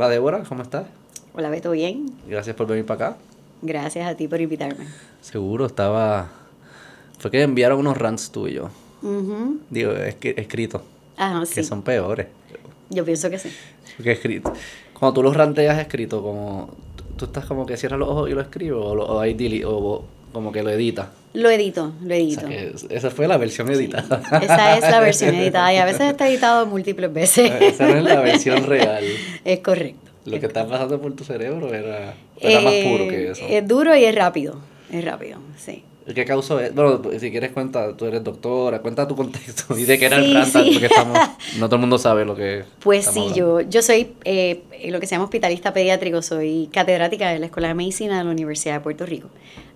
Hola Débora, ¿cómo estás? Hola Beto, bien. Gracias por venir para acá. Gracias a ti por invitarme. Seguro, estaba... Fue que enviaron unos rants tuyos. Ujú. Digo, escri- escritos. Ajá, Que sí. son peores. Yo pienso que sí. Que escrito. Cuando tú los ranteas escrito, como... tú- Tú estás como que cierras los ojos y lo escribes, o, lo- o, ahí dili- o como que lo editas. Lo edito, lo O edito. sea, que esa fue la versión editada. Esa es la versión editada y a veces está editado múltiples veces. Esa no es la versión real. es correcto. Lo que está pasando por tu cerebro era, era más puro que Eh, eso. Es duro y es rápido. Es rápido, sí. ¿Qué causó eso? Bueno, si quieres cuenta, tú eres doctora, cuenta tu contexto y de qué era Sí, el rant, sí. porque estamos, no todo el mundo sabe lo que Pues sí, hablando. yo, yo soy eh, lo que se llama hospitalista pediátrico, soy catedrática de la Escuela de Medicina de la Universidad de Puerto Rico.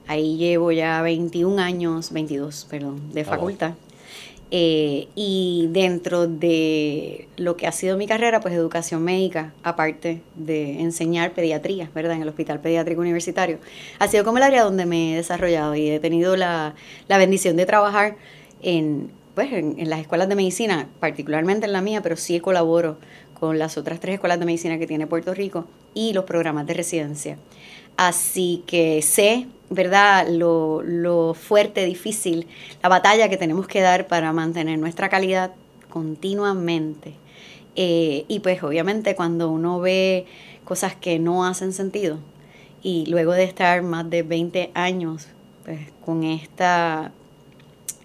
Ahí llevo ya 21 años, 22, perdón, de Ah, wow. facultad. Eh, y dentro de lo que ha sido mi carrera, pues educación médica, aparte de enseñar pediatría, ¿verdad? En el Hospital Pediátrico Universitario, ha sido como el área donde me he desarrollado y he tenido la, la bendición de trabajar en, pues, en, en las escuelas de medicina, particularmente en la mía, pero sí colaboro con las otras tres escuelas de medicina que tiene Puerto Rico y los programas de residencia. Así que sé, ¿verdad?, lo, lo fuerte, difícil, la batalla que tenemos que dar para mantener nuestra calidad continuamente. Eh, y pues obviamente cuando uno ve cosas que no hacen sentido y luego de estar más de 20 años pues, con esta,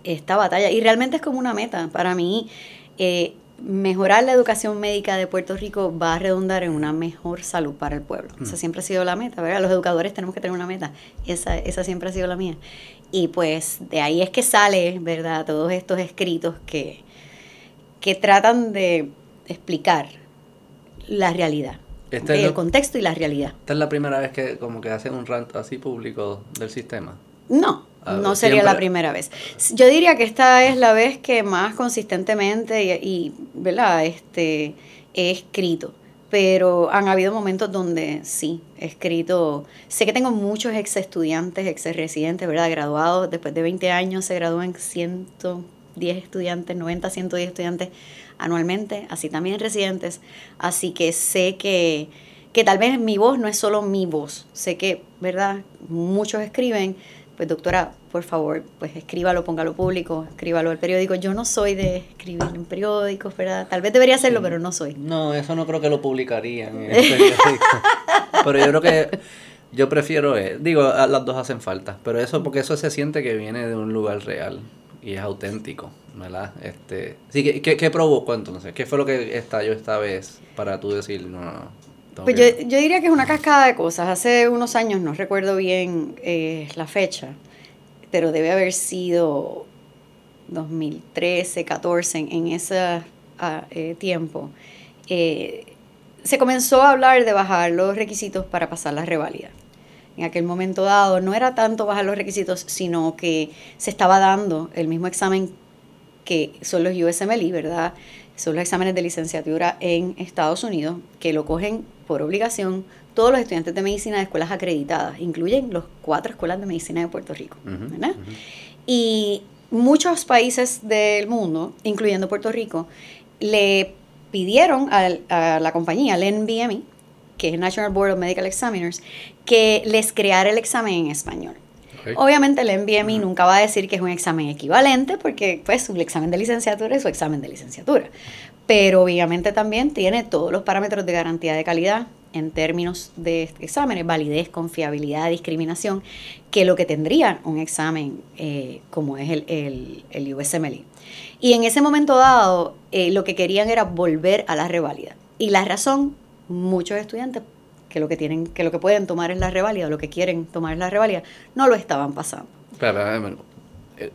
esta batalla, y realmente es como una meta, para mí eh, mejorar la educación médica de Puerto Rico va a redundar en una mejor salud para el pueblo. Esa siempre ha sido la meta, ¿verdad? Los educadores tenemos que tener una meta. Esa, esa siempre ha sido la mía. Y pues de ahí es que sale, ¿verdad? Todos estos escritos que, que tratan de explicar la realidad. Este el lo- contexto y la realidad. Esta es la primera vez que como que hacen un rant así público del sistema. No, no sería siempre- la primera vez. Yo diría que esta es la vez que más consistentemente y, y, ¿verdad? Este, he escrito. Pero han habido momentos donde sí, he escrito. Sé que tengo muchos ex estudiantes, ex residentes, ¿verdad? Graduados, después de 20 años se gradúan 110 estudiantes, 90, 110 estudiantes anualmente, así también residentes. Así que sé que, que tal vez mi voz no es solo mi voz. Sé que, ¿verdad? Muchos escriben, pues doctora, por favor, pues escríbalo, póngalo público, escríbalo al periódico. Yo no soy de escribir en periódicos, ¿verdad? Tal vez debería hacerlo, pero no soy. No, eso no creo que lo publicarían en el periódico. pero yo creo que yo prefiero, eh, digo, las dos hacen falta, pero eso porque eso se siente que viene de un lugar real y es auténtico, ¿verdad? Este, sí, ¿qué, qué, qué provocó entonces? ¿Qué fue lo que estalló esta vez para tú decir, no, no, no, Pues yo, yo diría que es una cascada de cosas. Hace unos años, no recuerdo bien eh, la fecha, pero debe haber sido 2013, 14, en, en ese ah, eh, tiempo. eh, se comenzó a hablar de bajar los requisitos para pasar la revalida. En aquel momento dado no era tanto bajar los requisitos, sino que se estaba dando el mismo examen que son los USMLE, ¿verdad? Son los exámenes de licenciatura en Estados Unidos, que lo cogen por obligación todos los estudiantes de medicina de escuelas acreditadas, incluyen los cuatro escuelas de medicina de Puerto Rico, ¿verdad? Y muchos países del mundo, incluyendo Puerto Rico, le pidieron a, la compañía, al NBME, que es National Board of Medical Examiners, que les creara el examen en español. Obviamente el NBME nunca va a decir que es un examen equivalente porque pues un examen de licenciatura es su examen de licenciatura. Pero obviamente también tiene todos los parámetros de garantía de calidad en términos de exámenes, validez, confiabilidad, discriminación, que lo que tendría un examen eh, como es el, el, el USMLE. Y en ese momento dado, eh, lo que querían era volver a la reválida. Y la razón, muchos estudiantes que lo que tienen, que lo que pueden tomar es la reválida, lo que quieren tomar es la reválida, no lo estaban pasando. Espera,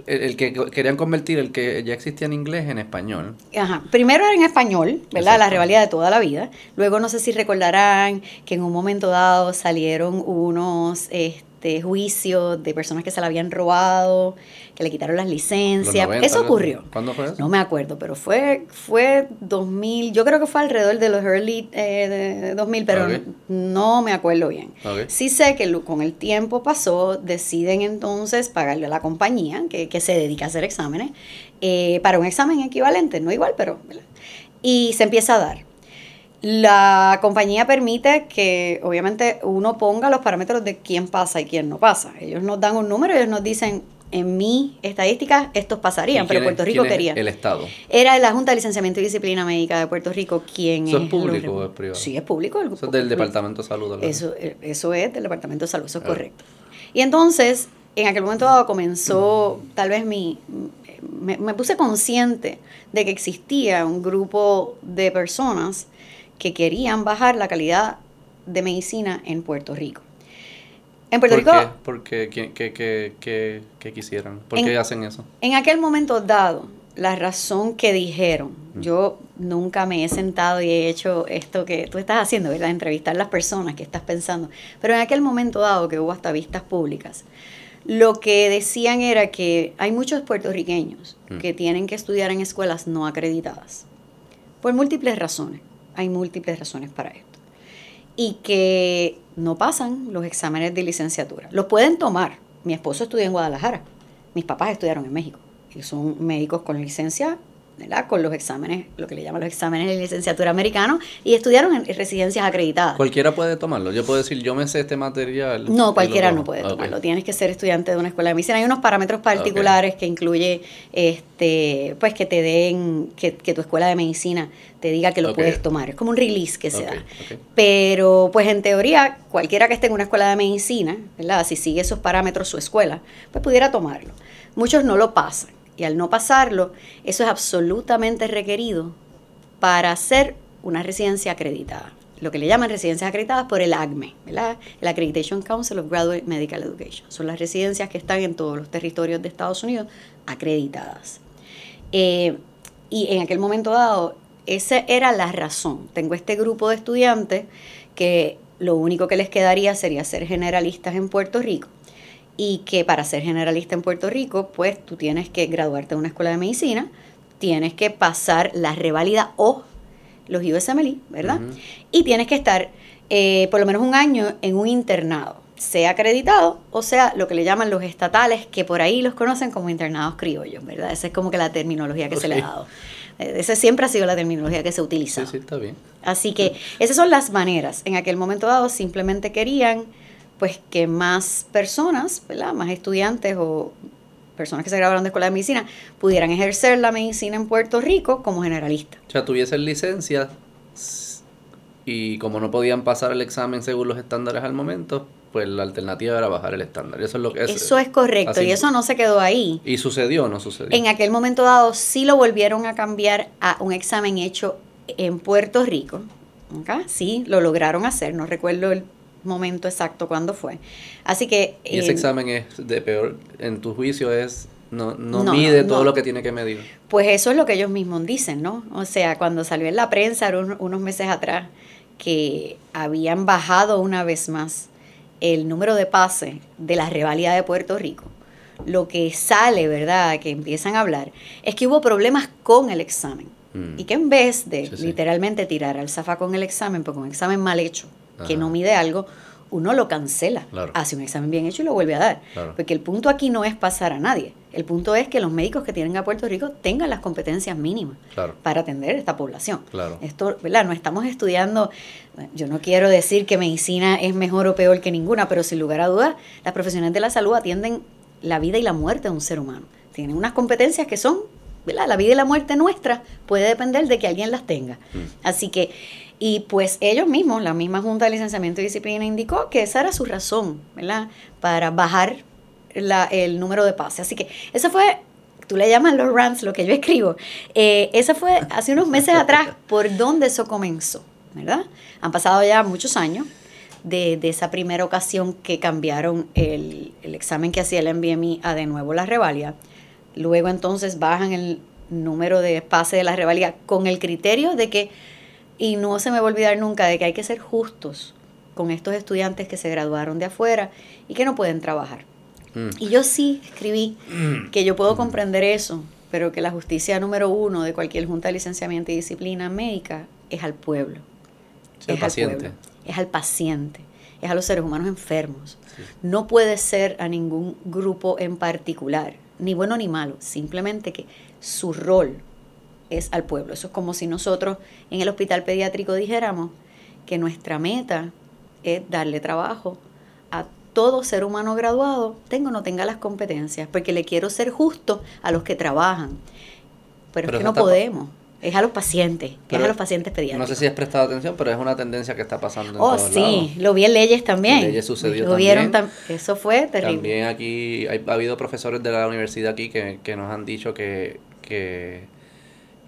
el, el- que querían convertir el que ya existía en inglés en español. Ajá. Primero era en español, ¿verdad? La Exacto. rivalidad de toda la vida. Luego no sé si recordarán que en un momento dado salieron unos este, juicios de personas que se la habían robado, que le quitaron las licencias. 90, eso ocurrió. ¿Cuándo fue eso? No me acuerdo, pero fue, fue 2000, yo creo que fue alrededor de los early eh, de 2000, pero no me acuerdo bien. Ok. Sí sé que con el tiempo pasó, deciden entonces pagarle a la compañía que, que se dedica a hacer exámenes eh, para un examen equivalente, no igual, pero... ¿verdad? Y se empieza a dar. La compañía permite que obviamente uno ponga los parámetros de quién pasa y quién no pasa. Ellos nos dan un número, ellos nos dicen, en mi estadística estos pasarían, pero Puerto Rico quería. El Estado. Era la Junta de Licenciamiento y Disciplina Médica de Puerto Rico quien ¿Eso es público o es privado? Sí, es público. Eso es del Departamento de Salud. Eso, eso es del Departamento de Salud, eso es correcto. Y entonces, en aquel momento dado comenzó, tal vez mi, me, me puse consciente de que existía un grupo de personas que querían bajar la calidad de medicina en Puerto Rico. En Puerto ¿Por Rico... ¿Por qué? ¿Qué, quisieran? ¿Por qué hacen eso? En aquel momento dado, la razón que dijeron, mm. yo nunca me he sentado y he hecho esto que tú estás haciendo, ¿verdad? Entrevistar a las personas que estás pensando, pero en aquel momento dado que hubo hasta vistas públicas, lo que decían era que hay muchos puertorriqueños mm. que tienen que estudiar en escuelas no acreditadas, por múltiples razones hay múltiples razones para esto. Y que no pasan los exámenes de licenciatura. Los pueden tomar. Mi esposo estudió en Guadalajara. Mis papás estudiaron en México. Y son médicos con licencia con los exámenes, lo que le llaman los exámenes de licenciatura americano, y estudiaron en residencias acreditadas. ¿Cualquiera puede tomarlo? Yo puedo decir, yo me sé este material. No, cualquiera no puede tomarlo. Tienes que ser estudiante de una escuela de medicina. Hay unos parámetros particulares que incluye, este, pues que te den, que, tu escuela de medicina te diga que lo puedes tomar. Es como un release que se da. Pero, pues en teoría, cualquiera que esté en una escuela de medicina, ¿verdad? Si sigue esos parámetros su escuela, pues pudiera tomarlo. Muchos no lo pasan y al no pasarlo, eso es absolutamente requerido para hacer una residencia acreditada. Lo que le llaman residencias acreditadas por el ACME, el Accreditation Council of Graduate Medical Education. Son las residencias que están en todos los territorios de Estados Unidos acreditadas. Eh, y en aquel momento dado, esa era la razón. Tengo este grupo de estudiantes que lo único que les quedaría sería ser generalistas en Puerto Rico y que para ser generalista en Puerto Rico, pues tú tienes que graduarte de una escuela de medicina, tienes que pasar la revalida o los USMLE, ¿verdad? Y tienes que estar eh, por lo menos un año en un internado, sea acreditado o sea lo que le llaman los estatales, que por ahí los conocen como internados criollos, ¿verdad? Esa es como que la terminología que se le ha dado. Eh, esa siempre ha sido la terminología que se utiliza. Sí, sí, está bien. Así que esas son las maneras. En aquel momento dado simplemente querían pues que más personas, ¿verdad? más estudiantes o personas que se graduaron de escuela de medicina pudieran ejercer la medicina en Puerto Rico como generalista. O sea, tuviesen licencia y como no podían pasar el examen según los estándares al momento, pues la alternativa era bajar el estándar. Eso es lo que es. Eso es correcto y eso no se quedó ahí. ¿Y sucedió o no sucedió? En aquel momento dado sí lo volvieron a cambiar a un examen hecho en Puerto Rico. Sí, lo lograron hacer, no recuerdo el momento exacto cuándo fue. Así que... ¿Y ese examen es de peor, en tu juicio es, no, no, mide todo lo que tiene que medir? Pues eso es lo que ellos mismos dicen, ¿no? O sea, cuando salió en la prensa unos meses atrás que habían bajado una vez más el número de pases de la rivalidad de Puerto Rico, lo que sale, ¿verdad?, que empiezan a hablar, es que hubo problemas con el examen. Mm. Y que en vez de literalmente tirar al zafa con el examen, porque un examen mal hecho, que no mide algo, uno lo cancela, hace un examen bien hecho y lo vuelve a dar. Porque el punto aquí no es pasar a nadie. El punto es que los médicos que tienen a Puerto Rico tengan las competencias mínimas para atender esta población. Esto, ¿verdad? No estamos estudiando, yo no quiero decir que medicina es mejor o peor que ninguna, pero sin lugar a dudas, las profesionales de la salud atienden la vida y la muerte de un ser humano. Tienen unas competencias que son, ¿verdad? La vida y la muerte nuestra puede depender de que alguien las tenga. Mm. Así que y pues ellos mismos, la misma Junta de Licenciamiento y Disciplina indicó que esa era su razón, ¿verdad? Para bajar el número de pases. Así que eso fue, tú le llamas los rants, lo que yo escribo. Eh, fue hace unos meses atrás por donde eso comenzó, ¿verdad? Han pasado ya muchos años de, esa primera ocasión que cambiaron el, examen que hacía el MBMI a de nuevo la revalia. Luego entonces bajan el número de pases de la revalía con el criterio de que y no se me va a olvidar nunca de que hay que ser justos con estos estudiantes que se graduaron de afuera y que no pueden trabajar. Mm. Y yo sí escribí que yo puedo comprender eso, pero que la justicia número uno de cualquier junta de licenciamiento y disciplina médica es al pueblo. Es, paciente. Al es al paciente, es a los seres humanos enfermos. No puede ser a ningún grupo en particular, ni bueno ni malo, simplemente que su rol es al pueblo. Eso es como si nosotros en el hospital pediátrico dijéramos que nuestra meta es darle trabajo a todo ser humano graduado, tenga o no tenga las competencias, porque le quiero ser justo a los que trabajan. Pero, es que no podemos. Es a los pacientes, es a los pacientes pediátricos. No sé si has prestado atención, pero es una tendencia que está pasando en Oh, sí, lo vi en leyes también. En leyes sucedió lo Vieron eso fue terrible. También aquí ha habido profesores de la universidad aquí que, que nos han dicho que, que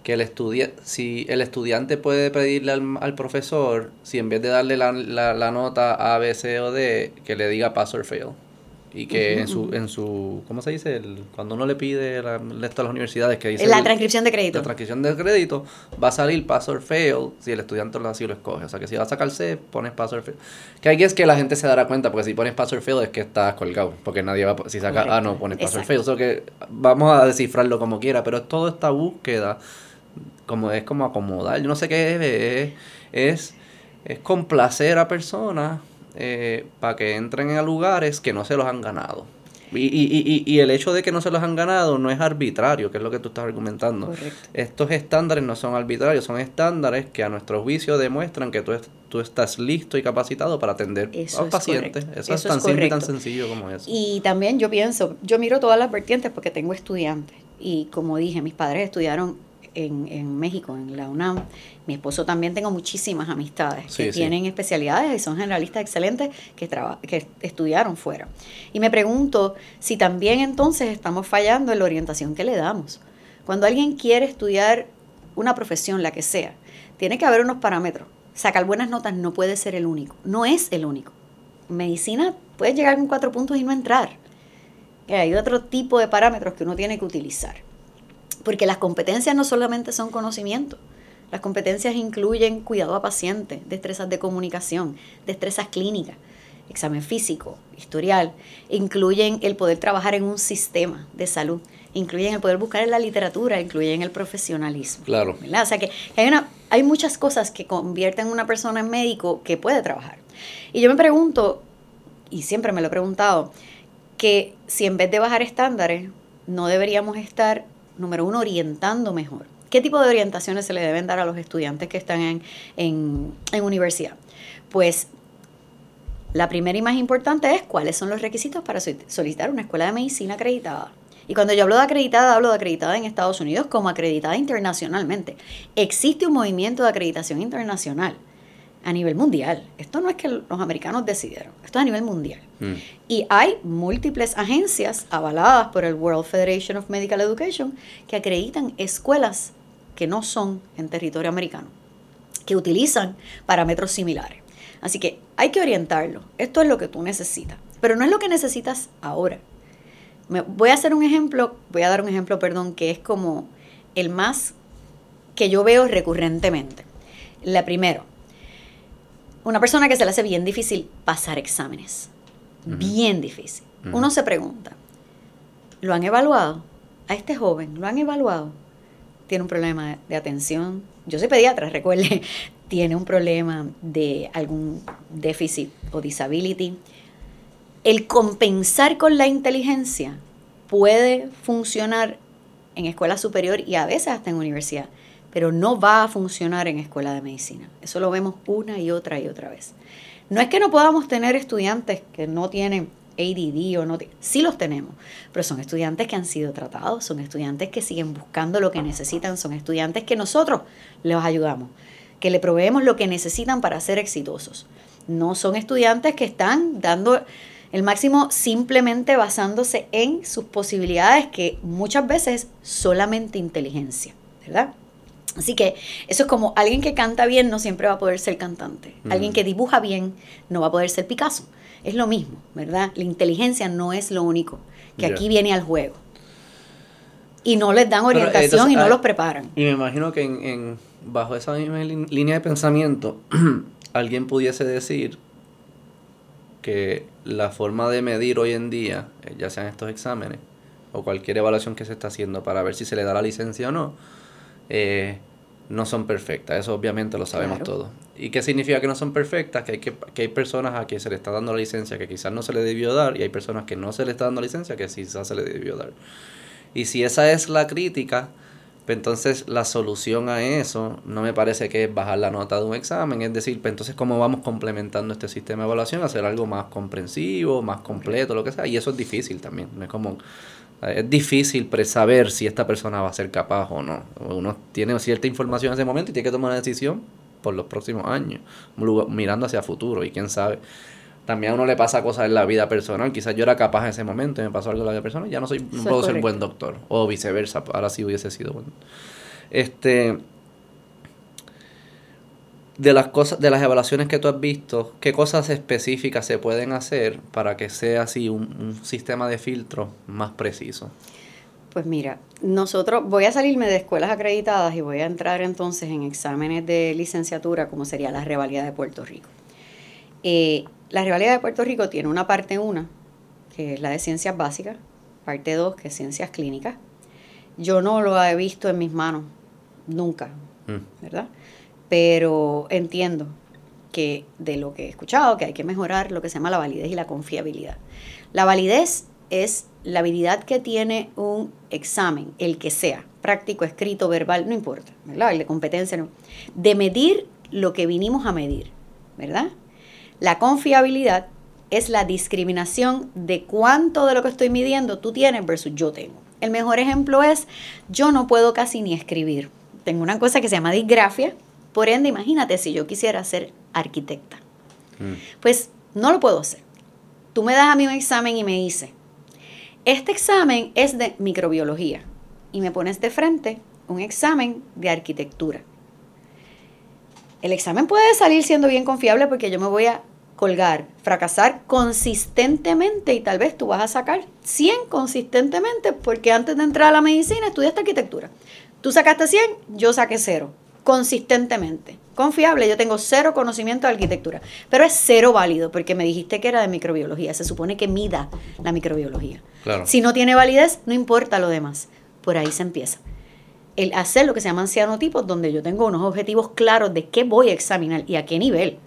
que el estudiante, si el estudiante puede pedirle al, profesor, si en vez de darle la, la, nota A, B, C o D, que le diga pass or fail. Y que en su, en su, ¿cómo se dice? El, cuando uno le pide la, esto a las universidades que dice... La transcripción de crédito. La transcripción de crédito va a salir pass or fail si el estudiante así lo escoge. O sea que si va a sacar C, pones pass or fail. Que hay que es que la gente se dará cuenta, porque si pones pass or fail es que estás colgado. Porque nadie va. Si saca ah, no, pones pass or fail. O sea que vamos a descifrarlo como quiera, pero es toda esta búsqueda como es como acomodar, yo no sé qué es, es, complacer a personas eh, para que entren a lugares que no se los han ganado. Y, y, y, y, el hecho de que no se los han ganado no es arbitrario, que es lo que tú estás argumentando. Estos estándares no son arbitrarios, son estándares que a nuestro juicio demuestran que tú, tú estás listo y capacitado para atender a los pacientes. Eso, es tan simple y tan sencillo como eso. Y también yo pienso, yo miro todas las vertientes porque tengo estudiantes. Y como dije, mis padres estudiaron en, en, México, en la UNAM. Mi esposo también tengo muchísimas amistades que tienen especialidades y son generalistas excelentes que, que estudiaron fuera. Y me pregunto si también entonces estamos fallando en la orientación que le damos. Cuando alguien quiere estudiar una profesión, la que sea, tiene que haber unos parámetros. Sacar buenas notas no puede ser el único, no es el único. Medicina puede llegar con cuatro puntos y no entrar. Hay otro tipo de parámetros que uno tiene que utilizar. Porque las competencias no solamente son conocimiento, las competencias incluyen cuidado a paciente, destrezas de comunicación, destrezas clínicas, examen físico, historial, incluyen el poder trabajar en un sistema de salud, incluyen el poder buscar en la literatura, incluyen el profesionalismo. Claro. O sea que hay, una, hay muchas cosas que convierten a una persona en médico que puede trabajar. Y yo me pregunto, y siempre me lo he preguntado, que si en vez de bajar estándares, no deberíamos estar número uno, orientando mejor. ¿Qué tipo de orientaciones se le deben dar a los estudiantes que están en, en, universidad? Pues la primera y más importante es cuáles son los requisitos para solicitar una escuela de medicina acreditada. Y cuando yo hablo de acreditada, hablo de acreditada en Estados Unidos como acreditada internacionalmente. Existe un movimiento de acreditación internacional a nivel mundial. Esto no es que los americanos decidieron, esto es a nivel mundial. Mm. Y hay múltiples agencias avaladas por el World Federation of Medical Education que acreditan escuelas que no son en territorio americano, que utilizan parámetros similares. Así que hay que orientarlo. Esto es lo que tú necesitas, pero no es lo que necesitas ahora. Me, voy a hacer un ejemplo, voy a dar un ejemplo, perdón, que es como el más que yo veo recurrentemente. La primero, una persona que se le hace bien difícil pasar exámenes. Bien difícil. Uno se pregunta, ¿lo han evaluado? A este joven, ¿lo han evaluado? Tiene un problema de atención. Yo soy pediatra, recuerde. Tiene un problema de algún déficit o disability. El compensar con la inteligencia puede funcionar en escuela superior y a veces hasta en universidad pero no va a funcionar en escuela de medicina. Eso lo vemos una y otra y otra vez. No es que no podamos tener estudiantes que no tienen ADD o no, sí los tenemos, pero son estudiantes que han sido tratados, son estudiantes que siguen buscando lo que necesitan, son estudiantes que nosotros les ayudamos, que le proveemos lo que necesitan para ser exitosos. No son estudiantes que están dando el máximo simplemente basándose en sus posibilidades, que muchas veces solamente inteligencia, ¿verdad? Así que eso es como alguien que canta bien no siempre va a poder ser cantante. Alguien que dibuja bien no va a poder ser Picasso. Es lo mismo, ¿verdad? La inteligencia no es lo único que aquí viene al juego. Y no les dan orientación y no los preparan. Y me imagino que en, bajo esa misma línea de pensamiento, alguien pudiese decir que la forma de medir hoy en día, eh, ya sean estos exámenes o cualquier evaluación que se está haciendo para ver si se le da la licencia o no, eh, no son perfectas. Eso obviamente lo sabemos todos. ¿Y qué significa que no son perfectas? Que hay, que, hay personas a quien se le está dando la licencia que quizás no se le debió dar y hay personas que no se le está dando la licencia que quizás se le debió dar. Y si esa es la crítica, Pues entonces la solución a eso no me parece que es bajar la nota de un examen, es decir, pues entonces cómo vamos complementando este sistema de evaluación, hacer algo más comprensivo, más completo, lo que sea, y eso es difícil también, es como es difícil saber si esta persona va a ser capaz o no. Uno tiene cierta información en ese momento y tiene que tomar una decisión por los próximos años, mirando hacia el futuro y quién sabe. También a uno le pasa cosas en la vida personal. Quizás yo era capaz en ese momento y me pasó algo en la vida personal ya no soy no puedo ser buen doctor. O viceversa, ahora sí hubiese sido bueno. Este de las cosas, de las evaluaciones que tú has visto, ¿qué cosas específicas se pueden hacer para que sea así un, sistema de filtro más preciso? Pues mira, nosotros voy a salirme de escuelas acreditadas y voy a entrar entonces en exámenes de licenciatura, como sería la Revalida de Puerto Rico. Eh, la Revalida de Puerto Rico tiene una parte 1, que es la de ciencias básicas, parte 2, que es ciencias clínicas. Yo no lo he visto en mis manos, nunca, mm. ¿verdad? Pero entiendo que de lo que he escuchado, que hay que mejorar lo que se llama la validez y la confiabilidad. La validez es la habilidad que tiene un examen, el que sea, práctico, escrito, verbal, no importa, ¿verdad? El de competencia, no. De medir lo que vinimos a medir, ¿verdad? La confiabilidad es la discriminación de cuánto de lo que estoy midiendo tú tienes versus yo tengo. El mejor ejemplo es, yo no puedo casi ni escribir. Tengo una cosa que se llama disgrafia, por ende, imagínate si yo quisiera ser arquitecta. Mm. Pues no lo puedo hacer. Tú me das a mí un examen y me dices, este examen es de microbiología y me pones de frente un examen de arquitectura. El examen puede salir siendo bien confiable porque yo me voy a colgar, fracasar consistentemente y tal vez tú vas a sacar 100 consistentemente porque antes de entrar a la medicina estudiaste arquitectura. Tú sacaste 100, yo saqué 0 consistentemente. Confiable, yo tengo cero conocimiento de arquitectura, pero es cero válido porque me dijiste que era de microbiología. Se supone que mida la microbiología. Si no tiene validez, no importa lo demás. Por ahí se empieza. El hacer lo que se llaman cianotipos, donde yo tengo unos objetivos claros de qué voy a examinar y a qué nivel.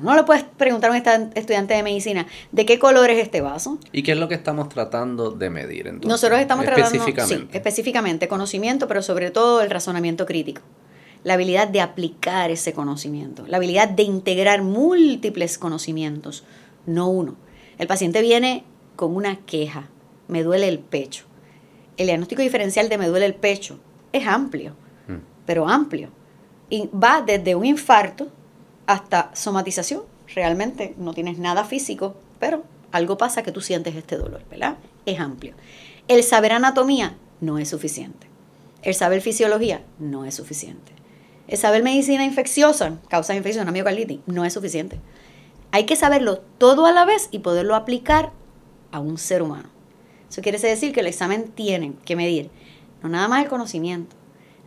No le puedes preguntar a un estudiante de medicina de qué color es este vaso. ¿Y qué es lo que estamos tratando de medir? Entonces? Nosotros estamos tratando sí, específicamente conocimiento, pero sobre todo el razonamiento crítico la habilidad de aplicar ese conocimiento, la habilidad de integrar múltiples conocimientos, no uno. El paciente viene con una queja, me duele el pecho. El diagnóstico diferencial de me duele el pecho es amplio, mm. pero amplio. Y va desde un infarto hasta somatización. Realmente no tienes nada físico, pero algo pasa que tú sientes este dolor, ¿verdad? Es amplio. El saber anatomía no es suficiente. El saber fisiología no es suficiente. Saber medicina infecciosa, causas una miocarditis, no es suficiente. Hay que saberlo todo a la vez y poderlo aplicar a un ser humano. Eso quiere decir que el examen tiene que medir no nada más el conocimiento,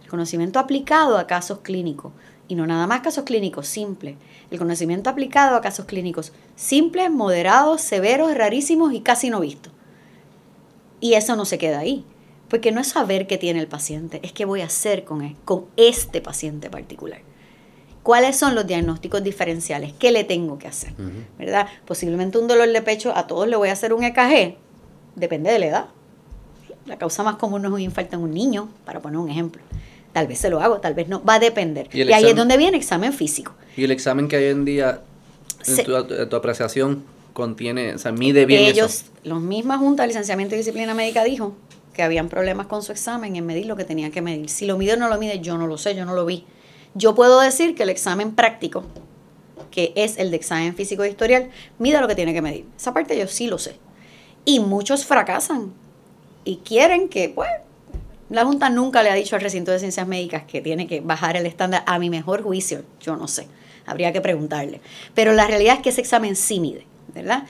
el conocimiento aplicado a casos clínicos y no nada más casos clínicos simples, el conocimiento aplicado a casos clínicos simples, moderados, severos, rarísimos y casi no vistos. Y eso no se queda ahí. Porque no es saber qué tiene el paciente, es qué voy a hacer con, él, e, con este paciente particular. ¿Cuáles son los diagnósticos diferenciales? ¿Qué le tengo que hacer? ¿Verdad? Posiblemente un dolor de pecho, a todos le voy a hacer un EKG, depende de la edad. La causa más común no es un infarto en un niño, para poner un ejemplo. Tal vez se lo hago, tal vez no, va a depender. Y, ahí es donde viene examen físico. Y el examen que hay hoy en día, en tu, apreciación, contiene, o sea, mide bien Ellos, eso. los misma Junta de Licenciamiento y Disciplina Médica dijo que habían problemas con su examen en medir lo que tenía que medir. Si lo mide o no lo mide, yo no lo sé, yo no lo vi. Yo puedo decir que el examen práctico, que es el de examen físico e historial, mide lo que tiene que medir. Esa parte yo sí lo sé. Y muchos fracasan y quieren que, pues, la Junta nunca le ha dicho al recinto de ciencias médicas que tiene que bajar el estándar a mi mejor juicio. Yo no sé, habría que preguntarle. Pero la realidad es que ese examen sí mide, ¿verdad?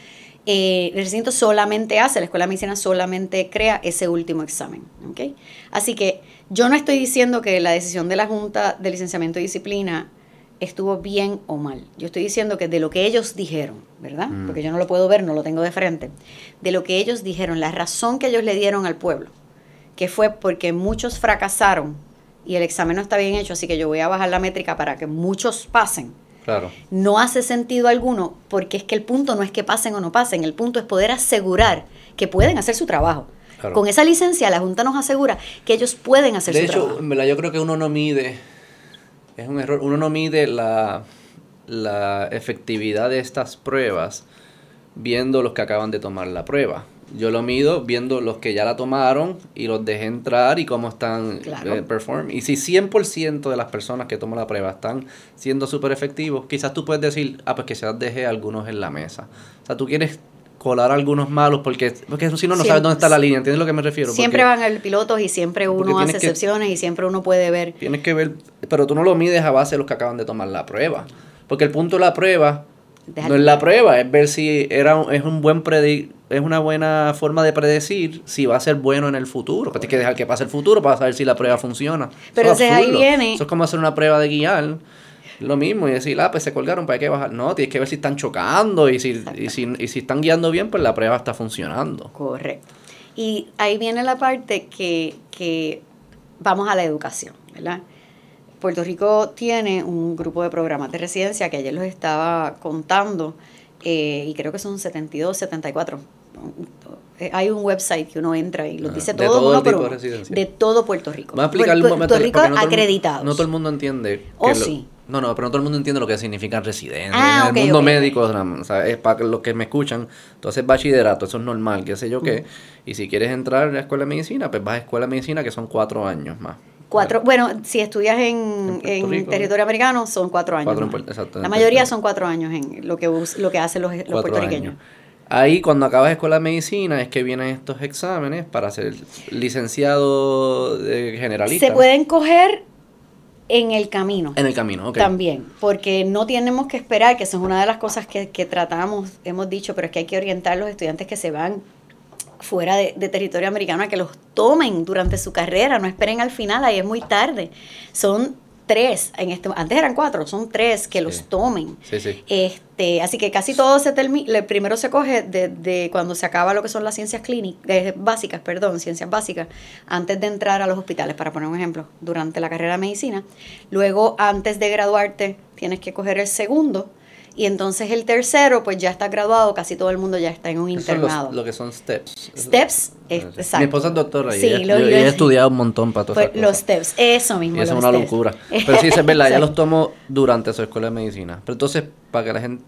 Eh, el recinto solamente hace, la Escuela de Medicina solamente crea ese último examen. ¿okay? Así que yo no estoy diciendo que la decisión de la Junta de Licenciamiento y Disciplina estuvo bien o mal. Yo estoy diciendo que de lo que ellos dijeron, ¿verdad? Mm. Porque yo no lo puedo ver, no lo tengo de frente. De lo que ellos dijeron, la razón que ellos le dieron al pueblo, que fue porque muchos fracasaron y el examen no está bien hecho, así que yo voy a bajar la métrica para que muchos pasen no hace sentido alguno porque es que el punto no es que pasen o no pasen, el punto es poder asegurar que pueden hacer su trabajo. Con esa licencia la Junta nos asegura que ellos pueden hacer de su hecho, trabajo. en verdad, yo creo que uno no mide, es un error, uno no mide la, la efectividad de estas pruebas viendo los que acaban de tomar la prueba. Yo lo mido viendo los que ya la tomaron y los dejé entrar y cómo están Claro. eh, perform. Y si 100% de las personas que toman la prueba están siendo súper efectivos, quizás tú puedes decir, ah, pues que se las dejé algunos en la mesa. O sea, tú quieres colar algunos malos porque, porque si no, no sabes dónde está la línea. ¿Entiendes lo que me refiero? Siempre Porque van el pilotos y siempre uno hace que- excepciones y siempre uno puede ver. Tienes que ver, pero tú no lo mides a base de los que acaban de tomar la prueba. Porque el punto de la prueba no es la prueba, es ver si era un- es un buen predi es una buena forma de predecir si va a ser bueno en el futuro. Que tienes que dejar que pase el futuro para saber si la prueba funciona. Pero Eso es ahí viene- Eso es como hacer una prueba de guiar. Lo mismo, y decir, ah, pues se colgaron, ¿para qué bajar? No, tienes que ver si están chocando y si, y si, y si están guiando bien, pues la prueba está funcionando. Correcto. Y ahí viene la parte que, que vamos a la educación, ¿verdad? Puerto Rico tiene un grupo de programas de residencia que ayer los estaba contando eh, y creo que son 72, 74. Hay un website que uno entra y los Ah, dice de todo uno por de residencia. de todo Puerto Rico. Vamos a un Puerto, momento. Puerto Rico no todo. No todo el mundo entiende. Oh, lo- sí. No, no, pero no todo el mundo entiende lo que significa residencia. Ah, en el mundo médico, o sea, es para los que me escuchan. Entonces, bachillerato, eso es normal, qué sé yo qué. Y si quieres entrar a la escuela de medicina, pues vas a escuela de medicina, que son cuatro años más. Cuatro, bueno, si estudias en, En Puerto en Rico. territorio americano son cuatro años. Cuatro exacto, La mayoría son cuatro años en lo que lo que hacen los, puertorriqueños. años. Ahí, cuando acabas escuela de medicina, es que vienen estos exámenes para ser licenciado generalista. Se pueden coger en el camino. En el camino, ok. También, porque no tenemos que esperar, que eso es una de las cosas que, que tratamos, hemos dicho, pero es que hay que orientar a los estudiantes que se van fuera de, de territorio americano a que los tomen durante su carrera, no esperen al final, ahí es muy tarde. Son tres, en este, antes eran cuatro, son tres que los tomen. Sí, sí. Este, así que casi todo se termina, primero se coge desde cuando se acaba lo que son las ciencias clínicas, eh, básicas, perdón, ciencias básicas, antes de entrar a los hospitales, para poner un ejemplo, durante la carrera de medicina. Luego, antes de graduarte, tienes que coger el segundo. Y entonces el tercero, pues ya está graduado, casi todo el mundo ya está en un los- internado. lo que son steps. Steps, es- Sí. exacto. Mi esposa es doctora y Sí, ella, lo- yo- lo- ella ha estudiado un montón para todas Pues, los steps, eso mismo. Y eso es una steps. locura. Pero sí, es verdad, ya los tomo durante su escuela de medicina. Pero entonces, para que la gente...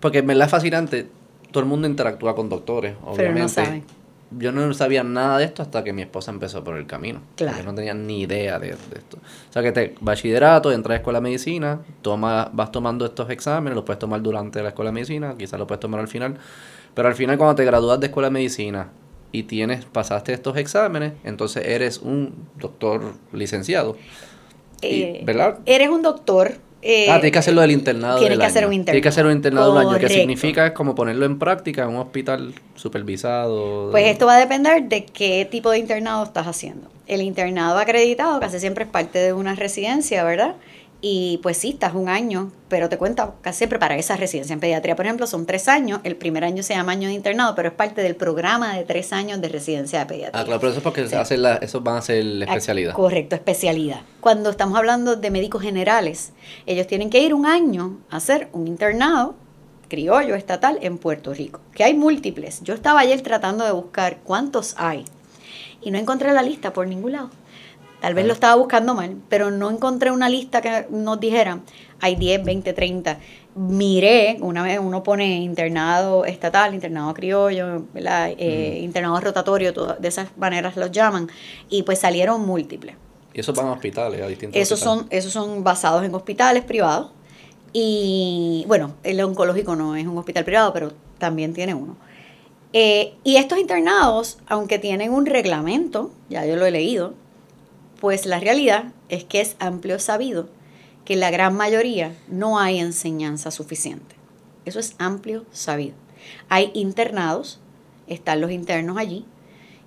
Porque me la es fascinante, todo el mundo interactúa con doctores, obviamente. no saben. Yo no sabía nada de esto hasta que mi esposa empezó por el camino. Claro. Yo no tenía ni idea de, de esto. O sea, que te bachillerato, entras a escuela de medicina, toma, vas tomando estos exámenes, los puedes tomar durante la escuela de medicina, quizás los puedes tomar al final. Pero al final, cuando te gradúas de escuela de medicina y tienes, pasaste estos exámenes, entonces eres un doctor licenciado. Y- Eh, ¿Verdad? Eres un doctor. Eh, ah, tienes que hacerlo del internado. Tienes del que hacer un internado. Tienes que hacer un internado del año, que Correcto. significa es como ponerlo en práctica en un hospital supervisado. Pues esto va a depender de qué tipo de internado estás haciendo. El internado acreditado casi siempre es parte de una residencia, ¿verdad? Y pues sí, estás un año, pero te cuenta casi siempre para esa residencia. En pediatría, por ejemplo, son tres años. El primer año se llama año de internado, pero es parte del programa de tres años de residencia de pediatría. Ah, claro, pero eso es porque Sí. hacen la, esos van a ser la Ah, especialidad. Correcto, especialidad. Cuando estamos hablando de médicos generales, ellos tienen que ir un año a hacer un internado criollo estatal en Puerto Rico, que hay múltiples. Yo estaba ayer tratando de buscar cuántos hay y no encontré la lista por ningún lado. Tal vez lo estaba buscando mal, pero no encontré una lista que nos dijera, hay 10, 20, 30. Miré, una vez uno pone internado estatal, internado criollo. Eh, internado rotatorio, todo- de esas maneras los llaman, y pues salieron múltiples. Y esos van a hospitales, a distintos Esos son, esos son basados en hospitales privados. Y bueno, el oncológico no es un hospital privado, pero también tiene uno. Eh, y estos internados, aunque tienen un reglamento, ya yo lo he leído, pues la realidad es que es amplio sabido que en la gran mayoría no hay enseñanza suficiente. Eso es amplio sabido. Hay internados, están los internos allí,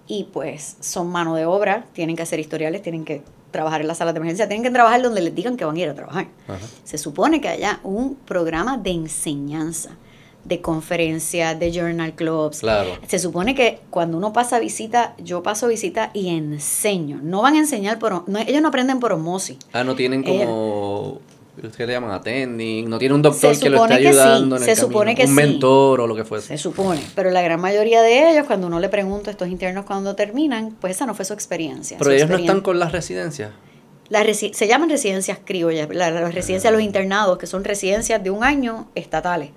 y pues son mano de obra, tienen que hacer historiales, tienen que trabajar en las salas de emergencia, tienen que trabajar donde les digan que van a ir a trabajar. Ajá. Se supone que haya un programa de enseñanza, de conferencias, de journal clubs. Claro. Se supone que cuando uno pasa visita, yo paso visita y enseño. No van a enseñar por... no- ellos no aprenden por osmosis. Ah, no tienen como ustedes le llaman attending, no tiene un doctor que lo esté supone que sí, ayudando en el se camino, supone que un sí. mentor o lo que fuese. Se supone, pero la gran mayoría de ellos, cuando uno le pregunta a estos internos cuando terminan, pues esa no fue su experiencia. Pero Su ellos no están con las residencias. Las resi- se llaman residencias criollas, la- las residencias de los internados, que son residencias de un año estatales.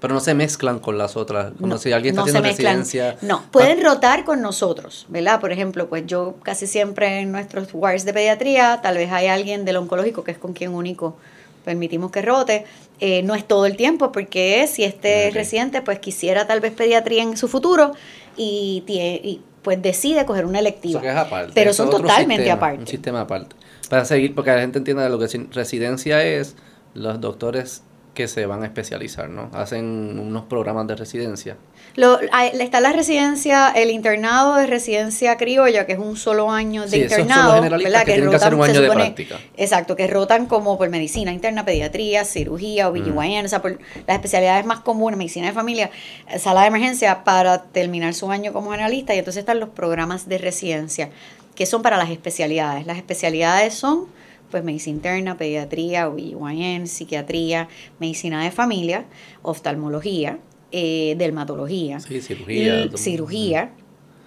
Pero no se mezclan con las otras. Como si alguien está no haciendo residencia. No, pueden rotar con nosotros, ¿verdad? Por ejemplo, pues yo casi siempre en nuestros wards de pediatría, tal vez hay alguien del oncológico que es con quien único permitimos que rote. Eh, no es todo el tiempo, porque si este Ok. residente pues quisiera tal vez pediatría en su futuro y, pues decide coger una electiva. Es aparte. Pero son totalmente sistema, aparte. Un sistema aparte. Para seguir, porque la gente entienda lo que residencia es los doctores que se van a especializar, ¿no? Hacen unos programas de residencia. Lo, hay- está la residencia, el internado de residencia criolla, que es un solo año de Sí, internado. ¿verdad? que tienen que hacer un año de práctica. Exacto, que rotan como por medicina interna, pediatría, cirugía, OBGYN, o sea, por las especialidades más comunes, medicina de familia, eh, sala de emergencia, para terminar su año como generalista. Y entonces están los programas de residencia, que son para las especialidades. Las especialidades son pues medicina interna, pediatría, OBGYN, psiquiatría, medicina de familia, oftalmología, eh, dermatología, Sí, cirugía. y todo- cirugía,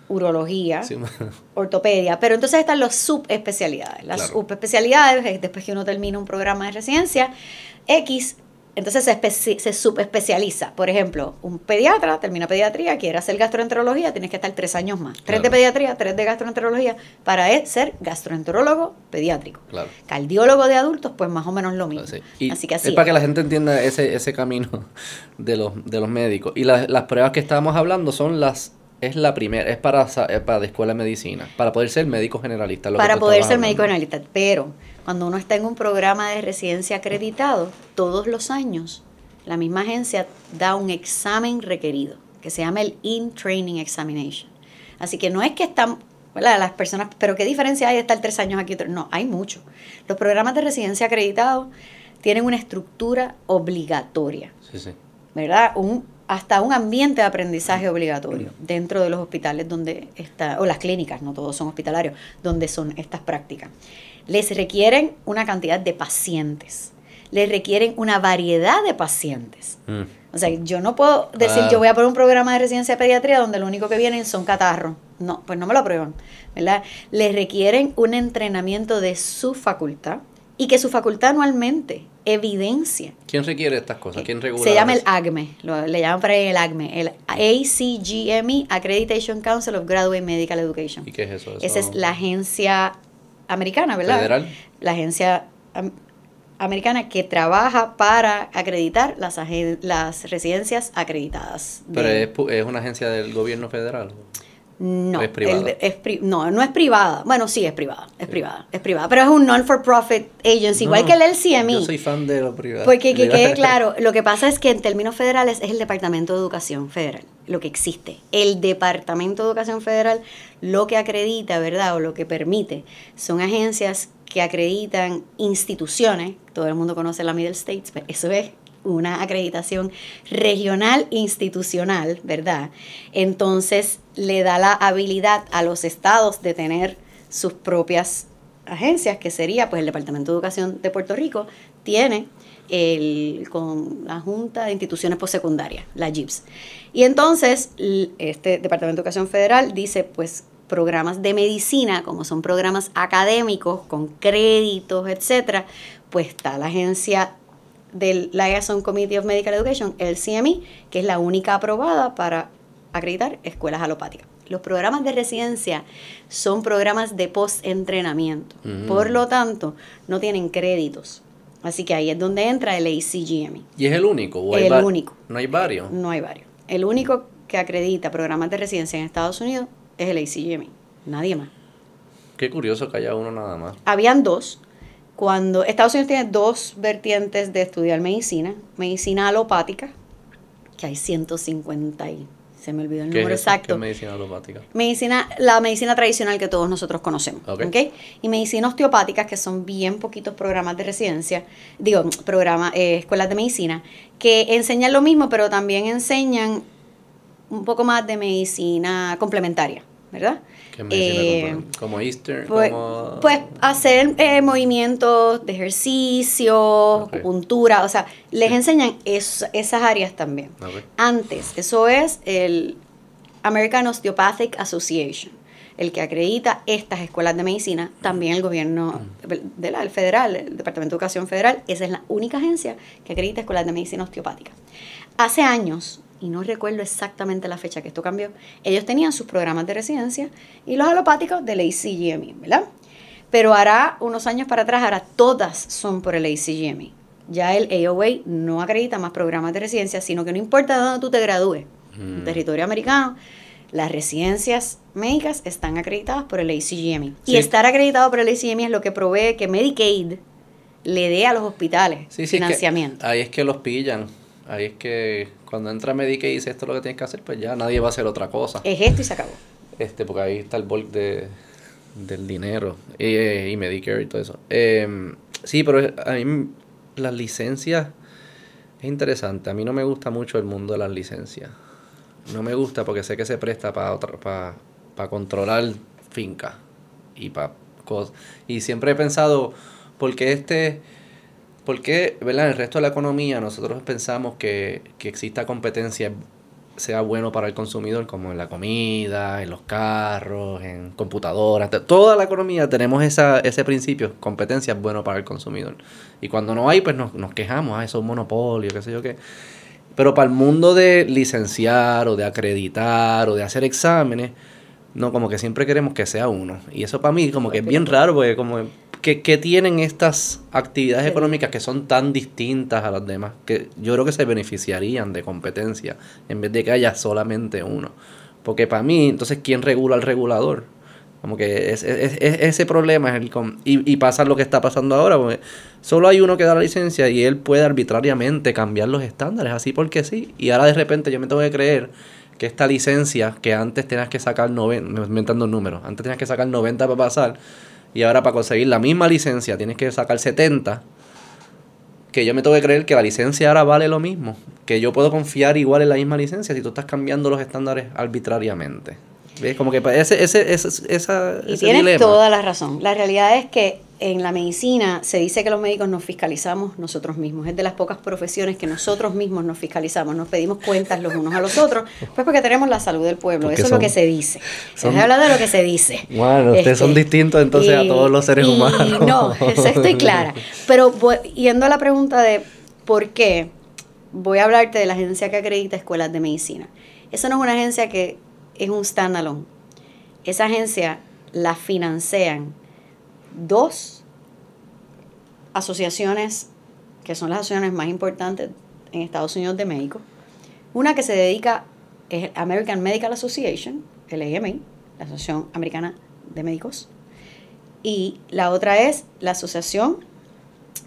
urología, Sí, ortopedia, pero entonces están los subespecialidades. Las Claro. subespecialidades, es después que uno termina un programa de residencia, X, entonces se, especi- se subespecializa. Por ejemplo, un pediatra termina pediatría, quiere hacer gastroenterología, tienes que estar tres años más. Tres Claro. de pediatría, tres de gastroenterología, para él ser gastroenterólogo pediátrico. Claro. Cardiólogo de adultos, pues más o menos lo mismo. Sí. Y Así que así. es para que la gente entienda ese, ese camino de los, de los médicos. Y las, las pruebas que estábamos hablando son las es la primera, es para, es para la escuela de medicina, para poder ser médico generalista. lo para poder ser médico generalista. Pero cuando uno está en un programa de residencia acreditado, todos los años la misma agencia da un examen requerido que se llama el In-Training Examination. Así que no es que están, ¿verdad? Las personas, pero ¿qué diferencia hay de estar tres años aquí? No, hay mucho. Los programas de residencia acreditados tienen una estructura obligatoria. Sí, sí. ¿verdad? Un, hasta un ambiente de aprendizaje obligatorio dentro de los hospitales donde está, o las clínicas, no todos son hospitalarios, donde son estas prácticas. Les requieren una cantidad de pacientes, les requieren una variedad de pacientes. Mm. O sea, yo no puedo decir, yo voy a poner un programa de residencia de pediatría donde lo único que vienen son catarros. No, pues no me lo aprueban, ¿verdad? Les requieren un entrenamiento de su facultad y que su facultad anualmente evidencia ¿Quién requiere estas cosas? ¿Quién regula? se llama el? ACME, lo- le llaman para el ACME, el ACGME, Accreditation Council of Graduate Medical Education. ¿Y qué es eso? Esa es la agencia americana, ¿verdad? ¿Federal? La agencia am- americana que trabaja para acreditar las, las residencias acreditadas. Pero es, es una agencia del gobierno federal. No, ¿Es privada? el- es pri- no, no es privada. Bueno, sí, es privada, es privada, es privada. Pero es un non-for-profit agency, igual que el LCME. Yo soy fan de lo privado. Porque que quede claro, lo que pasa es que en términos federales es el Departamento de Educación Federal, lo que existe. El Departamento de Educación Federal lo que acredita, ¿verdad? O lo que permite son agencias que acreditan instituciones, todo el mundo conoce la Middle States, pues eso es una acreditación regional institucional, ¿verdad? Entonces le da la habilidad a los estados de tener sus propias agencias, que sería pues el Departamento de Educación de Puerto Rico, tiene el, con la Junta de Instituciones Postsecundarias, la JIPS. Y entonces este Departamento de Educación Federal dice pues programas de medicina, como son programas académicos con créditos, etcétera, pues está la agencia del Liaison Committee of Medical Education, el CME, que es la única aprobada para acreditar escuelas alopáticas. Los programas de residencia son programas de post-entrenamiento. Mm. Por lo tanto, no tienen créditos. Así que ahí es donde entra el ACGME. ¿Y es el único? ¿O hay El único. No hay varios. No hay varios. El único que acredita programas de residencia en Estados Unidos es el ACGME. Nadie más. Qué curioso que haya uno nada más. Habían dos. Cuando Estados Unidos tiene dos vertientes de estudiar medicina, medicina alopática, que hay 150 y se me olvidó el ¿Qué número es eso? ¿Qué exacto. es medicina alopática? Medicina, la medicina tradicional que todos nosotros conocemos. Ok. ¿ok? Y medicina osteopática, que son bien poquitos programas de residencia, digo, programas, eh, escuelas de medicina, que enseñan lo mismo, pero también enseñan un poco más de medicina complementaria. ¿verdad? ¿Qué medicina Eh, como Eastern, Pues, como... pues hacer eh, movimientos de ejercicio, Ok. acupuntura, o sea, les enseñan es- esas áreas también. Antes, eso es el American Osteopathic Association, el que acredita estas escuelas de medicina, también el gobierno de la, el federal, el Departamento de Educación Federal, esa es la única agencia que acredita escuelas de medicina osteopática. Hace años, y no recuerdo exactamente la fecha que esto cambió, ellos tenían sus programas de residencia y los alopáticos del ACGME, ¿verdad? Pero hará unos años para atrás, ahora todas son por el ACGME. Ya el AOA no acredita más programas de residencia, sino que no importa de dónde tú te gradúes, en Mm. territorio americano, las residencias médicas están acreditadas por el ACGME. Sí. Y estar acreditado por el ACGME es lo que provee que Medicaid le dé a los hospitales Sí, sí, es que financiamiento. ahí es que los pillan. Ahí es que cuando entra Medicaid y dice esto es lo que tienes que hacer, pues ya nadie va a hacer otra cosa. Es esto y se acabó. Este, porque ahí está el bulk de, del dinero y, y Medicare y todo eso. Eh, sí, pero a mí las licencias es interesante. A mí no me gusta mucho el mundo de las licencias. No me gusta porque sé que se presta para para controlar fincas y para cosas. Y siempre he pensado, ¿por qué este... ¿Por qué, verdad, en el resto de la economía nosotros pensamos que, que exista competencia sea bueno para el consumidor, como en la comida, en los carros, en computadoras, toda la economía tenemos esa, ese principio, competencia es bueno para el consumidor. Y cuando no hay, pues nos, nos quejamos, ah, eso es un monopolio, qué sé yo qué. Pero para el mundo de licenciar o de acreditar o de hacer exámenes, no, como que siempre queremos que sea uno. Y eso para mí como que es bien raro, porque como que, que tienen estas actividades económicas que son tan distintas a las demás, que yo creo que se beneficiarían de competencia en vez de que haya solamente uno. Porque para mí, entonces, ¿quién regula al regulador? Como que es, es- es- ese problema es el... Y, y pasa lo que está pasando ahora, porque solo hay uno que da la licencia y él puede arbitrariamente cambiar los estándares, así porque sí. Y ahora de repente yo me tengo que creer que esta licencia, que antes tenías que sacar 90, inventando números, antes tenías que sacar 90 para pasar, y ahora para conseguir la misma licencia tienes que sacar 70, que yo me tengo que creer que la licencia ahora vale lo mismo, que yo puedo confiar igual en la misma licencia si tú estás cambiando los estándares arbitrariamente. ¿Ves? Como que ese, ese, ese, esa, Y ese tienes dilema. toda la razón. La realidad es que en la medicina se dice que los médicos nos fiscalizamos nosotros mismos. Es de las pocas profesiones que nosotros mismos nos fiscalizamos, nos pedimos cuentas los unos a los otros, pues porque tenemos la salud del pueblo. Porque Eso es lo que se dice. Se son- deja hablar de lo que se dice. Bueno, ustedes son distintos entonces a todos los seres y humanos. No, eso estoy clara. Pero yendo a la pregunta de por qué, voy a hablarte de la agencia que acredita escuelas de medicina. Esa no es una agencia que es un standalone. Esa agencia la financian dos asociaciones que son las asociaciones más importantes en Estados Unidos de médicos. Una que se dedica es American Medical Association, el AMA, la Asociación Americana de Médicos. Y la otra es la Asociación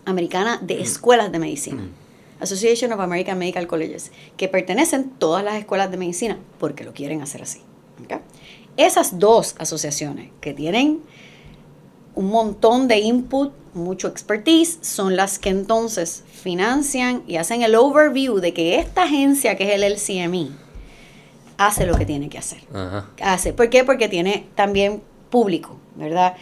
Americana de Escuelas de Medicina. Association of American Medical Colleges, que pertenecen todas las escuelas de medicina porque lo quieren hacer así. ¿ok? Esas dos asociaciones que tienen un montón de input, mucho expertise, son las que entonces financian y hacen el overview de que esta agencia que es el LCME hace lo que tiene que hacer. Ajá. Hace. ¿Por qué? Porque tiene también público, ¿verdad?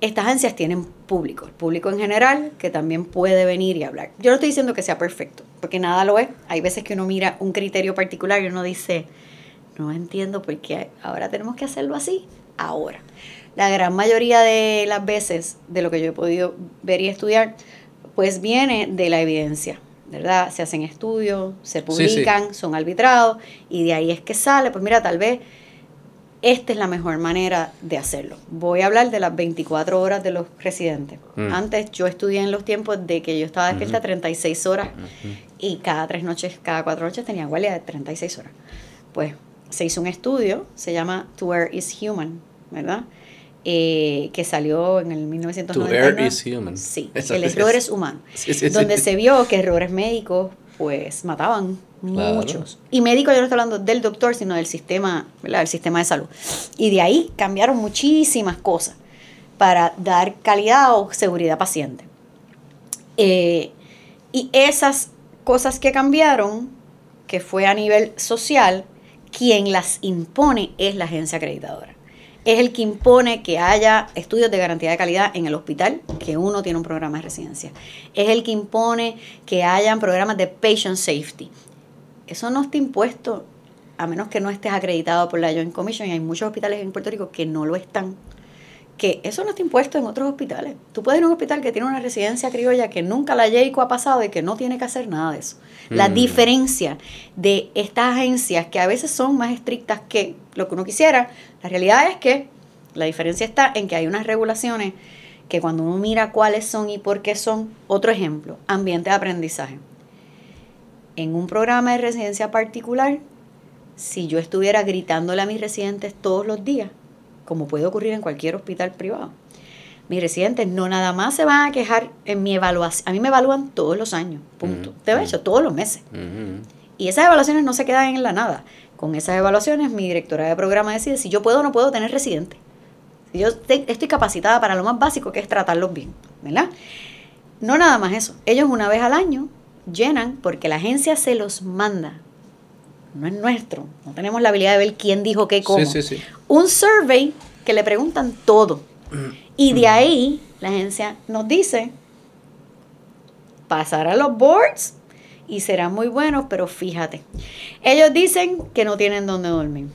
Estas agencias tienen público, el público en general, que también puede venir y hablar. Yo no estoy diciendo que sea perfecto, porque nada lo es. Hay veces que uno mira un criterio particular y uno dice, no entiendo por qué ahora tenemos que hacerlo así, ahora. La gran mayoría de las veces de lo que yo he podido ver y estudiar, pues viene de la evidencia, ¿verdad? Se hacen estudios, se Sí, sí. publican, son arbitrados y de ahí es que sale, pues mira, tal vez esta es la mejor manera de hacerlo. Voy a hablar de las 24 horas de los residentes. Mm. Antes yo estudié en los tiempos de que yo estaba despierta Ujú. 36 horas y cada tres noches, cada cuatro noches tenía guardia de 36 horas. Pues se hizo un estudio, se llama To Err is Human, ¿verdad? Eh, que salió en el To 1999. err is human. Sí, Eso el error es humano. Sí, sí, sí. donde se vio que errores médicos, pues mataban Claro. muchos. Y médico yo no estoy hablando del doctor, sino del sistema, ¿verdad? del sistema de salud. Y de ahí cambiaron muchísimas cosas para dar calidad o seguridad paciente. Eh, y esas cosas que cambiaron, que fue a nivel social, quien las impone es la agencia acreditadora. Es el que impone que haya estudios de garantía de calidad en el hospital, que uno tiene un programa de residencia. Es el que impone que hayan programas de patient safety. Eso no está impuesto a menos que no estés acreditado por la Joint Commission y hay muchos hospitales en Puerto Rico que no lo están que eso no está impuesto en otros hospitales. Tú puedes ir a un hospital que tiene una residencia criolla que nunca la JEICO ha pasado y que no tiene que hacer nada de eso. La mm. diferencia de estas agencias que a veces son más estrictas que lo que uno quisiera, la realidad es que la diferencia está en que hay unas regulaciones que cuando uno mira cuáles son y por qué son, otro ejemplo, ambiente de aprendizaje. En un programa de residencia particular, si yo estuviera gritándole a mis residentes todos los días, como puede ocurrir en cualquier hospital privado. Mis residentes no nada más se van a quejar en mi evaluación. A mí me evalúan todos los años, punto. Te he hecho todos los meses. Y esas evaluaciones no se quedan en la nada. Con esas evaluaciones, mi directora de programa decide si yo puedo o no puedo tener residentes. Si yo estoy capacitada para lo más básico, que es tratarlos bien, ¿verdad? No nada más eso. Ellos una vez al año llenan, porque la agencia se los manda no es nuestro, no tenemos la habilidad de ver quién dijo qué, cómo. Sí, sí, sí. Un survey que le preguntan todo. Y de ahí la agencia nos dice, pasar a los boards y serán muy buenos, pero fíjate, ellos dicen que no tienen dónde dormir.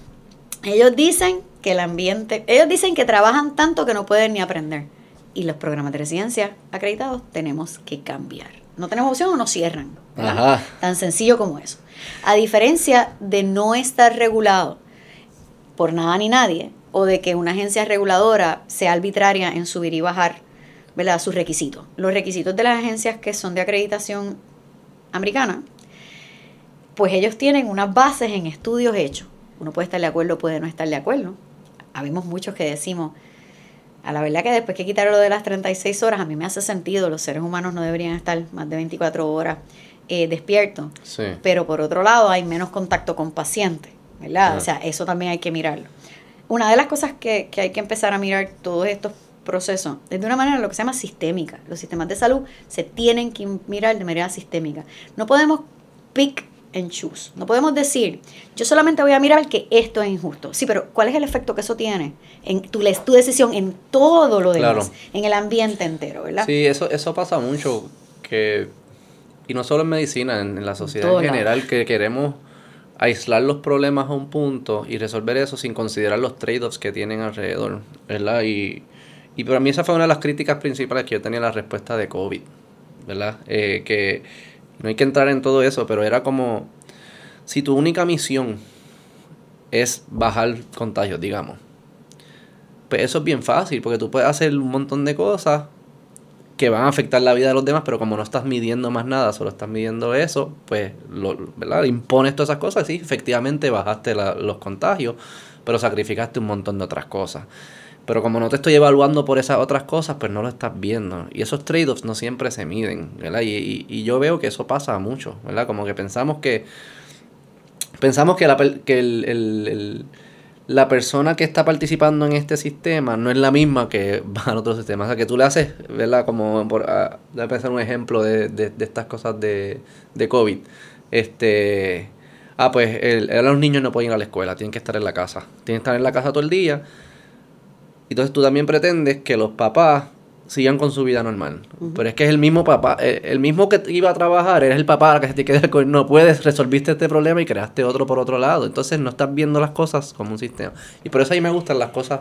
Ellos dicen que el ambiente, ellos dicen que trabajan tanto que no pueden ni aprender. Y los programas de residencia acreditados tenemos que cambiar. No tenemos opción o nos cierran. Tan sencillo como eso. A diferencia de no estar regulado por nada ni nadie, o de que una agencia reguladora sea arbitraria en subir y bajar ¿verdad? sus requisitos. Los requisitos de las agencias que son de acreditación americana, pues ellos tienen unas bases en estudios hechos. Uno puede estar de acuerdo, puede no estar de acuerdo. Habemos muchos que decimos, a la verdad que después que quitaron lo de las 36 horas, a mí me hace sentido, los seres humanos no deberían estar más de 24 horas eh, despierto. Pero por otro lado hay menos contacto con pacientes, ¿verdad? O sea, eso también hay que mirarlo. Una de las cosas que, que hay que empezar a mirar todos estos procesos es de una manera lo que se llama sistémica. Los sistemas de salud se tienen que mirar de manera sistémica. No podemos pick and choose. No podemos decir, yo solamente voy a mirar que esto es injusto. Sí, pero ¿cuál es el efecto que eso tiene en tu, tu decisión, en todo lo demás, en el ambiente entero, ¿verdad? Sí, eso, eso pasa mucho, que y no solo en medicina, en, la sociedad en general, que queremos aislar los problemas a un punto y resolver eso sin considerar los trade-offs que tienen alrededor, ¿verdad? Y, y para mí esa fue una de las críticas principales que yo tenía en la respuesta de COVID, ¿verdad? Eh, que no hay que entrar en todo eso, pero era como, si tu única misión es bajar contagios, digamos, pues eso es bien fácil, porque tú puedes hacer un montón de cosas que van a afectar la vida de los demás, pero como no estás midiendo más nada, solo estás midiendo eso, pues, lo, ¿verdad? Impones todas esas cosas, sí, efectivamente bajaste los contagios, pero sacrificaste un montón de otras cosas. Pero como no te estoy evaluando por esas otras cosas, pues no lo estás viendo. Y esos trade-offs no siempre se miden, ¿verdad? Y, y, yo veo que eso pasa mucho, ¿verdad? Como que pensamos que... Pensamos que, la, que el la persona que está participando en este sistema no es la misma que va en otro sistema. O sea, que tú le haces, ¿verdad? Como, por, a, ah, pensar un ejemplo de, de, estas cosas de, de, COVID. Este, ah, pues el, los niños no pueden ir a la escuela, tienen que estar en la casa. Tienen que estar en la casa todo el día. Entonces tú también pretendes que los papás sigan con su vida normal. Pero es que es el mismo papá, eh, el, mismo que iba a trabajar, eres el papá que se te queda con, no puedes, resolviste este problema y creaste otro por otro lado. Entonces no estás viendo las cosas como un sistema. Y por eso a mí me gustan las cosas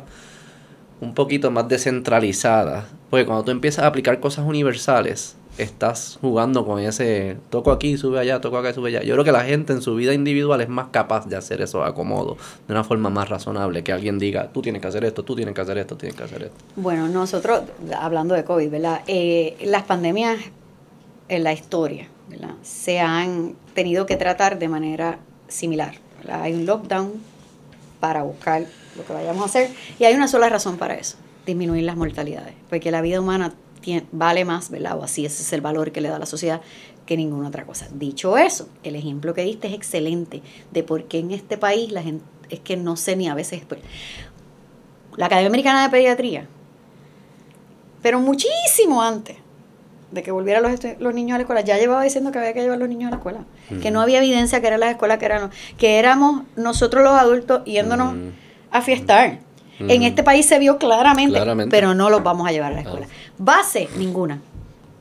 un poquito más descentralizadas. Porque cuando tú empiezas a aplicar cosas universales, estás jugando con ese toco aquí, sube allá, toco acá, sube allá. Yo creo que la gente en su vida individual es más capaz de hacer eso acomodo, de una forma más razonable, que alguien diga, tú tienes que hacer esto, tú tienes que hacer esto, tienes que hacer esto. Bueno, nosotros, hablando de COVID, ¿verdad? Eh, las pandemias en la historia, ¿verdad? Se han tenido que tratar de manera similar. Hay un lockdown para buscar lo que vayamos a hacer y hay una sola razón para eso, disminuir las mortalidades, porque la vida humana vale más, ¿verdad? O así ese es el valor que le da la sociedad que ninguna otra cosa. Dicho eso, el ejemplo que diste es excelente de por qué en este país la gente es que no sé ni a veces la Academia Americana de Pediatría, pero muchísimo antes de que volvieran los, los niños a la escuela, ya llevaba diciendo que había que llevar a los niños a la escuela, que no había evidencia que eran las escuelas que eran, que éramos nosotros los adultos yéndonos a fiestar En este país se vio claramente, pero no los vamos a llevar a la escuela. Base, ninguna.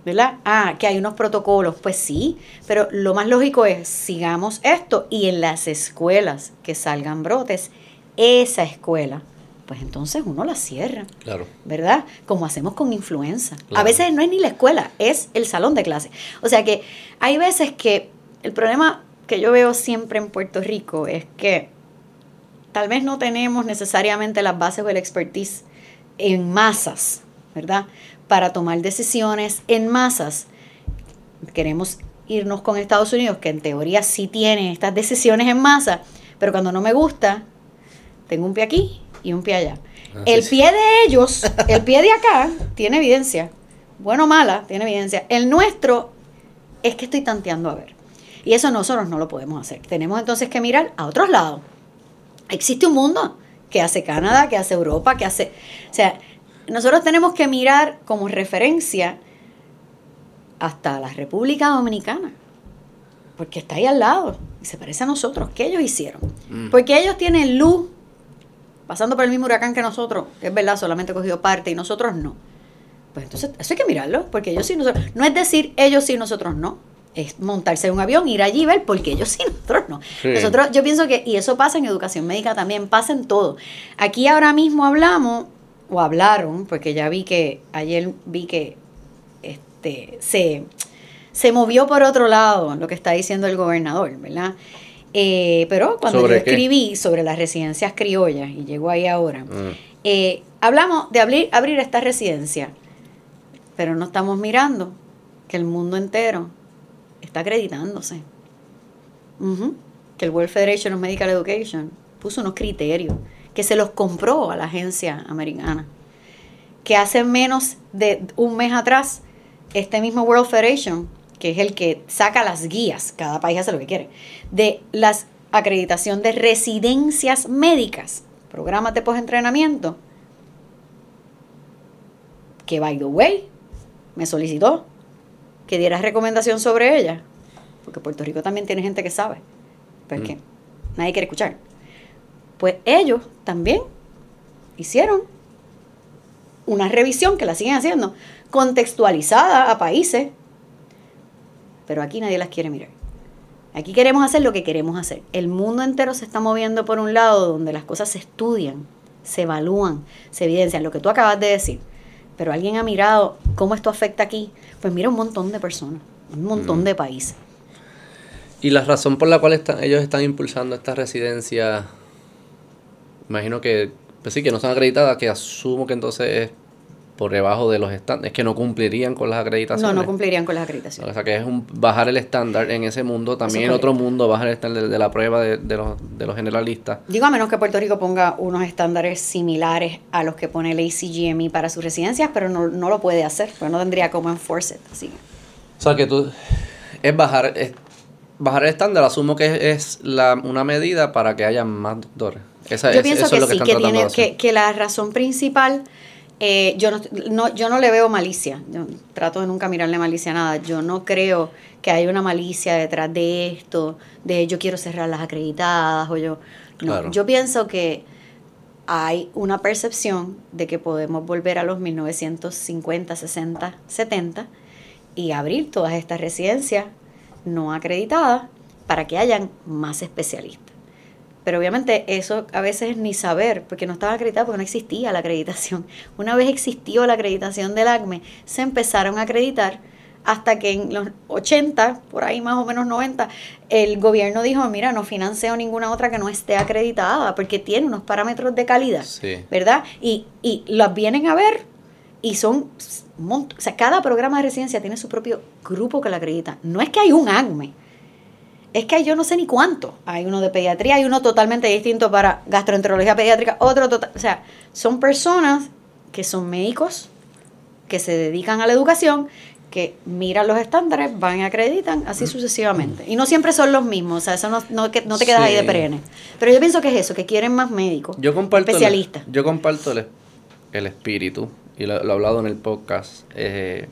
¿verdad? Ah, que hay unos protocolos, pues sí, pero lo más lógico es sigamos esto y en las escuelas que salgan brotes, esa escuela, pues entonces uno la cierra. Claro. ¿Verdad? Como hacemos con influenza. A veces no es ni la escuela, es el salón de clase. O sea que hay veces que el problema que yo veo siempre en Puerto Rico es que tal vez no tenemos necesariamente las bases o el expertise en masas, ¿verdad? para tomar decisiones en masas. Queremos irnos con Estados Unidos, que en teoría sí tiene estas decisiones en masa, pero cuando no me gusta, tengo un pie aquí y un pie allá. Ah, el pie de ellos, el pie de acá, tiene evidencia. Bueno o mala, tiene evidencia. El nuestro es que estoy tanteando a ver. Y eso nosotros no lo podemos hacer. Tenemos entonces que mirar a otros lados. Existe un mundo que hace Canadá, que hace Europa, que hace... O sea, nosotros tenemos que mirar como referencia hasta la República Dominicana, porque está ahí al lado y se parece a nosotros. ¿Qué ellos hicieron? Mm. Porque ellos tienen luz pasando por el mismo huracán que nosotros, que es verdad, solamente cogido parte y nosotros no. Pues entonces, eso hay que mirarlo, porque ellos sí, nosotros. No es decir ellos sí, nosotros no. Es montarse en un avión, ir allí y ver, porque ellos sí, nosotros no. Nosotros, yo pienso que, y eso pasa en educación médica también, pasa en todo. Aquí ahora mismo hablamos o hablaron, porque ya vi que ayer vi que este, se, se movió por otro lado lo que está diciendo el gobernador, ¿verdad? Eh, pero cuando yo escribí sobre las residencias criollas, y llegó ahí ahora, mm. eh, hablamos de abrir, abrir esta residencia, pero no estamos mirando que el mundo entero está acreditándose. Que el World Federation of Medical Education puso unos criterios que se los compró a la agencia americana. Que hace menos de un mes atrás, este mismo World Federation, que es el que saca las guías, cada país hace lo que quiere, de la acreditación de residencias médicas, programas de postentrenamiento, que by the way, me solicitó que diera recomendación sobre ella, porque Puerto Rico también tiene gente que sabe, pero que mm. nadie quiere escuchar pues ellos también hicieron una revisión que la siguen haciendo, contextualizada a países, pero aquí nadie las quiere mirar. Aquí queremos hacer lo que queremos hacer. El mundo entero se está moviendo por un lado donde las cosas se estudian, se evalúan, se evidencian, lo que tú acabas de decir. Pero alguien ha mirado cómo esto afecta aquí, pues mira un montón de personas, un montón de países. Y la razón por la cual están, ellos están impulsando esta residencia imagino que, pues sí, que no están acreditadas, que asumo que entonces es por debajo de los estándares, que no cumplirían con las acreditaciones. No, no cumplirían con las acreditaciones. O sea, que es un bajar el estándar en ese mundo, también en otro mundo bajar el estándar de, la prueba de, los, de los generalistas. Digo, a menos que Puerto Rico ponga unos estándares similares a los que pone el ACGME para sus residencias, pero no, no lo puede hacer, porque no tendría cómo enforce it, así. O sea, que tú, es bajar, bajar el estándar, asumo que es, la, una medida para que haya más doctores. Yo pienso que, sí, que, tiene, que, la razón principal, eh, yo, no, yo no le veo malicia, yo trato de nunca mirarle malicia a nada, yo no creo que haya una malicia detrás de esto, de yo quiero cerrar las acreditadas o yo... No, yo pienso que hay una percepción de que podemos volver a los 1950, 60, 70 y abrir todas estas residencias no acreditadas para que hayan más especialistas. Pero obviamente eso a veces ni saber, porque no estaba acreditado, porque no existía la acreditación. Una vez existió la acreditación del ACME, se empezaron a acreditar hasta que en los 80, por ahí más o menos 90, el gobierno dijo, mira, no financio ninguna otra que no esté acreditada, porque tiene unos parámetros de calidad, ¿verdad? Y, y las vienen a ver y son, o sea, cada programa de residencia tiene su propio grupo que la acredita. No es que hay un ACME, es que yo no sé ni cuánto. Hay uno de pediatría, hay uno totalmente distinto para gastroenterología pediátrica, otro total, o sea, son personas que son médicos, que se dedican a la educación, que miran los estándares, van y acreditan, así sucesivamente. Y no siempre son los mismos, o sea, eso no, no, no te quedas ahí de perenne. Pero yo pienso que es eso, que quieren más médicos, yo comparto especialistas. yo comparto el, espíritu, y lo, he hablado en el podcast, eh,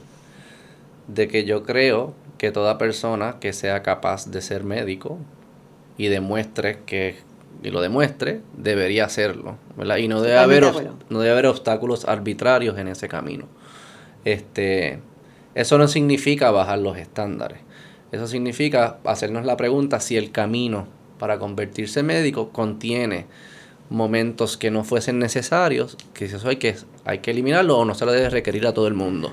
de que yo creo que toda persona que sea capaz de ser médico y demuestre que y lo demuestre, debería hacerlo, ¿verdad? Y no debe, haber, no debe haber obstáculos arbitrarios en ese camino. Este, eso no significa bajar los estándares. Eso significa hacernos la pregunta si el camino para convertirse en médico contiene momentos que no fuesen necesarios, que eso hay que, hay que eliminarlo o no se lo debe requerir a todo el mundo.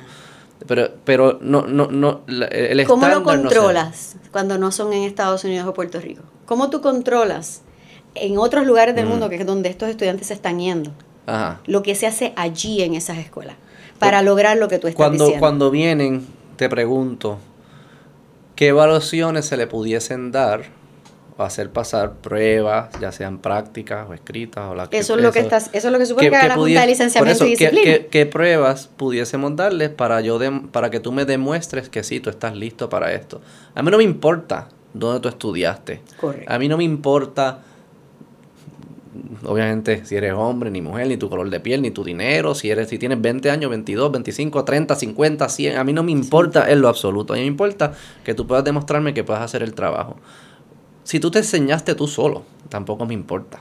Pero, pero no, no, no, el ¿Cómo lo controlas cuando no son en Estados Unidos o Puerto Rico? ¿Cómo tú controlas en otros lugares del mm. mundo que es donde estos estudiantes se están yendo? Lo que se hace allí en esas escuelas para lograr lo que tú estás cuando, diciendo. Cuando vienen, te pregunto, ¿qué evaluaciones se le pudiesen dar hacer pasar pruebas, ya sean prácticas o escritas o la que eso es lo que estás, eso es lo que supone que, la Junta de Licenciamiento y Disciplina. ¿qué, pruebas pudiésemos darles para yo para que tú me demuestres que sí, tú estás listo para esto? A mí no me importa dónde tú estudiaste. Correcto. A mí no me importa obviamente si eres hombre, ni mujer, ni tu color de piel, ni tu dinero, si eres si tienes 20 años, 22, 25, 30, 50, 100, a mí no me importa en lo absoluto, a mí me importa que tú puedas demostrarme que puedas hacer el trabajo. Si tú te enseñaste tú solo, tampoco me importa.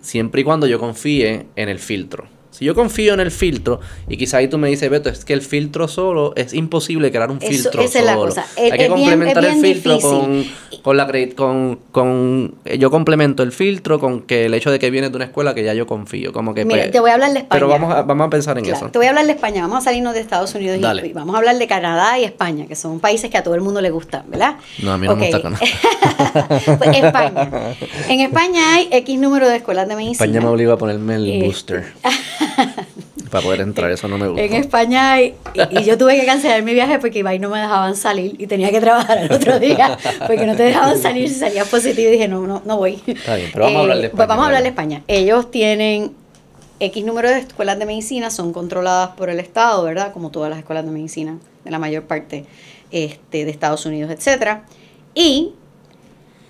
Siempre y cuando yo confíe en el filtro. Si yo confío en el filtro, y quizá ahí tú me dices, Beto, es que el filtro solo es imposible crear un filtro esa solo. Es la cosa. Hay que complementar el filtro con, con, la con, con yo complemento el filtro con que el hecho de que viene de una escuela que ya yo confío. Como que Mira, pues, te voy a hablar de España. Pero vamos a, vamos a pensar en eso. Te voy a hablar de España, vamos a salirnos de Estados Unidos y vamos a hablar de Canadá y España, que son países que a todo el mundo le gustan, ¿verdad? No, a mí no me gusta Canadá. pues España. En España hay X número de escuelas de medicina. España me obliga a ponerme el eh, booster. Para poder entrar, eso no me gusta. En España, y, yo tuve que cancelar mi viaje porque iba y no me dejaban salir y tenía que trabajar el otro día porque no te dejaban salir si salías positivo y dije, no, no, no voy. Está bien, pero vamos a hablar de eh, España. Pues vamos a hablar de España. Ellos tienen X número de escuelas de medicina, son controladas por el Estado, ¿verdad? Como todas las escuelas de medicina de la mayor parte este, de Estados Unidos, etcétera. Y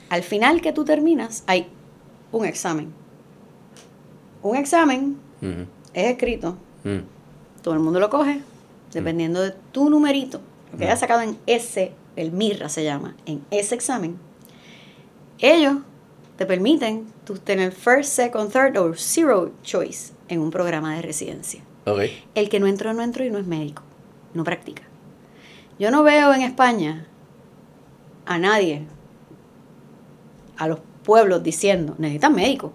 al final que tú terminas, hay un examen. Un examen es escrito Mm. Todo el mundo lo coge, dependiendo de tu numerito, lo que hayas mm. sacado en ese, el MIRRA se llama, en ese examen. Ellos te permiten tú tener first, second, third o zero choice en un programa de residencia. El que no entró, no entró y no es médico, no practica. Yo no veo en España a nadie, a los pueblos diciendo, necesitan médicos.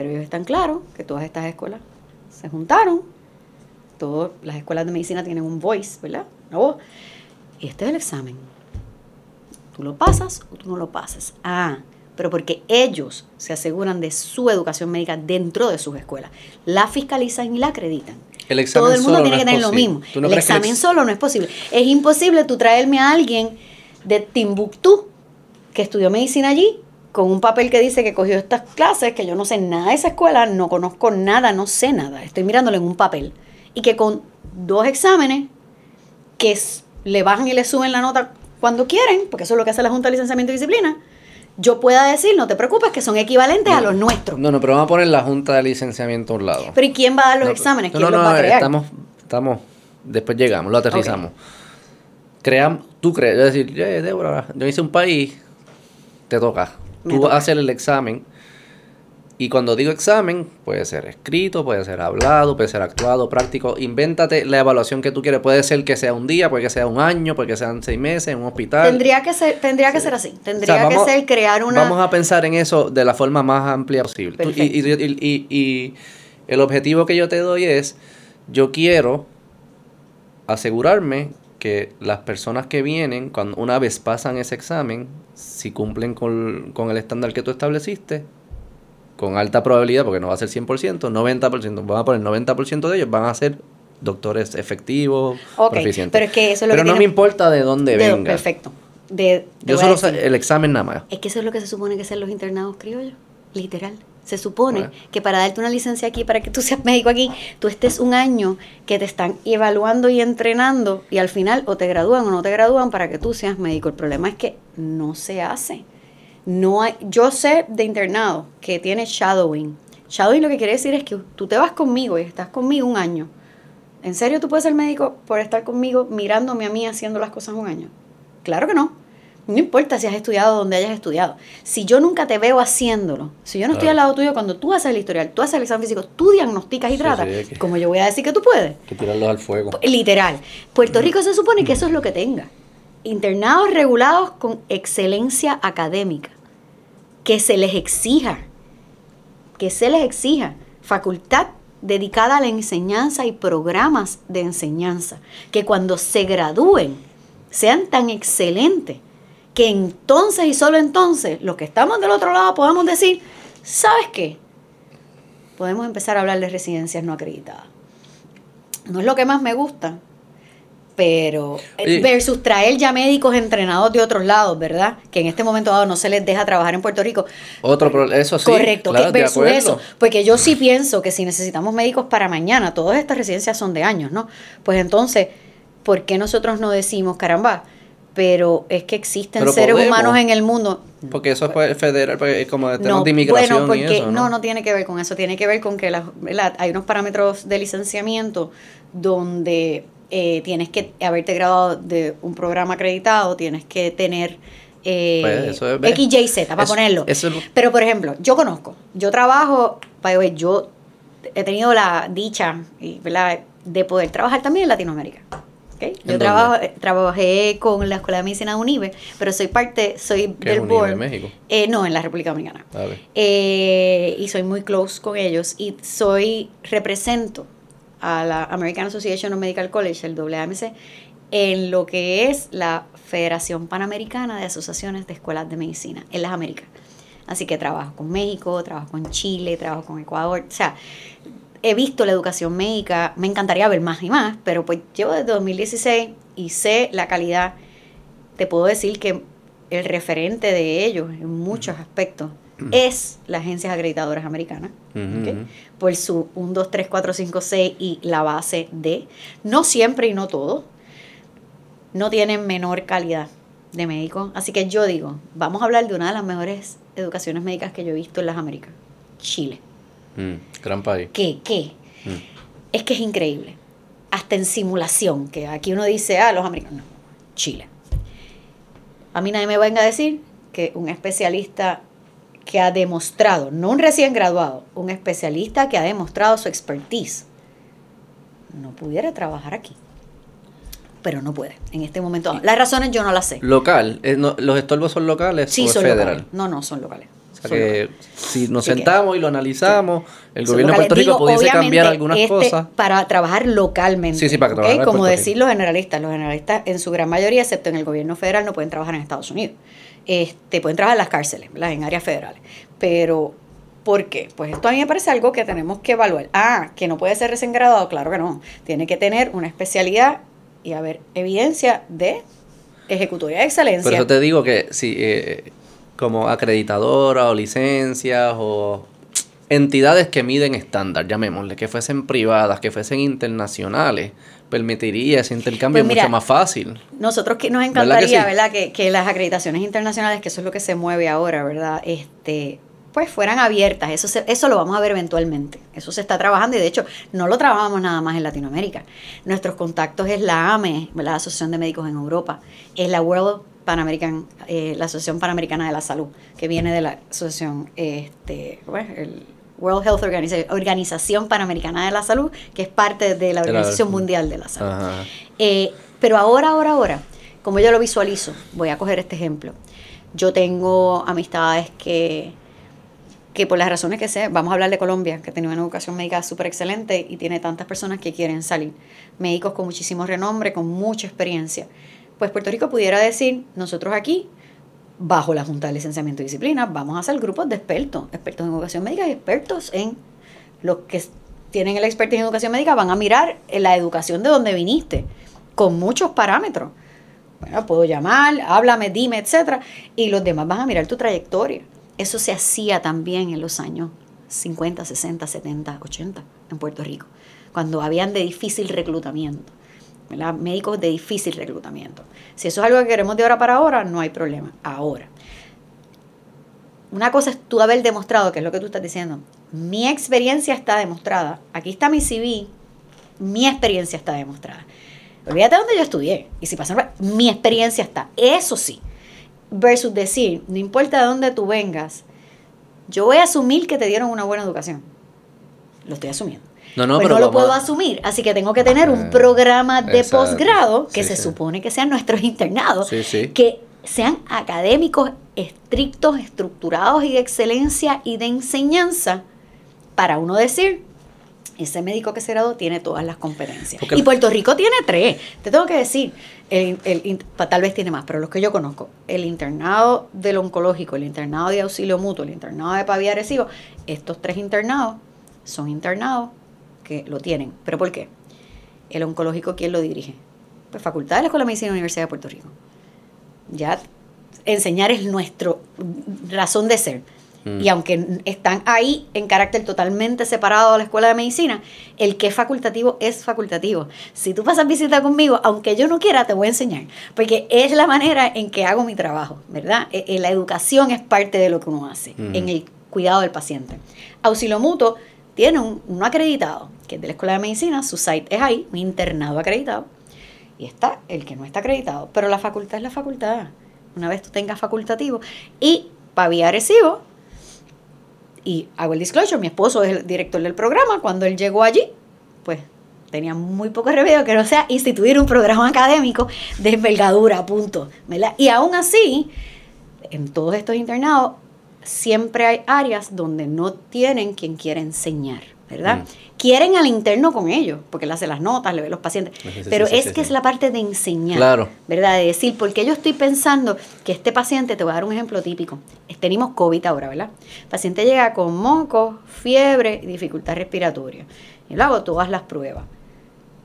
Pero ellos están claros que todas estas escuelas se juntaron, todas las escuelas de medicina tienen un voice, ¿verdad? Y este es el examen. ¿Tú lo pasas o tú no lo pasas? Ah, pero porque ellos se aseguran de su educación médica dentro de sus escuelas. La fiscalizan y la acreditan. El examen Todo el mundo tiene que tener lo mismo. el examen solo no es posible. Es imposible tú traerme a alguien de Timbuktu que estudió medicina allí con un papel que dice que cogió estas clases, que yo no sé nada de esa escuela, no conozco nada, no sé nada, estoy mirándolo en un papel. Y que con dos exámenes que le bajan y le suben la nota cuando quieren, porque eso es lo que hace la Junta de Licenciamiento y Disciplina, yo pueda decir, no te preocupes, que son equivalentes a los nuestros. No, no, pero vamos a poner la Junta de Licenciamiento a un lado. Pero ¿y quién va a dar los exámenes? ¿Quién no, los va a crear? Estamos, estamos, después llegamos, lo aterrizamos. Creamos, tú crees, yo decir, Débora, yo hice un país, te toca tú hacer el examen. Y cuando digo examen, puede ser escrito, puede ser hablado, puede ser actuado, práctico. Invéntate la evaluación que tú quieres. Puede ser que sea un día, puede que sea un año, puede que sean seis meses en un hospital. Tendría que ser, tendría que ser así. Tendría que ser crear una. Vamos a pensar en eso de la forma más amplia posible. y, y, y el objetivo que yo te doy es: yo quiero asegurarme que las personas que vienen, cuando una vez pasan ese examen, si cumplen con, el estándar que tú estableciste, con alta probabilidad, porque no va a ser 100%, 90%, vamos a poner 90% de ellos van a ser doctores efectivos, proficientes. Pero, es que eso es lo pero no me importa de dónde venga. Perfecto. De, Yo solo sé el examen nada más. Es que eso es lo que se supone que sean los internados criollos, literal. Se supone que para darte una licencia aquí, para que tú seas médico aquí, tú estés un año que te están evaluando y entrenando y al final o te gradúan o no te gradúan para que tú seas médico. El problema es que no se hace. No hay, yo sé de internado que tiene shadowing. Shadowing lo que quiere decir es que tú te vas conmigo y estás conmigo un año. ¿En serio tú puedes ser médico por estar conmigo mirándome a mí haciendo las cosas un año? Claro que no. No importa si has estudiado donde hayas estudiado. Si yo nunca te veo haciéndolo, si yo no estoy al lado tuyo cuando tú haces el historial, tú haces el examen físico, tú diagnosticas y tratas, como yo voy a decir que tú puedes. Que tirarlos al fuego. Literal. Puerto Rico se supone que eso es lo que tenga. Internados regulados con excelencia académica. Que se les exija. Que se les exija. Facultad dedicada a la enseñanza y programas de enseñanza. Que cuando se gradúen sean tan excelentes que entonces y solo entonces los que estamos del otro lado podamos decir, ¿sabes qué? Podemos empezar a hablar de residencias no acreditadas. No es lo que más me gusta, pero versus traer ya médicos entrenados de otros lados, ¿verdad? Que en este momento dado no se les deja trabajar en Puerto Rico. Otro eso sí. Correcto, versus eso, porque yo sí pienso que si necesitamos médicos para mañana, todas estas residencias son de años, ¿no? Pues entonces, ¿por qué nosotros no decimos, caramba, pero es que existen seres humanos en el mundo. Porque eso es federal, pues, como de temas de inmigración bueno, porque, ¿no? ¿no? tiene que ver con eso, tiene que ver con que hay unos parámetros de licenciamiento donde eh, tienes que haberte graduado de un programa acreditado, tienes que tener eh, pues X, Y, Z, para ponerlo. Pero, por ejemplo, yo conozco, yo trabajo, yo he tenido la dicha de poder trabajar también en Latinoamérica. Yo trabajo, eh, trabajé con la Escuela de Medicina de UNIBE, pero soy parte, soy del board. en México? Eh, no, en la República Dominicana. Eh, y soy muy close con ellos y soy, represento a la American Association of Medical College, el AMC, en lo que es la Federación Panamericana de Asociaciones de Escuelas de Medicina en las Américas. Así que trabajo con México, trabajo con Chile, trabajo con Ecuador. O sea, he visto la educación médica, me encantaría ver más y más, pero pues llevo desde 2016 y sé la calidad. Te puedo decir que el referente de ellos en muchos aspectos es las agencias acreditadoras americanas, por su 1, 2, 3, 4, 5, 6 y la base D. No siempre y no todo, no tienen menor calidad de médico. Así que yo digo, vamos a hablar de una de las mejores educaciones médicas que yo he visto en las Américas, Chile. Mm, gran país. ¿Qué? ¿Qué? Mm. Es que es increíble. Hasta en simulación, que aquí uno dice, ah, los americanos. No, Chile. A mí nadie me venga a decir que un especialista que ha demostrado, no un recién graduado, un especialista que ha demostrado su expertise, no pudiera trabajar aquí. Pero no puede, en este momento. Las razones yo no las sé. ¿Local? Eh, ¿Los estorbos son locales sí, son federal? No, no, son locales que si nos sentamos y lo analizamos, el gobierno de Puerto Rico pudiese cambiar algunas este, cosas. Para trabajar localmente. Sí, sí, para trabajar Como decir los generalistas. Los generalistas, en su gran mayoría, excepto en el gobierno federal, no pueden trabajar en Estados Unidos. Este, pueden trabajar en las cárceles, en áreas federales. Pero, ¿por qué? Pues esto a mí me parece algo que tenemos que evaluar. Ah, que no puede ser recién graduado, claro que no. Tiene que tener una especialidad y haber evidencia de ejecutoria de excelencia. Por eso te digo que si eh, como acreditadoras o licencias o entidades que miden estándar, llamémosle, que fuesen privadas, que fuesen internacionales, permitiría ese intercambio pues mucho más fácil. Nosotros que nos encantaría, ¿verdad? Que, que, las acreditaciones internacionales, que eso es lo que se mueve ahora, ¿verdad? Este, pues fueran abiertas. Eso, eso lo vamos a ver eventualmente. Eso se está trabajando y de hecho no lo trabajamos nada más en Latinoamérica. Nuestros contactos es la AME, la Asociación de Médicos en Europa, es la World Panamerican, eh, la Asociación Panamericana de la Salud, que viene de la Asociación, este, el World Health Organization, Organización Panamericana de la Salud, que es parte de la Organización Mundial de la Salud. Eh, pero ahora, ahora, ahora, como yo lo visualizo, voy a coger este ejemplo. Yo tengo amistades que, que por las razones que sé, vamos a hablar de Colombia, que tiene una educación médica súper excelente y tiene tantas personas que quieren salir. Médicos con muchísimo renombre, con mucha experiencia pues Puerto Rico pudiera decir, nosotros aquí, bajo la Junta de Licenciamiento y Disciplina, vamos a hacer grupos de expertos, expertos en educación médica y expertos en los que tienen el expertise en educación médica, van a mirar la educación de donde viniste, con muchos parámetros. Bueno, puedo llamar, háblame, dime, etcétera, y los demás van a mirar tu trayectoria. Eso se hacía también en los años 50, 60, 70, 80 en Puerto Rico, cuando habían de difícil reclutamiento médicos de difícil reclutamiento. Si eso es algo que queremos de ahora para ahora, no hay problema. Ahora, una cosa es tú haber demostrado, que es lo que tú estás diciendo, mi experiencia está demostrada, aquí está mi CV, mi experiencia está demostrada. Olvídate de donde yo estudié, y si pasaron, mi experiencia está, eso sí. versus decir, no importa de dónde tú vengas, yo voy a asumir que te dieron una buena educación. Lo estoy asumiendo. No, no, Pues pero no lo puedo a- asumir, así que tengo que tener un Eh, programa de exacto. posgrado que Sí, se sí. supone que sean nuestros internados, Sí, que sean académicos, estrictos, estructurados y de excelencia y de enseñanza para uno decir, ese médico que se graduó tiene todas las competencias. Porque y Puerto Rico tiene tres, te tengo que decir, el, tal vez tiene más, pero los que yo conozco, el internado del oncológico, el internado de auxilio mutuo, el internado de Pavía Arecibo, estos tres internados son internados que lo tienen. ¿Pero por qué? El oncológico, ¿quién lo dirige? Pues Facultad de la Escuela de Medicina de la Universidad de Puerto Rico. Ya enseñar es nuestro razón de ser. Mm. Y aunque están ahí en carácter totalmente separado de la escuela de medicina, el que es facultativo es facultativo. Si tú pasas visita conmigo, aunque yo no quiera, te voy a enseñar. Porque es la manera en que hago mi trabajo, ¿verdad? Eh, eh, La educación es parte de lo que uno hace Ujú. en el cuidado del paciente. Auxilio Mutuo tiene un, uno acreditado, que es de la escuela de medicina, su site es ahí, un internado acreditado. Y está el que no está acreditado. Pero la facultad es la facultad. Una vez tú tengas facultativo. Y Pavía Arecibo, y hago el disclosure, mi esposo es el director del programa, cuando él llegó allí, pues tenía muy poco remedio que no sea instituir un programa académico de envergadura, punto. ¿verdad? Y aún así, en todos estos internados, siempre hay áreas donde no tienen quien quiera enseñar, ¿verdad? Mm. Quieren al interno con ellos, porque le hace las notas, le ve los pacientes, Sí, sí, pero sí, es que es la parte de enseñar. Claro. ¿verdad? De decir, porque yo estoy pensando que este paciente, te voy a dar un ejemplo típico, tenemos COVID ahora, ¿verdad? El paciente llega con mocos, fiebre y dificultad respiratoria. Yo le hago todas las pruebas.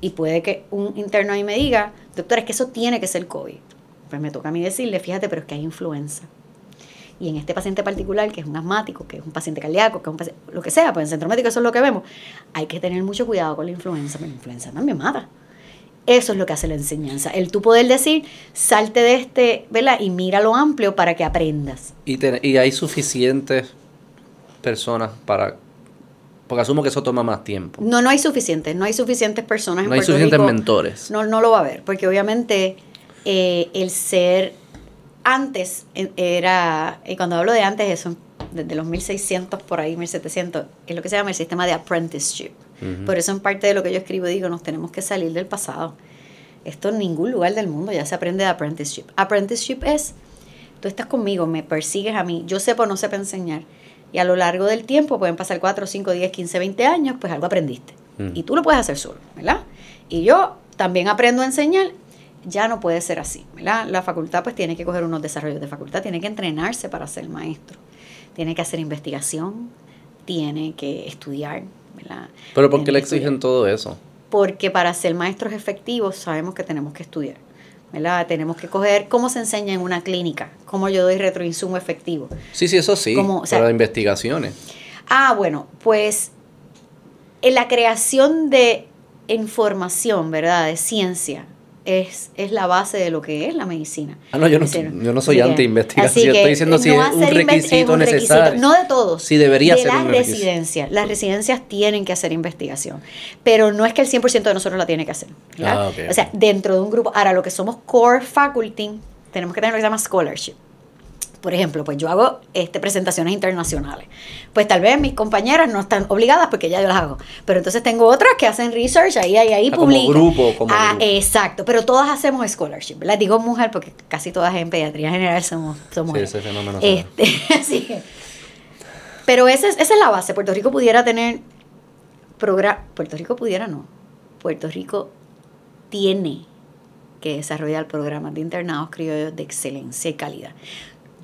Y puede que un interno ahí me diga, doctor, es que eso tiene que ser COVID. Pues me toca a mí decirle, fíjate, pero es que hay influenza. Y en este paciente particular, que es un asmático, que es un paciente cardíaco, que es un paciente, lo que sea, pues en centro médico eso es lo que vemos, hay que tener mucho cuidado con la influenza, porque la influenza también mata. Eso es lo que hace la enseñanza. El tú poder decir, salte de este, ¿verdad? Y mira lo amplio para que aprendas. Y, te- y hay suficientes personas para... Porque asumo que eso toma más tiempo. No, no hay suficientes, no hay suficientes personas en No hay Puerto suficientes Rico. mentores. No, no lo va a haber, porque obviamente eh, el ser antes eh, era, y cuando hablo de antes, eso desde los 1600 por ahí, 1700, es lo que se llama el sistema de apprenticeship. Ujú. Por eso en parte de lo que yo escribo digo, nos tenemos que salir del pasado. Esto en ningún lugar del mundo ya se aprende de apprenticeship. Apprenticeship es, tú estás conmigo, me persigues a mí, yo sepa o no sepa enseñar. Y a lo largo del tiempo, pueden pasar 4, 5, 10, 15, 20 años, pues algo aprendiste. Y tú lo puedes hacer solo, ¿verdad? Y yo también aprendo a enseñar, ya no puede ser así, ¿verdad? La facultad pues tiene que coger unos desarrollos de facultad, tiene que entrenarse para ser maestro, tiene que hacer investigación, tiene que estudiar, ¿verdad? Pero ¿por qué le exigen todo eso? porque para ser maestros efectivos sabemos que tenemos que estudiar. ¿verdad? Tenemos que coger cómo se enseña en una clínica, cómo yo doy retroinsumo efectivo. Sí, sí, eso sí. Como, o sea- pero investigaciones. Ah, bueno, pues en la creación de información, ¿verdad? De ciencia, es, es la base de lo que es la medicina. Ah, no, yo no, decir, yo no soy anti-investigación. Estoy diciendo si no es un requisito es un requisito. necesario. No de todos. Sí, debería de ser las residencias. Las residencias tienen que hacer investigación. Pero no es que el 100% de nosotros la tiene que hacer. Ah, ok, O sea, dentro de un grupo. Ahora, lo que somos core faculty, tenemos que tener lo que se llama scholarship. Por ejemplo, pues yo hago este, presentaciones internacionales. Pues tal vez mis compañeras no están obligadas porque ya yo las hago. Pero entonces tengo otras que hacen research, ahí, ahí, ahí Ah, como publican. grupo, como ah, grupo. exacto. Pero todas hacemos scholarship. ¿verdad? Digo mujer porque casi todas en pediatría general somos, somos Sí, ese fenómeno. Este, así que- Pero esa es, esa es la base. Puerto Rico pudiera tener programa. Puerto Rico pudiera no. Puerto Rico tiene que desarrollar programas de internados criollos de excelencia y calidad.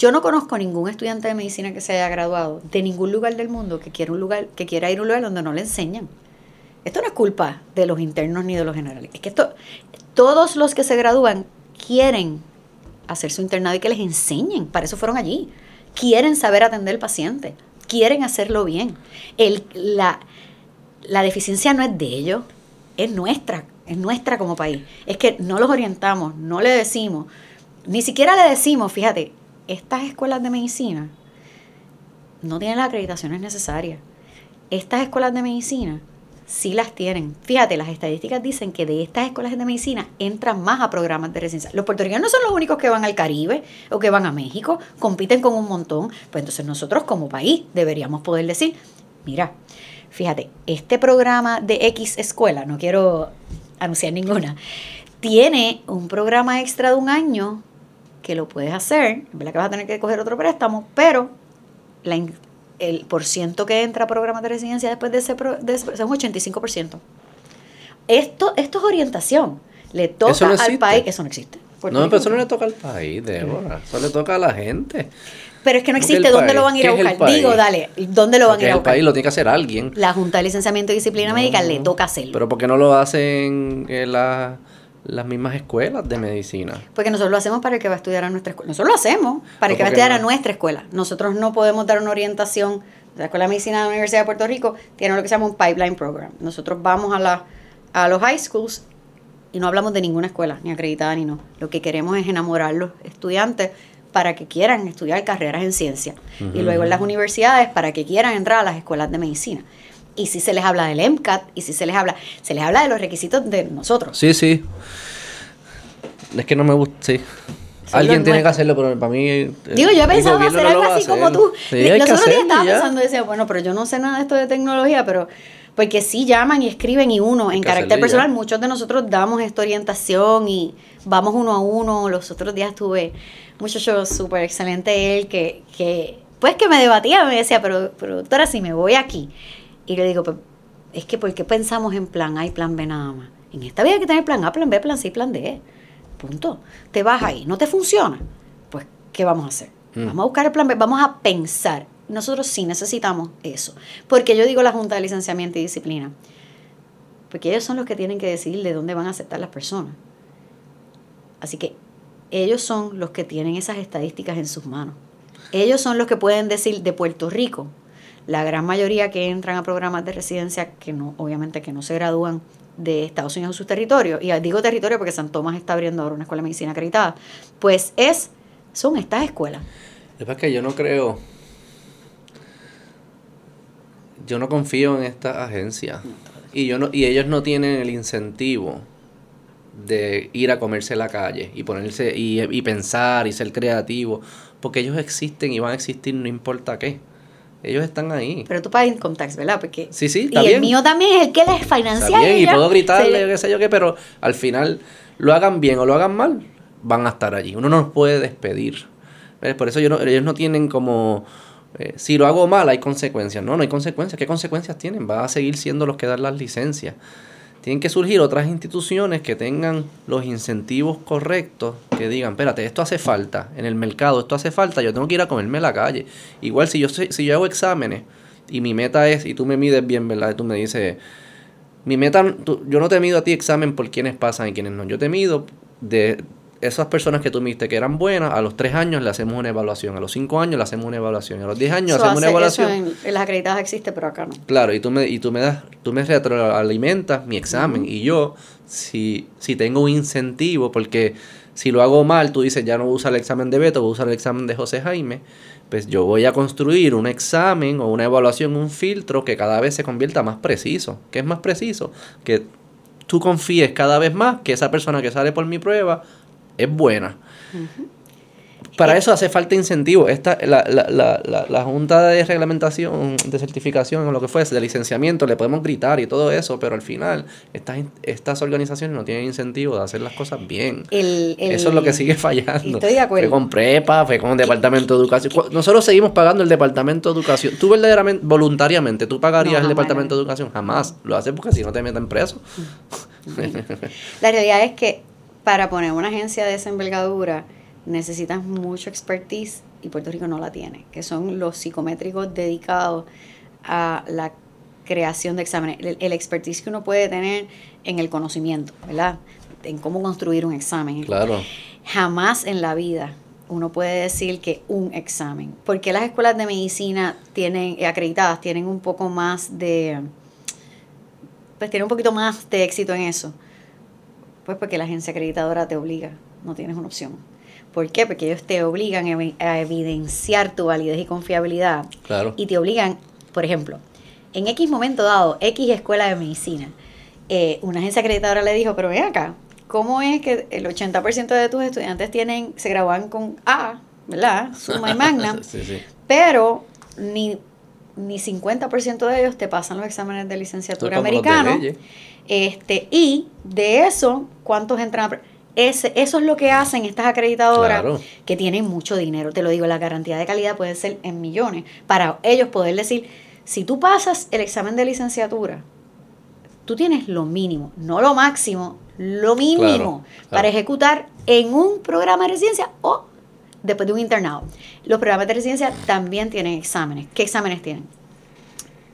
Yo no conozco ningún estudiante de medicina que se haya graduado de ningún lugar del mundo que quiera un lugar, que quiera ir a un lugar donde no le enseñan. Esto no es culpa de los internos ni de los generales. Es que esto, todos los que se gradúan quieren hacer su internado y que les enseñen. Para eso fueron allí. Quieren saber atender al paciente. Quieren hacerlo bien. El, la, la deficiencia no es de ellos, es nuestra, es nuestra como país. Es que no los orientamos, no le decimos, ni siquiera le decimos, fíjate, estas escuelas de medicina no tienen las acreditaciones necesarias. Estas escuelas de medicina sí las tienen. Fíjate, las estadísticas dicen que de estas escuelas de medicina entran más a programas de residencia. Los puertorriqueños no son los únicos que van al Caribe o que van a México, compiten con un montón. Pues entonces nosotros como país deberíamos poder decir, mira, fíjate, este programa de X escuela, no quiero anunciar ninguna, tiene un programa extra de un año que lo puedes hacer, en verdad que vas a tener que coger otro préstamo, pero la, el porciento que entra a programas de residencia después de ese, de ese es un 85%. Esto, esto es orientación. Le toca al país. Eso no existe. no, pero eso no le toca al país, Débora. Eso le toca a la gente. Pero es que no existe. ¿Dónde lo van a ir a buscar? Digo, dale, ¿dónde lo van a ir a buscar? El país lo tiene que hacer alguien. La Junta de Licenciamiento y Disciplina Médica le toca hacerlo. Pero ¿por qué no lo hacen en la las mismas escuelas de medicina. Porque nosotros lo hacemos para el que va a estudiar a nuestra escuela. Nosotros lo hacemos para el que va a estudiar a nuestra escuela. Nosotros no podemos dar una orientación. La Escuela de Medicina de la Universidad de Puerto Rico tiene lo que se llama un pipeline program. Nosotros vamos a, la, a los high schools y no hablamos de ninguna escuela, ni acreditada ni no. Lo que queremos es enamorar a los estudiantes para que quieran estudiar carreras en ciencia. Y luego en las universidades para que quieran entrar a las escuelas de medicina y si se les habla del MCAT, y si se les habla, se les habla de los requisitos de nosotros. Sí, sí. Es que no me gusta, sí. Alguien tiene que hacerlo, pero para mí. Eh, Digo, yo he pensado hacer algo así como tú. Sí, Los otros días estaba pensando, decía, bueno, pero yo no sé nada de esto de tecnología, pero. Porque sí llaman y escriben y uno, en carácter personal, muchos de nosotros damos esta orientación y vamos uno a uno. Los otros días tuve un muchacho súper excelente él que, que, pues que me debatía, me decía, pero, pero doctora, si me voy aquí y le digo, pues, es que ¿por qué pensamos en plan A y plan B nada más? En esta vida hay que tener plan A, plan B, plan C y plan D. Punto. Te vas ahí, no te funciona. Pues, ¿qué vamos a hacer? Mm. Vamos a buscar el plan B, vamos a pensar. Nosotros sí necesitamos eso. Porque yo digo la Junta de Licenciamiento y Disciplina. Porque ellos son los que tienen que decidir de dónde van a aceptar las personas. Así que ellos son los que tienen esas estadísticas en sus manos. Ellos son los que pueden decir de Puerto Rico, la gran mayoría que entran a programas de residencia, que no, obviamente que no se gradúan de Estados Unidos en sus territorios, y digo territorio porque San Tomás está abriendo ahora una escuela de medicina acreditada, pues es, son estas escuelas. Es que yo no creo, yo no confío en esta agencia y, yo no, y ellos no tienen el incentivo de ir a comerse la calle y ponerse y, y pensar y ser creativo, porque ellos existen y van a existir no importa qué. Ellos están ahí. Pero tú pagas income tax, ¿verdad? Porque, sí, sí, está y el mío también es el que les financia. Está y puedo gritarle, qué sé yo qué, pero al final, lo hagan bien o lo hagan mal, van a estar allí. Uno no los puede despedir. Por eso yo no, ellos no tienen como... Eh, si lo hago mal, hay consecuencias. No, no hay consecuencias. ¿Qué consecuencias tienen? Va a seguir siendo los que dan las licencias. Tienen que surgir otras instituciones que tengan los incentivos correctos, que digan, espérate, esto hace falta en el mercado, esto hace falta, yo tengo que ir a comerme la calle. Igual si yo, si yo hago exámenes y mi meta es, y tú me mides bien, ¿verdad? Tú me dices, mi meta, yo no te mido a ti examen por quienes pasan y quienes no, yo te mido de esas personas que tú viste que eran buenas, a los tres años le hacemos una evaluación, a los cinco años le hacemos una evaluación, a los diez años hacemos una evaluación. en, las acreditadas existe, pero acá no. Claro, y tú me, y tú me das, tú me retroalimentas mi examen, y yo, si, si tengo un incentivo, porque si lo hago mal, tú dices, ya no voy a usar el examen de Beto, voy a usar el examen de José Jaime, pues yo voy a construir un examen o una evaluación, un filtro que cada vez se convierta más preciso. ¿Qué es más preciso? Que tú confíes cada vez más que esa persona que sale por mi prueba es buena. Para eso hace falta incentivo. Esta, la, la, la, la, Junta de Reglamentación, de Certificación o lo que fuese, de licenciamiento, le podemos gritar y todo eso, pero al final estas, estas organizaciones no tienen incentivo de hacer las cosas bien. eso es lo que sigue fallando. Estoy de acuerdo. Fue con prepa, fue con el Departamento de Educación. Nosotros seguimos pagando el Departamento de Educación. Tú verdaderamente, voluntariamente, ¿tú pagarías el Departamento de Educación? Jamás. Lo haces porque si no te meten preso. La realidad es que para poner una agencia de esa envergadura necesitas mucho expertise y Puerto Rico no la tiene, que son los psicométricos dedicados a la creación de exámenes, el, expertise que uno puede tener en el conocimiento, ¿verdad? En cómo construir un examen. Claro. Jamás en la vida uno puede decir que un examen, porque las escuelas de medicina tienen eh, acreditadas tienen un poco más de pues tienen un poquito más de éxito en eso pues porque la agencia acreditadora te obliga, no tienes una opción. ¿Por qué? Porque ellos te obligan a evidenciar tu validez y confiabilidad. Claro. Y te obligan, por ejemplo, en X momento dado, X escuela de medicina, eh, una agencia acreditadora le dijo, pero ven acá, ¿cómo es que el 80% de tus estudiantes tienen, se gradúan con A, ¿verdad? Suma y magna, pero ni, ni 50% de ellos te pasan los exámenes de licenciatura americanos. Este, y de eso, ¿cuántos entran a ese, eso es lo que hacen estas acreditadoras que tienen mucho dinero. Te lo digo, la garantía de calidad puede ser en millones. Para ellos poder decir, si tú pasas el examen de licenciatura, tú tienes lo mínimo, no lo máximo, lo mínimo para ejecutar en un programa de residencia o después de un internado. Los programas de residencia también tienen exámenes. ¿Qué exámenes tienen?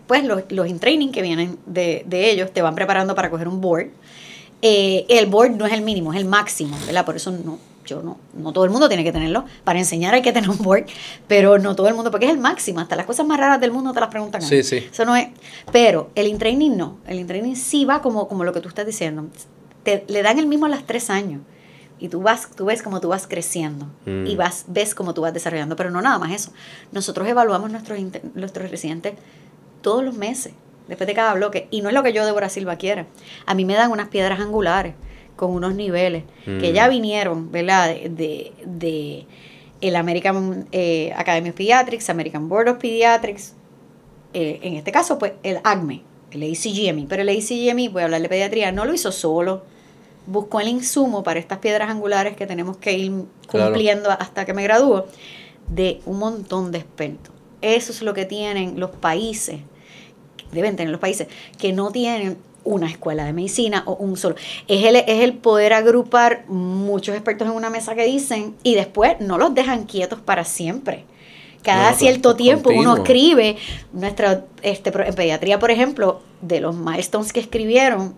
Pues los, los in-training que vienen de, de ellos te van preparando para coger un board eh, el board no es el mínimo, es el máximo, ¿verdad? Por eso no, yo no, no todo el mundo tiene que tenerlo. Para enseñar hay que tener un board, pero no todo el mundo, porque es el máximo. Hasta las cosas más raras del mundo te las preguntan. Sí, sí. Eso no es. Pero el in-training no. El in-training sí va como, como lo que tú estás diciendo. Te, le dan el mismo a las tres años. Y tú vas, tú ves cómo tú vas creciendo y mm. vas, ves cómo tú vas desarrollando, pero no nada más eso. Nosotros evaluamos nuestros, nuestros residentes todos los meses después de cada bloque. Y no es lo que yo, Débora Silva, quiera. A mí me dan unas piedras angulares con unos niveles que ya mm. vinieron, ¿verdad? De, de, el American eh, Academy of Pediatrics, American Board of Pediatrics, eh, en este caso, pues el ACME, el ACGME. Pero el ACGME, voy a hablar de pediatría, no lo hizo solo. Buscó el insumo para estas piedras angulares que tenemos que ir cumpliendo hasta que me gradúo de un montón de expertos. Eso es lo que tienen los países deben tener los países que no tienen una escuela de medicina o un solo. Es el, es el poder agrupar muchos expertos en una mesa que dicen y después no los dejan quietos para siempre. Cada cierto tiempo uno escribe, nuestra, este, en pediatría, por ejemplo, de los milestones que escribieron,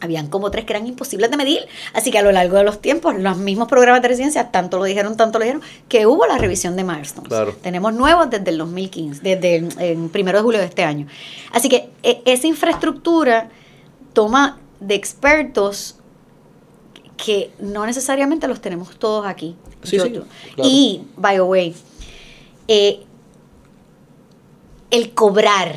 habían como tres que eran imposibles de medir. Así que a lo largo de los tiempos, los mismos programas de residencia, tanto lo dijeron, tanto lo dijeron, que hubo la revisión de milestones. Tenemos nuevos desde el 2015, desde el, primero de julio de este año. Así que e, esa infraestructura toma de expertos que no necesariamente los tenemos todos aquí. Sí, sí, Y, by the way, eh, el cobrar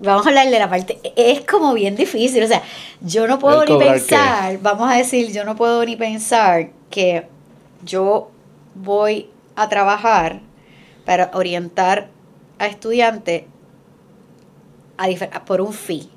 vamos a hablar de la parte, es como bien difícil, o sea, yo no puedo ni pensar, vamos a decir, yo no puedo ni pensar que yo voy a trabajar para orientar a estudiantes a por un fee.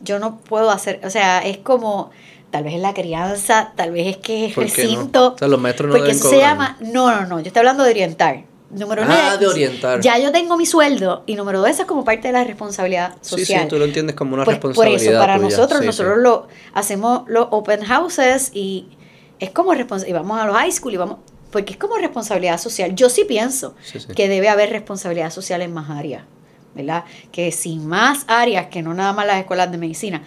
Yo no puedo hacer, o sea, es como, tal vez es la crianza, tal vez es que es recinto. O sea, los maestros no porque se llama, no, no, no, yo estoy hablando de orientar. Número ah, de orientar. Ya yo tengo mi sueldo y número dos, es como parte de la responsabilidad social. Sí, sí, tú lo entiendes como una responsabilidad. Por eso, para nosotros, nosotros lo hacemos los open houses y es como y vamos a los high school y vamos, porque es como responsabilidad social. Yo sí pienso que debe haber responsabilidad social en más áreas, ¿verdad? Que sin más áreas que no nada más las escuelas de medicina,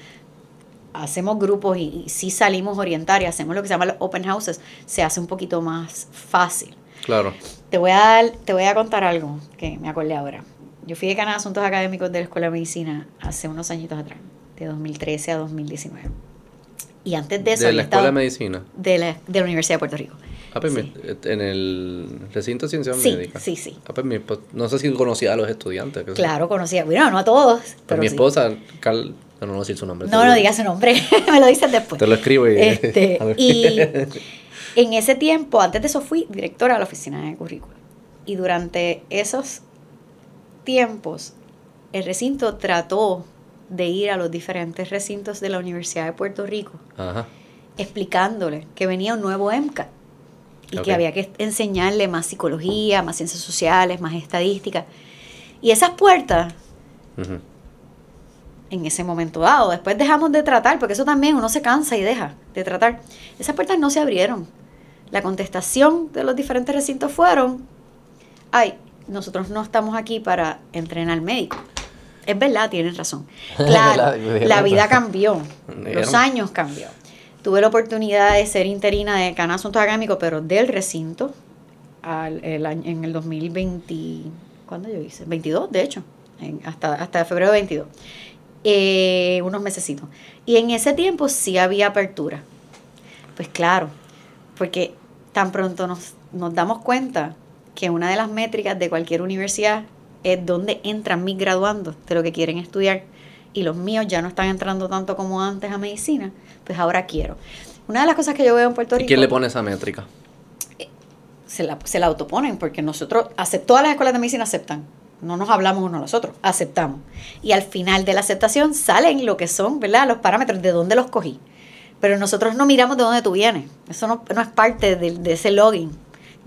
hacemos grupos y, y si salimos a orientar y hacemos lo que se llama los open houses, se hace un poquito más fácil. Claro. Te voy a dar, te voy a contar algo que me acordé ahora. Yo fui de de Asuntos Académicos de la Escuela de Medicina hace unos añitos atrás, de 2013 a 2019. Y antes de eso... ¿De la Escuela de Medicina? De la, de la Universidad de Puerto Rico. Ah, pues en el recinto de ciencias sí, médicas. Sí, sí. Ah, pues no sé si conocía a los estudiantes. Claro, conocía. Bueno, no a todos. Pues pero mi esposa, Carl, no, no, no decir su nombre. No, no digas su nombre. me lo dices después. Te lo escribo y... Este, y En ese tiempo, antes de eso, fui directora de la oficina de currículo. Y durante esos tiempos, el recinto trató de ir a los diferentes recintos de la Universidad de Puerto Rico, explicándole que venía un nuevo MCAT y que había que enseñarle más psicología, más ciencias sociales, más estadística. Y esas puertas, en ese momento dado, después dejamos de tratar, porque eso también uno se cansa y deja de tratar, esas puertas no se abrieron la contestación de los diferentes recintos fueron, ay, nosotros no estamos aquí para entrenar médicos. Es verdad, tienen razón. Claro, la vida cambió, los años cambió. Tuve la oportunidad de ser interina de Cana Asuntos Académicos, pero del recinto al, en el 2020, ¿cuándo yo hice? 22, de hecho, hasta, hasta febrero de 22. Eh, unos mesecitos. Y en ese tiempo sí había apertura. Pues claro, porque tan pronto nos, nos damos cuenta que una de las métricas de cualquier universidad es dónde entran mis graduandos de lo que quieren estudiar y los míos ya no están entrando tanto como antes a medicina, pues ahora quiero. Una de las cosas que yo veo en Puerto Rico... ¿Y quién le pone esa métrica? Se la, se la autoponen porque nosotros, todas las escuelas de medicina aceptan no nos hablamos uno a los otros, aceptamos. Y al final de la aceptación salen lo que son, ¿verdad? Los parámetros de dónde los cogí. Pero nosotros no miramos de dónde tú vienes. Eso no, es parte de, ese login.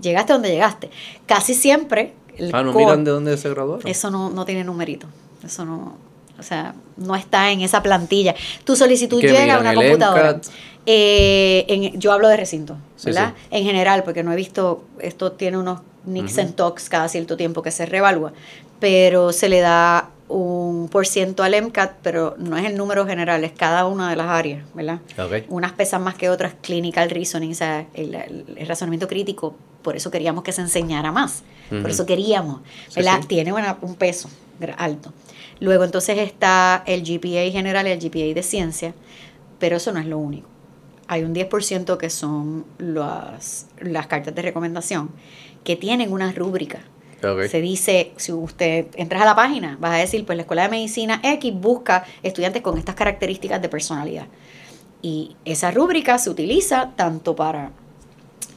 Llegaste donde llegaste. Casi siempre. ah, no miran de dónde se graduaron. Eso no, no tiene numerito. Eso no. O sea, no está en esa plantilla. Tu solicitud llega a una computadora. Eh, yo hablo de recinto, ¿verdad? En general, porque no he visto, esto tiene unos Nixon Talks cada cierto tiempo que se revalúa, pero se le da un por ciento al MCAT, pero no es el número general, es cada una de las áreas, ¿verdad? Unas pesan más que otras, clinical reasoning, o sea, el, razonamiento crítico, por eso queríamos que se enseñara más, por eso queríamos, ¿verdad? Tiene un peso alto. Luego entonces está el GPA general y el GPA de ciencia, pero eso no es lo único. Hay un 10% que son las, las cartas de recomendación que tienen una rúbrica. Se dice, si usted entras a la página, vas a decir, pues la Escuela de Medicina X busca estudiantes con estas características de personalidad. Y esa rúbrica se utiliza tanto para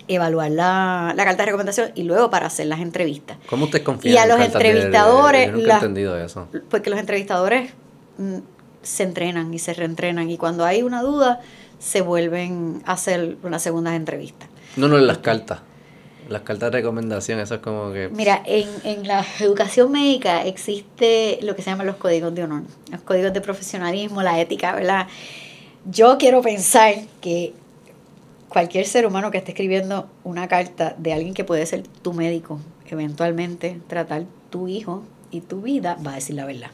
evaluar la, carta de recomendación y luego para hacer las entrevistas. ¿Cómo usted confía Y a los entrevistadores... yo nunca he entendido eso. Porque los entrevistadores mm, se entrenan y se reentrenan y cuando hay una duda se vuelven a hacer una segunda entrevista. No, no, en las cartas. Las cartas de recomendación, eso es como que... Mira, en, en la educación médica existe lo que se llama los códigos de honor, los códigos de profesionalismo, la ética, ¿verdad? Yo quiero pensar que cualquier ser humano que esté escribiendo una carta de alguien que puede ser tu médico, eventualmente tratar tu hijo, y tu vida va a decir la verdad.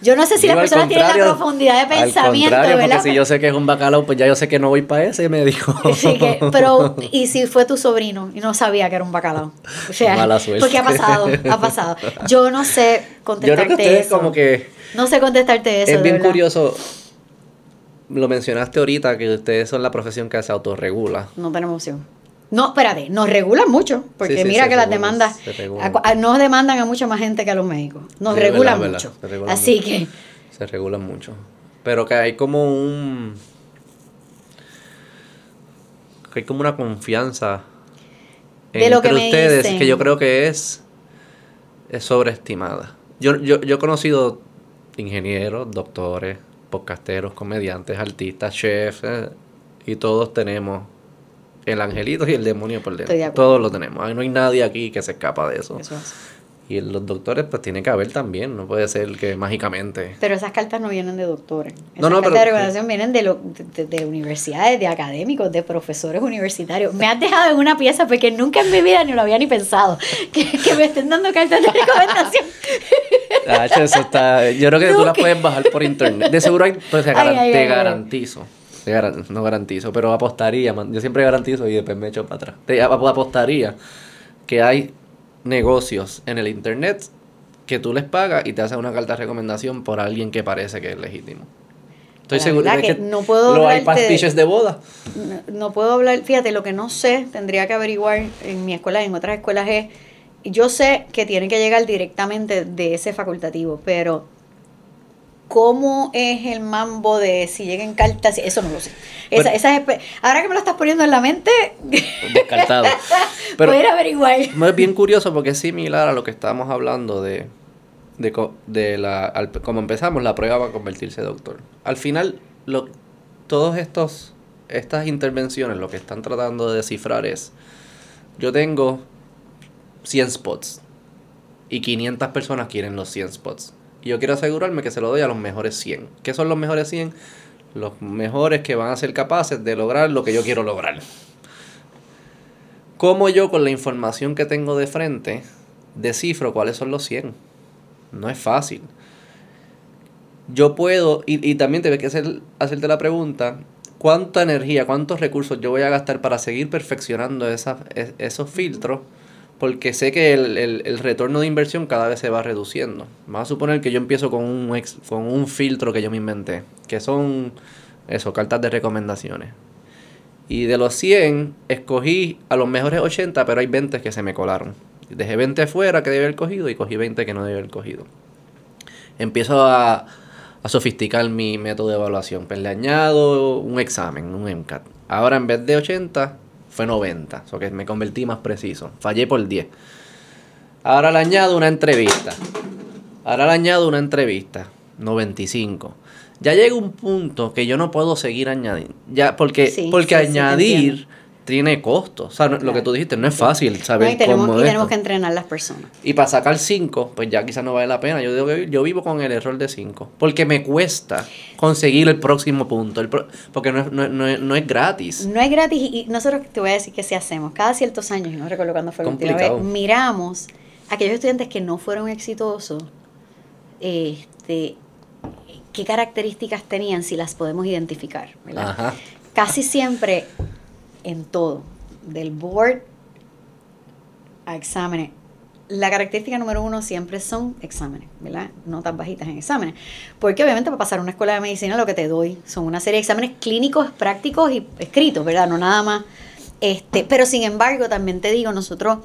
Yo no sé si las personas tienen la profundidad de pensamiento, al porque si yo sé que es un bacalao, pues ya yo sé que no voy para ese médico. Sí, que, pero, ¿y si fue tu sobrino y no sabía que era un bacalao? O sea, Mala suerte. Porque ha pasado, ha pasado. Yo no sé contestarte yo creo que eso. como que... No sé contestarte eso, Es bien curioso lo mencionaste ahorita que ustedes son la profesión que se autorregula. No tenemos opción. No, espérate, nos regulan mucho, porque mira que las demandas, nos demandan a mucha más gente que a los médicos, nos regulan mucho. Así que... Se regulan mucho. Pero que hay como un... Que hay como una confianza de entre ustedes que yo creo que es, es sobreestimada. Yo, yo, yo he conocido ingenieros, doctores, podcasteros, comediantes, artistas, chefs, eh, y todos tenemos el angelito y el demonio por dentro. Todos lo tenemos. No hay nadie aquí que se escapa de eso. eso Y los doctores, pues tiene que haber también, no puede ser que mágicamente. Pero esas cartas no vienen de doctores. Esas no, no, cartas de recomendación vienen de, lo, de, universidades, de académicos, de profesores universitarios. Me has dejado en una pieza porque nunca en mi vida ni lo había ni pensado. Que, que me estén dando cartas de recomendación. eso está, yo creo que tú las puedes bajar por internet. De seguro hay, pues, te garantizo no garantizo, pero apostaría, yo siempre garantizo y después me echo para atrás. Te apostaría que hay negocios en el internet que tú les pagas y te hacen una carta de recomendación por alguien que parece que es legítimo. Estoy seguro de que, no puedo hay pastiches de boda. No, puedo hablar, fíjate, lo que no sé, tendría que averiguar en mi escuela y en otras escuelas es, yo sé que tiene que llegar directamente de ese facultativo, pero ¿Cómo es el mambo de si llegan cartas? Eso no lo sé. Esa, esa ahora que me lo estás poniendo en la mente, descartado. Pero Voy a averiguar. Es bien curioso porque es similar a lo que estábamos hablando de, de, de la, como empezamos, la prueba va a convertirse doctor. Al final, lo, todos estos estas intervenciones lo que están tratando de descifrar es, yo tengo 100 spots y 500 personas quieren los 100 spots y yo quiero asegurarme que se lo doy a los mejores 100. ¿Qué son los mejores 100? Los mejores que van a ser capaces de lograr lo que yo quiero lograr. ¿Cómo yo con la información que tengo de frente descifro cuáles son los 100? No es fácil. Yo puedo, y, también te que hacer, hacerte la pregunta, ¿cuánta energía, cuántos recursos yo voy a gastar para seguir perfeccionando esa, esos filtros? Porque sé que el, retorno de inversión cada vez se va reduciendo. Vamos a suponer que yo empiezo con un, con un filtro que yo me inventé, que son eso, cartas de recomendaciones. Y de los 100, escogí a los mejores 80, pero hay 20 que se me colaron. Dejé 20 fuera que debía haber cogido y cogí 20 que no debía haber cogido. Empiezo a, a sofisticar mi método de evaluación. Pues le añado un examen, un MCAT. Ahora en vez de 80, fue 90. O sea que me convertí más preciso. Fallé por 10. Ahora le añado una entrevista. Ahora le añado una entrevista. 95. Ya llega un punto que yo no puedo seguir añadiendo. Ya, porque, Sí, porque sí, añadir tiene costo. O sea, lo que tú dijiste, no es fácil saber No, y tenemos, cómo y tenemos esto. que entrenar las personas. Y para sacar 5, pues ya quizás no vale la pena. Yo, digo que yo vivo con el error de 5. Porque me cuesta conseguir el próximo punto. el pro- porque no es, no, no es- no es gratis. No es gratis y nosotros te voy a decir que si hacemos cada ciertos años, no recuerdo cuándo fue la última vez, miramos a aquellos estudiantes que no fueron exitosos, este, qué características tenían si las podemos identificar, ¿verdad? Ajá. Casi siempre en todo, del board a exámenes. La característica número uno siempre son exámenes, ¿verdad? Notas bajitas en exámenes. Porque obviamente para pasar una escuela de medicina lo que te doy son una serie de exámenes clínicos, prácticos y escritos, ¿verdad? No nada más. Este, pero sin embargo, también te digo, nosotros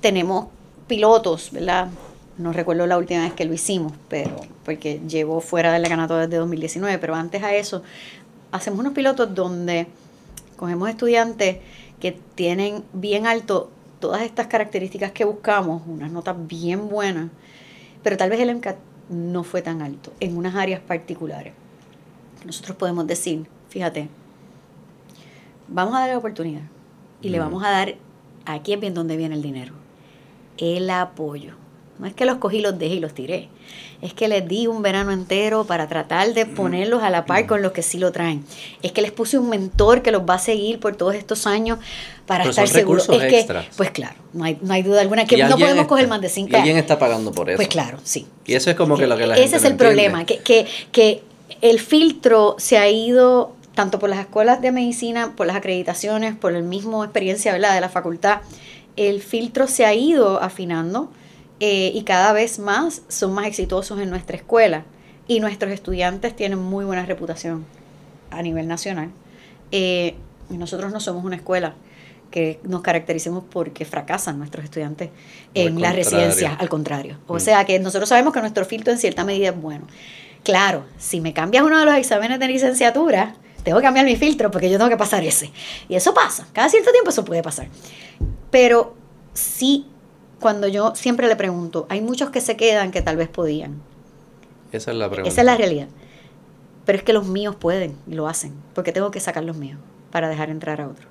tenemos pilotos, ¿verdad? No recuerdo la última vez que lo hicimos, pero porque llevo fuera del decanato desde 2019, pero antes a eso hacemos unos pilotos donde cogemos estudiantes que tienen bien alto todas estas características que buscamos, unas notas bien buenas, pero tal vez el MCAT no fue tan alto en unas áreas particulares. Nosotros podemos decir, fíjate, vamos a dar la oportunidad y le vamos a dar, aquí es bien donde viene el dinero, el apoyo. No es que los cogí, los dejé y los tiré. Es que les di un verano entero para tratar de ponerlos a la par con los que sí lo traen. Es que les puse un mentor que los va a seguir por todos estos años para Pero estar son seguros. recursos Es que, pues claro, no hay, no hay duda alguna que no podemos está- coger más de cinco Y alguien está pagando por eso. Pues claro, sí. Y eso es como que lo que la Ese gente es no el problema, que, que, que el filtro se ha ido tanto por las escuelas de medicina, por las acreditaciones, por la misma experiencia ¿verdad? de la facultad, el filtro se ha ido afinando eh, y cada vez más son más exitosos en nuestra escuela y nuestros estudiantes tienen muy buena reputación a nivel nacional. Eh, nosotros no somos una escuela que nos caractericemos porque fracasan nuestros estudiantes Al en las contrario. residencias, al contrario. O Mm. sea que nosotros sabemos que nuestro filtro en cierta medida es bueno. Claro, si me cambias uno de los exámenes de licenciatura, tengo que cambiar mi filtro porque yo tengo que pasar ese. Y eso pasa, cada cierto tiempo eso puede pasar. Pero sí, cuando yo siempre le pregunto, hay muchos que se quedan que tal vez podían. Esa es la pregunta. Esa es la realidad. Pero es que los míos pueden y lo hacen, porque tengo que sacar los míos para dejar entrar a otros.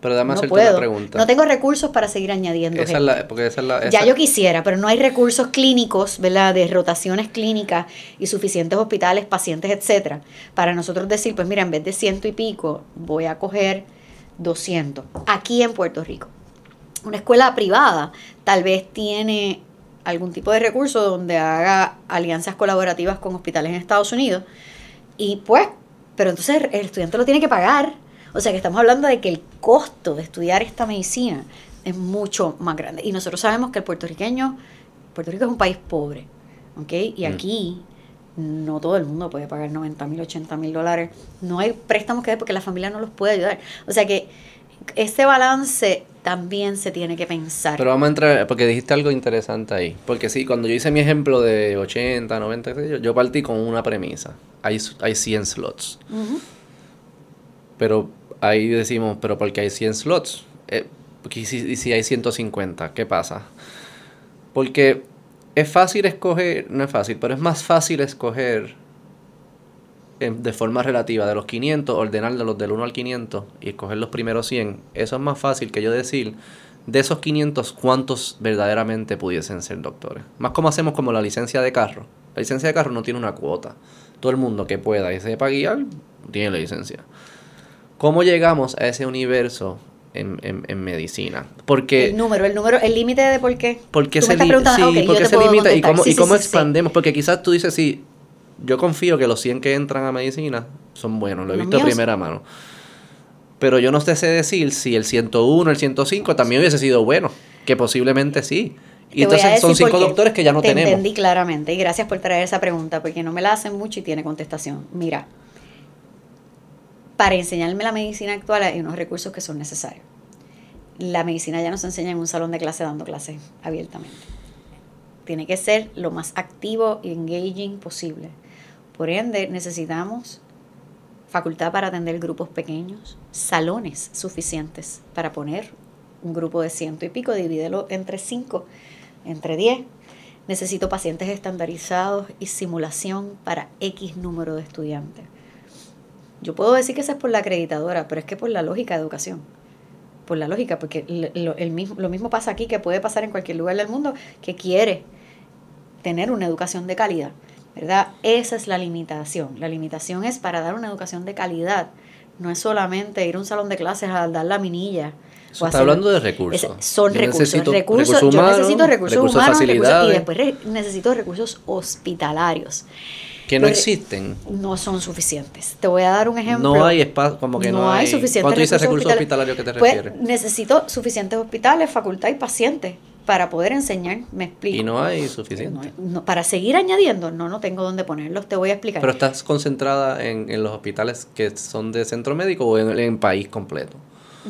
Pero dame No puedo. una pregunta. No tengo recursos para seguir añadiendo. Esa es gente. la, porque esa es la, Ya yo quisiera, pero no hay recursos clínicos, ¿verdad? De rotaciones clínicas y suficientes hospitales, pacientes, etcétera, para nosotros decir, pues mira, en vez de ciento y pico, voy a coger 200 aquí en Puerto Rico. Una escuela privada tal vez tiene algún tipo de recurso donde haga alianzas colaborativas con hospitales en Estados Unidos y pues, pero entonces el estudiante lo tiene que pagar. O sea que estamos hablando de que el costo de estudiar esta medicina es mucho más grande. Y nosotros sabemos que el puertorriqueño, Puerto Rico es un país pobre, ¿ok? Y Mm. aquí no todo el mundo puede pagar 90 mil, 80 mil dólares. No hay préstamos que dar porque la familia no los puede ayudar. O sea que ese balance también se tiene que pensar. Pero vamos a entrar, porque dijiste algo interesante ahí. Porque sí, cuando yo hice mi ejemplo de 80, 90, qué sé yo, yo partí con una premisa. Hay, hay 100 slots. Pero ahí decimos, pero porque hay 100 slots. Eh, porque si, y si hay 150, ¿qué pasa? Porque es fácil escoger, no es fácil, pero es más fácil escoger de forma relativa de los 500, ordenar de los del 1 al 500 y escoger los primeros 100. Eso es más fácil que yo decir de esos 500 cuántos verdaderamente pudiesen ser doctores. Más como hacemos como la licencia de carro. La licencia de carro no tiene una cuota. Todo el mundo que pueda y sepa guiar tiene la licencia. ¿Cómo llegamos a ese universo en, en- en medicina? Porque, El número, el número, el límite de por qué. porque Tú me se, estás li- preguntando, sí, porque te se limita y cómo, Sí, y cómo sí. expandemos. Porque quizás tú dices, sí, yo confío que los 100 que entran a medicina son buenos, lo he visto de primera mano. Pero yo no te sé decir si el 101, el 105 también hubiese sido bueno, que posiblemente sí. Y entonces son cinco doctores que ya no Te tenemos. entendí claramente y gracias por traer esa pregunta porque no me la hacen mucho y tiene contestación. Mira, para enseñarme la medicina actual hay unos recursos que son necesarios. la medicina ya no se enseña en un salón de clase dando clases abiertamente. Tiene que ser lo más activo y engaging posible. Por ende, necesitamos facultad para atender grupos pequeños, salones suficientes para poner un grupo de ciento y pico, divídelo entre cinco, entre diez. Necesito pacientes estandarizados y simulación para X número de estudiantes. Yo puedo decir que eso es por la acreditadora, pero es que por la lógica de educación. Por la lógica, porque lo, lo mismo pasa aquí que puede pasar en cualquier lugar del mundo que quiere tener una educación de calidad. ¿Verdad? Esa es la limitación. La limitación es para dar una educación de calidad. No es solamente ir a un salón de clases a dar la minilla. está hablando de recursos. son recursos. recursos, yo necesito recursos, humanos y después necesito recursos hospitalarios. Que no existen. No son suficientes. Te voy a dar un ejemplo. No hay espacio, como que no, hay, suficientes Cuando dices recursos hospitalarios, ¿qué te pues, refieres? Necesito suficientes hospitales, facultad y pacientes para poder enseñar, me explico. Y no hay suficiente. para seguir añadiendo, no, no tengo dónde ponerlos, te voy a explicar. Pero estás concentrada en, en los hospitales que son de centro médico o en el país completo.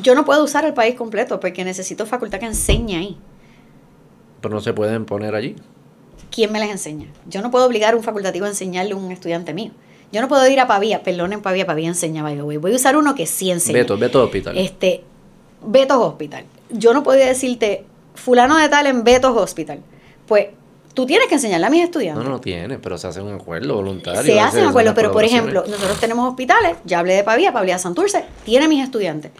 Yo no puedo usar el país completo porque necesito facultad que enseñe ahí. Pero no se pueden poner allí. ¿Quién me les enseña? Yo no puedo obligar a un facultativo a enseñarle a un estudiante mío. Yo no puedo ir a Pavía, perdonen Pavía, Pavía enseña, voy a usar uno que sí enseña. Beto, Beto Hospital. Este, Beto Hospital. Yo no puedo decirte, fulano de tal en Betos Hospital. Pues tú tienes que enseñarle a mis estudiantes. No, no tiene, pero se hace un acuerdo voluntario. Se hace un acuerdo, pero por ejemplo, nosotros tenemos hospitales, ya hablé de Pavía, Pavía Santurce, tiene mis estudiantes.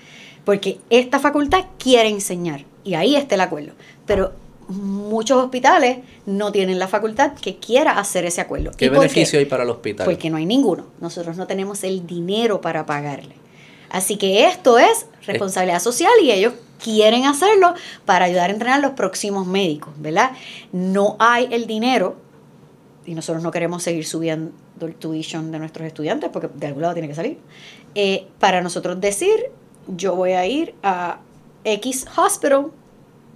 Porque esta facultad quiere enseñar y ahí está el acuerdo. Pero muchos hospitales no tienen la facultad que quiera hacer ese acuerdo. ¿Qué beneficio hay para el hospital? Porque no hay ninguno. Nosotros no tenemos el dinero para pagarle. Así que esto es responsabilidad social y ellos quieren hacerlo para ayudar a entrenar a los próximos médicos, ¿verdad? No hay el dinero y nosotros no queremos seguir subiendo el tuition de nuestros estudiantes porque de algún lado tiene que salir. Eh, para nosotros decir, yo voy a ir a X hospital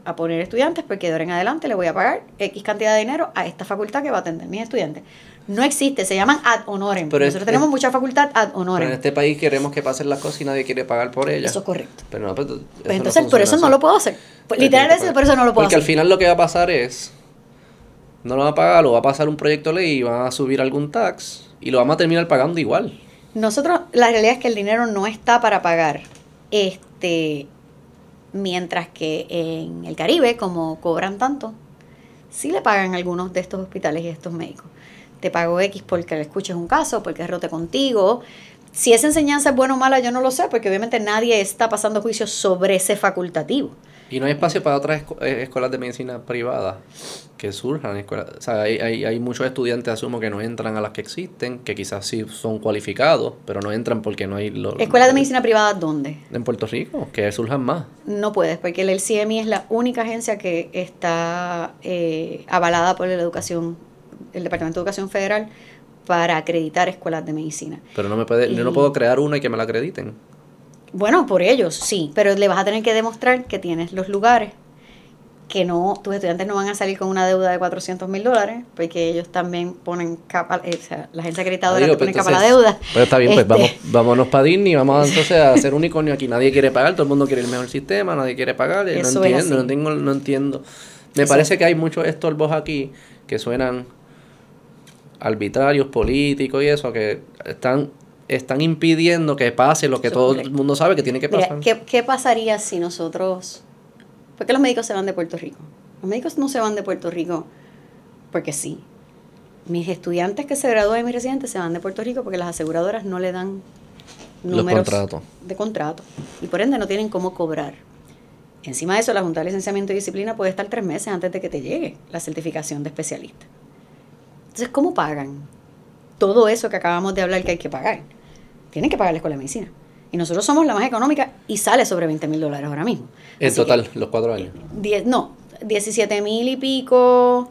a poner estudiantes porque de ahora en adelante le voy a pagar X cantidad de dinero a esta facultad que va a atender mis estudiantes. No existe, se llaman ad honorem. Nosotros tenemos mucha facultad ad honorem. Pero en este país queremos que pasen las cosas y nadie quiere pagar por ellas. Eso es correcto. Pero no, pues, pues entonces, por eso no lo puedo hacer. Pues, literalmente, por eso no lo puedo hacer. Porque al final lo que va a pasar es, no lo va a pagar, lo va a pasar un proyecto de ley y van a subir algún tax y lo vamos a terminar pagando igual. Nosotros, la realidad es que el dinero no está para pagar. Este, mientras que en el Caribe, como cobran tanto, sí le pagan algunos de estos hospitales y estos médicos te pago X porque le escuches un caso, porque rote contigo. Si esa enseñanza es buena o mala, yo no lo sé, porque obviamente nadie está pasando juicio sobre ese facultativo. Y no hay espacio para otras eh, escuelas de medicina privadas que surjan. Escuelas, o sea, hay, hay, hay, muchos estudiantes, asumo, que no entran a las que existen, que quizás sí son cualificados, pero no entran porque no hay... Lo, ¿Escuelas de medicina privada dónde? En Puerto Rico, que surjan más. No puedes, porque el CMI es la única agencia que está eh, avalada por la educación el Departamento de Educación Federal para acreditar escuelas de medicina. Pero no me puede, yo no puedo crear una y que me la acrediten. Bueno, por ellos sí, pero le vas a tener que demostrar que tienes los lugares, que no, tus estudiantes no van a salir con una deuda de 400 mil dólares, porque ellos también ponen capa, eh, o sea, la agencia acreditadora ah, pone capa la deuda. Pues está bien, pues vamos, este, vámonos para Disney, vamos entonces a hacer unicornio aquí. Nadie quiere pagar, todo el mundo quiere el mejor sistema, nadie quiere pagar, no entiendo, no, tengo, no entiendo. Me parece que hay muchos estorbos aquí que suenan arbitrarios políticos y eso que están están impidiendo que pase lo que todo el mundo sabe que tiene que pasar. ¿qué, pasaría si nosotros... ¿Por qué los médicos se van de Puerto Rico? Los médicos no se van de Puerto Rico porque sí. Mis estudiantes que se gradúan de mis residentes se van de Puerto Rico porque las aseguradoras no le dan números de contrato y por ende no tienen cómo cobrar. Encima de eso, la Junta de Licenciamiento y Disciplina puede estar tres meses antes de que te llegue la certificación de especialista. Entonces, ¿cómo pagan todo eso que acabamos de hablar que hay que pagar? Tienen que pagar la escuela de medicina. Y nosotros somos la más económica y sale sobre 20 mil dólares ahora mismo. En total, los cuatro años. Diez, no, 17 mil y pico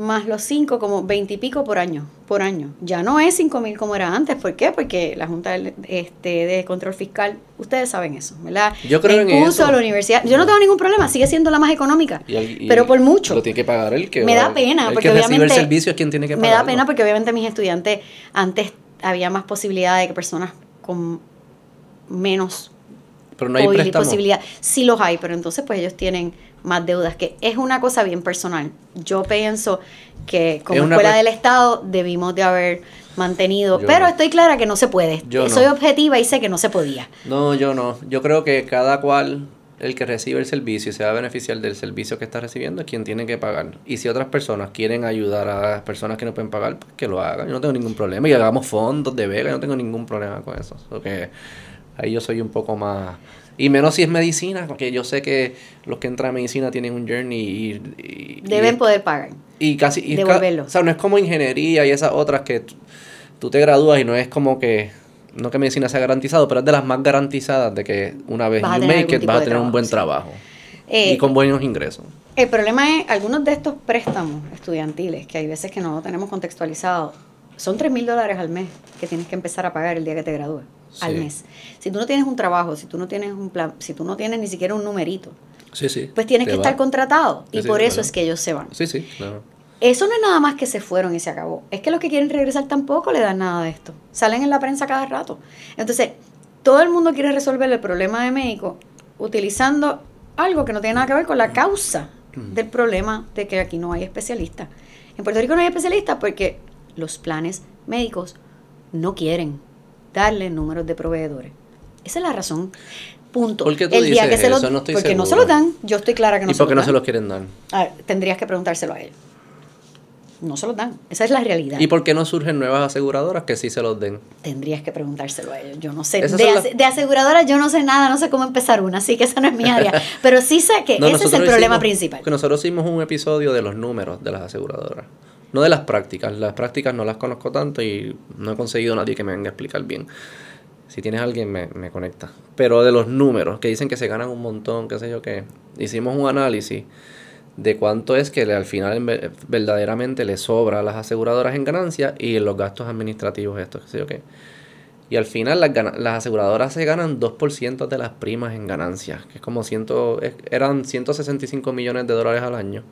más los 5, como 20 y pico por año, por año. Ya no es 5 mil como era antes. ¿Por qué? Porque la Junta de, este, de Control Fiscal, ustedes saben eso, ¿verdad? Yo creo en eso. la universidad, yo no tengo ningún problema, sigue siendo la más económica, pero por mucho. Lo tiene que pagar el que Me da pena, porque obviamente... el servicio es quien tiene que Me da pena porque obviamente mis estudiantes, antes había más posibilidad de que personas con menos Pero no hay préstamos. posibilidad. Sí los hay, pero entonces pues ellos tienen más deudas, que es una cosa bien personal. Yo pienso que como Es escuela del Estado debimos de haber mantenido, Yo pero no. estoy clara que no se puede. Yo Soy no. objetiva y sé que no se podía. No, yo no. Yo creo que cada cual, el que recibe el servicio y se va a beneficiar del servicio que está recibiendo, es quien tiene que pagar. Y si otras personas quieren ayudar a las personas que no pueden pagar, pues que lo hagan. Yo no tengo ningún problema. Y hagamos fondos de vega, yo no tengo ningún problema con eso. Porque ahí yo soy un poco más... Y menos si es medicina, porque yo sé que los que entran a medicina tienen un journey y... y- Deben y- poder pagar. y casi y es ca- devolverlo. o sea no es como ingeniería y esas otras que tú, te gradúas y no es como que no que medicina sea garantizado pero es de las más garantizadas de que una vez Vas you make it vas a tener un buen sí. trabajo Eh, y con buenos ingresos El problema es, algunos de estos préstamos estudiantiles, que hay veces que no lo tenemos contextualizado, son 3 mil dólares al mes que tienes que empezar a pagar el día que te gradúes. Al mes. Si tú no tienes un trabajo, si tú no tienes un plan, si tú no tienes ni siquiera un numerito, sí sí pues tienes que va. estar contratado. Y por eso claro. es que ellos se van. sí sí claro Eso no es nada más que se fueron y se acabó. Es que los que quieren regresar tampoco le dan nada de esto. Salen en la prensa cada rato. Entonces, todo el mundo quiere resolver el problema de México utilizando algo que no tiene nada que ver con la causa del problema de que aquí no hay especialistas. En Puerto Rico no hay especialistas porque los planes médicos no quieren darle números de proveedores. Esa es la razón. Punto. ¿Por qué tú el día que dices se los? No estoy porque no se los dan. Yo estoy clara que no y se por qué los no se dan. los quieren dar A ver, tendrías que preguntárselo a ellos. No se los dan. Esa es la realidad. y por qué no surgen nuevas aseguradoras que sí se los den Tendrías que preguntárselo a ellos. Yo no sé. De, aseguradoras yo no sé nada, no sé cómo empezar una, así que esa no es mi área. Pero sí sé que No, ese es el problema hicimos- principal. Que nosotros hicimos un episodio de los números de las aseguradoras. No de las prácticas. Las prácticas no las conozco tanto y no he conseguido nadie que me venga a explicar bien. Si tienes alguien, me, me conecta. Pero de los números, que dicen que se ganan un montón, qué sé yo qué. Hicimos un análisis de cuánto es que al final en ver- verdaderamente le sobra a las aseguradoras en ganancias y en los gastos administrativos, esto, qué sé yo qué. Y al final las, las aseguradoras se ganan 2% de las primas en ganancias, que es como ciento, eran 165 millones de dólares al año,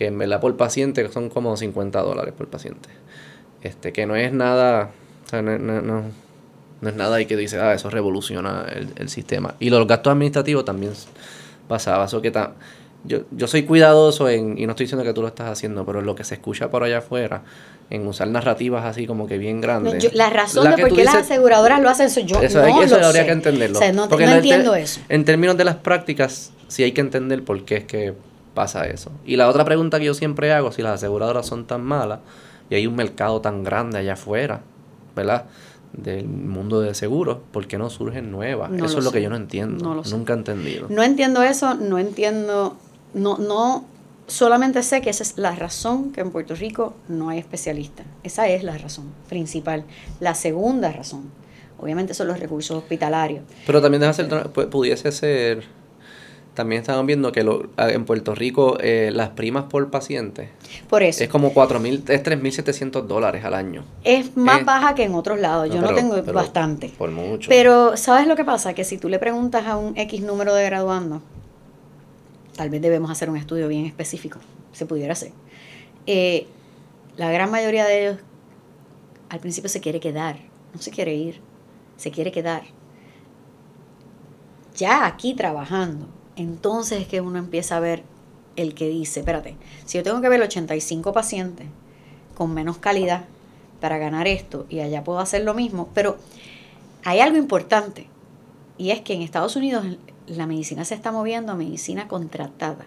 que en verdad por paciente son como 50 dólares por paciente. Este, que no es nada, o sea, no, no- no- no es nada y que dice, ah, eso revoluciona el, el sistema. Y los gastos administrativos también pasaba, eso que ta- yo, yo soy cuidadoso en, y no estoy diciendo que tú lo estás haciendo, pero lo que se escucha por allá afuera, en usar narrativas así como que bien grandes. Yo- la razón La de por qué las aseguradoras lo hacen, eso yo eso, no eso lo habría sé. que entenderlo. O sea, no, Porque no en entiendo eso. En términos de las prácticas, sí hay que entender por qué es que pasa eso. Y la otra pregunta que yo siempre hago, si las aseguradoras son tan malas y hay un mercado tan grande allá afuera, ¿verdad? Del mundo de seguros, ¿por qué no surgen nuevas? No eso es lo sé. que yo no entiendo. No lo sé. Nunca he entendido. No entiendo eso, no entiendo, no, no, solamente sé que esa es la razón que en Puerto Rico no hay especialistas. Esa es la razón principal. La segunda razón, obviamente, son los recursos hospitalarios. Pero también deja ser, pu- pudiese ser, también estaban viendo que lo- en Puerto Rico eh, las primas por paciente Por eso, es como 4.000, es 3.700 dólares al año. es más baja que en otros lados. Yo no, tengo pero bastante. Por mucho. Pero, ¿sabes lo que pasa? Que si tú le preguntas a un X número de graduandos, tal vez debemos hacer un estudio bien específico, se pudiera hacer. Eh, la gran mayoría de ellos al principio se quiere quedar, no se quiere ir, se quiere quedar. Ya aquí trabajando, entonces es que uno empieza a ver el que dice, espérate, si yo tengo que ver 85 pacientes con menos calidad para ganar esto y allá puedo hacer lo mismo, pero hay algo importante y es que en Estados Unidos la medicina se está moviendo a medicina contratada.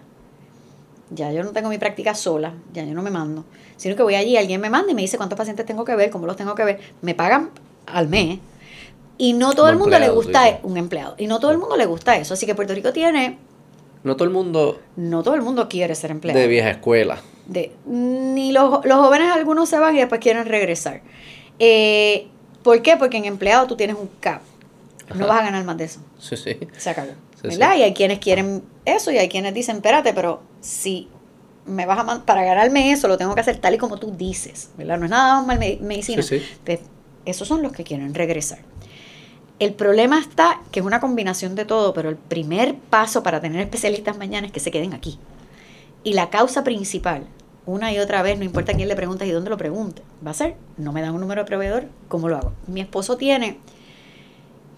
Ya yo no tengo mi práctica sola, ya yo no me mando, sino que voy allí, alguien me manda y me dice cuántos pacientes tengo que ver, cómo los tengo que ver, me pagan al mes. Y no todo el mundo le gusta un empleado. Y no todo el mundo le gusta eso. Así que Puerto Rico tiene, No todo el mundo no todo el mundo quiere ser empleado. de vieja escuela. De, ni los, los jóvenes algunos se van y después quieren regresar. Eh, ¿Por qué? Porque en empleado tú tienes un cap. No vas a ganar más de eso. Sí, sí. Se acabó. Sí. Y hay quienes quieren eso y hay quienes dicen, espérate, pero si me vas a para ganarme eso lo tengo que hacer tal y como tú dices, ¿verdad? No es nada más medicina. Sí, esos son los que quieren regresar. El problema está que es una combinación de todo, pero el primer paso para tener especialistas mañana es que se queden aquí. Y la causa principal, una y otra vez, no importa quién le preguntes y dónde lo pregunte, va a ser, no me dan un número de proveedor, ¿cómo lo hago? Mi esposo tiene,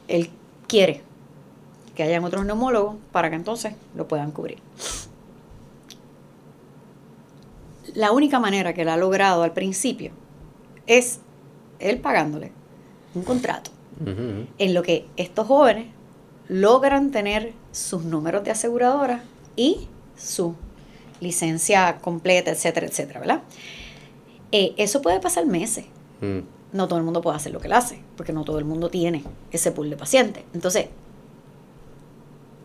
él quiere que hayan otros neumólogos para que entonces lo puedan cubrir. La única manera que él ha logrado al principio es él pagándole un contrato En lo que estos jóvenes logran tener sus números de aseguradora y su licencia completa, etcétera, etcétera, ¿verdad? Eh, eso puede pasar meses. Mm. No todo el mundo puede hacer lo que él hace, porque no todo el mundo tiene ese pool de pacientes. Entonces,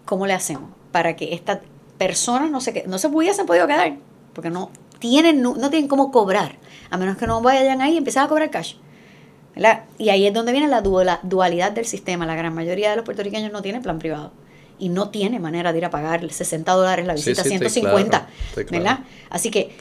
¿cómo le hacemos para que estas personas no se, no se hubiesen podido quedar? Porque no tienen, no, no tienen cómo cobrar, a menos que no vayan ahí y empiecen a cobrar cash. ¿Verdad? Y ahí es donde viene la dualidad del sistema. La gran mayoría de los puertorriqueños no tienen plan privado y no tiene manera de ir a pagar 60 dólares la Sí, visita, sí, estoy 150, claro, estoy claro. ¿verdad? Así que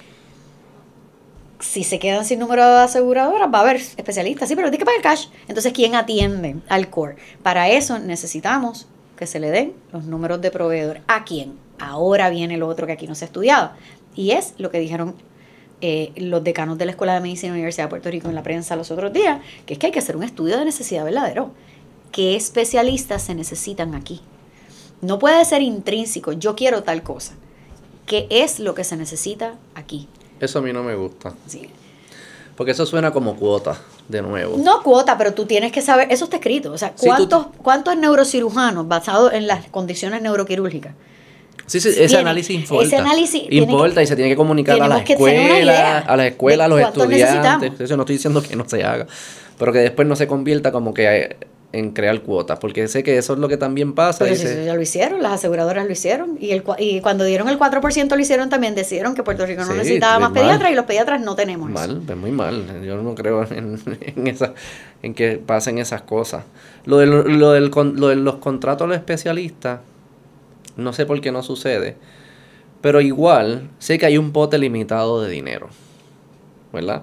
si se quedan sin número de aseguradoras, va a haber especialistas, sí, pero tiene que pagar cash. Entonces, ¿quién atiende al core? Para eso necesitamos que se le den los números de proveedor. ¿A quién? Ahora viene lo otro que aquí no se ha estudiado. Y es lo que dijeron eh, los decanos de la Escuela de Medicina de la Universidad de Puerto Rico en la prensa los otros días, que es que hay que hacer un estudio de necesidad verdadero. ¿Qué especialistas se necesitan aquí? No puede ser intrínseco, yo quiero tal cosa. ¿Qué es lo que se necesita aquí? Eso a mí no me gusta. Sí. Porque eso suena como cuota, de nuevo. No cuota, pero tú tienes que saber, eso está escrito. O sea, Sí, tú- ¿cuántos, ¿cuántos neurocirujanos basados en las condiciones neuroquirúrgicas? Sí, sí, ese análisis importa. ese análisis importa que- y se tiene que comunicar a las escuelas, a las escuelas, a de los estudiantes. Eso no estoy diciendo que no se haga, pero que después no se convierta como que eh, en crear cuotas, porque sé que eso es lo que también pasa. Pero se- ya lo hicieron, las aseguradoras lo hicieron. Y, el, y cuando dieron el 4% lo hicieron también, decidieron que Puerto Rico no Sí, necesitaba más mal. pediatras y los pediatras no tenemos eso. Mal, pues muy mal. Yo no creo en, en, esa, en que pasen esas cosas. Lo, del, lo, del, lo de los contratos a los especialistas, no sé por qué no sucede. Pero igual, sé que hay un pote limitado de dinero. ¿Verdad?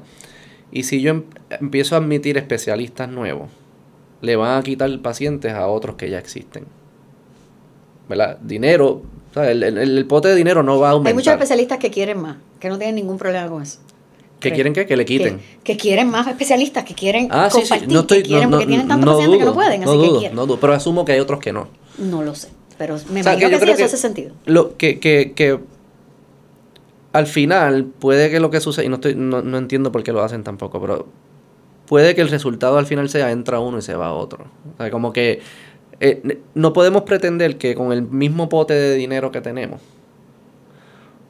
Y si yo em- empiezo a admitir especialistas nuevos, le van a quitar pacientes a otros que ya existen. ¿Verdad? Dinero, o sea, el, el- el pote de dinero no va a aumentar. Hay muchos especialistas que quieren más, que no tienen ningún problema con eso. ¿Que quieren qué? Que le quiten. Que, que quieren más especialistas, que quieren Ah, sí, sí, compartir, no estoy, que quieren, no, porque tienen tantos pacientes que no pueden, así que quieren. no dudo, pero asumo que hay otros que no. No lo sé, pero me O sea, imagino que, yo sí, eso hace sentido. Lo que, que, que al final puede que lo que sucede, y no, estoy, no, no entiendo por qué lo hacen tampoco, pero puede que el resultado al final sea entra uno y se va otro. O sea, como que eh, no podemos pretender que con el mismo pote de dinero que tenemos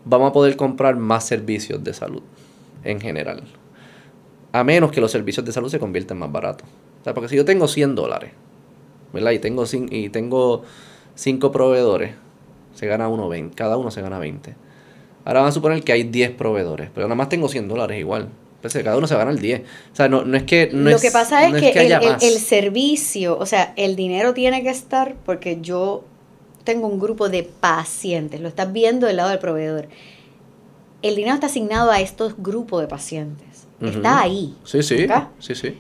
vamos a poder comprar más servicios de salud en general. A menos que los servicios de salud se conviertan más baratos. O sea, porque si yo tengo 100 dólares, ¿verdad? Y tengo, y tengo cinco proveedores, se gana uno 20, cada uno se gana 20. Ahora van a suponer que hay 10 proveedores, pero nada más tengo 100 dólares igual. Entonces, cada uno se gana el 10. O sea, no, no es que... No lo que pasa es no que, el, servicio, o sea, el dinero tiene que estar porque yo tengo un grupo de pacientes, lo estás viendo del lado del proveedor. El dinero está asignado a estos grupos de pacientes. Está ahí. Sí, sí, sí, sí.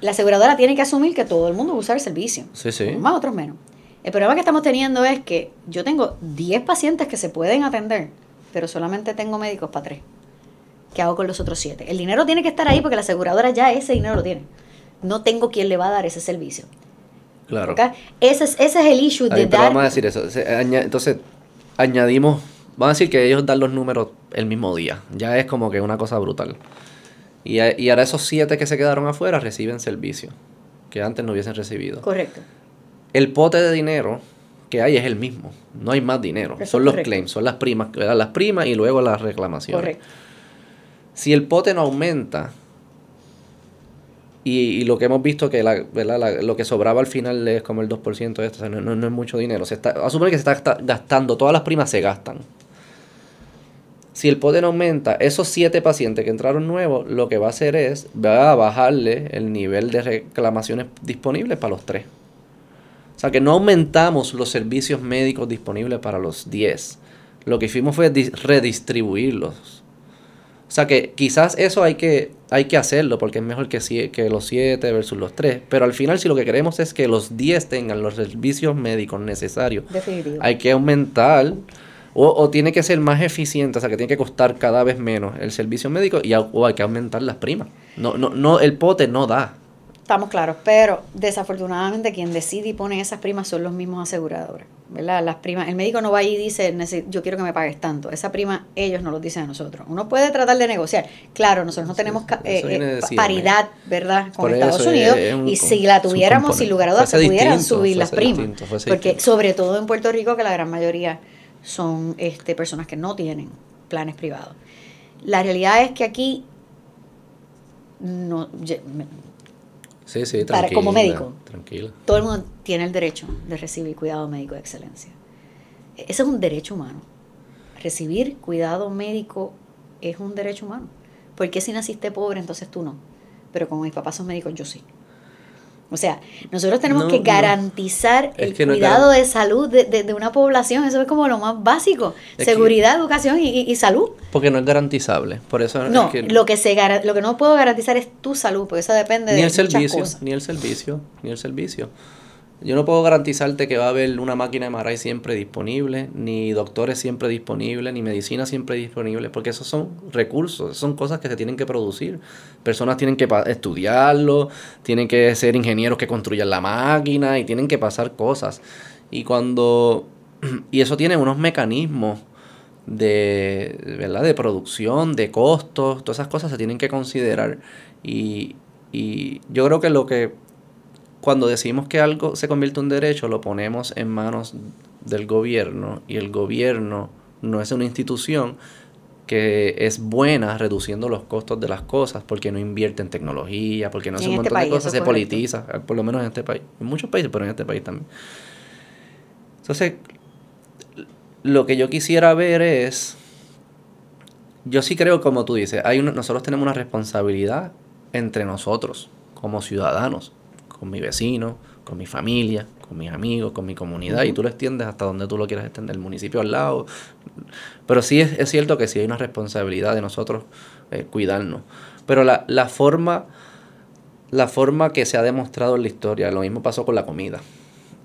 La aseguradora tiene que asumir que todo el mundo va a usar el servicio. Sí, sí. Unos Más, otros menos. El problema que estamos teniendo es que yo tengo 10 pacientes que se pueden atender, pero solamente tengo médicos para 3. ¿Qué hago con los otros 7? El dinero tiene que estar ahí porque la aseguradora ya ese dinero lo tiene. No tengo quien le va a dar ese servicio. Claro. Ese, es, ese es el issue de pero dar... vamos a decir eso. Entonces, añadimos... Vamos a decir que ellos dan los números el mismo día. Ya es como que una cosa brutal. Y, y ahora esos siete que se quedaron afuera reciben servicio. Que antes no hubiesen recibido. Correcto el pote de dinero que hay es el mismo. No hay más dinero. Son los claims, son las primas, las primas y luego las reclamaciones. Correcto. Si el pote no aumenta, y, lo que hemos visto que la, la, lo que sobraba al final es como el 2% de esto, no, es mucho dinero. Se está, asume que se está gastando, todas las primas se gastan. Si el pote no aumenta, esos 7 pacientes que entraron nuevos, lo que va a hacer es, va a bajarle el nivel de reclamaciones disponibles para los 3 sea que no aumentamos los servicios médicos disponibles para los 10. Lo que hicimos fue dis- redistribuirlos. O sea que quizás eso hay que, hay que hacerlo porque es mejor que, los 7 versus los 3. Pero al final si lo que queremos es que los 10 tengan los servicios médicos necesarios, Definitivo. hay que aumentar o, o tiene que ser más eficiente, o sea que tiene que costar cada vez menos el servicio médico y, o hay que aumentar las primas. No, no, no, el pote no da. Estamos claros, pero desafortunadamente quien decide y pone esas primas son los mismos aseguradores, ¿verdad? Las primas, el médico no va y dice, yo quiero que me pagues tanto. Esa prima ellos no lo dicen a nosotros. Uno puede tratar de negociar. Claro, nosotros no tenemos eh, eh, paridad, ¿verdad? Con Estados Unidos. y si la tuviéramos, sin lugar a dudas, se pudieran subir las primas. Porque sobre todo en Puerto Rico, que la gran mayoría son este, personas que no tienen planes privados. La realidad es que aquí no Sí, sí, para, como médico. Tranquilo. Todo el mundo tiene el derecho de recibir cuidado médico de excelencia. Ese es un derecho humano. Recibir cuidado médico es un derecho humano. Porque si naciste pobre, entonces tú no? Pero como mis papás son médicos, yo sí. O sea, nosotros tenemos que garantizar el cuidado de salud de, una población, eso es como lo más básico, seguridad, educación y, salud. Porque no es garantizable, por eso no, lo que se lo que no puedo garantizar es tu salud, porque eso depende ni de el servicio, ni el servicio, ni el servicio. Yo no puedo garantizarte que va a haber una máquina de MRI siempre disponible, ni doctores siempre disponibles, ni medicina siempre disponible, porque esos son recursos, son cosas que se tienen que producir. Personas tienen que estudiarlo, tienen que ser ingenieros que construyan la máquina y tienen que pasar cosas. Y cuando y eso tiene unos mecanismos de, ¿verdad? de producción, de costos, todas esas cosas se tienen que considerar. Y, y yo creo que lo que cuando decimos que algo se convierte en un derecho, lo ponemos en manos del gobierno y el gobierno no es una institución que es buena reduciendo los costos de las cosas porque no invierte en tecnología, porque no hace un este montón de cosas, se politiza, por lo menos en este país, en muchos países, pero en este país también. Entonces, lo que yo quisiera ver es, yo sí creo, como tú dices, hay nosotros tenemos una responsabilidad entre nosotros como ciudadanos con mi vecino, con mi familia, con mis amigos, con mi comunidad, y tú lo extiendes hasta donde tú lo quieras extender, el municipio al lado. Pero sí es, cierto que sí hay una responsabilidad de nosotros eh, cuidarnos. Pero la, la, forma, la forma que se ha demostrado en la historia, lo mismo pasó con la comida.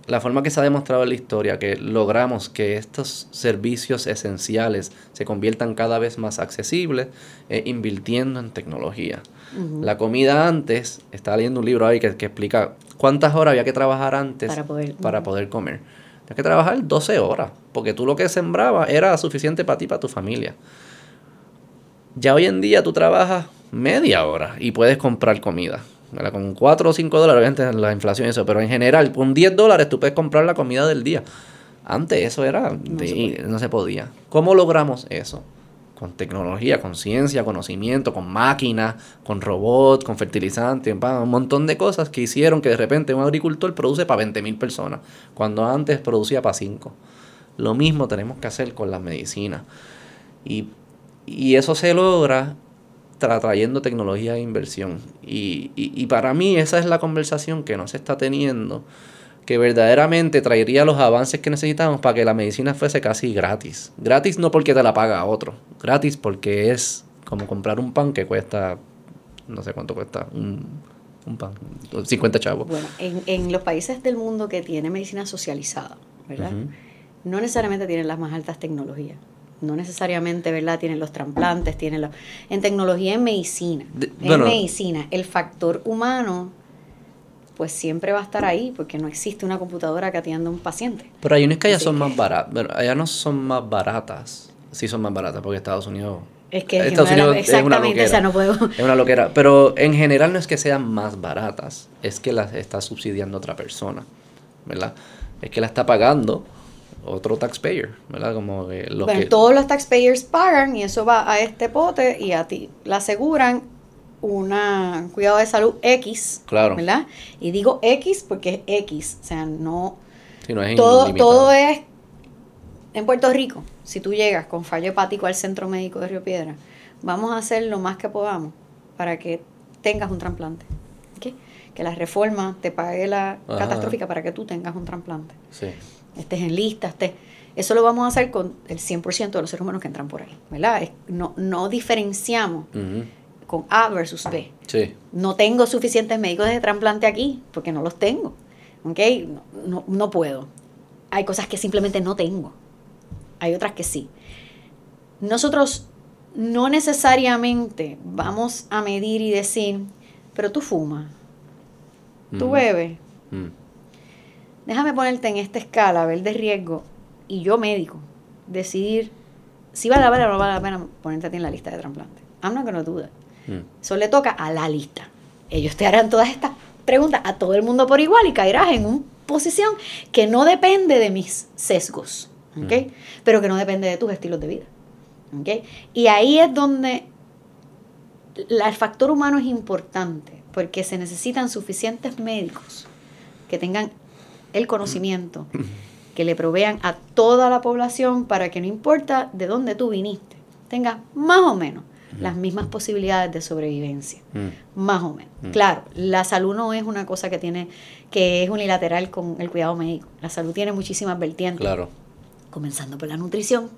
La forma que se ha demostrado en la historia, que logramos que estos servicios esenciales se conviertan cada vez más accesibles, es invirtiendo en tecnología. La comida antes, estaba leyendo un libro ahí que, que, explica cuántas horas había que trabajar antes para poder, para poder comer. Había que trabajar 12 horas, porque tú lo que sembrabas era suficiente para ti y para tu familia. Ya hoy en día tú trabajas media hora y puedes comprar comida. Con 4 o 5 dólares, obviamente la inflación y eso, pero en general, con 10 dólares tú puedes comprar la comida del día. Antes eso era, no se podía. ¿Cómo logramos eso? Con tecnología, con ciencia, conocimiento, con máquinas, con robots, con fertilizantes, un montón de cosas que hicieron que de repente un agricultor produce para 20.000 personas, cuando antes producía para 5. Lo mismo tenemos que hacer con las medicinas. Y, eso se logra trayendo tecnología e inversión. Y, y, y para mí esa es la conversación que no se está teniendo que verdaderamente traería los avances que necesitamos para que la medicina fuese casi gratis. Gratis no porque te la paga otro, gratis porque es como comprar un pan que cuesta, no sé cuánto cuesta, un, pan, 50 chavos. Bueno, en, en, los países del mundo que tienen medicina socializada, ¿verdad? No necesariamente tienen las más altas tecnologías. No necesariamente, ¿verdad? Tienen los trasplantes, tienen los... En tecnología, en medicina. en medicina, el factor humano pues siempre va a estar ahí porque no existe una computadora que atienda a un paciente. Pero hay unas que allá son más baratas, bueno, allá no son más baratas, sí son más baratas porque Estados Unidos... Es que Estados Unidos es una no puedo... Es una loquera, pero en general no es que sean más baratas, es que las está subsidiando otra persona, ¿verdad? Es que la está pagando otro taxpayer, ¿verdad? Como que bueno, todos los taxpayers pagan y eso va a este pote y a ti la aseguran una cuidado de salud X, claro. ¿verdad? Y digo X porque es X, o sea, no, todo, todo es en Puerto Rico. Si tú llegas con fallo hepático al centro médico de Río Piedra, vamos a hacer lo más que podamos para que tengas un trasplante. Que la reforma te pague la catastrófica para que tú tengas un trasplante. Sí. Estés en lista, estés... Eso lo vamos a hacer con el 100% de los seres humanos que entran por ahí, ¿verdad? no, no diferenciamos con A versus B. No tengo suficientes médicos de trasplante aquí porque no los tengo. ¿Ok? No, no, puedo. Hay cosas que simplemente no tengo. Hay otras que sí. Nosotros no necesariamente vamos a medir y decir, pero tú fumas. tú bebes. Mm. Déjame ponerte en esta escala, ver de riesgo, y yo médico, decidir si vale la pena o no vale la pena ponerte a ti en la lista de trasplantes. I'm not gonna do that. Eso le toca a la lista. Ellos te harán todas estas preguntas a todo el mundo por igual y caerás en una posición que no depende de mis sesgos, ¿ok? Pero que no depende de tus estilos de vida, ¿ok? Y ahí es donde el factor humano es importante, porque se necesitan suficientes médicos que tengan el conocimiento, que le provean a toda la población para que no importa de dónde tú viniste, tengas más o menos las mismas posibilidades de sobrevivencia, mm. más o menos. Mm. Claro, la salud no es una cosa que tiene que es unilateral con el cuidado médico. La salud tiene muchísimas vertientes. Claro. Comenzando por la nutrición,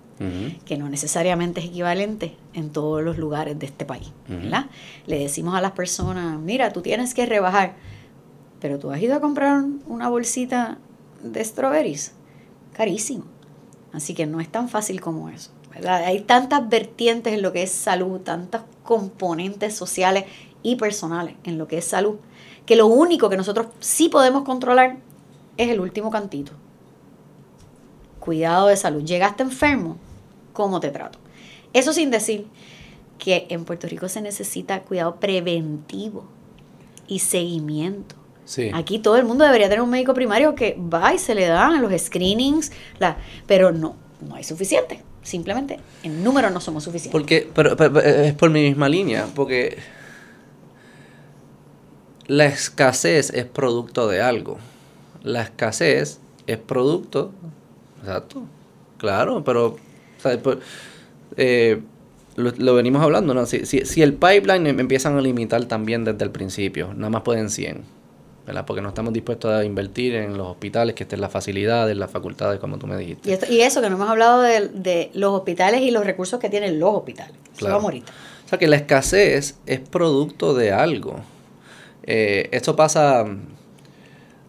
que no necesariamente es equivalente en todos los lugares de este país, ¿verdad? Le decimos a las personas, mira, tú tienes que rebajar, pero tú has ido a comprar una bolsita de strawberries, carísimo. Así que no es tan fácil como eso. Hay tantas vertientes en lo que es salud, tantos componentes sociales y personales en lo que es salud, que lo único que nosotros sí podemos controlar es el último cantito. Cuidado de salud. Llegaste enfermo, ¿cómo te trato? Eso sin decir que en Puerto Rico se necesita cuidado preventivo y seguimiento. Aquí todo el mundo debería tener un médico primario que va y se le dan los screenings, la, pero no, no hay suficiente. Simplemente en número no somos suficientes. Porque, pero, es por mi misma línea, porque la escasez es producto de algo. La escasez es producto, exacto, claro, pero pues, eh, lo, venimos hablando, ¿no? Si, si, si el pipeline em, empiezan a limitar también desde el principio, nada más pueden 100 porque no estamos dispuestos a invertir en los hospitales, que estén las facilidades, las facultades, como tú me dijiste. Y, eso, que no hemos hablado de, los hospitales y los recursos que tienen los hospitales. Claro. O sea, que la escasez es producto de algo. Eh, esto pasa,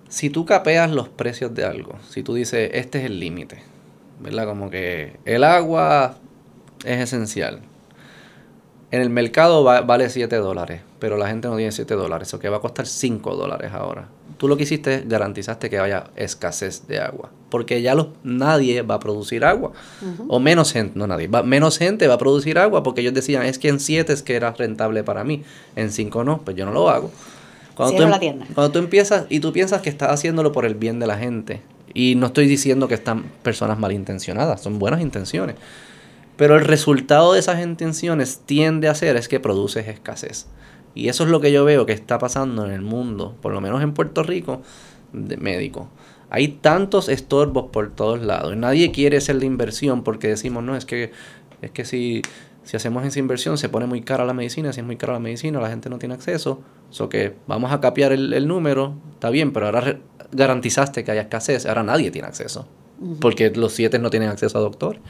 si tú capeas los precios de algo, si tú dices, este es el límite, ¿verdad? Como que el agua es esencial. En el mercado vale 7 dólares pero la gente no tiene 7 dólares, o que va a costar 5 dólares ahora. Tú lo que hiciste es garantizaste que haya escasez de agua, porque ya nadie va a producir agua, o menos gente, no nadie, va, menos gente va a producir agua, porque ellos decían, es que en 7 es que era rentable para mí, en 5 no, pues yo no lo hago. Cuando tú, em la tienda. cuando tú empiezas y tú piensas que estás haciéndolo por el bien de la gente, y no estoy diciendo que están personas malintencionadas, son buenas intenciones, pero el resultado de esas intenciones tiende a ser es que produces escasez. Y eso es lo que yo veo que está pasando en el mundo, por lo menos en Puerto Rico, de médico. Hay tantos estorbos por todos lados. Nadie quiere hacer la inversión porque decimos, no, es que, es que si, si hacemos esa inversión se pone muy cara la medicina, si es muy cara la medicina, la gente no tiene acceso. So que vamos a capear el, número, está bien, pero ahora garantizaste que haya escasez, ahora nadie tiene acceso. Porque los siete no tienen acceso a doctor.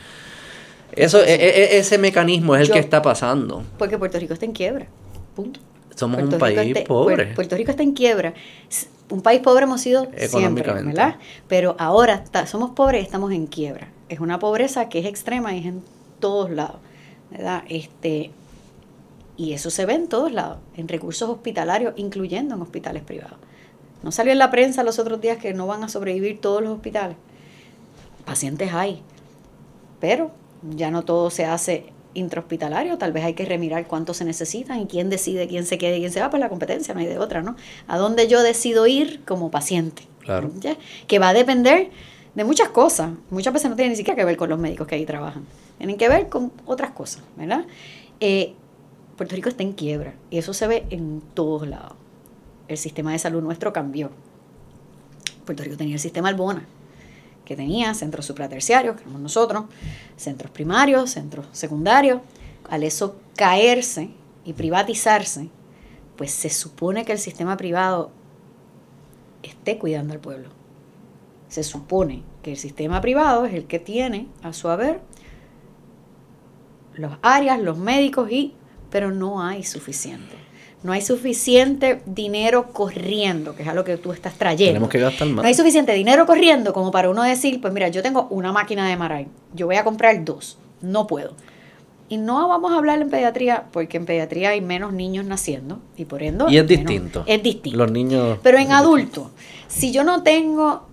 Eso, e, e, ese mecanismo es el que está pasando. Porque Puerto Rico está en quiebra. Punto. Somos un país pobre. Puerto Rico está en quiebra. Un país pobre hemos sido siempre, ¿verdad? Pero ahora somos pobres y estamos en quiebra. Es una pobreza que es extrema y es en todos lados, ¿verdad? Este, y eso se ve en todos lados, en recursos hospitalarios, incluyendo en hospitales privados. No salió en la prensa los otros días que no van a sobrevivir todos los hospitales. Pacientes hay, pero ya no todo se hace intrahospitalario, tal vez hay que remirar cuánto se necesitan y quién decide quién se quede y quién se va, pues la competencia, no hay de otra, ¿no? A dónde yo decido ir como paciente. Claro. Que va a depender de muchas cosas. Muchas veces no tiene ni siquiera que ver con los médicos que ahí trabajan. Tienen que ver con otras cosas, ¿verdad? Eh, Puerto Rico está en quiebra y eso se ve en todos lados. El sistema de salud nuestro cambió. Puerto Rico tenía el sistema Albona, que tenía, centros supraterciarios, que somos nosotros, centros primarios, centros secundarios, al eso caerse y privatizarse, pues se supone que el sistema privado esté cuidando al pueblo. Se supone que el sistema privado es el que tiene a su haber las áreas, los médicos y pero no hay suficiente no hay suficiente dinero corriendo, que es a lo que tú estás trayendo. Tenemos que gastar más. No hay suficiente dinero corriendo como para uno decir, pues mira, yo tengo una máquina de Maray, yo voy a comprar dos, no puedo. y no vamos a hablar en pediatría, porque en pediatría hay menos niños naciendo, y por ende... Y es distinto. Es distinto. Los niños... Pero en adulto, si yo no tengo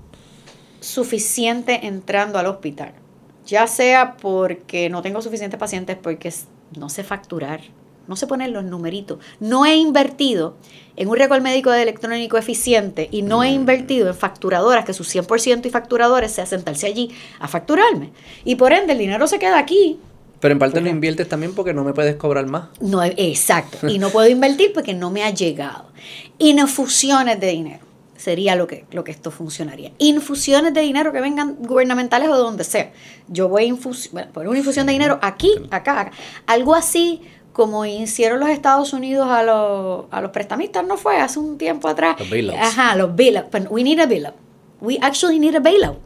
suficiente entrando al hospital, ya sea porque no tengo suficientes pacientes, porque no sé facturar, no se ponen los numeritos, no he invertido en un récord médico de electrónico eficiente y no he mm. invertido en facturadoras que sus 100% y facturadores sea sentarse allí a facturarme. Y por ende el dinero se queda aquí pero en parte lo inviertes también porque no me puedes cobrar más. No, exacto. Y no puedo invertir porque no me ha llegado. Infusiones de dinero sería lo que, lo que esto funcionaría. Infusiones de dinero que vengan gubernamentales o de donde sea. Yo voy a poner una infusión de dinero aquí, acá, acá. Algo así como hicieron los Estados Unidos a los, a los prestamistas, ¿no fue? Hace un tiempo atrás. Los bailouts. Ajá, los bailouts. We need a bailout. We actually need a bailout.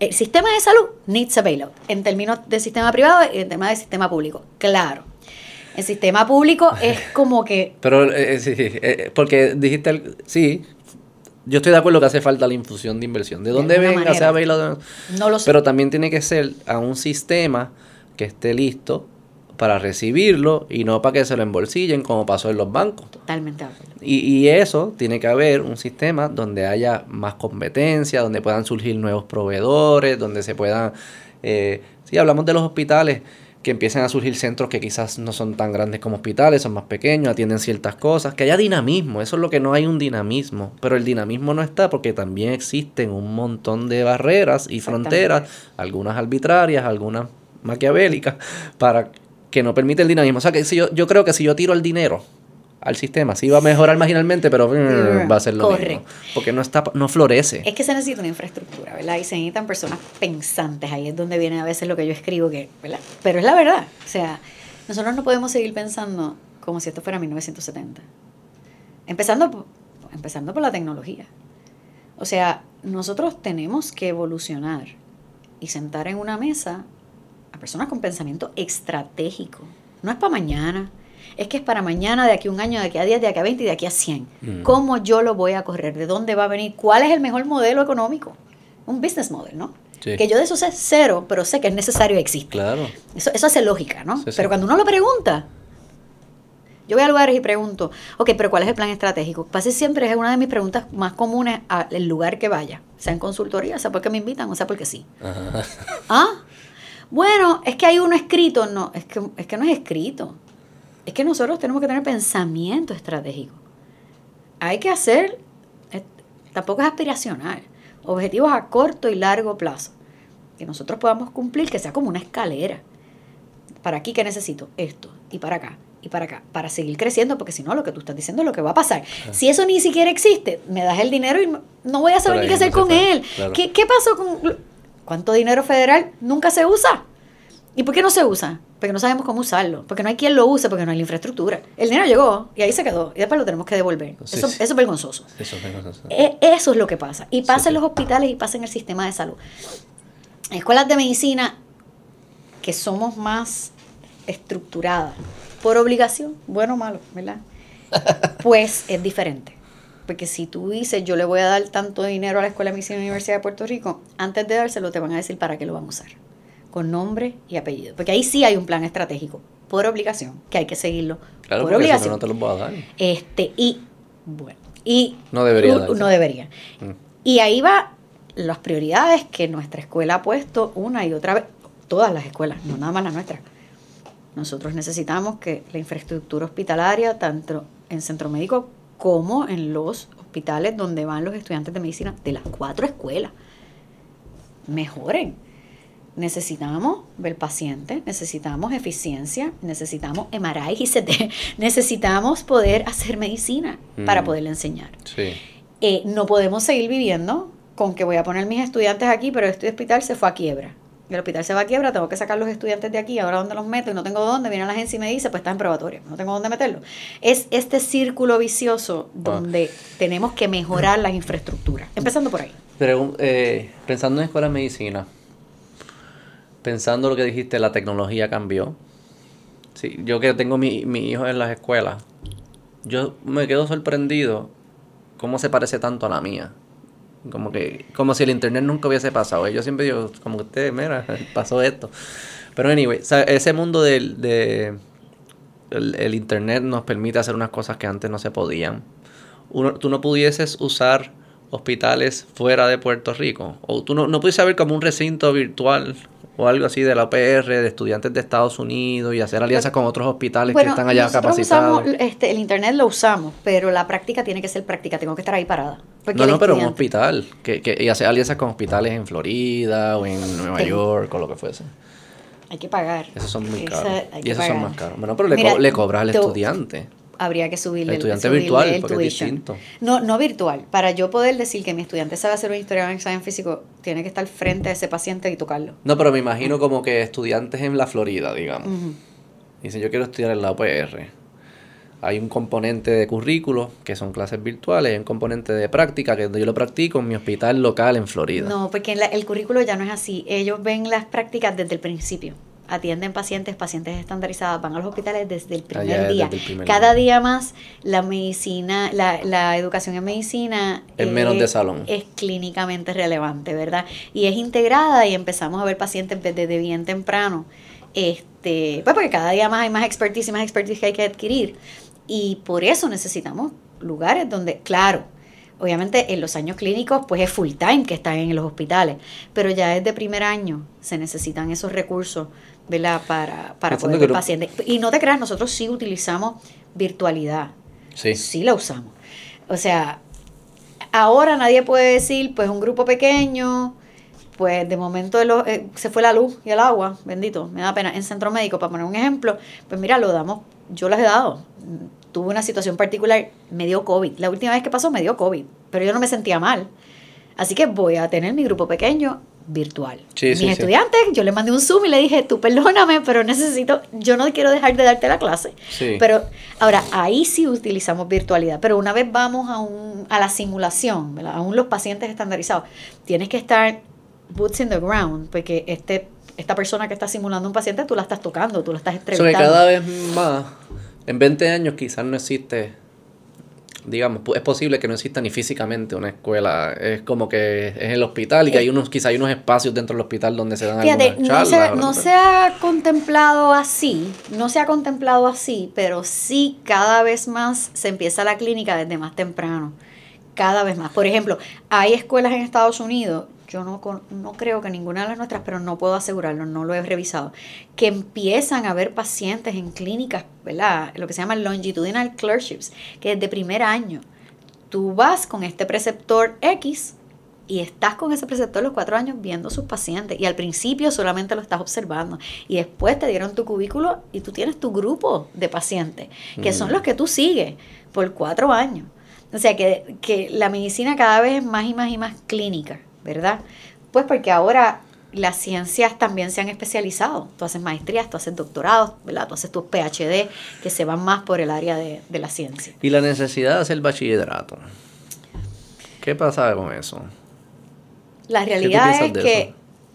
El sistema de salud needs a bailout, en términos de sistema privado y en términos de sistema público. Claro. El sistema público es como que... Pero eh, eh, sí, eh, porque dijiste, sí, yo estoy de acuerdo que hace falta la infusión de inversión. ¿De dónde venga sea bailout? No lo sé. Pero también tiene que ser a un sistema que esté listo para recibirlo y no para que se lo embolsillen como pasó en los bancos. Totalmente Y, y eso tiene que haber un sistema donde haya más competencia, donde puedan surgir nuevos proveedores, donde se puedan... Eh, si hablamos de los hospitales, que empiecen a surgir centros que quizás no son tan grandes como hospitales, son más pequeños, atienden ciertas cosas, que haya dinamismo, eso es lo que no hay un dinamismo, pero el dinamismo no está porque también existen un montón de barreras y fronteras, algunas arbitrarias, algunas maquiavélicas, para que no permite el dinamismo. O sea, que si yo, yo creo que si yo tiro el dinero al sistema, sí va a mejorar marginalmente, pero mm, va a ser lo mismo. Porque no, está, no florece. Es que se necesita una infraestructura, ¿verdad? Y se necesitan personas pensantes. Ahí es donde viene a veces lo que yo escribo, que, ¿verdad? Pero es la verdad. O sea, nosotros no podemos seguir pensando como si esto fuera 1970. Empezando, empezando por la tecnología. O sea, nosotros tenemos que evolucionar y sentar en una mesa personas con pensamiento estratégico. No es para mañana, es que es para mañana, de aquí a un año, de aquí a 10, de aquí a 20 y de aquí a 100. Mm. ¿Cómo yo lo voy a correr? ¿De dónde va a venir? ¿Cuál es el mejor modelo económico? Un business model, ¿no? Que yo de eso sé cero, pero sé que es necesario y existe. Claro. Eso, eso hace lógica, ¿no? pero cuando uno lo pregunta, yo voy a lugares y pregunto, ok, pero ¿cuál es el plan estratégico? Casi siempre es una de mis preguntas más comunes al lugar que vaya, sea en consultoría, sea porque me invitan o sea porque sí. ¿Ah? Bueno, es que hay uno escrito. No, es que, es que no es escrito. Es que nosotros tenemos que tener pensamiento estratégico. Hay que hacer, tampoco es aspiracional, objetivos a corto y largo plazo. Que nosotros podamos cumplir, que sea como una escalera. Para aquí, ¿qué necesito? Esto. Y para acá. Y para acá. Para seguir creciendo, porque si no, lo que tú estás diciendo es lo que va a pasar. Si eso ni siquiera existe, me das el dinero y no voy a saber ni qué hacer con él. ¿Qué, ¿Qué pasó con ¿Cuánto dinero federal nunca se usa? ¿Y por qué no se usa? Porque no sabemos cómo usarlo, porque no hay quien lo use, porque no hay la infraestructura. El dinero llegó y ahí se quedó, y después lo tenemos que devolver. eso, es vergonzoso. Eso es vergonzoso. E, eso es lo que pasa. Y pasa en los hospitales y pasa en el sistema de salud. Escuelas de medicina que somos más estructuradas por obligación, bueno o malo, ¿verdad? Pues es diferente. Porque si tú dices, yo le voy a dar tanto dinero a la Escuela de Medicina Universidad de Puerto Rico, antes de dárselo te van a decir para qué lo van a usar. Con nombre y apellido. Porque ahí sí hay un plan estratégico, por obligación, que hay que seguirlo. Claro, por obligación. no te lo voy a dar. Este, y, bueno, y... No debería. no debería. Mm. Y ahí va las prioridades que nuestra escuela ha puesto una y otra vez, todas las escuelas, no nada más la nuestra. Nosotros necesitamos que la infraestructura hospitalaria, tanto en centro médico como en los hospitales donde van los estudiantes de medicina de las cuatro escuelas. Mejoren. Necesitamos ver paciente, necesitamos eficiencia, necesitamos MRI y CT, necesitamos poder hacer medicina para mm. poderle enseñar. Eh, no podemos seguir viviendo con que voy a poner mis estudiantes aquí, pero este hospital se fue a quiebra el hospital se va a quiebra, tengo que sacar los estudiantes de aquí, ahora dónde los meto y no tengo dónde, viene la agencia y me dice, pues está en probatoria, no tengo dónde meterlo. Es este círculo vicioso donde tenemos que mejorar las infraestructuras, empezando por ahí. Pero, eh, pensando en escuela de medicina, pensando lo que dijiste, la tecnología cambió. Sí, yo que tengo mi, mi hijo en las escuelas, yo me quedo sorprendido cómo se parece tanto a la mía. Como que, como si el internet nunca hubiese pasado. Yo siempre digo, como que usted, mira, pasó esto. Pero anyway, ese mundo del de, el, el internet nos permite hacer unas cosas que antes no se podían. Uno, tú no pudieses usar hospitales fuera de Puerto Rico. O tú no, no pudieses ver como un recinto virtual o algo así de la OPR, de estudiantes de Estados Unidos y hacer alianzas con otros hospitales que están allá capacitados. usamos, este, el internet lo usamos, pero la práctica tiene que ser práctica, tengo que estar ahí parada. No, no, pero un hospital. Que, que, y hacer alianzas con hospitales en Florida o en Nueva. York o lo que fuese. Hay que pagar. Esos son muy Esa- caros. Y esos son más caros. Bueno, pero le, Mira, co- le cobras al tú- estudiante. Habría que subirle El estudiante subirle virtual, el porque es distinto. No, no virtual. Para yo poder decir que mi estudiante sabe hacer una historia de un examen físico, tiene que estar frente a ese paciente y tocarlo. No, pero me imagino como que estudiantes en la Florida, digamos. Ujú. Dicen, yo quiero estudiar en la UPR. Hay un componente de currículo, que son clases virtuales, y un componente de práctica, que yo lo practico en mi hospital local en Florida. No, porque en la- el currículo ya no es así. Ellos ven las prácticas desde el principio. Atienden pacientes, pacientes estandarizados, van a los hospitales desde el primer Allá día. desde el primer Cada día. día más la medicina, la, la educación en medicina Es menos de salón. es clínicamente relevante, ¿verdad? Y es integrada y empezamos a ver pacientes desde de bien temprano. Este, pues porque cada día más hay más expertise y más expertise que hay que adquirir. Y por eso necesitamos lugares donde, claro, obviamente en los años clínicos pues es full time que están en los hospitales, pero ya desde primer año se necesitan esos recursos, ¿verdad? Para, para poder ver pacientes. Y no te creas, nosotros sí utilizamos virtualidad, Sí. sí la usamos. O sea, ahora nadie puede decir, pues un grupo pequeño, pues de momento de lo- eh, se fue la luz y el agua, bendito, me da pena. En centro médico, para poner un ejemplo, pues mira, lo damos, yo les he dado. Tuve una situación particular, me dio COVID. La última vez que pasó me dio COVID, pero yo no me sentía mal. Así que voy a tener mi grupo pequeño virtual. Sí, Mis sí, sí. estudiantes, yo les mandé un Zoom y le dije, tú perdóname, pero necesito, yo no quiero dejar de darte la clase. Pero ahora, ahí sí utilizamos virtualidad, pero una vez vamos a, un, a la simulación, ¿verdad? aún los pacientes estandarizados, tienes que estar boots in the ground, porque este, esta persona que está simulando un paciente, tú la estás tocando, tú la estás que entrevistando. cada vez más, en 20 años quizás no existe, digamos, es posible que no exista ni físicamente una escuela. Es como que es el hospital y que hay unos, quizás hay unos espacios dentro del hospital donde se dan Fíjate, algunas no charlas. se, o no se ha contemplado así, no se ha contemplado así, pero sí cada vez más se empieza la clínica desde más temprano, cada vez más. Por ejemplo, hay escuelas en Estados Unidos, yo no, no creo que ninguna de las nuestras, pero no puedo asegurarlo, no lo he revisado, que empiezan a ver pacientes en clínicas, ¿verdad? Lo que se llama longitudinal clerkships, que desde primer año tú vas con este preceptor X y estás con ese preceptor los cuatro años viendo sus pacientes y al principio solamente lo estás observando y después te dieron tu cubículo y tú tienes tu grupo de pacientes que son Mm. los que tú sigues por cuatro años. O sea que, que la medicina cada vez es más y más y más clínica, ¿verdad? Pues porque ahora las ciencias también se han especializado. Tú haces maestrías, tú haces doctorados, ¿verdad? Tú haces tus PhD que se van más por el área de, de la ciencia. Y la necesidad de hacer bachillerato. ¿Qué pasa con eso? La realidad es que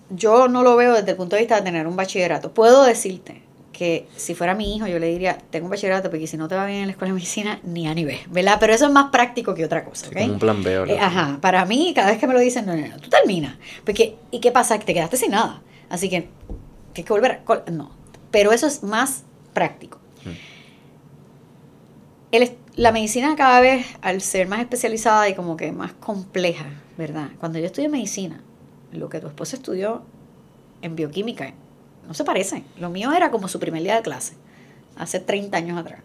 yo no lo veo desde el punto de vista de tener un bachillerato. Puedo decirte que si fuera mi hijo, yo le diría, tengo un bachillerato porque si no te va bien en la escuela de medicina, ni a ni ve, ¿verdad? Pero eso es más práctico que otra cosa, Sí, un plan B. Eh, ajá, para mí, cada vez que me lo dicen, no, no, no, tú terminas. Porque, ¿y qué pasa? Que te quedaste sin nada. Así que, tienes que volver. a- No. Pero eso es más práctico. Mm. El la medicina cada vez, al ser más especializada y como que más compleja, ¿verdad? Cuando yo estudié medicina, lo que tu esposo estudió en bioquímica no se parece. Lo mío era como su primer día de clase, hace 30 años atrás.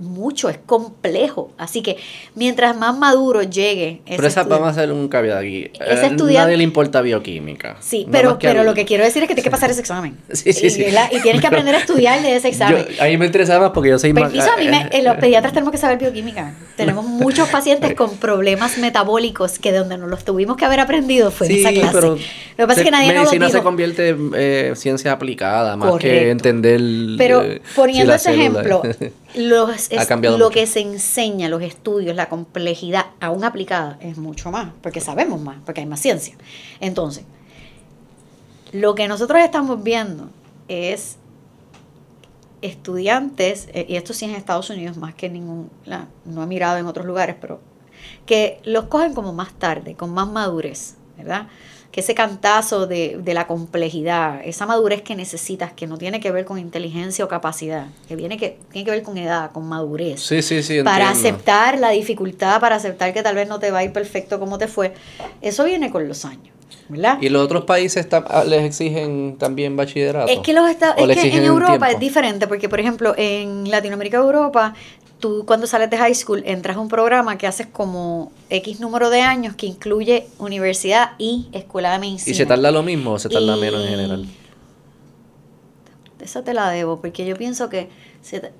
Mucho, es complejo. Así que mientras más maduro llegue ese Pero esa, vamos a hacer un caveat aquí. Ese Eh, estudiante- Nadie le importa bioquímica. Sí, pero, pero al- lo que quiero decir es que tienes que pasar ese examen. Sí, sí, y, sí. y tienes que aprender a estudiar de ese examen. Yo- a mí me interesa más porque yo soy más... A mí me, eh, los pediatras tenemos que saber bioquímica. Tenemos muchos pacientes con problemas metabólicos que donde nos los tuvimos que haber aprendido fue en esa clase. pero lo que pasa es que nadie nos lo medicina se convierte en eh, ciencia aplicada más Correcto. que entender Pero eh, poniendo si ese célula- ejemplo, los, Ha es- cambiado lo mucho. que se enseña, los estudios, la complejidad aún aplicada es mucho más, porque sabemos más, porque hay más ciencia. Entonces, lo que nosotros estamos viendo es estudiantes, eh, y esto sí es en Estados Unidos más que en ningún, no he mirado en otros lugares, pero que los cogen como más tarde, con más madurez, ¿verdad? Que ese cantazo de, de la complejidad, esa madurez que necesitas, que no tiene que ver con inteligencia o capacidad, que, viene que tiene que ver con edad, con madurez. Sí, sí, sí. Para aceptar la dificultad, para aceptar que tal vez no te va a ir perfecto como te fue, eso viene con los años, ¿verdad? ¿Y los otros países ah, les exigen también bachillerato? Es que los esta- ¿O le es que en Europa tiempo? es diferente, porque por ejemplo en Latinoamérica y Europa, tú cuando sales de high school entras a un programa que haces como X número de años que incluye universidad y escuela de medicina. ¿Y se tarda lo mismo o se tarda Y- menos en general? Esa te la debo, porque yo pienso que se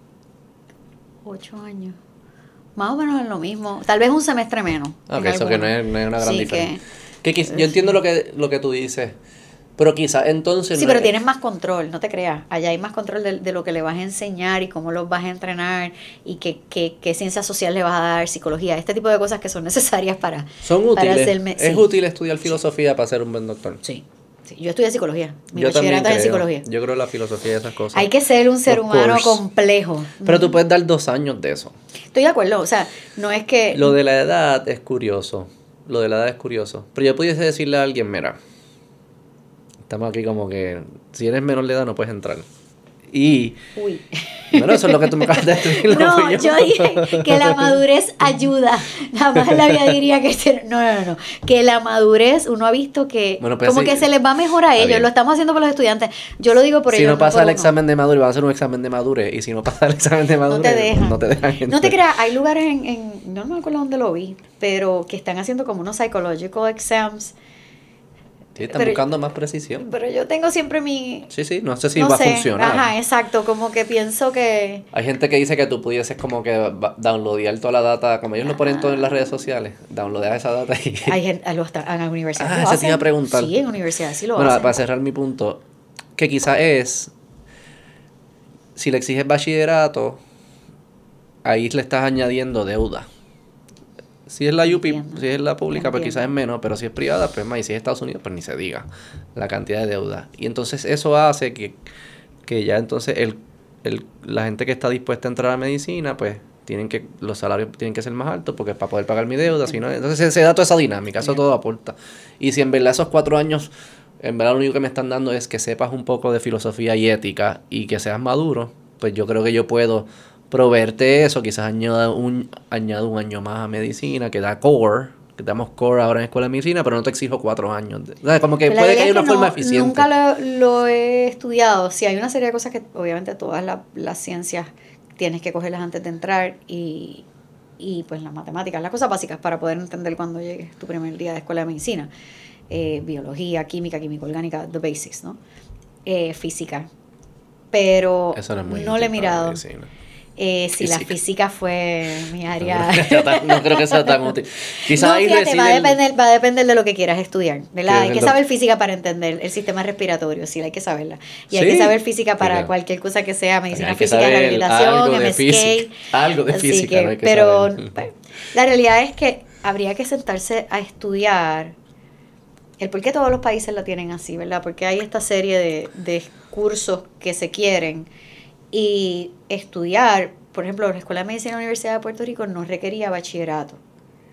ocho años. Más o menos es lo mismo. Tal vez un semestre menos. En Ok, eso que no es, no es una gran Sí, diferencia. Que quiz- yo entiendo lo que, lo que tú dices, pero quizás entonces... Sí, no pero es- tienes más control, no te creas. Allá hay más control de, de lo que le vas a enseñar y cómo los vas a entrenar y qué, qué, qué ciencia social le vas a dar, psicología, este tipo de cosas que son necesarias para... Son para útiles. hacerme- es sí. útil estudiar filosofía para ser un buen doctor. Sí, sí. Yo estudié psicología. Mi yo bachillerato es en psicología. Yo creo en la filosofía y esas cosas. Hay que ser un ser humano course. complejo. Pero tú puedes dar dos años de eso. Estoy de acuerdo, o sea, no es que... Lo de la edad es curioso. Lo de la edad es curioso. Pero yo pudiese decirle a alguien, mira, estamos aquí como que si eres menor de edad no puedes entrar. Y, Uy. bueno, eso es lo que tú me acabas de decir. No, yo dije que la madurez ayuda. Nada más la vida diría que se- no, no, no. Que la madurez, uno ha visto que Bueno, pues como que se les va mejor a ellos. bien. Lo estamos haciendo por los estudiantes. Yo lo digo por si ellos. no pasa el uno. examen de madurez, va a hacer un examen de madurez. Y si no pasa el examen de madurez, No te dejan. no te dejan No te creas, hay lugares en, en- no me acuerdo dónde lo vi, pero que están haciendo como unos psychological exams. Sí, están pero- buscando más precisión. Pero yo tengo siempre mi... Sí, sí, no sé si no va sé, a funcionar. Ajá, exacto, como que pienso que... Hay gente que dice que tú pudieses como que downloadear toda la data, como ellos lo ponen todo en las redes sociales, downloadear esa data y... Hay gente, a los- en la universidad Ah, lo eso te iba a preguntar. Sí, en universidad sí lo bueno, hacen. para cerrar mi punto, que quizás es, si le exiges bachillerato, ahí le estás añadiendo deuda. Si es la UPI, si es la pública, pues quizás es menos, pero si es privada, pues más, y si es Estados Unidos, pues ni se diga la cantidad de deuda. Y entonces eso hace que, que ya entonces el, el, la gente que está dispuesta a entrar a medicina, pues tienen que, los salarios tienen que ser más altos porque para poder pagar mi deuda, si no, entonces se, se da toda esa dinámica, eso Bien. todo aporta. Y si en verdad esos cuatro años, en verdad lo único que me están dando es que sepas un poco de filosofía y ética y que seas maduro, pues yo creo que yo puedo proveerte eso, quizás añada un, añado un año más a medicina, que da core, que damos core ahora en escuela de medicina, pero no te exijo cuatro años. de- o sea, como que la puede que haya una forma no- eficiente. Nunca lo, lo he estudiado. Sí, hay una serie de cosas que obviamente todas la- las ciencias tienes que cogerlas antes de entrar y, y pues las matemáticas, las cosas básicas para poder entender cuando llegues tu primer día de escuela de medicina. Eh, biología, química, química orgánica, the basics, ¿no? Eh, física. Pero Eso no es muy no útil le he mirado. medicina. Eh, si la Física. fue mi área. no creo que sea tan útil. Quizás No, ahí fíjate, va a, depender, va a depender de lo que quieras estudiar, ¿verdad? Hay que saber física para entender el sistema respiratorio, sí, hay que saberla. Y hay que saber física para claro. cualquier cosa que sea medicina física, rehabilitación, algo de MSK. física. Algo de física, que, no hay que pero saber. pues, la realidad es que habría que sentarse a estudiar el por qué todos los países la tienen así, ¿verdad? Porque hay esta serie de, de cursos que se quieren y estudiar, por ejemplo, la Escuela de Medicina de la Universidad de Puerto Rico no requería bachillerato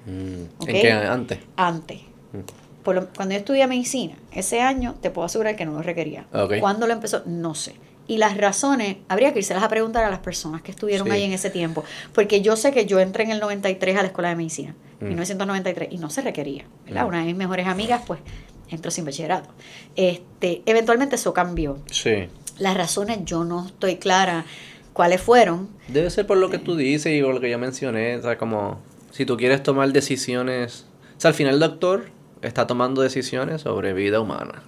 Mm. ¿En qué antes? antes. Mm. Por lo- cuando yo estudié medicina, ese año te puedo asegurar que no lo requería. Ok. ¿Cuándo lo empezó? No sé. Y las razones, habría que irse a preguntar a las personas que estuvieron Sí. ahí en ese tiempo. Porque yo sé que yo entré en el 93 a la escuela de medicina, Mm. 1993, y no se requería. ¿verdad? Mm. Una de mis mejores amigas, pues, entró sin bachillerato. Este, eventualmente eso cambió. Sí. Las razones yo no estoy clara cuáles fueron. Debe ser por lo que tú dices y por lo que yo mencioné. O sea, como si tú quieres tomar decisiones. O sea, al final el doctor está tomando decisiones sobre vida humana.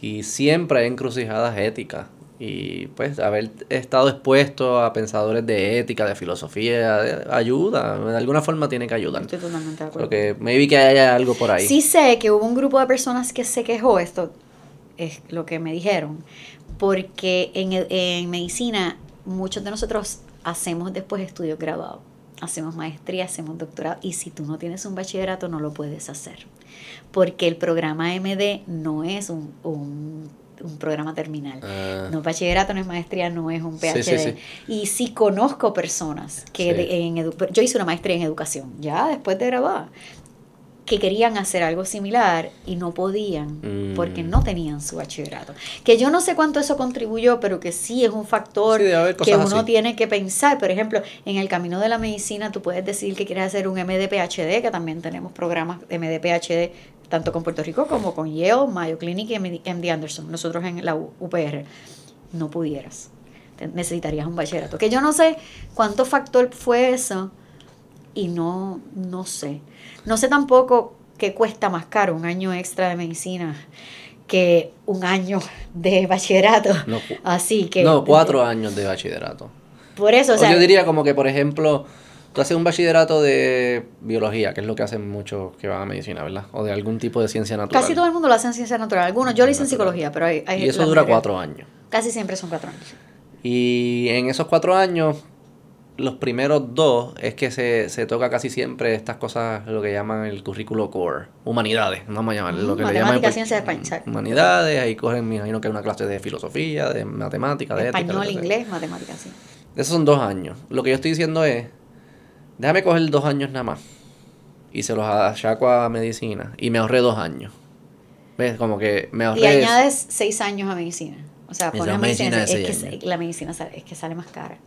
Y siempre hay encrucijadas éticas. Y pues haber estado expuesto a pensadores de ética, de filosofía, de- ayuda. De alguna forma tiene que ayudar. Estoy totalmente de acuerdo. Porque maybe que haya algo por ahí. Sí sé que hubo un grupo de personas que se quejó, esto es lo que me dijeron, porque en, en medicina muchos de nosotros hacemos después estudios graduados, hacemos maestría, hacemos doctorado, y si tú no tienes un bachillerato no lo puedes hacer, porque el programa MD no es un, un, un programa terminal. Ah, No es bachillerato, no es maestría, no es un PhD. sí, sí. Y sí conozco personas que de- en yo hice una maestría en educación, ya después de graduada. Que querían hacer algo similar y no podían Mm. porque no tenían su bachillerato. Que yo no sé cuánto eso contribuyó, pero que sí es un factor Sí, que uno así. tiene que pensar. Por ejemplo, en el camino de la medicina tú puedes decir que quieres hacer un MD-PhD, que también tenemos programas de MD-PhD tanto con Puerto Rico como con Yale, Mayo Clinic y MD Anderson, nosotros en la UPR. No pudieras. Necesitarías un bachillerato. Que yo no sé cuánto factor fue eso y no, no sé. No sé tampoco qué cuesta más caro un año extra de medicina que un año de bachillerato. No, Así que... no, cuatro años de bachillerato. Por eso, o sea, yo diría como que, por ejemplo, tú haces un bachillerato de biología, que es lo que hacen muchos que van a medicina, ¿verdad? O de algún tipo de ciencia natural. casi todo el mundo lo hace en ciencia natural. Algunos, yo lo hice en psicología, pero hay... hay Y eso dura mayoría- cuatro años. Casi siempre son cuatro años. Y en esos cuatro años, los primeros dos es que se, se toca casi siempre estas cosas, lo que llaman el currículo core, humanidades, vamos a llamarle lo que le llaman. Pues, ciencias de español. Humanidades, ahí cogen, me imagino que hay una clase de filosofía, de matemática, de Español, inglés, matemáticas, sí. Esos son dos años. Lo que yo estoy diciendo es, déjame coger dos años nada más. Y se los achaco a medicina. Y me ahorré dos años. ¿Ves? Como que me ahorré... Y añades seis años a medicina. O sea, pones medicina, medicina es que la medicina sale- es que sale más cara.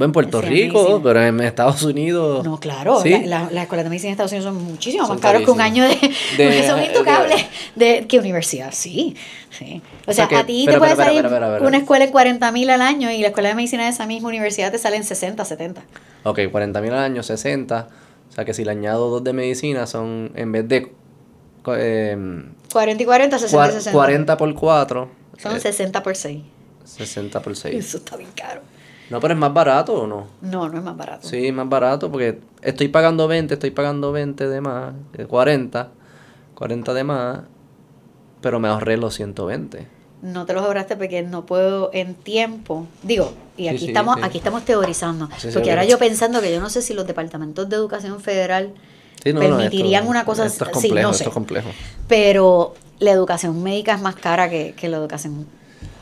En Puerto Sí, Rico, medicina. pero en Estados Unidos... No, claro, Sí. la- la- las escuelas de medicina en Estados Unidos son muchísimo Son más caros que un año de... De- son de- intocables. De, ¿Qué universidad? Sí, sí. O sea, que- a ti pero, te puede pero, salir pero, pero. una escuela en 40 mil al año y la escuela de medicina de esa misma universidad te sale en 60, 70. Ok, 40 mil al año, 60. O sea que si le añado dos de medicina son, en vez de... co- em, 40 y 40, 60 y cua- 60. 40 por 4. Son 60 por 6. 60 por 6. Eso está bien caro. No, pero es más barato o no? No, no es más barato. Sí, más barato porque estoy pagando 20, estoy pagando 20 de más, eh, 40, 40 de más, pero me ahorré los 120. No te los ahorraste porque no puedo en tiempo. Digo, y aquí sí, estamos, sí. aquí estamos teorizando. Porque ahora yo pensando que yo no sé si los departamentos de educación federal no, no, permitirían esto- una cosa Esto es sí, complejo, no sé. esto es complejo. Pero la educación médica es más cara que, que la educación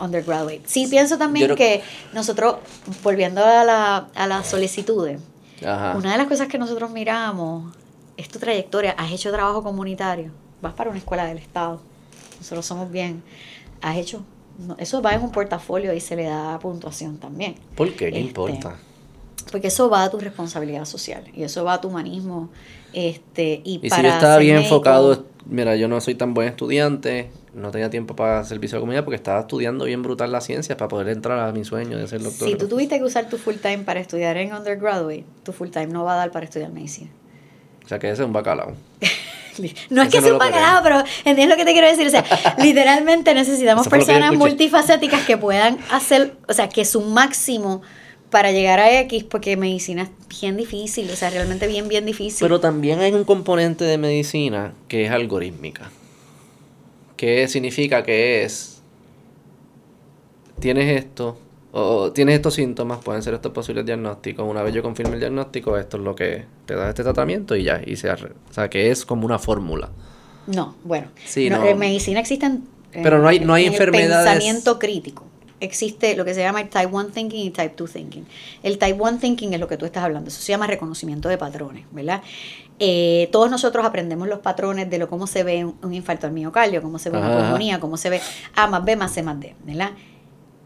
undergraduate. Sí, pienso también que nosotros, volviendo a la, a las solicitudes, Ajá. una de las cosas que nosotros miramos es tu trayectoria. Has hecho trabajo comunitario. Vas para una escuela del Estado. Nosotros somos bien. Has hecho. no, eso va en un portafolio y se le da puntuación también. ¿Por qué? ¿Qué Este, importa? Porque eso va a tu responsabilidad social y eso va a tu humanismo. Este, y, Y si para yo estaba bien médico- enfocado, mira, yo no soy tan buen estudiante, no tenía tiempo para servicio a la comunidad porque estaba estudiando bien brutal la ciencia para poder entrar a mi sueño de ser doctor. Si tú tuviste que usar tu full time para estudiar en undergraduate, tu full time no va a dar para estudiar medicina. O sea que ese es un bacalao. No es que no sea un bacalao, pero entiendes lo que te quiero decir. O sea, literalmente necesitamos personas multifacéticas que puedan hacer, o sea, que su máximo para llegar a X, porque medicina es bien difícil, o sea, realmente bien, bien difícil. Pero también hay un componente de medicina que es algorítmica. Que significa que es. Tienes esto, o tienes estos síntomas, pueden ser estos posibles diagnósticos. Una vez yo confirme el diagnóstico, esto es lo que te da este tratamiento y ya. Y se arre- O sea, que es como una fórmula. No, bueno. Sí, no, no. En medicina existen. eh, Pero no hay- no hay en el enfermedades- pensamiento crítico. Existe lo que se llama el Type 1 Thinking y Type 2 Thinking. El Type 1 Thinking es lo que tú estás hablando. Eso se llama reconocimiento de patrones, ¿verdad? Eh, todos nosotros aprendemos los patrones de lo cómo se ve un, un infarto al miocardio, cómo se ve una pulmonía, cómo se ve A más B más C más D, ¿verdad?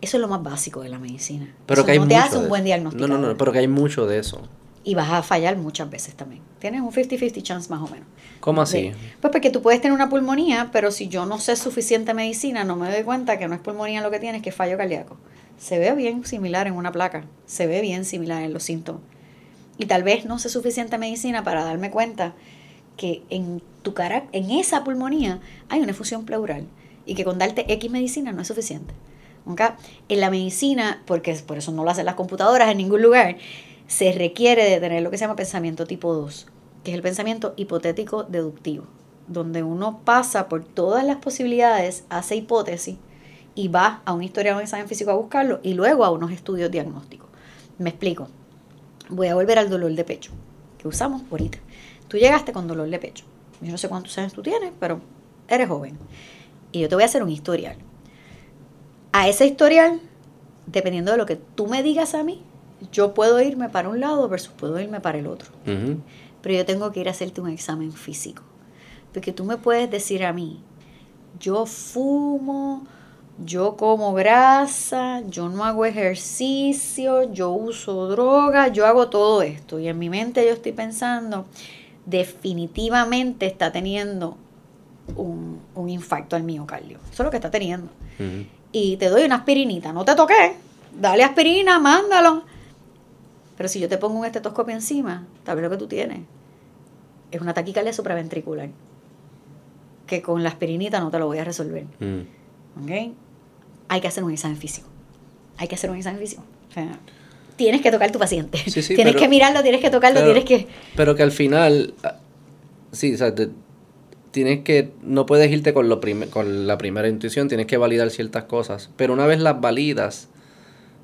Eso es lo más básico de la medicina. Pero Eso que hay no te hace un buen diagnóstico. No, no, no, pero que hay mucho de eso. Y vas a fallar muchas veces también. Tienes un 50-50 chance más o menos. ¿Cómo así? Sí. Pues porque tú puedes tener una pulmonía, pero si yo no sé suficiente medicina, no me doy cuenta que no es pulmonía lo que tienes, que es fallo cardíaco. Se ve bien similar en una placa, se ve bien similar en los síntomas. Y tal vez no sé suficiente medicina para darme cuenta que en tu cara, en esa pulmonía, hay una efusión pleural y que con darte X medicina no es suficiente. ¿ok? En la medicina, porque por eso no lo hacen las computadoras en ningún lugar, se requiere de tener lo que se llama pensamiento tipo 2, que es el pensamiento hipotético deductivo, donde uno pasa por todas las posibilidades, hace hipótesis y va a un historial o un examen físico a buscarlo y luego a unos estudios diagnósticos. Me explico. Voy a volver al dolor de pecho, que usamos ahorita. Tú llegaste con dolor de pecho. Yo no sé cuántos años tú tienes, pero eres joven. Y yo te voy a hacer un historial. A ese historial, dependiendo de lo que tú me digas a mí, yo puedo irme para un lado versus puedo irme para el otro. Pero yo tengo que ir a hacerte un examen físico. Porque tú me puedes decir a mí, yo fumo, yo como grasa, yo no hago ejercicio, yo uso droga, yo hago todo esto. Y en mi mente yo estoy pensando, definitivamente está teniendo un, un infarto al miocardio. Eso es lo que está teniendo. Y te doy una aspirinita, no te toqué, dale aspirina, mándalo. Pero si yo te pongo un estetoscopio encima, tal vez lo que tú tienes es una taquicardia supraventricular. Que con la aspirinita no te lo voy a resolver. ¿Ok? Hay que hacer un examen físico. Hay que hacer un examen físico. O sea, tienes que tocar tu paciente. tienes que mirarlo, tienes que tocarlo, tienes que... Pero que al final, ah, sí, o sea, tienes que, no puedes irte con, lo con la primera intuición, tienes que validar ciertas cosas. Pero una vez las validas,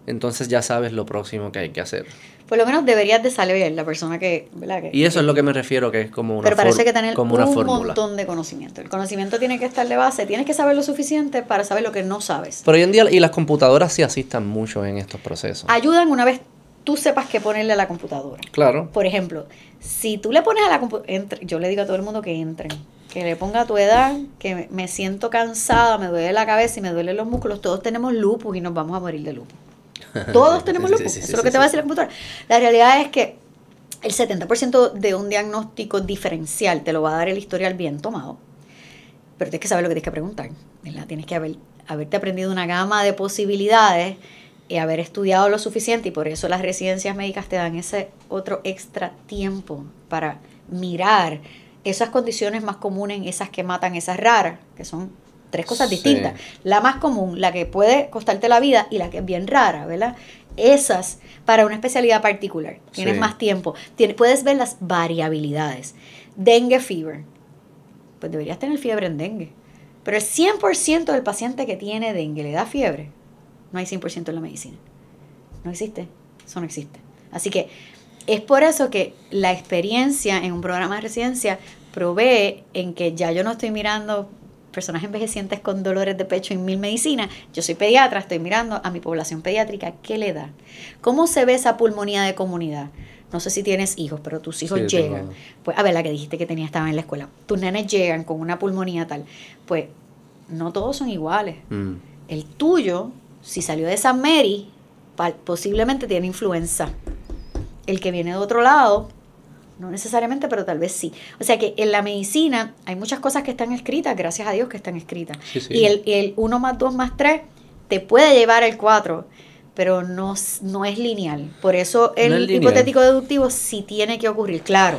entonces ya sabes lo próximo que hay que hacer por lo menos deberías de saber la persona que, ¿verdad? y eso es lo que me refiero, que es como una Pero parece que tener como un montón de conocimiento. El conocimiento tiene que estar de base, tienes que saber lo suficiente para saber lo que no sabes. Pero hoy en día, y las computadoras sí asistan mucho en estos procesos. Ayudan una vez tú sepas qué ponerle a la computadora. Claro. Por ejemplo, si tú le pones a la computadora, yo le digo a todo el mundo que entren, que le ponga a tu edad, que me siento cansada, me duele la cabeza y me duelen los músculos, todos tenemos lupus y nos vamos a morir de lupus. Todos tenemos lupus. Eso es lo que te va a decir la computadora. La realidad es que el 70% de un diagnóstico diferencial te lo va a dar el historial bien tomado. Pero tienes que saber lo que tienes que preguntar. Tienes que haber, haberte aprendido una gama de posibilidades y haber estudiado lo suficiente. Y por eso las residencias médicas te dan ese otro extra tiempo para mirar esas condiciones más comunes, esas que matan, esas raras, que son tres cosas distintas. La más común, la que puede costarte la vida y la que es bien rara, ¿verdad? Esas para una especialidad particular. Tienes más tiempo. Tienes, puedes ver las variabilidades. Dengue fever. Pues deberías tener fiebre en dengue. Pero el 100% del paciente que tiene dengue le da fiebre. No hay 100% en la medicina. No existe. Eso no existe. Así que es por eso que la experiencia en un programa de residencia provee en que ya yo no estoy mirando personas envejecientes con dolores de pecho en mil medicinas. Yo soy pediatra, estoy mirando a mi población pediátrica, ¿qué le da? ¿Cómo se ve esa pulmonía de comunidad? No sé si tienes hijos, pero tus hijos llegan. Pues, a ver, la que dijiste que tenía estaba en la escuela. Tus nenes llegan con una pulmonía tal. Pues, no todos son iguales. Mm. El tuyo, si salió de San Mary, posiblemente tiene influenza. El que viene de otro lado, no necesariamente, pero tal vez sí. O sea que en la medicina hay muchas cosas que están escritas, gracias a Dios que están escritas. Y el, el 1 más 2 más 3 te puede llevar el 4, pero no, no es lineal. Por eso el hipotético deductivo sí tiene que ocurrir. Claro,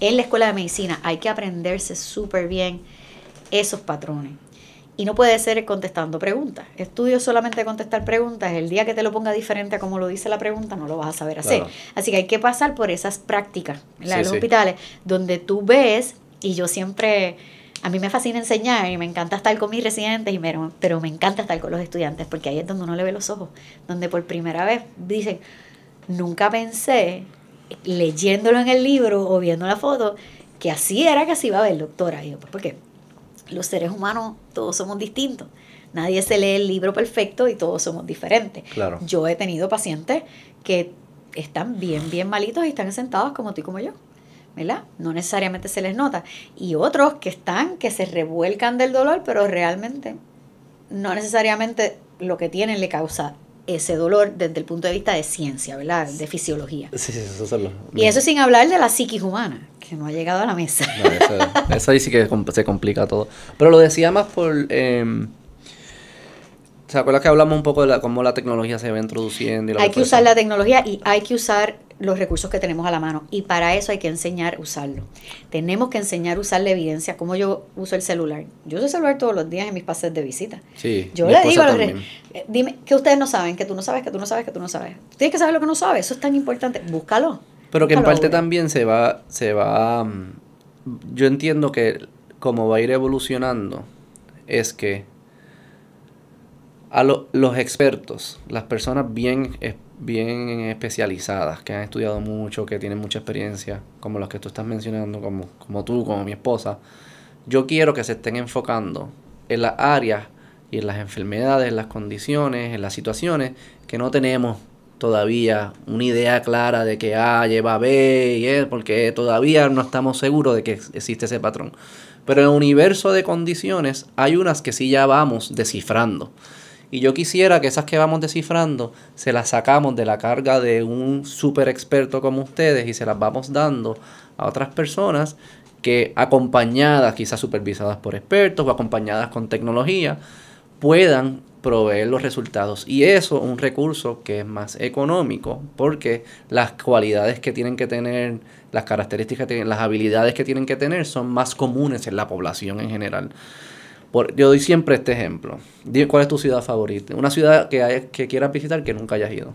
en la escuela de medicina hay que aprenderse súper bien esos patrones. Y no puede ser contestando preguntas. Estudio solamente contestar preguntas. El día que te lo ponga diferente a como lo dice la pregunta, no lo vas a saber hacer. Así que hay que pasar por esas prácticas en los hospitales, donde tú ves, y yo siempre, a mí me fascina enseñar y me encanta estar con mis residentes, y pero me encanta estar con los estudiantes, porque ahí es donde uno le ve los ojos, donde por primera vez dicen, nunca pensé, leyéndolo en el libro o viendo la foto, que así era que así iba a ver, doctora. Y yo, pues, ¿por qué? Los seres humanos todos somos distintos. Nadie se lee el libro perfecto y todos somos diferentes. Claro. Yo he tenido pacientes que están bien, bien malitos y están sentados como tú y como yo. ¿verdad? No necesariamente se les nota. Y otros que están, que se revuelcan del dolor, pero realmente no necesariamente lo que tienen le causa ese dolor desde el punto de vista de ciencia, ¿verdad? De fisiología. Sí, sí, eso es lo, Y eso sin hablar de la psiquis humana, que no ha llegado a la mesa. eso, ahí sí que se complica todo. Pero lo decía más por... Eh, ¿Se acuerda que hablamos un poco de la, cómo la tecnología se va introduciendo? hay que usar la tecnología y hay que usar los recursos que tenemos a la mano y para eso hay que enseñar a usarlo. Tenemos que enseñar a usar la evidencia, como yo uso el celular. Yo uso el celular todos los días en mis pases de visita. Sí, yo le digo a los eh, dime que ustedes no saben, que tú no sabes, que tú no sabes, que tú no sabes. Tienes que saber lo que no sabes, eso es tan importante. Búscalo. Pero que en parte también se va, se va, mm, yo entiendo que como va a ir evolucionando, es que a los expertos, las personas bien bien especializadas, que han estudiado mucho, que tienen mucha experiencia, como los que tú estás mencionando, como, como tú, como mi esposa, yo quiero que se estén enfocando en las áreas y en las enfermedades, en las condiciones, en las situaciones que no tenemos todavía una idea clara de que A lleva B y E, porque todavía no estamos seguros de que existe ese patrón. Pero en el universo de condiciones hay unas que sí ya vamos descifrando. Y yo quisiera que esas que vamos descifrando se las sacamos de la carga de un super experto como ustedes y se las vamos dando a otras personas que acompañadas, quizás supervisadas por expertos o acompañadas con tecnología, puedan proveer los resultados. Y eso un recurso que es más económico, porque las cualidades que tienen que tener, las características, tienen, las habilidades que tienen que tener son más comunes en la población en general. Por, yo doy siempre este ejemplo. ¿Cuál es tu ciudad favorita? Una ciudad que, que quieras visitar que nunca hayas ido.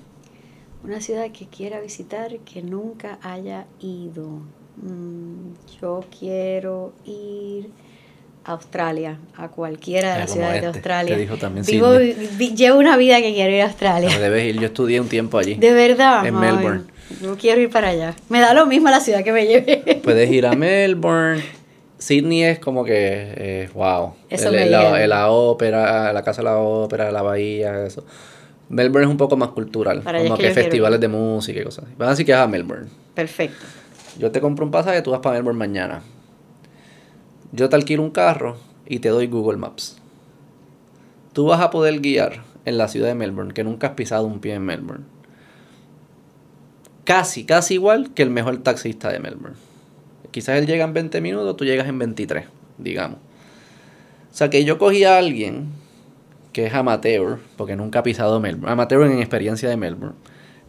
Una ciudad que quiera visitar que nunca haya ido. Mm, yo quiero ir Australia, a cualquiera de las ciudades de este, Australia. dijo también Vivo, llevo una vida que quiero ir a Australia. debes ir, yo estudié un tiempo allí. De verdad. En Melbourne. Yo quiero ir para allá. Me da lo mismo la ciudad que me lleve. Puedes ir a Melbourne. Sydney es como que, eh, wow. Eso el, la, la, ópera, la casa de la ópera, la bahía, eso. Melbourne es un poco más cultural, como que, festivales de música y cosas así. Van a decir que es a Melbourne. Perfecto. Yo te compro un pasaje, tú vas para Melbourne mañana yo te alquilo un carro y te doy Google Maps. Tú vas a poder guiar en la ciudad de Melbourne, que nunca has pisado un pie en Melbourne. Casi, casi igual que el mejor taxista de Melbourne. Quizás él llega en 20 minutos, tú llegas en 23, digamos. O sea que yo cogí a alguien que es amateur, porque nunca ha pisado Melbourne, amateur en experiencia de Melbourne.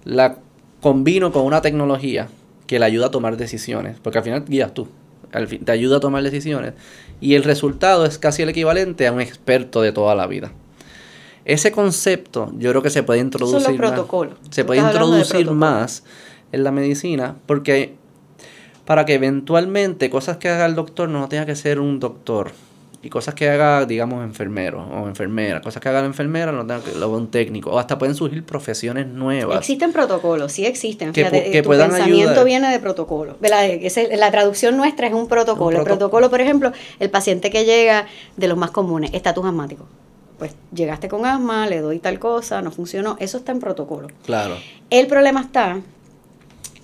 La combino con una tecnología que le ayuda a tomar decisiones, porque al final guías tú te ayuda a tomar decisiones. Y el resultado es casi el equivalente a un experto de toda la vida. Ese concepto yo creo que se puede introducir. Más, se puede introducir más en la medicina porque para que eventualmente cosas que haga el doctor no tenga que ser un doctor y cosas que haga, digamos, enfermero o enfermera, cosas que haga la enfermera, no tenga que lo un técnico, o hasta pueden surgir profesiones nuevas. Existen protocolos, sí existen. Que, Fíjate, tu pensamiento viene de protocolo. La, la traducción nuestra es un protocolo. el protocolo, por ejemplo, el paciente que llega de los más comunes, estatus asmático. Pues llegaste con asma, le doy tal cosa, no funcionó, eso está en protocolo. Claro. El problema está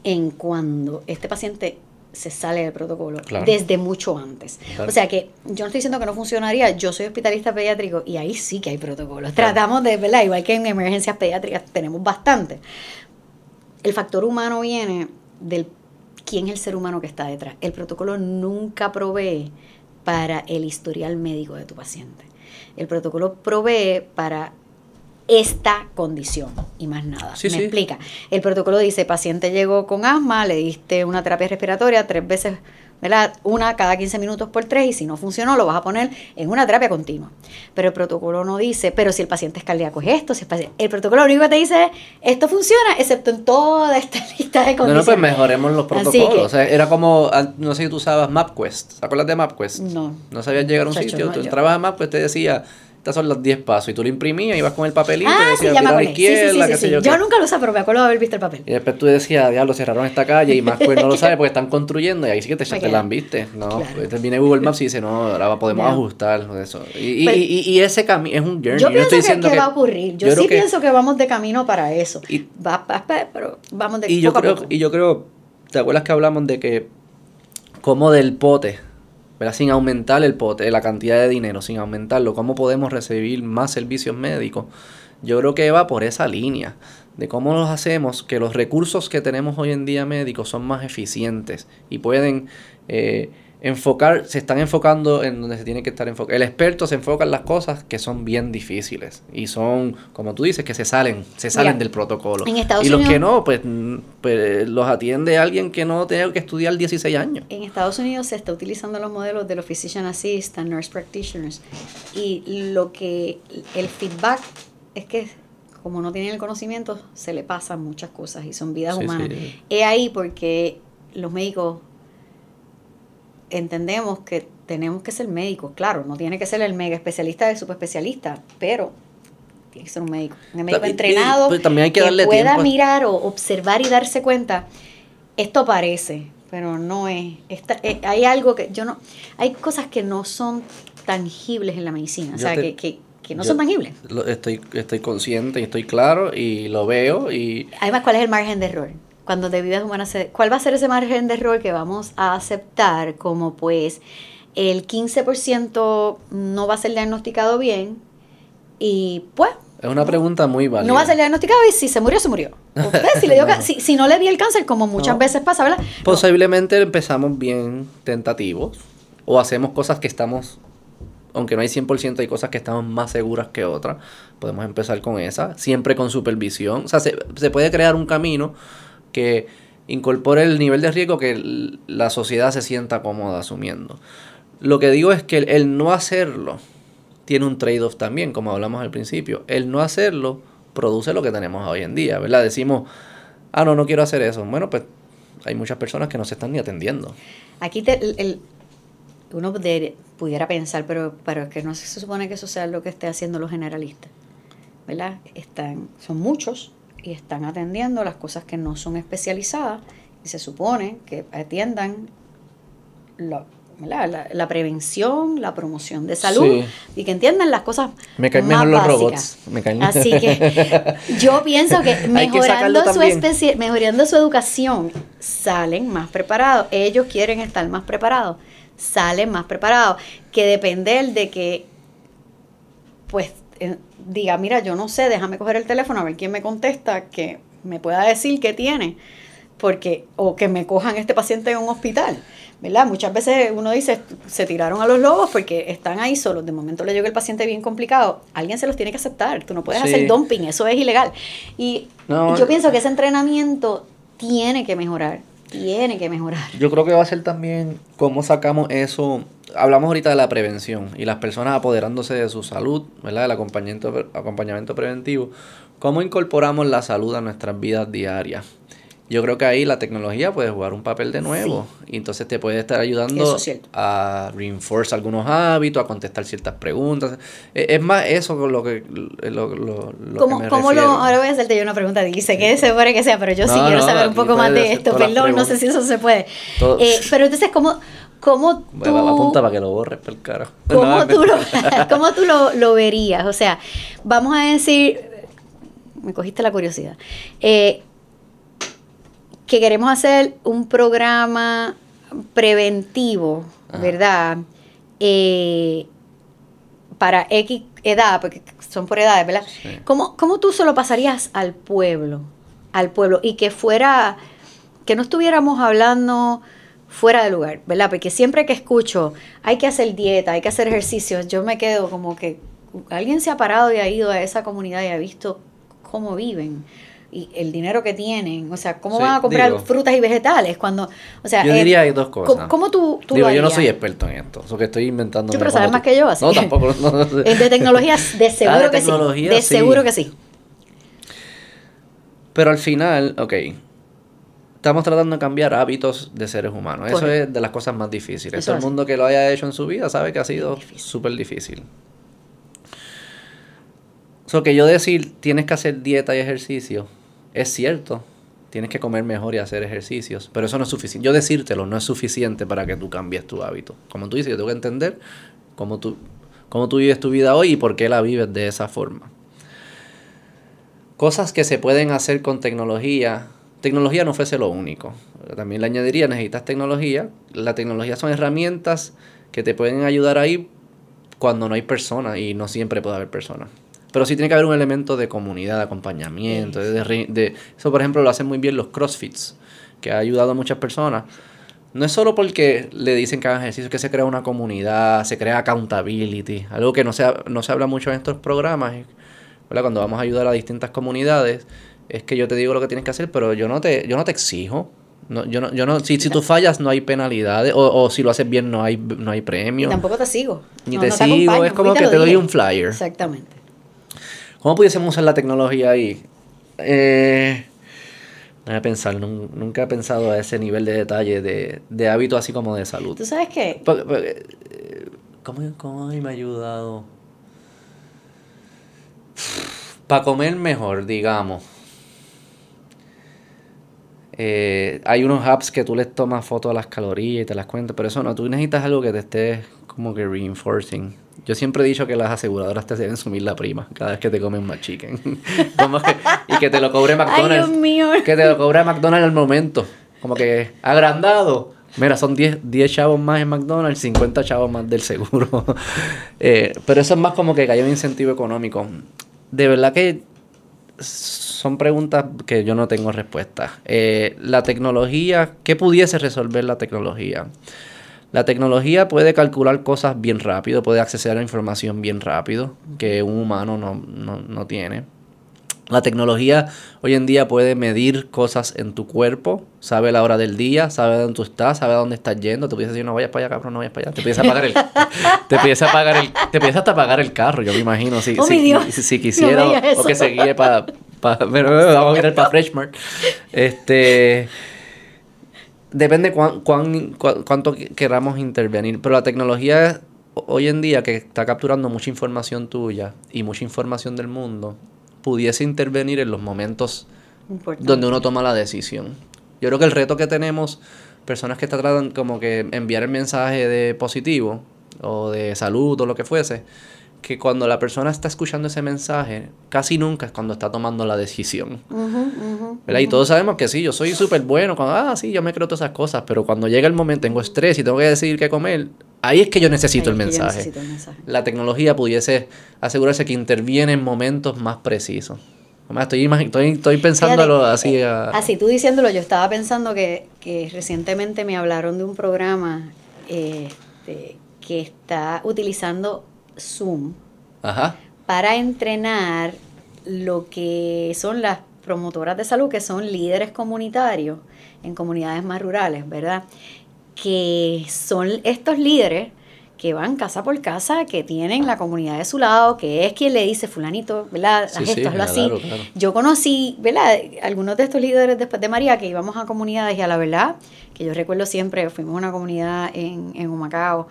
en cuando este paciente se sale del protocolo desde mucho antes. O sea que yo no estoy diciendo que no funcionaría, yo soy hospitalista pediátrico y ahí sí que hay protocolos. Tratamos de, ¿verdad? Igual que en emergencias pediátricas tenemos bastante. El factor humano viene del quién es el ser humano que está detrás. El protocolo nunca provee para el historial médico de tu paciente. El protocolo provee para esta condición y más nada. ¿Me explica? El protocolo dice, paciente llegó con asma, le diste una terapia respiratoria tres veces, ¿verdad? Una cada 15 minutos por tres y si no funcionó lo vas a poner en una terapia continua. Pero el protocolo no dice, pero si el paciente es cardíaco es esto, si el, paciente, el protocolo lo único que te dice es, esto funciona, excepto en toda esta lista de condiciones. No, no, pues mejoremos los protocolos. era como, ah, no sé si tú usabas MapQuest, ¿te acuerdas de MapQuest? No. No sabías llegar a un sitio, tú entrabas a MapQuest te decía estas son los 10 pasos. Y tú lo imprimías, ibas con el papelito ah, y decías, a la izquierda, qué sé yo. Yo nunca lo usé, pero me acuerdo de haber visto el papel. Y después tú decías, diablo, cerraron esta calle y más pues no lo sabes porque están construyendo y ahí sí que te, te la viste. No, pues viene Google Maps y dice, no, ahora podemos ajustar eso. Y, y, y, ese camino es un journey. Yo, pienso que, va a ocurrir. Yo, sí pienso que vamos de camino para eso. va, pero vamos de y yo creo, Y yo creo, ¿te acuerdas que hablamos de que como del pote sin aumentar el pote, la cantidad de dinero, sin aumentarlo, cómo podemos recibir más servicios médicos. Yo creo que va por esa línea de cómo los hacemos que los recursos que tenemos hoy en día médicos son más eficientes y pueden eh, enfocar, se están enfocando en donde se tiene que estar enfocado. El experto se enfoca en las cosas que son bien difíciles y son, como tú dices, que se salen, se salen del protocolo. y los que no, pues, pues, los atiende alguien que no tiene que estudiar 16 años. En Estados Unidos se está utilizando los modelos de los physician assistant, nurse practitioners y lo que el feedback es que como no tienen el conocimiento, se le pasan muchas cosas y son vidas humanas. Es ahí porque los médicos entendemos que tenemos que ser médicos, claro, no tiene que ser el mega especialista de subespecialista, pero tiene que ser un médico, un médico entrenado pues, también hay que, pueda mirar o observar y darse cuenta, esto parece, pero no es, eh, hay algo que yo no, hay cosas que no son tangibles en la medicina, o sea, que, que no son tangibles. estoy, estoy consciente y estoy claro y lo veo y... Además, ¿cuál es el margen de error? Cuando de vidas humanas, ¿cuál va a ser ese margen de error que vamos a aceptar como pues el 15% no va a ser diagnosticado bien y pues es una pregunta muy válida. No va a ser diagnosticado y si se murió, se murió. si, le dio, si, si, no le di el cáncer, como muchas veces pasa, ¿verdad? Posiblemente empezamos bien tentativos o hacemos cosas que estamos, aunque no hay 100%, hay cosas que estamos más seguras que otras. Podemos empezar con esa, siempre con supervisión. O sea, se, se puede crear un camino que incorpore el nivel de riesgo que la sociedad se sienta cómoda asumiendo. Lo que digo es que el no hacerlo tiene un trade-off también, como hablamos al principio. El no hacerlo produce lo que tenemos hoy en día, ¿verdad? Decimos, ah, no, no quiero hacer eso. Bueno, pues hay muchas personas que no se están ni atendiendo. Aquí uno pudiera pensar, pero, pero que no se supone que eso sea lo que esté haciendo los generalistas, ¿verdad? Están, son muchos y están atendiendo las cosas que no son especializadas y se supone que atiendan lo, la, prevención, la promoción de salud y que entiendan las cosas me caen mejor los robots. Así que yo pienso que mejorando, su mejorando su educación salen más preparados. Ellos quieren estar más preparados, salen más preparados. Que depender de que, pues, eh, diga, mira, yo no sé, déjame coger el teléfono a ver quién me contesta, que me pueda decir qué tiene, porque, o que me cojan este paciente en un hospital ¿verdad? Muchas veces uno dice, se tiraron a los lobos porque están ahí solos, de momento le llega el paciente bien complicado, alguien se los tiene que aceptar, tú no puedes hacer dumping, eso es ilegal. Y yo pienso que ese entrenamiento tiene que mejorar, tiene que mejorar. Yo creo que va a ser también cómo sacamos eso, hablamos ahorita de la prevención y las personas apoderándose de su salud, ¿verdad? El acompañamiento, acompañamiento preventivo, cómo incorporamos la salud a nuestras vidas diarias yo creo que ahí la tecnología puede jugar un papel de nuevo. Y entonces te puede estar ayudando a reinforce algunos hábitos, a contestar ciertas preguntas. E, es, más eso lo que, lo, lo, ¿Cómo, que me lo, ahora voy a hacerte yo una pregunta. Dice que se puede que sea, pero yo sí quiero saber un poco más de esto. Perdón, no sé si eso se puede. Eh, pero entonces, ¿cómo, cómo tú... apunta para que lo borres por el cara. ¿Cómo tú, lo, ¿cómo tú lo, lo verías? O sea, vamos a decir... Me cogiste la curiosidad. Eh, que queremos hacer un programa preventivo, ¿verdad? Eh, para X edad, porque son por edades, ¿verdad? ¿Cómo, ¿Cómo, tú se lo pasarías al pueblo? Al pueblo. Y que fuera, que no estuviéramos hablando fuera de lugar, ¿verdad? Porque siempre que escucho, hay que hacer dieta, hay que hacer ejercicios, yo me quedo como que alguien se ha parado y ha ido a esa comunidad y ha visto cómo viven y el dinero que tienen, o sea, ¿cómo van a comprar frutas y vegetales cuando, o sea, yo eh, diría hay dos cosas. ¿Cómo, tú, tú digo, yo no soy experto en esto, eso que estoy inventando. Sí, pero sabes más que yo, así. No, tampoco. No, de tecnología, de seguro que sí. De seguro que sí. Pero al final, ok, estamos tratando de cambiar hábitos de seres humanos. Eso es de las cosas más difíciles. Todo el mundo que lo haya hecho en su vida sabe que ha sido súper difícil. So que yo decir, tienes que hacer dieta y ejercicio, es cierto. Tienes que comer mejor y hacer ejercicios. Pero eso no es suficiente. Yo decírtelo no es suficiente para que tú cambies tu hábito. Como tú dices, yo tengo que entender cómo tú, cómo tú vives tu vida hoy y por qué la vives de esa forma. Cosas que se pueden hacer con tecnología. Tecnología no fuese lo único. También le añadiría, necesitas tecnología. La tecnología son herramientas que te pueden ayudar ahí cuando no hay personas y no siempre puede haber personas. Pero sí tiene que haber un elemento de comunidad, de acompañamiento. De, eso, por ejemplo, lo hacen muy bien los CrossFits, que ha ayudado a muchas personas. No es solo porque le dicen que hagan ejercicio, es que se crea una comunidad, se crea accountability, algo que no se, no se habla mucho en estos programas. Cuando vamos a ayudar a distintas comunidades, es que yo te digo lo que tienes que hacer, pero yo no te, yo no te exijo. No, yo no, yo no, si, si tú fallas no hay penalidades o, o si lo haces bien no hay, no hay premio. tampoco te sigo. Ni te sigo, es como que te doy un flyer. Exactamente. ¿Cómo pudiésemos usar la tecnología ahí? Eh, a pensar, nunca he pensado a ese nivel de detalle de, de hábito así como de salud. ¿Tú sabes qué? Eh, ¿Cómo, cómo me ha ayudado? Para comer mejor, digamos. Eh, hay unos apps que tú les tomas fotos de las calorías y te las cuentas, pero eso no, tú necesitas algo que te esté como que reinforcing. Yo siempre he dicho que las aseguradoras te deben sumir la prima cada vez que te comen más chicken. como que, y que te lo cobre McDonald's. Ay, Dios mío. Que te lo cobre McDonald's al momento. Como que agrandado. Mira, son 10, 10 chavos más en McDonald's, 50 chavos más del seguro. Eh, pero eso es más como que cayó un incentivo económico. De verdad que son preguntas que yo no tengo respuesta. Eh, la tecnología, ¿qué pudiese resolver la tecnología? La tecnología puede calcular cosas bien rápido, puede acceder a información bien rápido, que un humano no, no, no tiene. La tecnología hoy en día puede medir cosas en tu cuerpo, sabe la hora del día, sabe dónde tú estás, sabe dónde estás yendo. Te puedes decir, no vayas para allá, cabrón, no vayas para allá. Te pides apagar el, te pides apagar el, te pides hasta apagar el carro, yo me imagino. Si, Oh, si, si- si quisiera, No o, que se guíe para. vamos a mirar para Freshmark. Este. Depende cuán, cuán- cuán- cuánto que- queramos intervenir. Pero la tecnología hoy en día que está capturando mucha información tuya y mucha información del mundo, pudiese intervenir en los momentos Importante. donde uno toma la decisión. Yo creo que el reto que tenemos, personas que tratan como que enviar el mensaje de positivo o de salud o lo que fuese, que cuando la persona está escuchando ese mensaje, casi nunca es cuando está tomando la decisión. ¿verdad? Y todos sabemos que sí, yo soy súper bueno, cuando, ah, sí, yo me creo todas esas cosas, pero cuando llega el momento, tengo estrés y tengo que decidir qué comer, ahí es que yo necesito el yo mensaje. necesito el mensaje. La tecnología pudiese asegurarse que interviene en momentos más precisos. Además, estoy, estoy, estoy pensándolo Fíjate, así. eh, a- Así tú diciéndolo, yo estaba pensando que, que recientemente me hablaron de un programa eh, este, que está utilizando Zoom Ajá. para entrenar lo que son las promotoras de salud, que son líderes comunitarios en comunidades más rurales, ¿verdad? Que son estos líderes que van casa por casa, que tienen la comunidad de su lado, que es quien le dice, fulanito, ¿verdad? Sí, sí, así. claro. Yo conocí, ¿verdad? Algunos de estos líderes después de María que íbamos a comunidades y a la verdad, que yo recuerdo siempre, fuimos a una comunidad en, en Humacao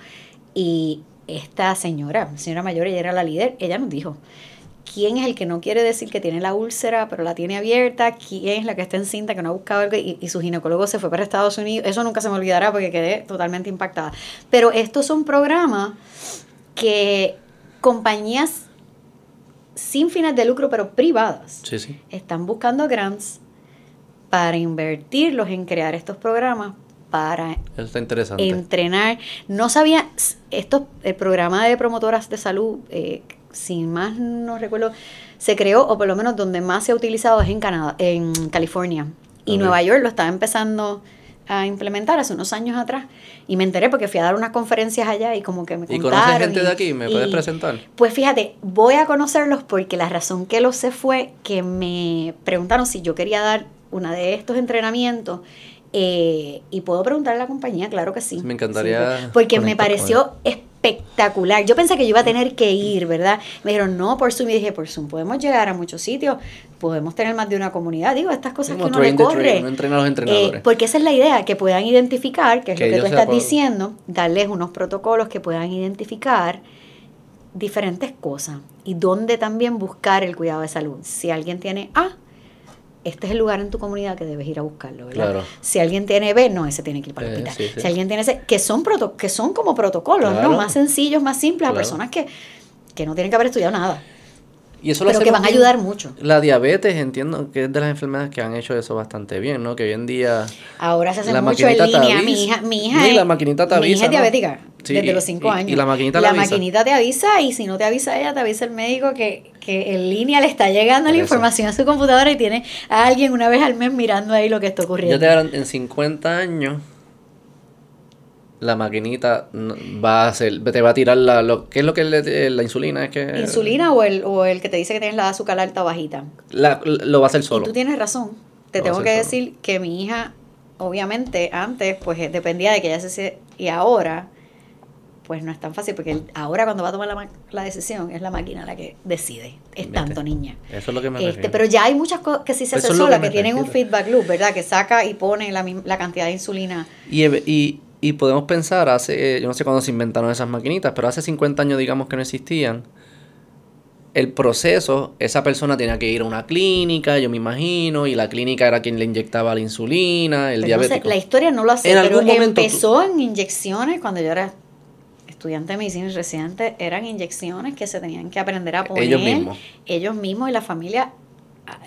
y esta señora, señora mayor, ella era la líder, ella nos dijo, ¿quién es el que no quiere decir que tiene la úlcera pero la tiene abierta? ¿Quién es la que está encinta que no ha buscado algo? Y, y su ginecólogo se fue para Estados Unidos. Eso nunca se me olvidará porque quedé totalmente impactada. Pero estos son programas que compañías sin fines de lucro, pero privadas, Sí, sí. están buscando grants para invertirlos en crear estos programas para está interesante. entrenar. No sabía, esto, el programa de promotoras de salud, eh, sin más no recuerdo, se creó, o por lo menos donde más se ha utilizado es en Canadá, en California. Y Ok. Nueva York lo estaba empezando a implementar hace unos años atrás. Y me enteré porque fui a dar unas conferencias allá y como que me ¿Y contaron. conoces gente y- de aquí? ¿Me puedes y- presentar? Pues fíjate, voy a conocerlos porque la razón que los sé fue que me preguntaron si yo quería dar una de estos entrenamientos eh, y puedo preguntarle a la compañía, claro que sí. Me encantaría Sí, porque me pareció espectacular. Yo pensé que yo iba a tener que ir, ¿verdad? Me dijeron, no, por Zoom. Y dije, por Zoom podemos llegar a muchos sitios, podemos tener más de una comunidad. Digo, estas cosas Como que uno le corre. train, uno entrena a los entrenadores. Eh, porque esa es la idea, que puedan identificar, que es Que lo que tú estás diciendo, darles unos protocolos que puedan identificar diferentes cosas y dónde también buscar el cuidado de salud. Si alguien tiene A, este es el lugar en tu comunidad que debes ir a buscarlo, ¿verdad? Claro. Si alguien tiene B, no, ese tiene que ir para el Eh, hospital. sí, sí. Si alguien tiene C, que son proto que son como protocolos, Claro. ¿no? Más sencillos, más simples, a personas que, que no tienen que haber estudiado nada, Y eso lo pero que hacemos van a ayudar mucho. La diabetes, entiendo que es de las enfermedades que han hecho eso bastante bien, ¿no? Que hoy en día... Ahora se hace La mucho en línea. Mi avisa. hija, mi hija, Sí, es, la maquinita te mi hija avisa, es ¿no? diabética Sí, desde y- los 5 y- años. y la maquinita la avisa. maquinita te avisa y si no te avisa ella, te avisa el médico que, que en línea le está llegando Por la eso. información a su computadora y tiene a alguien una vez al mes mirando ahí lo que está ocurriendo. Yo te en 50 años la maquinita va a hacer, te va a tirar la, lo, ¿qué es lo que la insulina? Es que ¿Insulina o el, o el que te dice que tienes la azúcar alta o bajita? la- lo va a hacer Y solo. tú tienes razón. Te Lo tengo que solo. decir que mi hija, obviamente, antes, pues eh, dependía de que ella se... Y ahora, pues no es tan fácil, porque ahora cuando va a tomar la, ma- la decisión, es la máquina la que decide. Es Viste. tanto niña. Eso es lo que me Este, pero ya hay muchas cosas que sí se hacen lo que tienen un feedback loop, ¿verdad? Que saca y pone la, la cantidad de insulina. Y, y, y podemos pensar, hace, yo no sé cuándo se inventaron esas maquinitas, pero hace 50 años digamos que no existían. El proceso, esa persona tenía que ir a una clínica, yo me imagino, y la clínica era quien le inyectaba la insulina, el no sé, diabético. la historia no lo hace, En pero algún momento empezó en inyecciones cuando yo era estudiante de medicina y residente eran inyecciones que se tenían que aprender a poner Ellos mismos. ellos mismos y la familia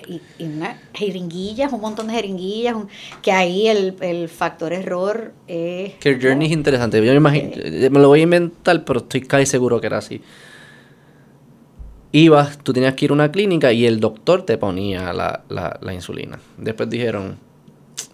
y, y unas jeringuillas, un montón de jeringuillas, un- que ahí el, el factor error es... Que el journey es interesante. Yo me imagino, eh, me lo voy a inventar, pero estoy casi seguro que era así. Ibas, tú tenías que ir a una clínica y el doctor te ponía la, la, la insulina. Después dijeron,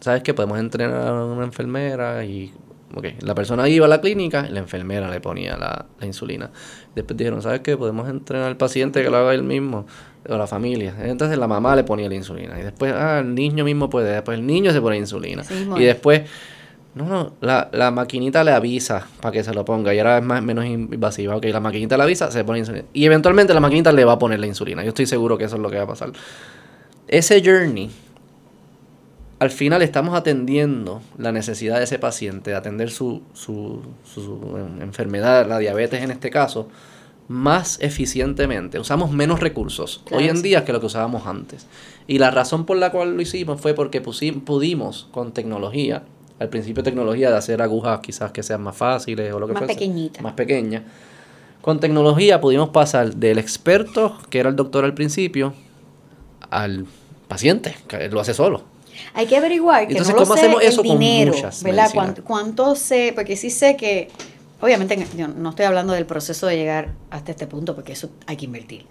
¿sabes qué? Podemos entrenar a una enfermera y... Ok, la persona iba a la clínica y la enfermera le ponía la, la insulina. Después dijeron, ¿sabes qué? Podemos entrenar al paciente que lo haga él mismo o la familia. Entonces la mamá le ponía la insulina. Y después, ah, el niño mismo puede. Después el niño se pone insulina. Y es. después, no, no, la, la maquinita le avisa para que se lo ponga. Y ahora es más, menos invasiva. Ok, la maquinita le avisa, se pone insulina. Y eventualmente la maquinita le va a poner la insulina. Yo estoy seguro que eso es lo que va a pasar. Ese journey, al final estamos atendiendo la necesidad de ese paciente de atender su, su, su- su enfermedad, la diabetes en este caso, más eficientemente. Usamos menos recursos Claro, hoy en sí. día que lo que usábamos antes. Y la razón por la cual lo hicimos fue porque pudimos con tecnología, al principio tecnología de hacer agujas quizás que sean más fáciles o lo que Más fuese, pequeñitas. más pequeñas. Con tecnología pudimos pasar del experto, que era el doctor al principio, al paciente, que lo hace solo. Hay que averiguar que Entonces, no lo ¿cómo sé hacemos el eso con dinero, muchas ¿verdad? ¿Cuánto, cuánto sé? Porque sí sé que, obviamente, en- yo no estoy hablando del proceso de llegar hasta este punto, porque eso hay que invertir.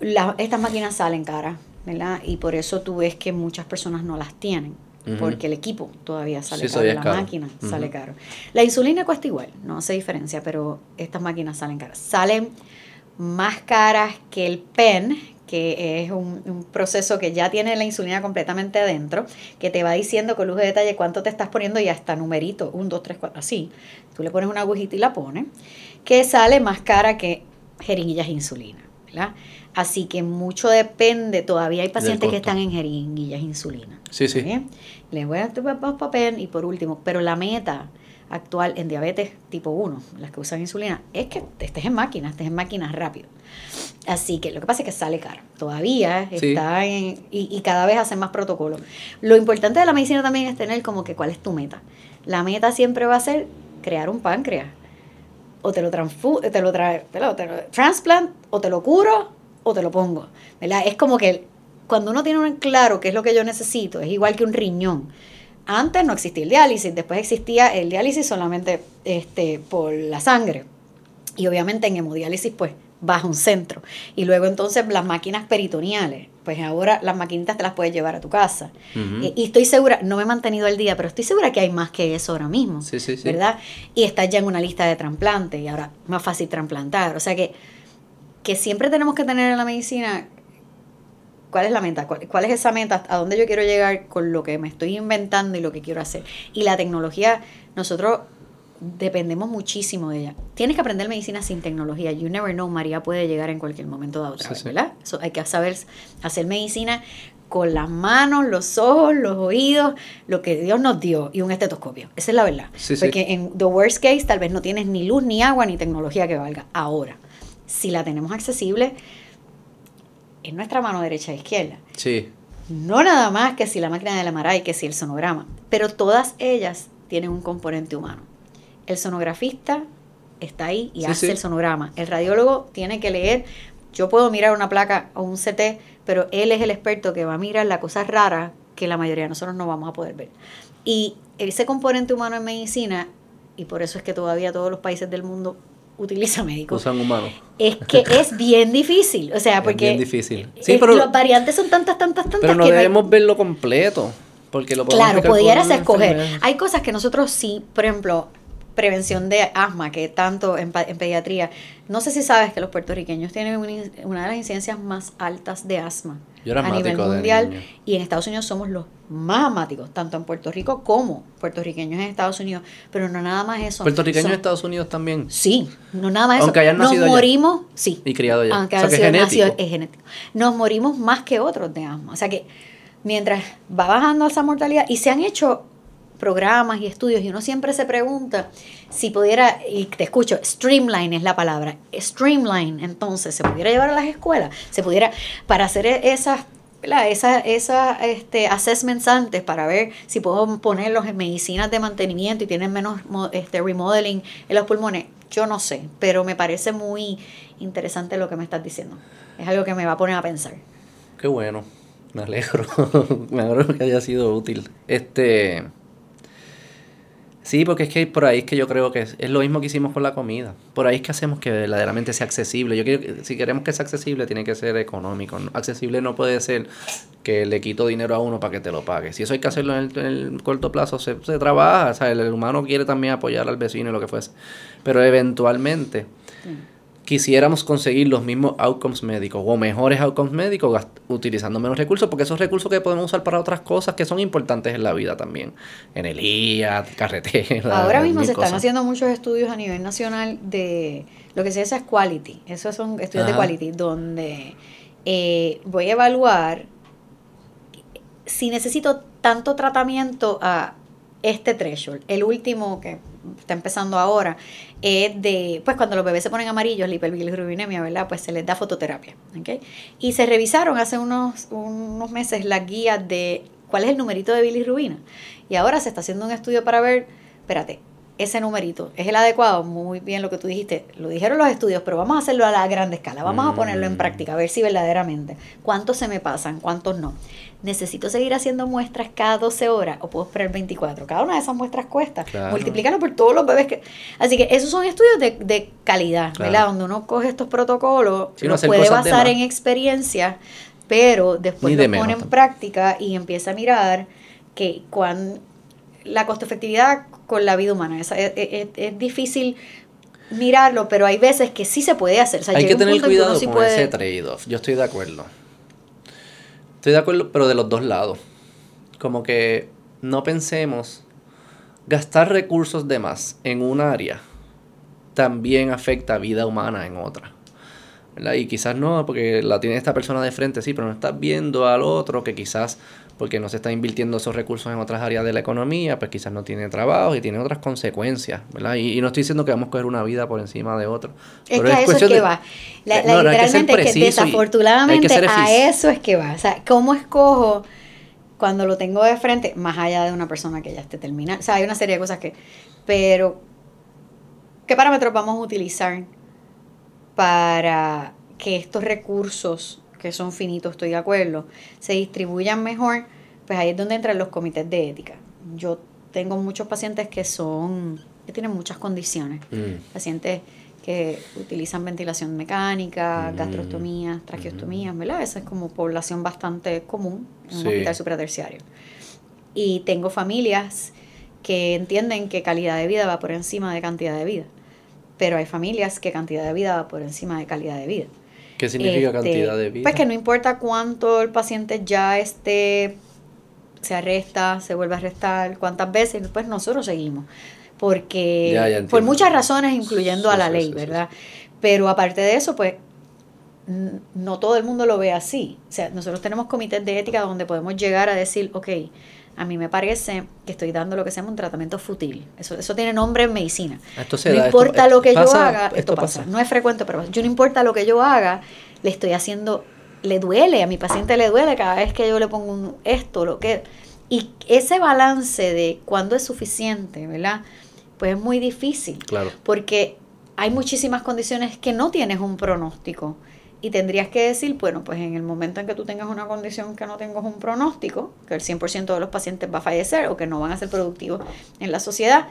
La- estas máquinas salen caras, ¿verdad? Y por eso tú ves que muchas personas no las tienen, porque el equipo todavía sale Sí, caro, la caro. máquina sale caro. La insulina cuesta igual, no hace diferencia, pero estas máquinas salen caras. Salen más caras que el PEN, que es un, un proceso que ya tiene la insulina completamente adentro, que te va diciendo con lujo de detalle cuánto te estás poniendo y hasta numerito, 1, 2, 3, 4, así. Tú le pones una agujita y la pones, que sale más cara que jeringuillas de insulina, ¿verdad? Así que mucho depende, todavía hay pacientes que están en jeringuillas de insulina. Sí, sí. ¿Está bien? Le voy a dar papel y por último, pero la meta actual en diabetes tipo 1, las que usan insulina, es que estés en máquinas, estés en máquinas rápido. Así que lo que pasa es que sale caro. Todavía Sí. está en, y, y cada vez hacen más protocolos. Lo importante de la medicina también es tener como que cuál es tu meta. La meta siempre va a ser crear un páncreas. O te lo, transfu te lo, tra te lo, te lo transplant, o te lo curo, o te lo pongo. ¿verdad? Es como que cuando uno tiene un claro qué es lo que yo necesito, es igual que un riñón. Antes no existía el diálisis, después existía el diálisis solamente este, por la sangre. Y obviamente en hemodiálisis, pues, vas a un centro. Y luego entonces las máquinas peritoneales, pues ahora las maquinitas te las puedes llevar a tu casa. Y estoy segura, no me he mantenido al día, pero estoy segura que hay más que eso ahora mismo. Sí, sí, sí. ¿Verdad? Y estás ya en una lista de trasplantes y ahora más fácil trasplantar. O sea que, que siempre tenemos que tener en la medicina cuál es la meta, cuál, cuál es esa meta, a dónde yo quiero llegar con lo que me estoy inventando y lo que quiero hacer. Y la tecnología, nosotros dependemos muchísimo de ella. Tienes que aprender medicina sin tecnología. You never know, María puede llegar en cualquier momento dado, otra Sí, vez, sí. ¿verdad? So, hay que saber hacer medicina con las manos, los ojos, los oídos, lo que Dios nos dio y un estetoscopio. Esa es la verdad. Sí, sí. Porque en the worst case tal vez no tienes ni luz, ni agua, ni tecnología que valga. Ahora, si la tenemos accesible, en nuestra mano derecha e izquierda. Sí. No nada más que si la máquina de la MRI, que si el sonograma, pero todas ellas tienen un componente humano. El sonografista está ahí y Sí, hace sí. el sonograma. El radiólogo tiene que leer. Yo puedo mirar una placa o un CT, pero él es el experto que va a mirar la cosa rara que la mayoría de nosotros no vamos a poder ver. Y ese componente humano en medicina, y por eso es que todavía todos los países del mundo utilizan médicos, Usan humanos. es que es bien difícil. O sea, Es porque bien difícil. eh, Sí, pero- las variantes son tantas, tantas, tantas Pero no que no hay- debemos verlo completo. Porque lo podemos Claro, pudieras escoger. enfermedad. Hay cosas que nosotros sí, por ejemplo, prevención de asma, que tanto en, en pediatría. No sé si sabes que los puertorriqueños tienen una, de las incidencias más altas de asma Yo era a nivel mundial. niño. Y en Estados Unidos somos los más asmáticos, tanto en Puerto Rico como puertorriqueños en Estados Unidos. Pero no nada más eso. Puertorriqueños Son- en Estados Unidos también. Sí, no nada más eso. Aunque hayan Nos nacido allá. morimos, sí. Y criado allá. Aunque O sea, que es sido nacido- genético. es genético. Nos morimos más que otros de asma. O sea que mientras va bajando esa mortalidad y se han hecho programas y estudios y uno siempre se pregunta si pudiera, y te escucho, streamline es la palabra, streamline, entonces se pudiera llevar a las escuelas, se pudiera, para hacer e- esas esas esa, este, assessments antes para ver si puedo ponerlos en medicinas de mantenimiento y tienen menos este, remodeling en los pulmones. Yo no sé, pero me parece muy interesante lo que me estás diciendo. Es algo que me va a poner a pensar. Qué bueno, me alegro. me alegro que haya sido útil. Este. Sí, porque es que por ahí es que yo creo que es, lo mismo que hicimos con la comida. Por ahí es que hacemos que verdaderamente sea accesible. Yo quiero, si queremos que sea accesible, tiene que ser económico. Accesible no puede ser que le quito dinero a uno para que te lo pague. Si eso hay que hacerlo en el, corto plazo, se, se, trabaja. O sea, el, humano quiere también apoyar al vecino y lo que fuese. Pero eventualmente quisiéramos conseguir los mismos outcomes médicos o mejores outcomes médicos utilizando menos recursos, porque esos recursos que podemos usar para otras cosas que son importantes en la vida también. Energía, carretera. Ahora mismo se están haciendo muchos estudios a nivel nacional de lo que se llama es quality. Esos son estudios de quality, donde eh, voy a evaluar si necesito tanto tratamiento a este threshold, el último que está empezando ahora, es de, pues cuando los bebés se ponen amarillos, la hiperbilirrubinemia, ¿verdad? Pues se les da fototerapia, ¿ok? Y se revisaron hace unos, unos meses las guías de cuál es el numerito de bilirrubina. Y ahora se está haciendo un estudio para ver, espérate, ese numerito es el adecuado, muy bien lo que tú dijiste, lo dijeron los estudios, pero vamos a hacerlo a la gran escala, vamos a ponerlo en mm. práctica, a ver si verdaderamente, cuántos se me pasan, cuántos no. Necesito seguir haciendo muestras cada 12 horas o puedo esperar 24. Cada una de esas muestras cuesta. Multiplícalo por todos los bebés que... Así que esos son estudios de, calidad, ¿verdad? Donde uno coge estos protocolos, los puede basar en experiencia, pero después lo pone en práctica y empieza a mirar que cuán la costo efectividad con la vida humana. Es, es, difícil mirarlo, pero hay veces que sí se puede hacer. hay que tener cuidado con ese trade-off. Yo estoy de acuerdo. Estoy de acuerdo, pero de los dos lados. Como que no pensemos gastar recursos de más en un área también afecta a vida humana en otra. Y quizás no, porque la tiene esta persona de frente, sí, pero no estás viendo al otro que quizás porque no se está invirtiendo esos recursos en otras áreas de la economía, pues quizás no tiene trabajo y tiene otras consecuencias, ¿verdad? Y, no estoy diciendo que vamos a coger una vida por encima de otra. Es que a eso es que va. La, literalmente es que desafortunadamente a eso es que va. O sea, ¿cómo escojo cuando lo tengo de frente, más allá de una persona que ya esté terminando? O sea, hay una serie de cosas que... Pero, ¿qué parámetros vamos a utilizar para que estos recursos que son finitos, estoy de acuerdo, se distribuyan mejor, pues ahí es donde entran los comités de ética. Yo tengo muchos pacientes que son, que tienen muchas condiciones, mm. pacientes que utilizan ventilación mecánica, mm. gastrostomías, traqueostomías, ¿verdad? Esa es como población bastante común en un hospital supraterciario. Y tengo familias que entienden que calidad de vida va por encima de cantidad de vida, pero hay familias que cantidad de vida va por encima de calidad de vida. ¿Qué significa este, cantidad de vida? Pues que no importa cuánto el paciente ya esté, se arresta, se vuelve a arrestar, cuántas veces, pues nosotros seguimos. Porque por muchas razones, incluyendo a la ley, ¿verdad? Pero aparte de eso, pues no todo el mundo lo ve así. O sea, nosotros tenemos comités de ética donde podemos llegar a decir, ok, a mí me parece que estoy dando lo que se llama un tratamiento fútil. Eso, eso tiene nombre en medicina. no importa lo que yo haga, esto, pasa. No es frecuente, pero yo no importa lo que yo haga, le estoy haciendo, le duele, a mi paciente le duele cada vez que yo le pongo un, esto, lo que... Y ese balance de cuándo es suficiente, ¿verdad? Pues es muy difícil. Claro. Porque hay muchísimas condiciones que no tienes un pronóstico y tendrías que decir, bueno, pues en el momento en que tú tengas una condición que no tengas un pronóstico, que el 100% de los pacientes va a fallecer o que no van a ser productivos en la sociedad,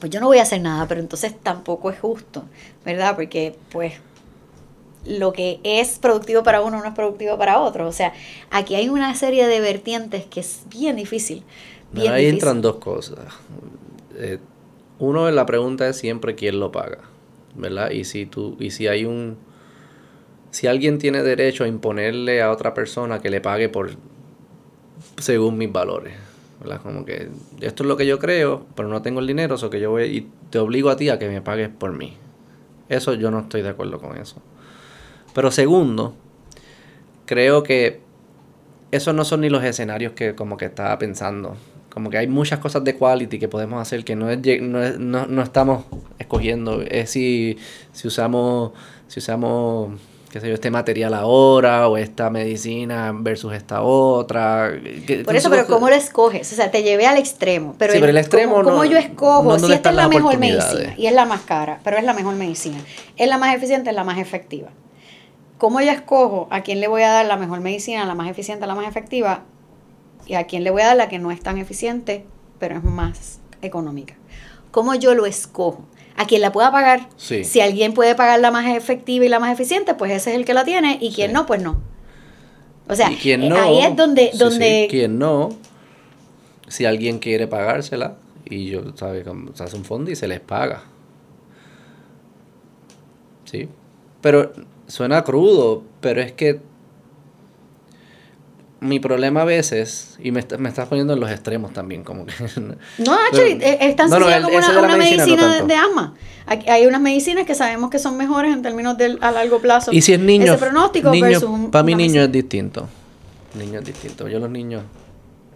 pues yo no voy a hacer nada, pero entonces tampoco es justo, ¿verdad? Porque pues lo que es productivo para uno no es productivo para otro. O sea, aquí hay una serie de vertientes que es bien difícil. Bien Ahí entran dos cosas. Eh, uno, la pregunta es siempre quién lo paga, ¿verdad? Y si tú, y si hay un si alguien tiene derecho a imponerle a otra persona que le pague por según mis valores. ¿verdad? Como que esto es lo que yo creo, pero no tengo el dinero, eso que yo voy y te obligo a ti a que me pagues por mí. Eso yo no estoy de acuerdo con eso. Pero segundo, creo que esos no son ni los escenarios que como que estaba pensando. Como que hay muchas cosas de quality que podemos hacer que no, es, no, no, estamos escogiendo. Es si, si usamos, si usamos qué sé yo, este material ahora o esta medicina versus esta otra. Por eso, pero ¿cómo lo escoges? O sea, te llevé al extremo. Pero, sí, pero el extremo ¿cómo, yo escojo? si esta es la mejor medicina y es la más cara, pero es la mejor medicina, es la más eficiente, es la más efectiva. ¿Cómo yo escojo a quién le voy a dar la mejor medicina, la más eficiente, la más efectiva? Y a quién le voy a dar la que no es tan eficiente, pero es más económica. ¿Cómo yo lo escojo? A quien la pueda pagar. Si alguien puede pagar la más efectiva y la más eficiente, pues ese es el que la tiene y quien no, pues no. O sea, eh, ahí es donde... donde quien no, si alguien quiere pagársela y yo, ¿sabes? Se hace un fondo y se les paga. Sí. Pero suena crudo, pero es que mi problema a veces, y me, me, estás poniendo en los extremos también, como que... No, actually, es tan como una, medicina, de, asma. Hay unas medicinas que sabemos que son mejores en términos de a largo plazo. Y si es niño, ese pronóstico para mi niño es distinto. Niño es distinto. Yo a los niños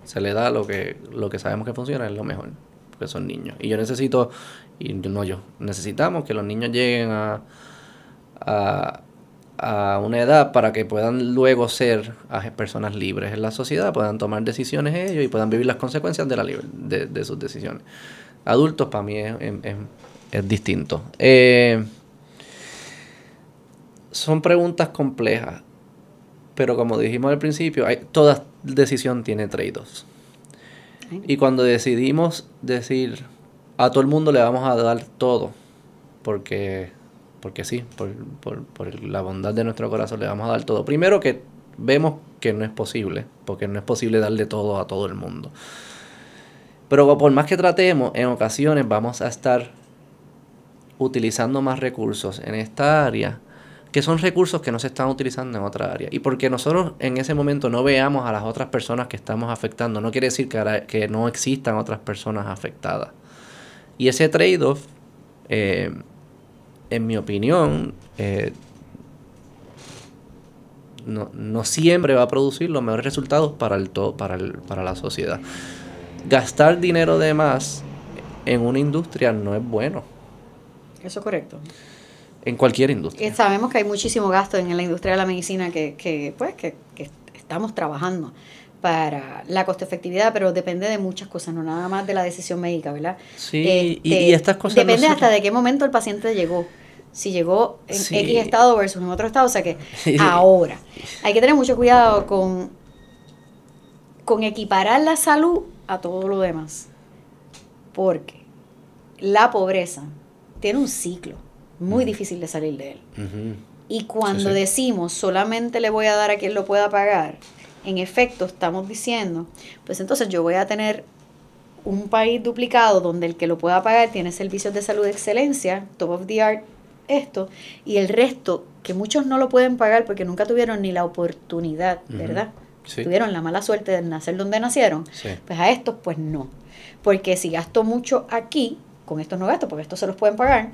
se le da lo que, lo que sabemos que funciona, es lo mejor, porque son niños. Y yo necesito, y no yo, necesitamos que los niños lleguen a, a a una edad para que puedan luego ser personas libres en la sociedad, puedan tomar decisiones ellos y puedan vivir las consecuencias de, la de, de sus decisiones. Adultos para mí es, es, distinto. Eh, son preguntas complejas, pero como dijimos al principio, hay, toda decisión tiene trade-offs. Y cuando decidimos decir a todo el mundo le vamos a dar todo, porque porque sí, por, por, por, la bondad de nuestro corazón le vamos a dar todo. Primero que vemos que no es posible, porque no es posible darle todo a todo el mundo. Pero por más que tratemos, en ocasiones vamos a estar utilizando más recursos en esta área, que son recursos que no se están utilizando en otra área. Y porque nosotros en ese momento no veamos a las otras personas que estamos afectando, no quiere decir que, que no existan otras personas afectadas. Y ese trade-off eh, en mi opinión, eh, no, siempre va a producir los mejores resultados para, el para, el, para la sociedad. Gastar dinero de más en una industria no es bueno. Eso es correcto. En cualquier industria. sabemos que hay muchísimo gasto en la industria de la medicina que, que pues, que, estamos trabajando para la costo efectividad, pero depende de muchas cosas, no nada más de la decisión médica, ¿verdad? Sí, y, este, estas cosas... Depende hasta de qué momento el paciente llegó si llegó en X estado versus en otro estado. O sea que ahora hay que tener mucho cuidado con, con equiparar la salud a todo lo demás. Porque la pobreza tiene un ciclo muy difícil de salir de él. Y cuando decimos solamente le voy a dar a quien lo pueda pagar, en efecto estamos diciendo, pues entonces yo voy a tener un país duplicado donde el que lo pueda pagar tiene servicios de salud de excelencia, top of the art, esto, y el resto, que muchos no lo pueden pagar porque nunca tuvieron ni la oportunidad, ¿verdad? Tuvieron la mala suerte de nacer donde nacieron, pues a estos pues no. Porque si gasto mucho aquí, con estos no gasto, porque estos se los pueden pagar,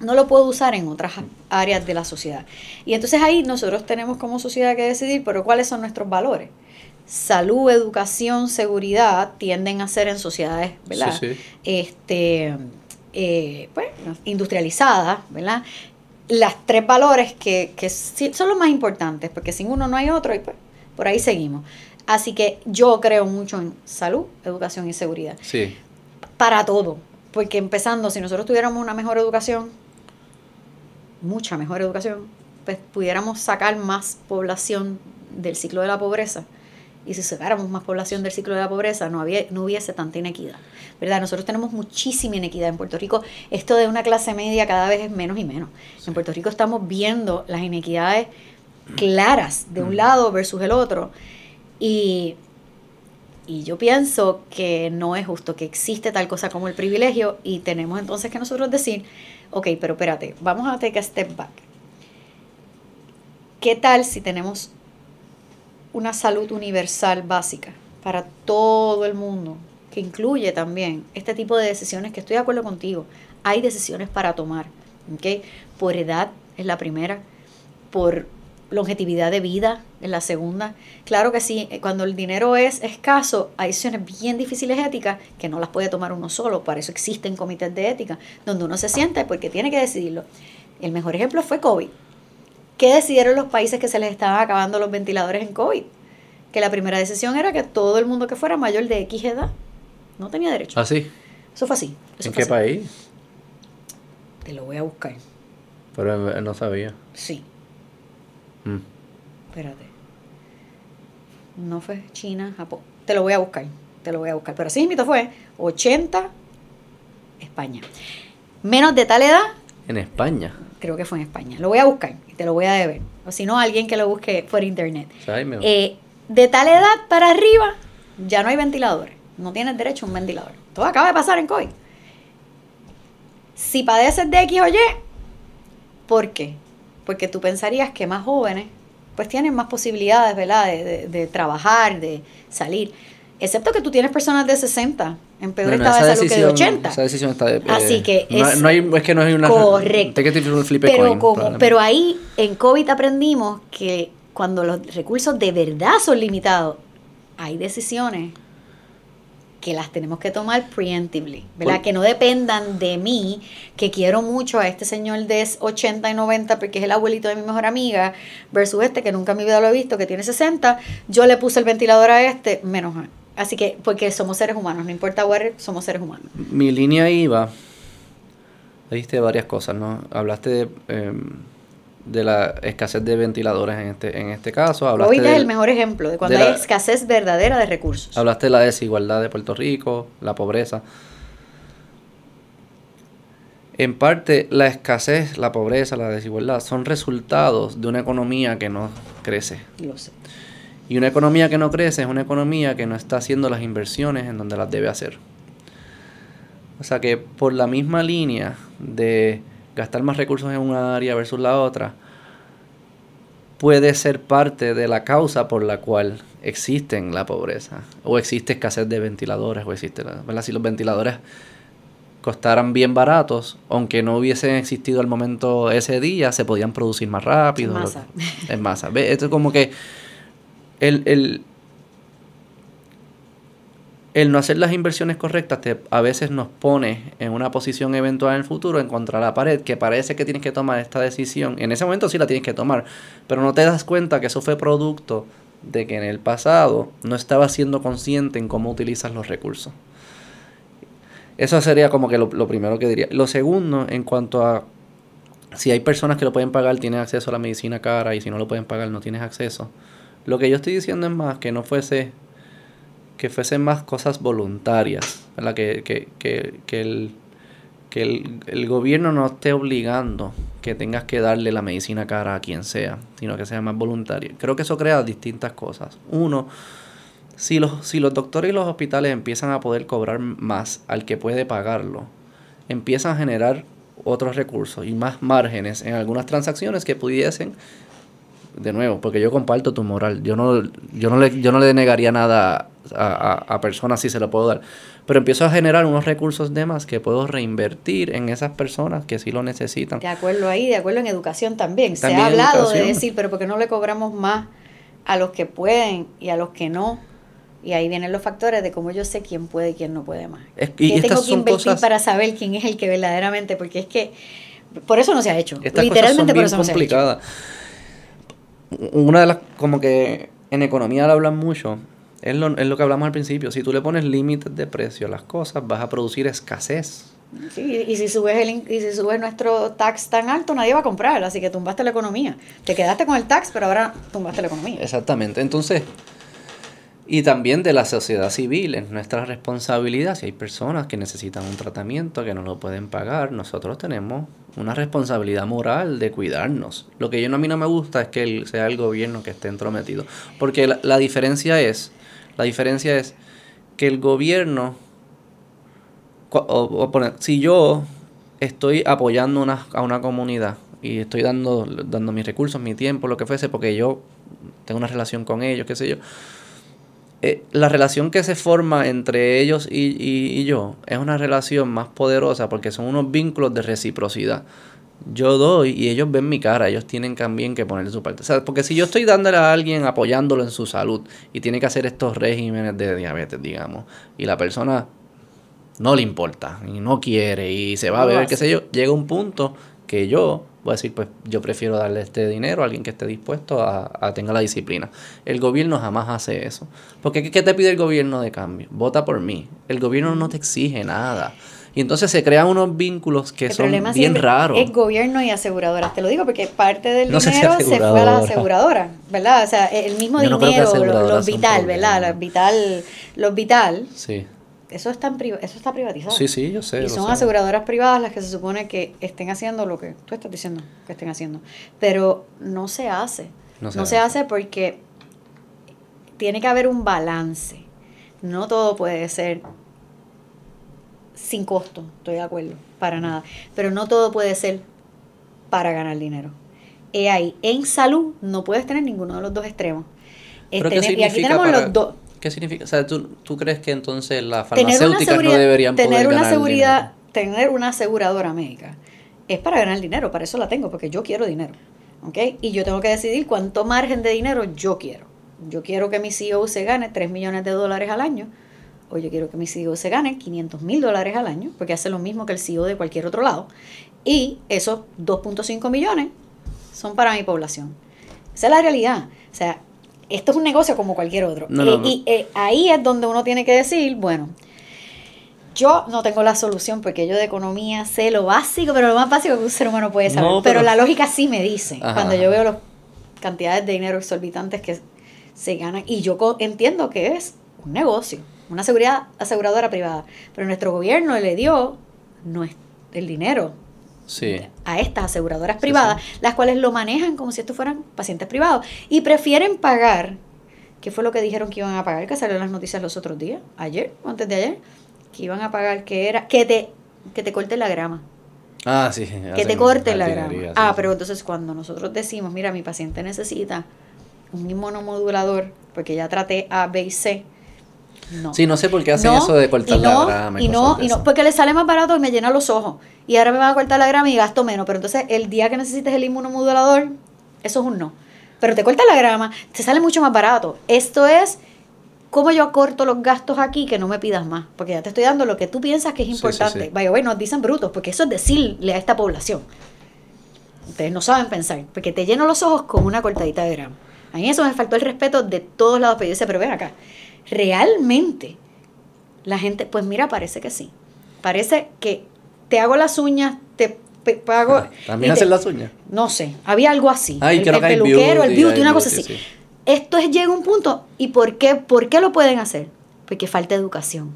no lo puedo usar en otras áreas de la sociedad. Y entonces ahí nosotros tenemos como sociedad que decidir, pero cuáles son nuestros valores. Salud, educación, seguridad tienden a ser en sociedades, ¿verdad? Este, eh, pues, industrializada, ¿verdad? Las tres valores que, son los más importantes, porque sin uno no hay otro y pues por ahí seguimos. Así que yo creo mucho en salud, educación y seguridad. Sí. Para todo. Porque empezando, si nosotros tuviéramos una mejor educación, mucha mejor educación, pues pudiéramos sacar más población del ciclo de la pobreza y si sacáramos más población del ciclo de la pobreza, no, había, no hubiese tanta inequidad. ¿verdad? Nosotros tenemos muchísima inequidad en Puerto Rico. Esto de una clase media cada vez es menos y menos. En Puerto Rico estamos viendo las inequidades claras de un mm. lado versus el otro. Y, y yo pienso que no es justo, que existe tal cosa como el privilegio y tenemos entonces que nosotros decir, ok, pero espérate, vamos a take a step back. ¿Qué tal si tenemos una salud universal básica para todo el mundo, que incluye también este tipo de decisiones que estoy de acuerdo contigo. Hay decisiones para tomar, ¿okay? Por edad es la primera, por longevidad de vida es la segunda. Claro que sí, cuando el dinero es escaso, hay decisiones bien difíciles éticas que no las puede tomar uno solo, para eso existen comités de ética, donde uno se sienta porque tiene que decidirlo. El mejor ejemplo fue COVID. ¿Qué decidieron los países que se les estaban acabando los ventiladores en COVID? Que la primera decisión era que todo el mundo que fuera mayor de X edad no tenía derecho. ¿Ah, sí? Eso fue así. eso ¿En fue qué así. país? Te lo voy a buscar. Pero él no sabía. Sí, Mm. espérate. No fue China, Japón. Te lo voy a buscar. Te lo voy a buscar. Pero así mismo fue 80 España. Menos de tal edad, En España. Creo que fue en España. Lo voy a buscar y te lo voy a deber. O si no, alguien que lo busque por internet. Eh, de tal edad para arriba, ya no hay ventiladores. No tienes derecho a un ventilador. Todo acaba de pasar en COVID. Si padeces de X o Y, ¿por qué? Porque tú pensarías que más jóvenes, pues tienen más posibilidades, ¿verdad? De, de- de trabajar, de salir. Excepto que tú tienes personas de 60 en peor Bueno, estado de salud que de decisión- 80. Esa decisión está de, Así que es- no hay, es que no hay una... Correcto. Pero, coin, ahí en COVID aprendimos que cuando los recursos de verdad son limitados, hay decisiones que las tenemos que tomar preemptively, ¿verdad? Que no dependan de mí, que quiero mucho a este señor de 80 y 90 porque es el abuelito de mi mejor amiga, versus este que nunca en mi vida lo he visto, que tiene 60, yo le puse el ventilador a este, menos a. Así que, porque somos seres humanos, no importa where, somos seres humanos. Mi línea iba... Dijiste varias cosas, ¿no? Hablaste de, em, de la escasez de ventiladores en este, en este caso. Hablaste Hoy es el mejor ejemplo de cuando de hay la- escasez verdadera de recursos. Hablaste de la desigualdad de Puerto Rico, la pobreza. En parte, la escasez, la pobreza, la desigualdad son resultados de una economía que no crece. Lo sé. Y una economía que no crece es una economía que no está haciendo las inversiones en donde las debe hacer. O sea que por la misma línea de gastar más recursos en una área versus la otra, puede ser parte de la causa por la cual existen la pobreza, o existe escasez de ventiladores, o existe, la- ¿verdad? Si los ventiladores costaran bien baratos, aunque no hubiesen existido al momento ese día, se podían producir más rápido. En masa. En masa. ¿Ve? Esto es como que el, el, el no hacer las inversiones correctas te, a veces nos pone en una posición eventual en el futuro en contra la pared, que parece que tienes que tomar esta decisión. En ese momento sí la tienes que tomar, pero no te das cuenta que eso fue producto de que en el pasado no estabas siendo consciente en cómo utilizas los recursos. Eso sería como que lo, lo primero que diría. Lo segundo, en cuanto a si hay personas que lo pueden pagar, tienen acceso a la medicina cara y si no lo pueden pagar, no tienes acceso. Lo que yo estoy diciendo es más que no fuese, que fuesen más cosas voluntarias. Que, que, que, que, el, que el, el gobierno no esté obligando que tengas que darle la medicina cara a quien sea, sino que sea más voluntario. Creo que eso crea distintas cosas. Uno, si los, si los doctores y los hospitales empiezan a poder cobrar más al que puede pagarlo, empiezan a generar otros recursos y más márgenes en algunas transacciones que pudiesen, de nuevo, porque yo comparto tu moral, yo no, yo no, le, yo no le negaría nada a, a, a personas si se lo puedo dar, pero empiezo a generar unos recursos de más que puedo reinvertir en esas personas que sí lo necesitan. De acuerdo ahí, de acuerdo en educación también. Se ha hablado de decir, pero ¿por qué no le cobramos más a los que pueden y a los que no? Y ahí vienen los factores de cómo yo sé quién puede y quién no puede más. Es- y ¿Qué tengo que invertir cosas- para saber quién es el que verdaderamente? Porque es que por eso no se ha hecho. Estas Literalmente por eso no se ha hecho. Una de las, como que en economía lo hablan mucho, es lo, es lo que hablamos al principio. Si tú le pones límites de precio a las cosas, vas a producir escasez. Sí, y si subes el y si subes nuestro tax tan alto, nadie va a comprar, así que tumbaste la economía. Te quedaste con el tax, pero ahora tumbaste la economía. Exactamente. Entonces, y también de la sociedad civil, es nuestra responsabilidad. Si hay personas que necesitan un tratamiento que no lo pueden pagar, nosotros tenemos una responsabilidad moral de cuidarnos. Lo que yo no, a mí no me gusta es que sea el gobierno que esté entrometido. Porque la, la diferencia es, la diferencia es que el gobierno, o, si yo estoy apoyando una, a una comunidad y estoy dando, dando mis recursos, mi tiempo, lo que fuese, porque yo tengo una relación con ellos, qué sé yo. Eh, la relación que se forma entre ellos y, y- y yo es una relación más poderosa porque son unos vínculos de reciprocidad. Yo doy y ellos ven mi cara, ellos tienen también que poner su parte. O sea, porque si yo estoy dándole a alguien apoyándolo en su salud y tiene que hacer estos regímenes de diabetes, digamos, y la persona no le importa y no quiere y se va a beber, qué sé yo, llega un punto que yo Voy a decir, pues yo prefiero darle este dinero a alguien que esté dispuesto a, a tenga la disciplina. El gobierno jamás hace eso. Porque ¿qué, te pide el gobierno de cambio? Vota por mí. El gobierno no te exige nada. Y entonces se crean unos vínculos que El son bien raros. Es gobierno y aseguradoras. Te lo digo porque parte del No dinero se fue a la aseguradora. ¿verdad? O sea, el mismo Yo no dinero, lo- son vital. ¿verdad? Los vital, los vital, Sí. Eso está, en eso está privatizado. Sí, sí, yo sé. Y son aseguradoras privadas las que se supone que estén haciendo lo que tú estás diciendo que estén haciendo. Pero no se hace. No No se se, hace. porque tiene que haber un balance. No todo puede ser sin costo, estoy de acuerdo, para nada. Pero no todo puede ser para ganar dinero. He ahí, en salud no puedes tener ninguno de los dos extremos. Es ¿Pero qué tener- y aquí tenemos para- los dos. ¿Qué significa? O sea, ¿tú, tú crees que entonces las farmacéuticas no deberían tener poder una seguridad, dinero? tener una aseguradora médica es para ganar dinero, para eso la tengo, porque yo quiero dinero, ¿ok? Y yo tengo que decidir cuánto margen de dinero yo quiero. Yo quiero que mi CEO se gane 3 millones de dólares al año, o yo quiero que mi CEO se gane 500 mil dólares al año, porque hace lo mismo que el CEO de cualquier otro lado. Y esos 2.5 millones son para mi población. Esa es la realidad. O sea, esto es un negocio como cualquier otro. No, no, Eh, no. Y eh, ahí es donde uno tiene que decir, bueno, yo no tengo la solución porque yo de economía sé lo básico, pero lo más básico que un ser humano puede saber. Pero, pero- la lógica sí me dice, Ajá, cuando yo veo las cantidades de dinero exorbitantes que se ganan, y yo entiendo que es un negocio, una seguridad aseguradora privada, pero nuestro gobierno le dio no es el dinero Sí. a estas aseguradoras privadas, las cuales lo manejan como si estos fueran pacientes privados y prefieren pagar, que fue lo que dijeron que iban a pagar, que salió en las noticias los otros días, ayer o antes de ayer, que iban a pagar que era que te que te corten la grama, Ah, sí. que te corten la grama. Ah, pero entonces cuando nosotros decimos, mira, mi paciente necesita un inmunomodulador porque ya traté A, B y C, no. Sí, no sé por qué hacen No, eso de cortar y no, la grama. Y cosas no, y no, porque le sale más barato y me llena los ojos. Y ahora me van a cortar la grama y gasto menos. Pero entonces el día que necesites el inmunomodulador, eso es un no. Pero te corta la grama, te sale mucho más barato. Esto es cómo yo corto los gastos aquí que no me pidas más. Porque ya te estoy dando lo que tú piensas que es Sí, sí, importante. sí. Vaya, bueno, nos dicen brutos, porque eso es decirle a esta población. Ustedes no saben pensar, porque te lleno los ojos con una cortadita de grama. A mí eso me faltó el respeto de todos lados, pero yo decía, pero ven acá, realmente la gente, pues mira, parece que sí. Parece que te hago las uñas, te pago... También hacen las uñas. No sé, había algo así. Ay, el, el peluquero, el beauty, una cosa beauty, así. sí. Esto es, llega a un punto, ¿y por qué, por qué lo pueden hacer? Porque falta educación.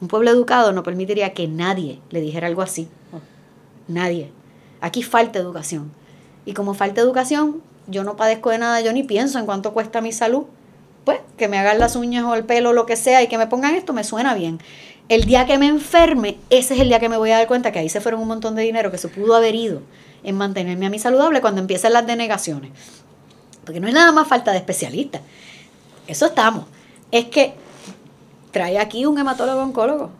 Un pueblo educado no permitiría que nadie le dijera algo así. Nadie. Aquí falta educación. Y como falta educación, yo no padezco de nada, yo ni pienso en cuánto cuesta mi salud. Pues que me hagan las uñas o el pelo, lo que sea, y que me pongan esto, me suena bien. El día que me enferme, ese es el día que me voy a dar cuenta que ahí se fueron un montón de dinero que se pudo haber ido en mantenerme a mí saludable cuando empiezan las denegaciones. Porque no es nada más falta de especialistas. Eso estamos. Es que trae aquí un hematólogo oncólogo.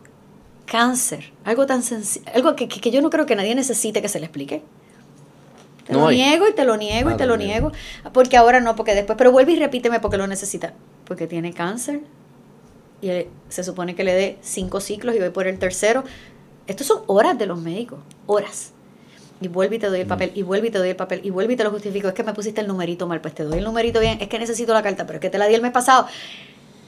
Cáncer. Algo tan sencillo. Algo que, que- que yo no creo que nadie necesite que se le explique. Te No lo hay. niego y te lo niego y te lo niego. Porque ahora no, porque después. Pero vuelve y repíteme porque lo necesita. Porque tiene cáncer. Y se supone que le dé cinco ciclos y voy por el tercero. Estos son horas de los médicos. Horas. Y vuelve y te doy el papel, y vuelve y te doy el papel, y vuelve y te lo justifico. Es que me pusiste el numerito mal, pues te doy el numerito bien. Es que necesito la carta, pero es que te la di el mes pasado.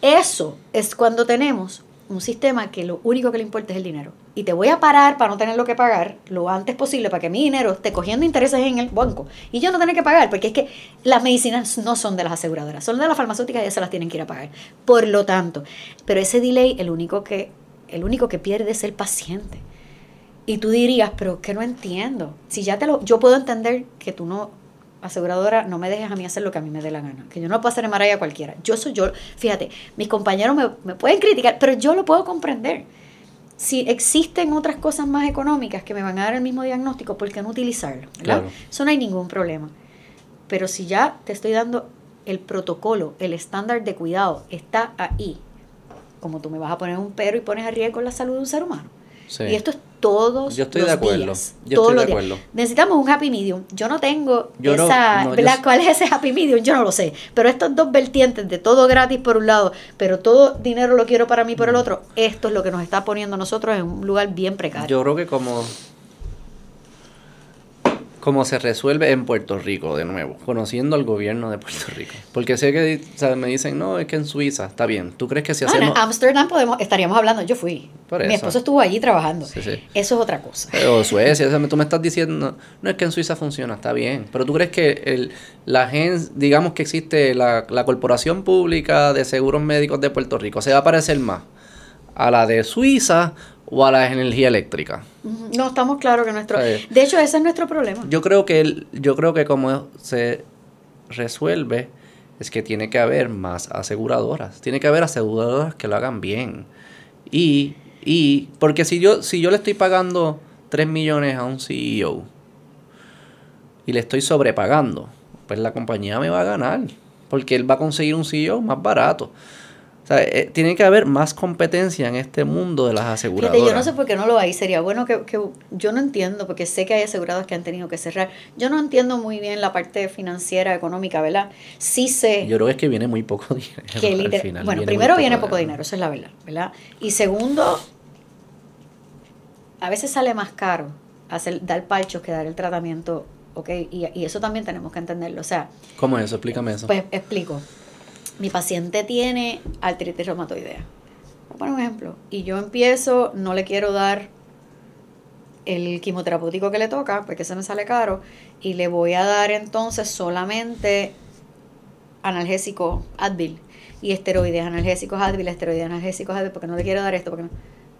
Eso es cuando tenemos un sistema que lo único que le importa es el dinero. Y te voy a parar para no tenerlo que pagar lo antes posible para que mi dinero esté cogiendo intereses en el banco y yo no tener que pagar, porque es que las medicinas no son de las aseguradoras, son de las farmacéuticas y ya se las tienen que ir a pagar. Por lo tanto, pero ese delay, el único que, el único que pierde es el paciente. Y tú dirías, pero que no entiendo. Si ya te lo, yo puedo entender que tú no, aseguradora, no me dejes a mí hacer lo que a mí me dé la gana. Que yo no puedo hacer MRI a cualquiera. Yo soy yo. Fíjate, mis compañeros me, me pueden criticar, pero yo lo puedo comprender. Si existen otras cosas más económicas que me van a dar el mismo diagnóstico, ¿por qué no utilizarlo? Claro. Eso no hay ningún problema. Pero si ya te estoy dando el protocolo, el estándar de cuidado está ahí, como tú me vas a poner un pero y pones a riesgo la salud de un ser humano. Sí. Y esto es todos Yo estoy los de acuerdo. días. Yo todos estoy los de días. acuerdo. Necesitamos un happy medium. Yo no tengo Yo no- esa, no, s- ¿Cuál es ese happy medium? Yo no lo sé. Pero estos dos vertientes de todo gratis por un lado, pero todo dinero lo quiero para mí por el otro, esto es lo que nos está poniendo a nosotros en un lugar bien precario. Yo creo que como cómo se resuelve en Puerto Rico, de nuevo, conociendo al gobierno de Puerto Rico. Porque sé que o sea, me dicen, no, es que en Suiza, está bien. ¿Tú crees que si Ah, hacemos... en Ámsterdam podemos, estaríamos hablando, yo fui. Por Mi eso. esposo estuvo allí trabajando. Sí, sí. Eso es otra cosa. O Suecia, o sea, tú me estás diciendo, no es que en Suiza funciona, está bien, pero tú crees que el, la gen, digamos que existe la, la Corporación Pública de Seguros Médicos de Puerto Rico, ¿se va a parecer más a la de Suiza o a la energía eléctrica? No, estamos claros que nuestro... Sí. De hecho, ese es nuestro problema. Yo creo que el- yo creo que como se resuelve es que tiene que haber más aseguradoras, tiene que haber aseguradoras que lo hagan bien. Y y porque si yo si yo le estoy pagando 3 millones a un CEO y le estoy sobrepagando, pues la compañía me va a ganar, porque él va a conseguir un CEO más barato. Sea, eh, tiene que haber más competencia en este mundo de las aseguradoras. Fíjate, yo no sé por qué no lo hay. Sería bueno que, que- yo no entiendo, porque sé que hay asegurados que han tenido que cerrar. Yo no entiendo muy bien la parte financiera, económica, ¿verdad? Sí sé Yo creo que es que viene muy poco dinero. que al final, bueno, primero viene poco dinero, eso es la verdad, ¿verdad? Y segundo, a veces sale más caro hacer dar palchos que dar el tratamiento, ¿ok? Y, y eso también tenemos que entenderlo. O sea, ¿Cómo es eso? Explícame eso. pues explico. Mi paciente tiene artritis reumatoidea. Voy a poner un ejemplo. Y yo empiezo, no le quiero dar el quimioterapéutico que le toca, porque se me sale caro, y le voy a dar entonces solamente analgésico Advil y esteroides analgésicos Advil, esteroides analgésicos Advil, porque no le quiero dar esto, porque no.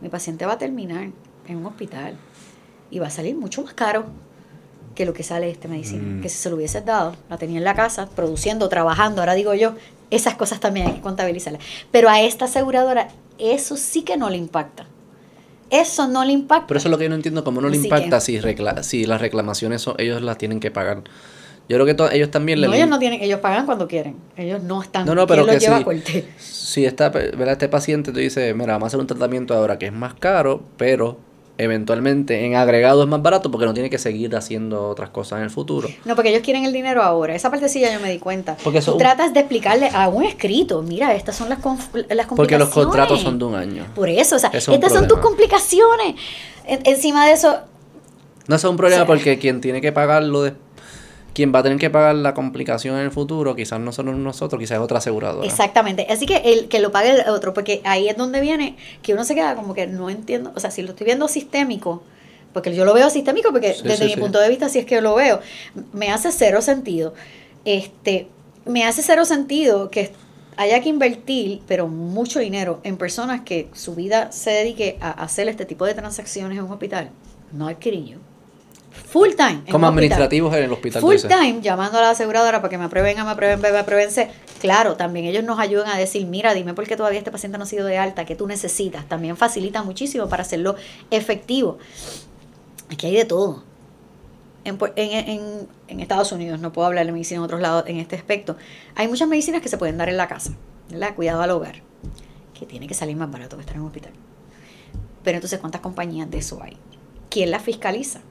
mi paciente va a terminar en un hospital y va a salir mucho más caro que lo que sale de esta medicina. Mm. Que si se lo hubieses dado, la tenía en la casa, produciendo, trabajando, ahora digo yo, esas cosas también hay que contabilizarlas. Pero a esta aseguradora, eso sí que no le impacta. Eso no le impacta. Pero eso es lo que yo no entiendo, cómo no le Así impacta que- si, recla- si las reclamaciones son, ellos las tienen que pagar. Yo creo que ellos también le no, ellos no tienen, ellos pagan cuando quieren. Ellos no están. No, no, pero ¿quién los que lleva? Si esta, ¿verdad? este paciente te dice, mira, vamos a hacer un tratamiento ahora que es más caro, pero eventualmente en agregado es más barato porque no tiene que seguir haciendo otras cosas en el futuro. No, porque ellos quieren el dinero ahora. Esa parte sí ya yo me di cuenta. Porque eso- Tú tratas de explicarle a un escrito, mira, estas son las, las complicaciones. Porque los contratos son de un año. Por eso, o sea, es estas son tus complicaciones. En- encima de eso, No eso es un problema porque quien tiene que pagarlo, de, quien va a tener que pagar la complicación en el futuro, quizás no somos nosotros, quizás es otra aseguradora. Exactamente. Así que el que lo pague el otro, porque ahí es donde viene que uno se queda como que no entiendo. O sea, si lo estoy viendo sistémico, porque yo lo veo sistémico, porque Sí, desde sí, mi sí. punto de vista, si es que lo veo, me hace cero sentido. Este, me hace cero sentido que haya que invertir, pero mucho dinero, en personas que su vida se dedique a hacer este tipo de transacciones en un hospital. No al yo. Full time. Como administrativos en el hospital. Full time llamando a la aseguradora para que me aprueben A, me aprueben B, me aprueben C. Claro, también ellos nos ayudan a decir, mira, dime por qué todavía este paciente no ha sido de alta, que tú necesitas. También facilita muchísimo para hacerlo efectivo. Aquí hay de todo. En, pu- en, en- en Estados Unidos, no puedo hablar de medicina en otros lados en este aspecto, hay muchas medicinas que se pueden dar en la casa, ¿verdad? Cuidado al hogar, que tiene que salir más barato que estar en un hospital. Pero entonces, ¿cuántas compañías de eso hay? ¿Quién las fiscaliza?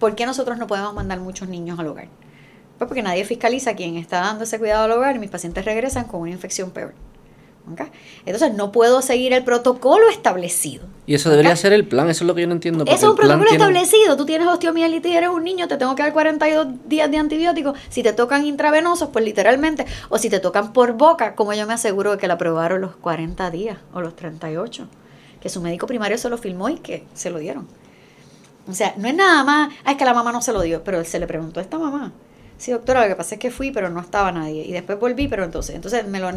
¿Por qué nosotros no podemos mandar muchos niños al hogar? Pues porque nadie fiscaliza a quien está dando ese cuidado al hogar y mis pacientes regresan con una infección peor. ¿Ok? Entonces no puedo seguir el protocolo establecido. Y eso debería ser el plan, eso es lo que yo no entiendo. Eso es un protocolo tiene- establecido. Tú tienes osteomielitis, eres un niño, te tengo que dar 42 días de antibióticos. Si te tocan intravenosos, pues literalmente. O si te tocan por boca, como yo me aseguro de que la aprobaron los 40 días o los 38. Que su médico primario se lo filmó y que se lo dieron. O sea, no es nada más, ah, es que la mamá no se lo dio, pero él se le preguntó a esta mamá. Sí, doctora, lo que pasa es que fui, pero no estaba nadie. Y después volví, pero entonces, entonces me lo...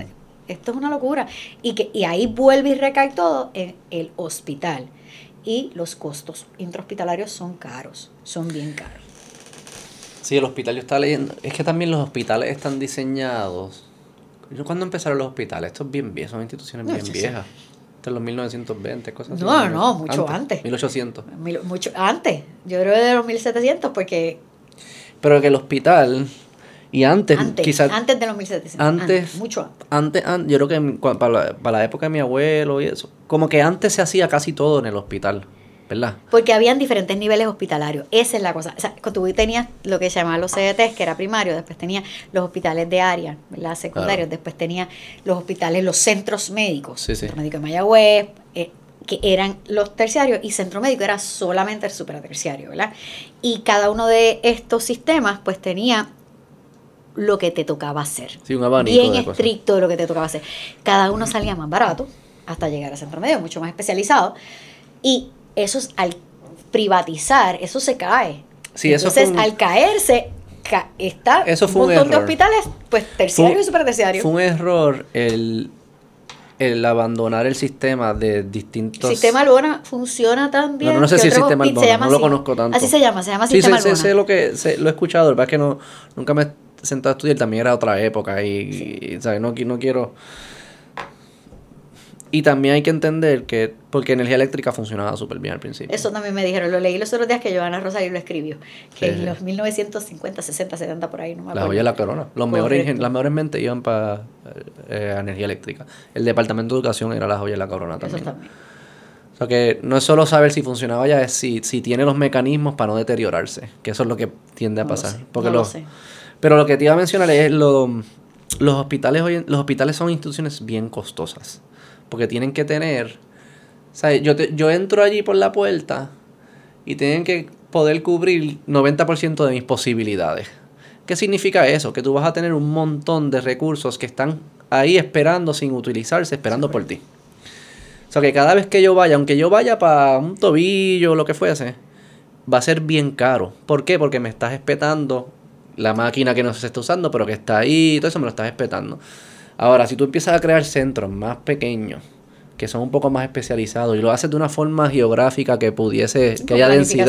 Esto es una locura. Y, que, y ahí vuelve y recae todo en el hospital. Y los costos intrahospitalarios son caros, son bien caros. Sí, el hospital yo estaba leyendo. Es que también los hospitales están diseñados. Yo cuando empezaron los hospitales, esto es bien viejo, son instituciones No, bien viejas. Es los 1920, cosas así. No, no, mucho antes. 1800. Mil- Mucho antes, yo creo de los 1700, porque Pero que el hospital, y antes, antes, quizás antes de los 1700. antes- mucho antes. antes, an- yo creo que para la, para la época de mi abuelo y eso, como que antes se hacía casi todo en el hospital, ¿verdad? Porque habían diferentes niveles hospitalarios. Esa es la cosa. O sea, cuando tú tenías lo que se llamaban los CDTs, que era primario, después tenías los hospitales de área, ¿verdad? Secundarios, Claro. después tenías los hospitales, los centros médicos. Sí, sí. Centro médico de Mayagüez, eh, que eran los terciarios y centro médico era solamente el supraterciario, ¿verdad? Y cada uno de estos sistemas pues tenía lo que te tocaba hacer. Sí, un abanico Bien de estricto de lo que te tocaba hacer. Cada uno salía más barato hasta llegar a centro medio, mucho más especializado. Y eso es al privatizar, eso se cae. Sí, eso Entonces, fue un- al caerse, ca- está Eso fue un un montón de error. hospitales, pues terciario y superterciario. Fue un error el, el abandonar el sistema de distintos... Sistema Albona funciona tan bien. No, no sé si el sistema Albona, se llama no lo así. conozco tanto. Así se llama, se llama Sí, Sistema sé, Albona. sé lo que sé- lo he escuchado, lo que pasa es que no, nunca me he sentado a estudiar, también era otra época y, y, ¿sabes? No, no quiero... Y también hay que entender que, porque energía eléctrica funcionaba súper bien al principio. Eso también me dijeron, lo leí los otros días que Joana Rosario lo escribió, que Sí, en los 1950, 60, 70 por ahí, no me La acuerdo. joya de la corona. Los mejores, las mejores mentes iban para energía eléctrica. El departamento de educación era la joya de la corona Eso también. también. O sea que no es solo saber si funcionaba ya, es si, si tiene los mecanismos para no deteriorarse. Que eso es lo que tiende a No lo pasar. sé, Porque no lo los- sé. Pero lo que te iba a mencionar es lo, los hospitales hoy los hospitales son instituciones bien costosas. Porque tienen que tener. ¿sabes? Yo, yo entro allí por la puerta y tienen que poder cubrir 90% de mis posibilidades. ¿Qué significa eso? Que tú vas a tener un montón de recursos que están ahí esperando sin utilizarse, esperando por ti. O sea que cada vez que yo vaya, aunque yo vaya para un tobillo o lo que fuese, va a ser bien caro. ¿Por qué? Porque me estás espetando la máquina que no se está usando, pero que está ahí, todo eso me lo estás espetando. Ahora, si tú empiezas a crear centros más pequeños, que son un poco más especializados, y lo haces de una forma geográfica que pudiese, que haya densidad,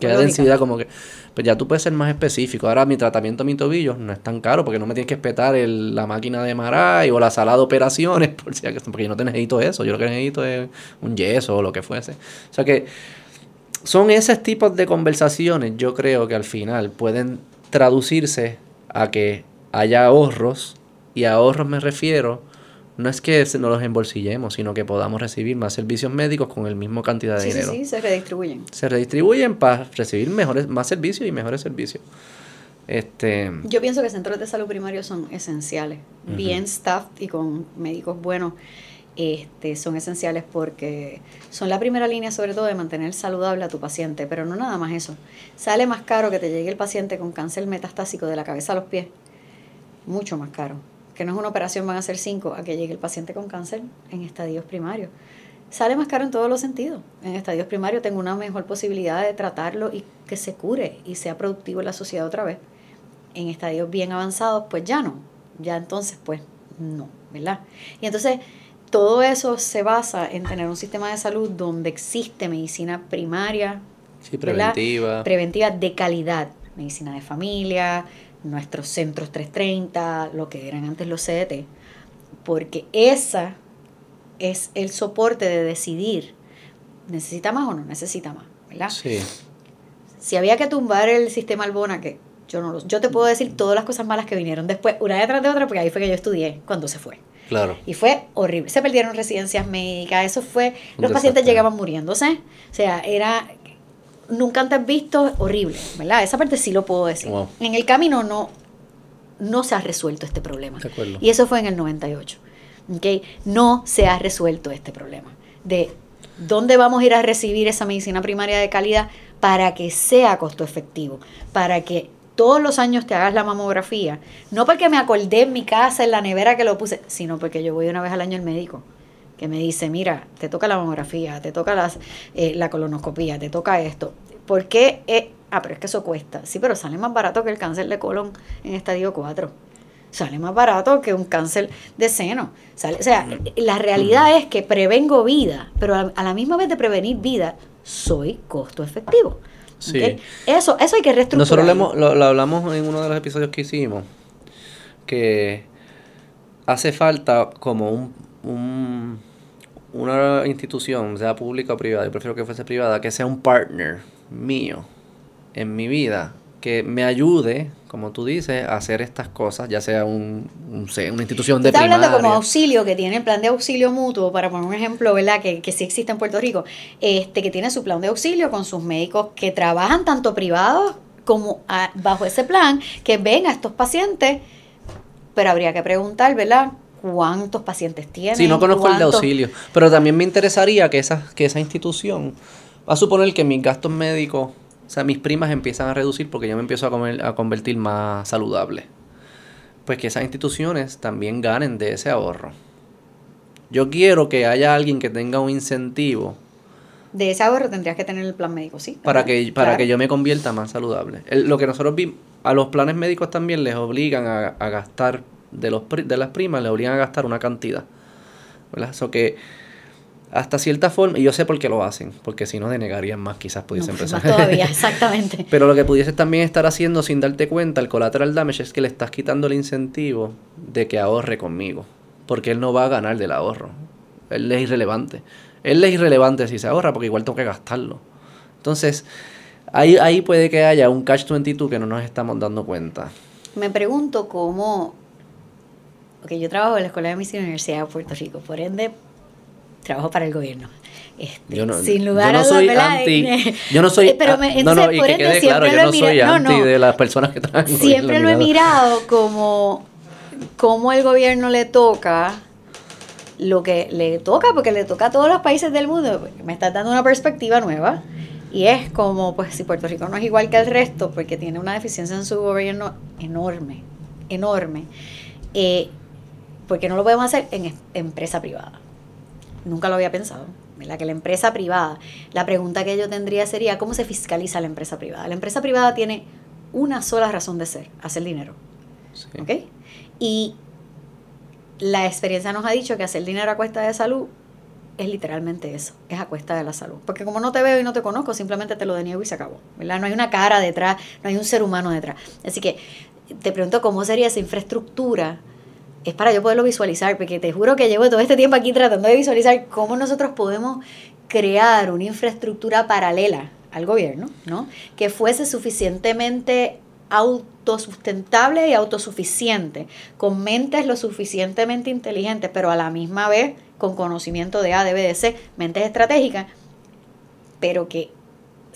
que haya densidad como que, pues ya tú puedes ser más específico. Ahora mi tratamiento de mi tobillo no es tan caro porque no me tienes que espetar el- la máquina de Maray o la sala de operaciones, por si acaso, porque yo no te necesito eso, yo lo que necesito es un yeso o lo que fuese. O sea que son esos tipos de conversaciones, yo creo que al final pueden traducirse a que haya ahorros, y a ahorros me refiero, no es que nos los embolsillemos, sino que podamos recibir más servicios médicos con el mismo cantidad de Sí, sí, dinero. sí, se redistribuyen. Se redistribuyen para recibir mejores, más servicios y mejores servicios. Este, Yo pienso que centros de salud primario son esenciales. Bien staffed y con médicos buenos este, son esenciales porque son la primera línea sobre todo de mantener saludable a tu paciente, pero no nada más eso. Sale más caro que te llegue el paciente con cáncer metastásico de la cabeza a los pies. Mucho más caro. Que no es una operación, van a ser cinco, a que llegue el paciente con cáncer en estadios primarios. Sale más caro en todos los sentidos. En estadios primarios tengo una mejor posibilidad de tratarlo y que se cure y sea productivo en la sociedad otra vez en estadios bien avanzados, pues ya no. Ya entonces, pues no, ¿verdad? Y entonces, todo eso se basa en tener un sistema de salud donde existe medicina primaria, sí, ¿verdad? preventiva. preventiva de calidad, medicina de familia, nuestros centros 330, lo que eran antes los CDT, porque esa es el soporte de decidir, ¿necesita más o no necesita más? ¿verdad? sí, si había que tumbar el sistema Albona, que yo no lo, yo te puedo decir todas las cosas malas que vinieron después, una detrás de otra, porque ahí fue que yo estudié cuando se fue. claro. Y fue horrible. Se perdieron residencias médicas, eso fue, los pacientes llegaban muriéndose. O sea, era nunca antes visto, horrible, ¿verdad? Esa parte sí lo puedo decir. Wow. En el camino no, no se ha resuelto este problema. De acuerdo. Y eso fue en el 98. ¿ok? No se ha resuelto este problema. De dónde vamos a ir a recibir esa medicina primaria de calidad para que sea costo efectivo, para que todos los años te hagas la mamografía, no porque me acordé en mi casa, en la nevera que lo puse, sino porque yo voy una vez al año al médico que me dice, mira, te toca la mamografía, te toca las, eh, la colonoscopía, te toca esto. ¿Por qué? Eh, ah, pero es que eso cuesta. Sí, pero sale más barato que el cáncer de colon en estadio 4. Sale más barato que un cáncer de seno. Sale, o sea, la realidad es que prevengo vida, pero a, a la misma vez de prevenir vida, soy costo efectivo. Sí. Eso, eso hay que reestructurar. Nosotros lo, hemos- lo- lo hablamos en uno de los episodios que hicimos, que hace falta como un, un- una institución, sea pública o privada, yo prefiero que fuese privada, que sea un partner mío en mi vida, que me ayude, como tú dices, a hacer estas cosas, ya sea un, un- una institución de Está hablando como primaria. auxilio, que tiene el plan de auxilio mutuo, para poner un ejemplo, ¿verdad? Que, que sí existe en Puerto Rico, este que tiene su plan de auxilio con sus médicos que trabajan tanto privados como a- bajo ese plan, que ven a estos pacientes, pero habría que preguntar, ¿verdad? Cuántos pacientes tienen. Sí, no conozco el de auxilio, pero también me interesaría que esa, que esa institución, va a suponer que mis gastos médicos, o sea, mis primas empiezan a reducir porque yo me empiezo a, comer, a convertir más saludable. Pues que esas instituciones también ganen de ese ahorro. Yo quiero que haya alguien que tenga un incentivo De ese ahorro tendrías que tener el plan médico, sí. para que, para Claro. que yo me convierta más saludable. El- lo que nosotros vimos, a los planes médicos también les obligan a, a gastar, de, los, de las primas, les obligan a gastar una cantidad. ¿Verdad? Eso que hasta cierta forma, y yo sé por qué lo hacen, porque si no denegarían más, quizás pudiesen No, empezar. más todavía, exactamente. Pero lo que pudieses también estar haciendo sin darte cuenta, el collateral damage, es que le estás quitando el incentivo de que ahorre conmigo. Porque él no va a ganar del ahorro. Él es irrelevante. Él es irrelevante si se ahorra porque igual tengo que gastarlo. Entonces, ahí, ahí puede que haya un catch-22 que no nos estamos dando cuenta. Me pregunto cómo. Ok, yo trabajo en la Escuela de Medicina de la Universidad de Puerto Rico, por ende, trabajo para el gobierno. Este, Yo no, sin yo lugar no a dudas, soy ¿verdad? anti. Yo no soy. Pero me- ah, no, no, entonces, y por que ende, quede claro, siempre yo no he soy mirado- no, anti no. de las personas que trabajan Siempre lo he mirado como cómo el gobierno le toca lo que le toca, porque le toca a todos los países del mundo. Me estás dando una perspectiva nueva. Y es como, pues, si Puerto Rico no es igual que el resto, porque tiene una deficiencia en su gobierno enorme, enorme, eh, porque no lo podemos hacer en es- empresa privada. Nunca lo había pensado. ¿verdad? Que la empresa privada, la pregunta que yo tendría sería, ¿cómo se fiscaliza la empresa privada? La empresa privada tiene una sola razón de ser, hacer dinero. Sí. ¿Ok? Y la experiencia nos ha dicho que hacer dinero a cuesta de salud es literalmente eso, es a cuesta de la salud. Porque como no te veo y no te conozco, simplemente te lo deniego y se acabó. ¿verdad? No hay una cara detrás, no hay un ser humano detrás. Así que te pregunto cómo sería esa infraestructura. Es para yo poderlo visualizar, porque te juro que llevo todo este tiempo aquí tratando de visualizar cómo nosotros podemos crear una infraestructura paralela al gobierno, ¿no? Que fuese suficientemente autosustentable y autosuficiente, con mentes lo suficientemente inteligentes, pero a la misma vez con conocimiento de A, de B, de C, mentes estratégicas, pero que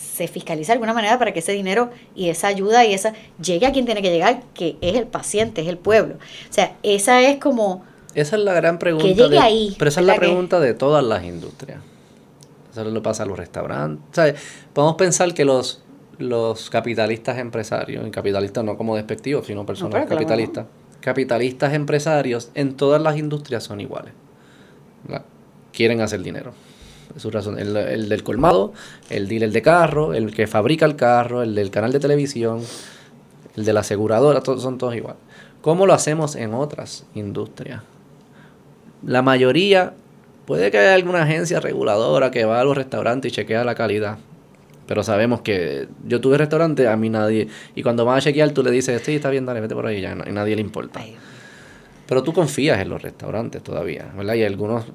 se fiscaliza de alguna manera para que ese dinero y esa ayuda y esa llegue a quien tiene que llegar, que es el paciente, es el pueblo. O sea, esa es como Esa es la gran pregunta. llegue de- ahí, pero esa es la ¿verdad que? pregunta de todas las industrias. Eso le pasa a los restaurantes. ¿sabes? Podemos pensar que los, los capitalistas empresarios, y capitalistas no como despectivos, sino personas claro, capitalistas, capitalistas empresarios en todas las industrias son iguales. ¿verdad? Quieren hacer dinero. Su razón. El, el del colmado, el dealer de carro, el que fabrica el carro, el del canal de televisión, el de la aseguradora, todos, son todos iguales. ¿Cómo lo hacemos en otras industrias? La mayoría, puede que haya alguna agencia reguladora que va a los restaurantes y chequea la calidad. Pero sabemos que yo tuve restaurante, a mí nadie. Y cuando van a chequear, tú le dices, sí, está bien, dale, vete por ahí, ya, y nadie le importa. Pero tú confías en los restaurantes todavía, ¿verdad? Y algunos,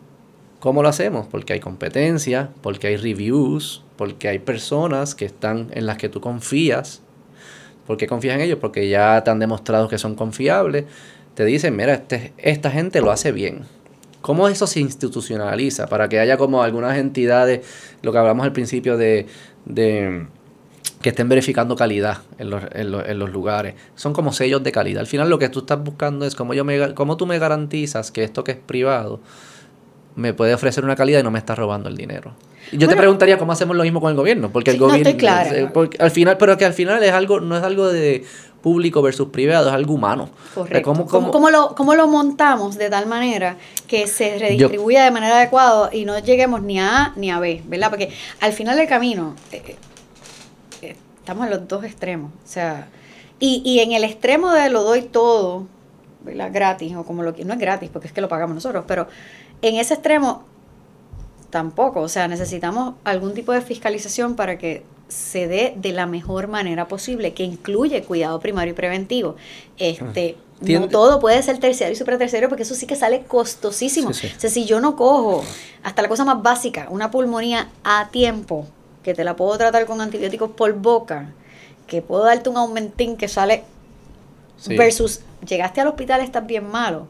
¿cómo lo hacemos? Porque hay competencia, porque hay reviews, porque hay personas que están en las que tú confías. ¿Por qué confías en ellos? Porque ya te han demostrado que son confiables. Te dicen, mira, este, esta gente lo hace bien. ¿Cómo eso se institucionaliza? Para que haya como algunas entidades, lo que hablamos al principio de, de que estén verificando calidad en los, en, los, en los lugares. Son como sellos de calidad. Al final lo que tú estás buscando es cómo, yo me, cómo tú me garantizas que esto que es privado me puede ofrecer una calidad y no me está robando el dinero. Y yo te preguntaría cómo hacemos lo mismo con el gobierno, porque el Sí, no, gobierno estoy clara. eh, porque al final, pero que al final es algo no es algo de público versus privado, es algo humano. Correcto. ¿Cómo- ¿Cómo, cómo- cómo lo, cómo lo montamos de tal manera que se redistribuya de manera adecuada y no lleguemos ni a A ni a B, ¿verdad? Porque al final del camino eh, eh, estamos en los dos extremos. O sea, y, y en el extremo de lo doy todo, ¿verdad? Gratis, o como lo que no es gratis, porque es que lo pagamos nosotros, pero en ese extremo tampoco. O sea, necesitamos algún tipo de fiscalización para que se dé de la mejor manera posible, que incluye cuidado primario y preventivo. Este, no Tiende- todo puede ser terciario y superterciario porque eso sí que sale costosísimo. Sí, sí. O sea, si yo no cojo hasta la cosa más básica, una pulmonía a tiempo, que te la puedo tratar con antibióticos por boca, que puedo darte un aumentín que sale Sí. versus llegaste al hospital, estás bien malo.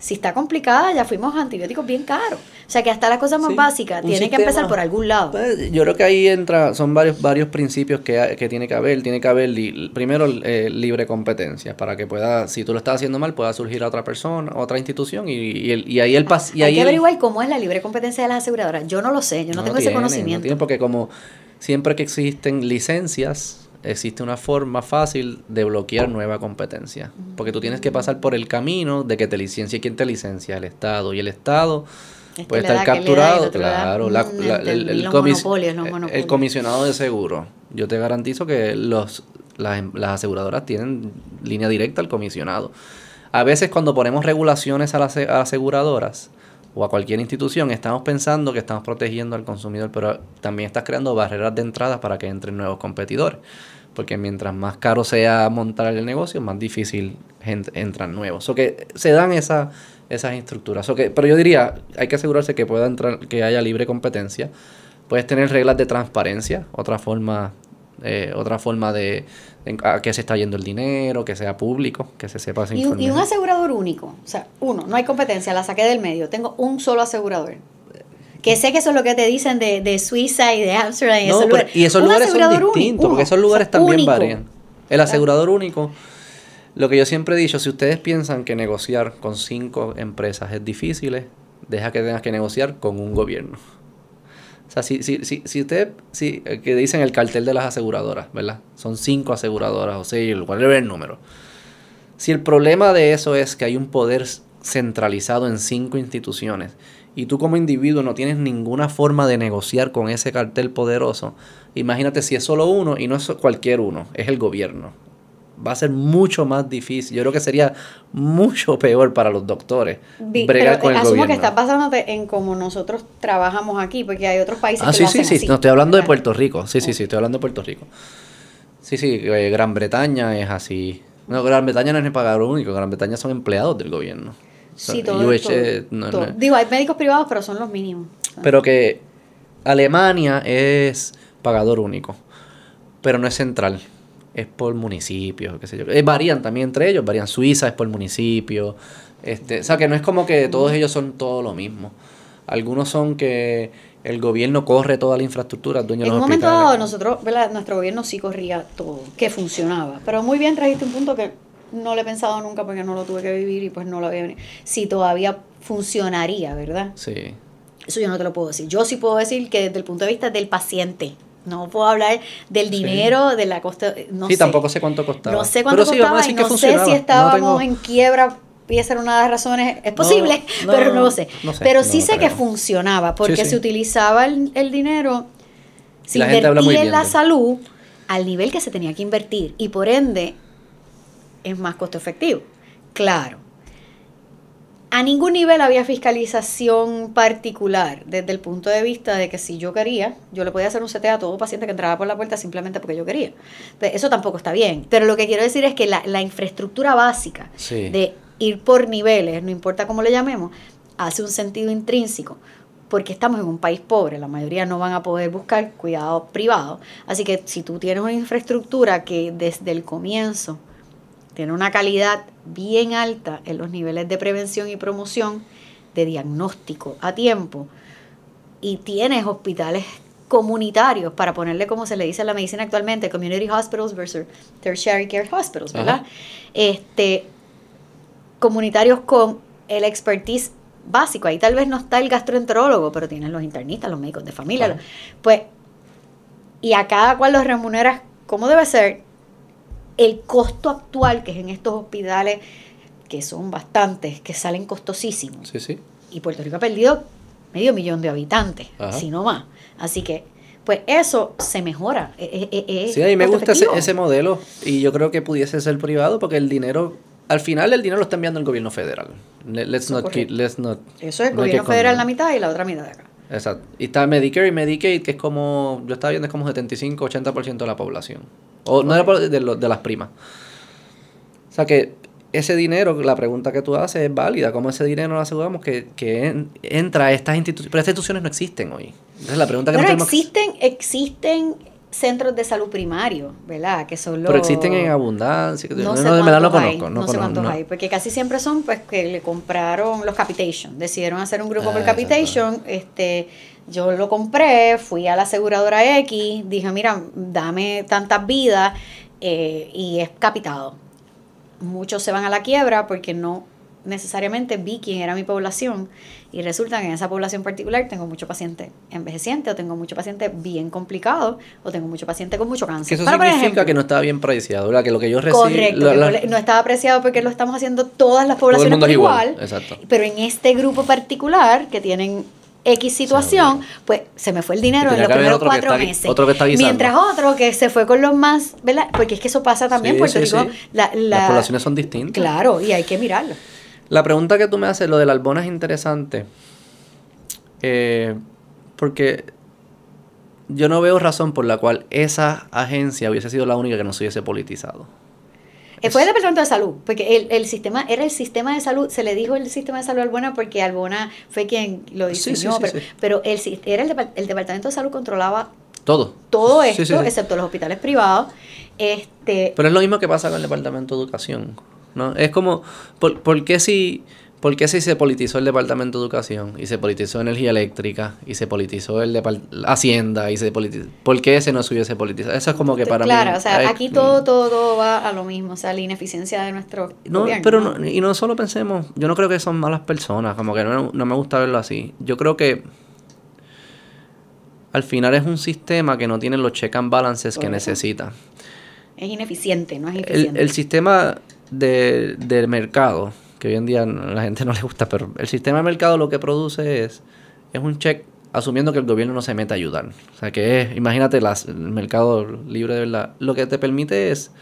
Si está complicada, ya fuimos a antibióticos bien caros. O sea que hasta las cosas más básicas tienen que empezar por algún lado. Pues, yo creo que ahí entra, son varios, varios principios que, que tiene que haber. Tiene que haber, primero, eh, libre competencia, para que pueda, si tú lo estás haciendo mal, pueda surgir a otra persona, otra institución, y, y, el, y ahí el pas y Hay que averiguar cómo es la libre competencia de las aseguradoras. Yo no lo sé, yo no, tengo ese conocimiento. No tiene porque como siempre que existen licencias, existe una forma fácil de bloquear nueva competencia. Porque tú tienes que pasar por el camino de que te licencie quien te licencia, el Estado. Y el Estado puede estar capturado, claro, el, comisionado de seguro. Yo te garantizo que los, las, las aseguradoras tienen línea directa al comisionado. A veces cuando ponemos regulaciones a las aseguradoras, o a cualquier institución, estamos pensando que estamos protegiendo al consumidor, pero también estás creando barreras de entrada para que entren nuevos competidores. Porque mientras más caro sea montar el negocio, más difícil entran nuevos. O que se dan esa, esas estructuras. que, pero yo diría, hay que asegurarse que pueda entrar, que haya libre competencia. Puedes tener reglas de transparencia, otra forma, eh, otra forma de, a qué se está yendo el dinero, que sea público, que se sepa esa y un, y un asegurador único. O sea, uno, no hay competencia, la saqué del medio. Tengo un solo asegurador. Que sé que eso es lo que te dicen de, de Suiza y de Amsterdam y esos lugares. Y esos lugares son distintos, porque esos lugares también varían. El asegurador único, lo que yo siempre he dicho, si ustedes piensan que negociar con cinco empresas es difícil, deja que tengas que negociar con un gobierno. O sea, si, si, si, si usted, si, eh, que dicen el cartel de las aseguradoras, ¿verdad? Son cinco aseguradoras, o sea, es el número. Si el problema de eso es que hay un poder centralizado en cinco instituciones y tú como individuo no tienes ninguna forma de negociar con ese cartel poderoso, imagínate si es solo uno y no es cualquier uno, es el gobierno va a ser mucho más difícil. Yo creo que sería mucho peor para los doctores bregar con el asumo que está basándote en cómo nosotros trabajamos aquí, porque hay otros países ah, que sí, lo hacen sí, sí, no estoy hablando de Puerto Rico. Sí, sí, sí, estoy hablando de Puerto Rico. Sí, sí, eh, Gran Bretaña es así. No, Gran Bretaña no es el pagador único, Gran Bretaña son empleados del gobierno. sí, todo, Digo, hay médicos privados, pero son los mínimos. Pero que Alemania es pagador único, pero no es central es por municipio, qué sé yo. Eh, varían también entre ellos, varían. Suiza es por municipio. Este, o sea que no es como que todos ellos son todo lo mismo. Algunos son que el gobierno corre toda la infraestructura, dueño En un momento dado, nosotros, nuestro gobierno sí corría todo, que funcionaba. Pero muy bien trajiste un punto que no le he pensado nunca porque no lo tuve que vivir y pues no lo había venido. Si todavía funcionaría, ¿verdad? Sí. Eso yo no te lo puedo decir. Yo sí puedo decir que desde el punto de vista del paciente, no puedo hablar del dinero, de la costa. No sí, tampoco sé cuánto costaba. No sé cuánto costaba y no sé si estábamos en quiebra. Puede ser una de las razones. Es posible, pero no lo sé. pero sí sé que funcionaba porque se utilizaba el, dinero, se invertía en la salud al nivel que se tenía que invertir y por ende es más costo efectivo. Claro, a ningún nivel había fiscalización particular, desde el punto de vista de que si yo quería, yo le podía hacer un CT a todo paciente que entraba por la puerta simplemente porque yo quería. eso tampoco está bien. Pero lo que quiero decir es que la, infraestructura básica de ir por niveles, no importa cómo le llamemos, hace un sentido intrínseco porque estamos en un país pobre, la mayoría no van a poder buscar cuidado privado. Así que si tú tienes una infraestructura que desde el comienzo tiene una calidad bien alta en los niveles de prevención y promoción, de diagnóstico a tiempo, y tienes hospitales comunitarios, para ponerle como se le dice en la medicina actualmente, community hospitals versus tertiary care hospitals, ¿verdad? Este, comunitarios con el expertise básico. Ahí tal vez no está el gastroenterólogo, pero tienen los internistas, los médicos de familia. Pues, y a cada cual los remuneras como debe ser, el costo actual, que es en estos hospitales, que son bastantes, que salen costosísimos. Sí, sí. Y Puerto Rico ha perdido medio millón de habitantes, si no más. Así que, pues eso se mejora. E, e, e, sí, a mí me gusta ese, modelo y yo creo que pudiese ser privado porque el dinero, al final el dinero lo está enviando el gobierno federal. Let's not, let's not, Eso es, el gobierno federal la mitad y la otra mitad de acá. Exacto. Y está Medicare y Medicaid, que es como, yo estaba viendo, es como 75-80% de la población. O no era de, de las primas. O sea que ese dinero, la pregunta que tú haces es válida. ¿Cómo ese dinero lo aseguramos que, que entra a estas instituciones? Pero estas instituciones no existen hoy. Entonces la pregunta que Pero existen, existen centros de salud primario, ¿verdad? Que son los... Pero existen en abundancia. No, sé cuántos hay, no, sé cuántos hay, porque casi siempre son pues que le compraron los capitation, decidieron hacer un grupo por ah, capitation, este, yo lo compré, fui a la aseguradora X, dije, mira, dame tantas vidas eh, y es capitado. Muchos se van a la quiebra porque no necesariamente vi quién era mi población y resulta que en esa población particular tengo mucho paciente envejeciente o tengo mucho paciente bien complicado o tengo mucho paciente con mucho cáncer. Que eso significa que no estaba bien apreciado, ¿verdad? Que lo que yo recibí... Correcto, no estaba apreciado porque lo estamos haciendo todas las poblaciones por igual, exacto. pero en este grupo particular que tienen X situación, pues se me fue el dinero en los primeros cuatro meses. Otro que está Mientras otro que se fue con los más, ¿verdad? Porque es que eso pasa también en Puerto Rico. las poblaciones son distintas. Claro, y hay que mirarlo. La pregunta que tú me haces, lo del Albona es interesante. Eh, porque yo no veo razón por la cual esa agencia hubiese sido la única que no se hubiese politizado. Eh, fue el Departamento de Salud, porque el, el, sistema, era el sistema de salud, se le dijo el sistema de salud a Albona porque Albona fue quien lo diseñó, pero, pero el, era el, el, Departamento de Salud controlaba todo. Todo esto, excepto los hospitales privados. Este, pero es lo mismo que pasa con el Departamento de Educación. ¿No? Es como, ¿por, por qué si... ¿Por qué si se politizó el Departamento de Educación y se politizó Energía Eléctrica y se politizó el Hacienda y se politizó... ¿Por qué ese no se hubiese politizado? Eso es como que para mí... Claro, o sea, aquí todo, todo, va a lo mismo, o sea, la ineficiencia de nuestro no, Pero ¿no? y no solo pensemos, yo no creo que son malas personas, como que no, me gusta verlo así. Yo creo que al final es un sistema que no tiene los check and balances que necesita. Es ineficiente, no es eficiente. El, el sistema de, del mercado, que hoy en día a la gente no le gusta, pero el sistema de mercado lo que produce es, es un check asumiendo que el gobierno no se mete a ayudar. O sea, que es, imagínate las, el mercado libre de verdad. Lo que te permite es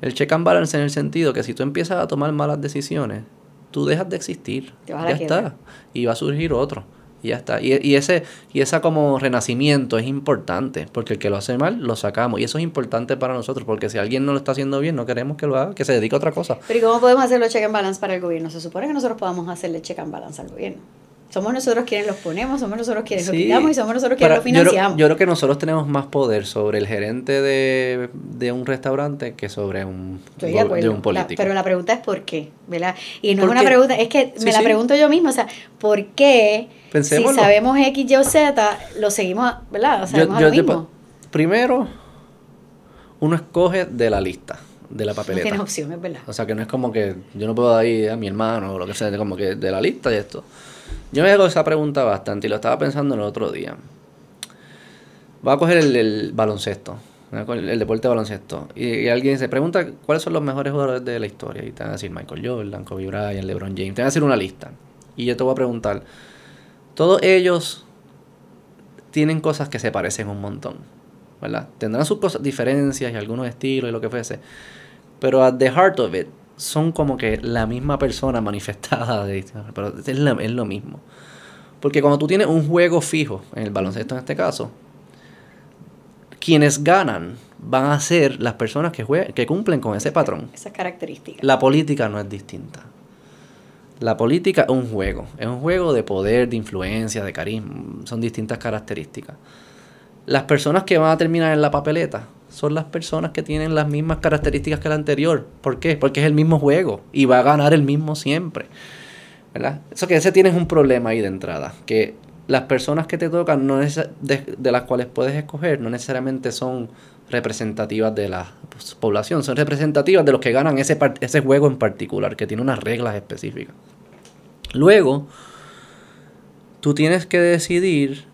el check and balance en el sentido que si tú empiezas a tomar malas decisiones, tú dejas de existir. ya está. Y va a surgir otro. Y ya está. Y, y, ese, y esa como renacimiento es importante, porque el que lo hace mal, lo sacamos. Y eso es importante para nosotros, porque si alguien no lo está haciendo bien, no queremos que lo haga, que se dedique a otra cosa. Pero ¿y cómo podemos hacerlo check and balance para el gobierno? Se supone que nosotros podamos hacerle check and balance al gobierno. Somos nosotros quienes los ponemos, somos nosotros quienes los quitamos y somos nosotros quienes los financiamos. Yo, creo que nosotros tenemos más poder sobre el gerente de, de un restaurante que sobre un, de, un político. pero la pregunta es por qué, ¿verdad? Y no es una pregunta, es que me la pregunto yo misma, o sea, ¿por qué si sabemos X, Y o Z, lo seguimos, ¿verdad? O sabemos lo mismo. primero, uno escoge de la lista de la papeleta. No tienes opciones, ¿verdad? O sea, que no es como que yo no puedo ir a mi hermano o lo que sea, como que de la lista y esto. Yo me hago esa pregunta bastante y lo estaba pensando el otro día. Voy a coger el, baloncesto, el, deporte de baloncesto. Y, alguien se pregunta cuáles son los mejores jugadores de la historia. Y te van a decir Michael Jordan, Kobe Bryant, LeBron James. Te van a decir una lista. Y yo te voy a preguntar, todos ellos tienen cosas que se parecen un montón. ¿Verdad? Tendrán sus cosas, diferencias y algunos estilos y lo que fuese. Pero at the heart of it, son como que la misma persona manifestada, de, pero es, lo mismo. Porque cuando tú tienes un juego fijo, en el baloncesto en este caso, quienes ganan van a ser las personas que, que cumplen con ese patrón. Esas características. La política no es distinta. La política es un juego, es un juego de poder, de influencia, de carisma, son distintas características. Las personas que van a terminar en la papeleta son las personas que tienen las mismas características que la anterior. ¿Por qué? Porque es el mismo juego y va a ganar el mismo siempre. ¿Verdad? Eso que ese tienes un problema ahí de entrada, que las personas que te tocan no de, de, las cuales puedes escoger no necesariamente son representativas de la población, son representativas de los que ganan ese juego en particular, que tiene unas reglas específicas. Luego, tú tienes que decidir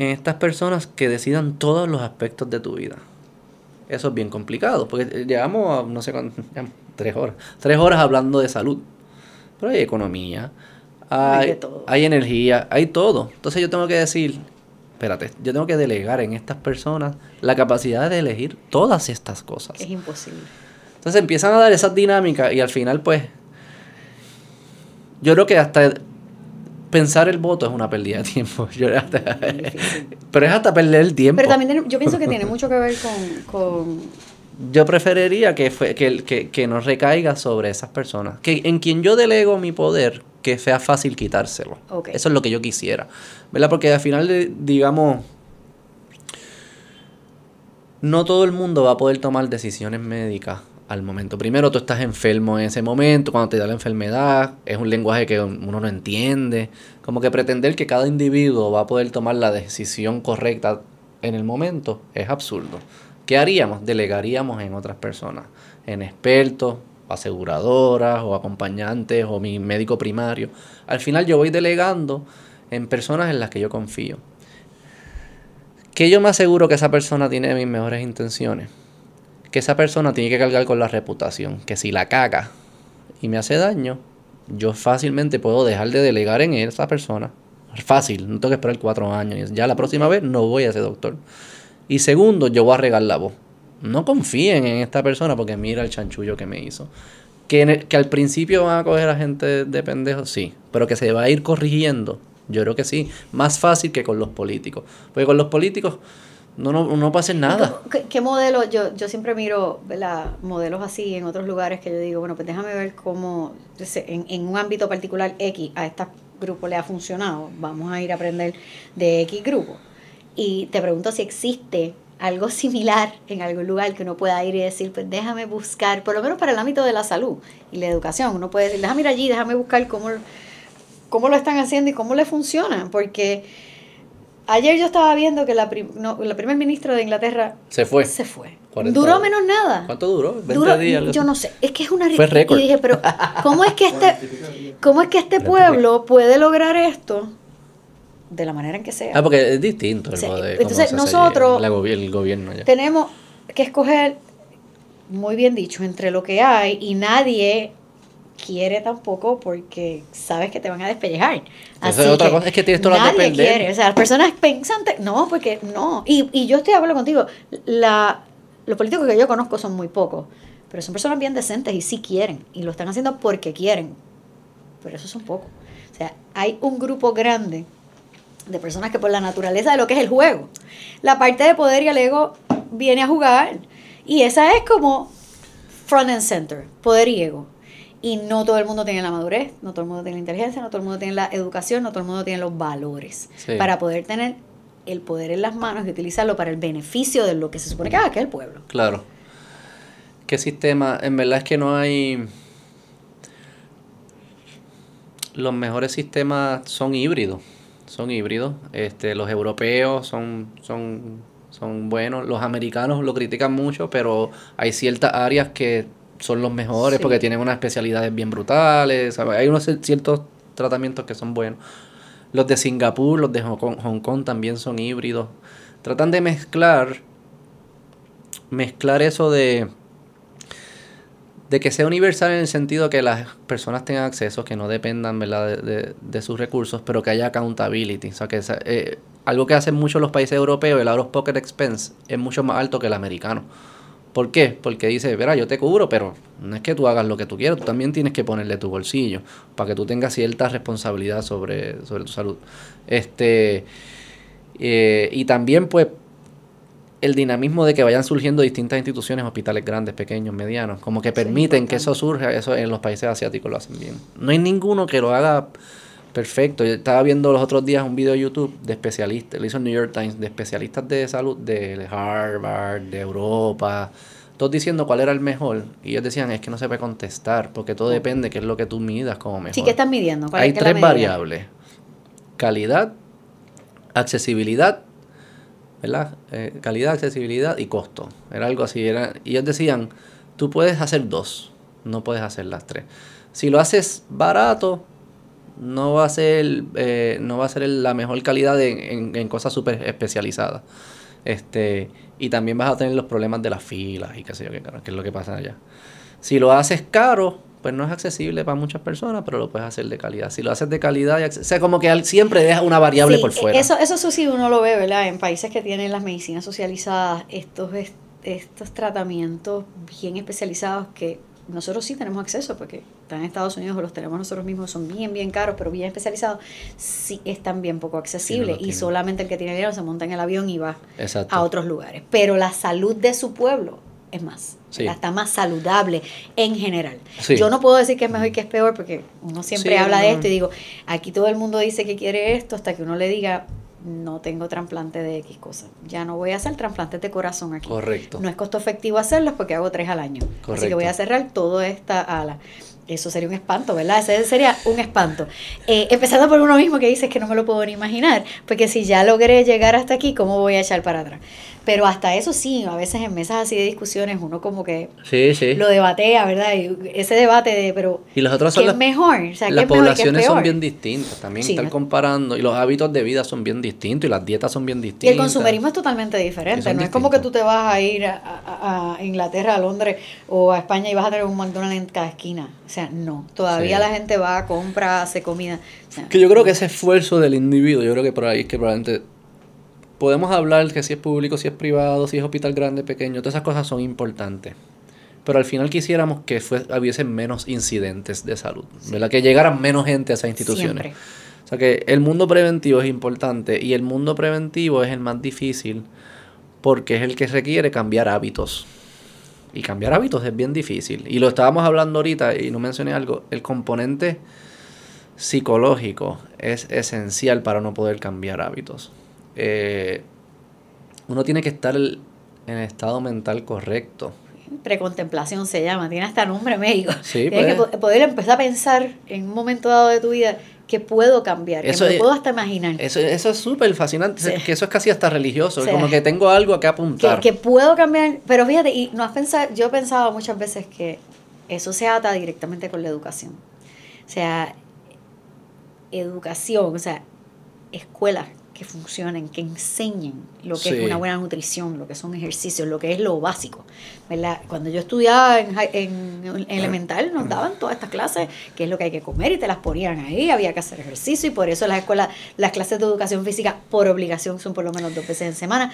en estas personas que decidan todos los aspectos de tu vida. Eso es bien complicado, porque llevamos, no sé cuánto, tres horas, tres horas hablando de salud. Pero hay economía, hay, hay, energía, hay todo. Entonces yo tengo que decir, espérate, yo tengo que delegar en estas personas la capacidad de elegir todas estas cosas. Es imposible. Entonces empiezan a dar esas dinámicas y al final pues yo creo que hasta pensar el voto es una pérdida de tiempo. pero es hasta perder el tiempo. Pero también yo pienso que tiene mucho que ver con... Yo preferiría que, fue, que, que, que no recaiga sobre esas personas. Que en quien yo delego mi poder, que sea fácil quitárselo. Eso es lo que yo quisiera. ¿Verdad? Porque al final, digamos, no todo el mundo va a poder tomar decisiones médicas al momento. Primero, tú estás enfermo en ese momento, cuando te da la enfermedad, es un lenguaje que uno no entiende. Como que pretender que cada individuo va a poder tomar la decisión correcta en el momento es absurdo. ¿Qué haríamos? Delegaríamos en otras personas, en expertos, aseguradoras o acompañantes o mi médico primario. Al final yo voy delegando en personas en las que yo confío. Que yo me aseguro que esa persona tiene mis mejores intenciones que esa persona tiene que cargar con la reputación, que si la caga y me hace daño, yo fácilmente puedo dejar de delegar en esa persona. Fácil, no tengo que esperar cuatro años. Ya la próxima vez no voy a ese doctor. Y segundo, yo voy a regar la voz. No confíen en esta persona porque mira el chanchullo que me hizo. Que, que al principio van a coger a gente de pendejos, sí. Pero que se va a ir corrigiendo, yo creo que sí. Más fácil que con los políticos. Porque con los políticos no, no, no pasa nada. ¿Qué, modelo? Yo, yo siempre miro modelos así en otros lugares que yo digo, bueno, pues déjame ver cómo en, en un ámbito particular X a este grupo le ha funcionado. Vamos a ir a aprender de X grupo. Y te pregunto si existe algo similar en algún lugar que uno pueda ir y decir, pues déjame buscar, por lo menos para el ámbito de la salud y la educación, uno puede decir, déjame ir allí, déjame buscar cómo, cómo lo están haciendo y cómo le funciona, porque Ayer yo estaba viendo que la, no, la primer ministra de Inglaterra se fue. Se fue. Duró menos nada. ¿Cuánto duró? 20 días. Yo no sé. Es que es una Fue récord. Y dije, pero ¿cómo es que este, cómo es que este pueblo puede lograr esto? De la manera en que sea. Ah, porque es distinto. El entonces, nosotros el gobierno ya. tenemos que escoger, muy bien dicho, entre lo que hay y nadie quiere tampoco porque sabes que te van a despellejar. Así es otra cosa, es que tienes toda la Nadie quiere, o sea, las personas pensantes, no, porque no. Y, y yo estoy acuerdo contigo, la, los políticos que yo conozco son muy pocos, pero son personas bien decentes y sí quieren, y lo están haciendo porque quieren, pero esos son pocos. O sea, hay un grupo grande de personas que por la naturaleza de lo que es el juego, la parte de poder y el ego viene a jugar, y esa es como front and center, poder y ego. Y no todo el mundo tiene la madurez, no todo el mundo tiene la inteligencia, no todo el mundo tiene la educación, no todo el mundo tiene los valores para poder tener el poder en las manos y utilizarlo para el beneficio de lo que se supone que haga, que es el pueblo. Claro. ¿Qué sistema? En verdad es que no hay... Los mejores sistemas son híbridos. Son híbridos. Este, los europeos son, son, son buenos. Los americanos lo critican mucho, pero hay ciertas áreas que son los mejores porque tienen unas especialidades bien brutales. Hay unos ciertos tratamientos que son buenos. Los de Singapur, los de Hong Kong, también son híbridos. Tratan de mezclar, mezclar eso de, de que sea universal en el sentido que las personas tengan acceso, que no dependan ¿verdad? De, de, sus recursos, pero que haya accountability. O sea, que eh, algo que hacen muchos los países europeos, el out of pocket expense, es mucho más alto que el americano. ¿Por qué? Porque dice, verá, yo te cubro, pero no es que tú hagas lo que tú quieras, tú también tienes que ponerle tu bolsillo para que tú tengas cierta responsabilidad sobre, sobre tu salud. Este, eh, y también, pues, el dinamismo de que vayan surgiendo distintas instituciones, hospitales grandes, pequeños, medianos, como que permiten que eso surja, eso en los países asiáticos lo hacen bien. No hay ninguno que lo haga Perfecto. Yo estaba viendo los otros días un video de YouTube de especialistas, lo hizo el New York Times, de especialistas de salud de Harvard, de Europa, todos diciendo cuál era el mejor. Y ellos decían, es que no se puede contestar, porque todo depende de qué es lo que tú midas como mejor. Sí, ¿qué estás midiendo? Hay tres variables. Calidad, accesibilidad, ¿verdad? Eh, calidad, accesibilidad y costo. Era algo así. Era, y ellos decían, tú puedes hacer dos, no puedes hacer las tres. Si lo haces barato, no va a ser, eh, no va a ser la mejor calidad en, en, cosas súper especializadas. Este, y también vas a tener los problemas de las filas y qué sé yo, qué, que es lo que pasa allá. Si lo haces caro, pues no es accesible para muchas personas, pero lo puedes hacer de calidad. Si lo haces de calidad, o sea, como que siempre deja una variable por fuera. Eso, eso sí uno lo ve, ¿verdad? En países que tienen las medicinas socializadas, estos, estos tratamientos bien especializados que nosotros sí tenemos acceso porque están en Estados Unidos o los tenemos nosotros mismos, son bien, bien caros, pero bien especializados, sí están bien poco accesibles y solamente el que tiene dinero se monta en el avión y va a otros lugares. Pero la salud de su pueblo es más, está más saludable en general. Yo no puedo decir que es mejor y que es peor porque uno siempre habla de esto y digo, aquí todo el mundo dice que quiere esto hasta que uno le diga, no tengo trasplante de X cosas. Ya no voy a hacer trasplantes de corazón aquí. Correcto. No es costo efectivo hacerlos porque hago tres al año. Así que voy a cerrar toda esta ala. Eso sería un espanto, ¿verdad? Ese sería un espanto. Eh, empezando por uno mismo que dices que no me lo puedo ni imaginar, porque si ya logré llegar hasta aquí, ¿cómo voy a echar para atrás? Pero hasta eso sí, a veces en mesas así de discusiones uno como que lo debatea, ¿verdad? Y ese debate de, pero y los otros son ¿qué es mejor? las poblaciones son bien distintas, también están comparando, y los hábitos de vida son bien distintos, y las dietas son bien distintas. Y el consumerismo es totalmente diferente, no es como que tú te vas a ir a, Inglaterra, a Londres o a España y vas a tener un McDonald's en cada esquina. O sea, no, todavía la gente va, compra, hace comida. que yo creo que ese esfuerzo del individuo, yo creo que por ahí es que probablemente podemos hablar que si es público, si es privado, si es hospital grande, pequeño, todas esas cosas son importantes. Pero al final quisiéramos que fue, hubiesen menos incidentes de salud, ¿verdad? Que llegaran menos gente a esas instituciones. O sea que el mundo preventivo es importante y el mundo preventivo es el más difícil porque es el que requiere cambiar hábitos. Y cambiar hábitos es bien difícil. Y lo estábamos hablando ahorita y no mencioné algo. El componente psicológico es esencial para no poder cambiar hábitos. Eh, uno tiene que estar en el estado mental correcto. Precontemplación se llama, tiene hasta nombre médico. Tienes que poder empezar a pensar en un momento dado de tu vida que puedo cambiar, eso que me puedo hasta imaginar. Eso, eso es súper fascinante, que eso es casi hasta religioso, como que tengo algo a que apuntar. Que, que, puedo cambiar, pero fíjate, y no has pensado, yo he pensado muchas veces que eso se ata directamente con la educación. O sea, educación, o sea, escuelas que funcionen, que enseñen lo que es una buena nutrición, lo que son ejercicios, lo que es lo básico. ¿verdad? Cuando yo estudiaba en, en, elemental nos daban todas estas clases, qué es lo que hay que comer y te las ponían ahí, había que hacer ejercicio y por eso las escuelas, las clases de educación física por obligación son por lo menos dos veces en semana.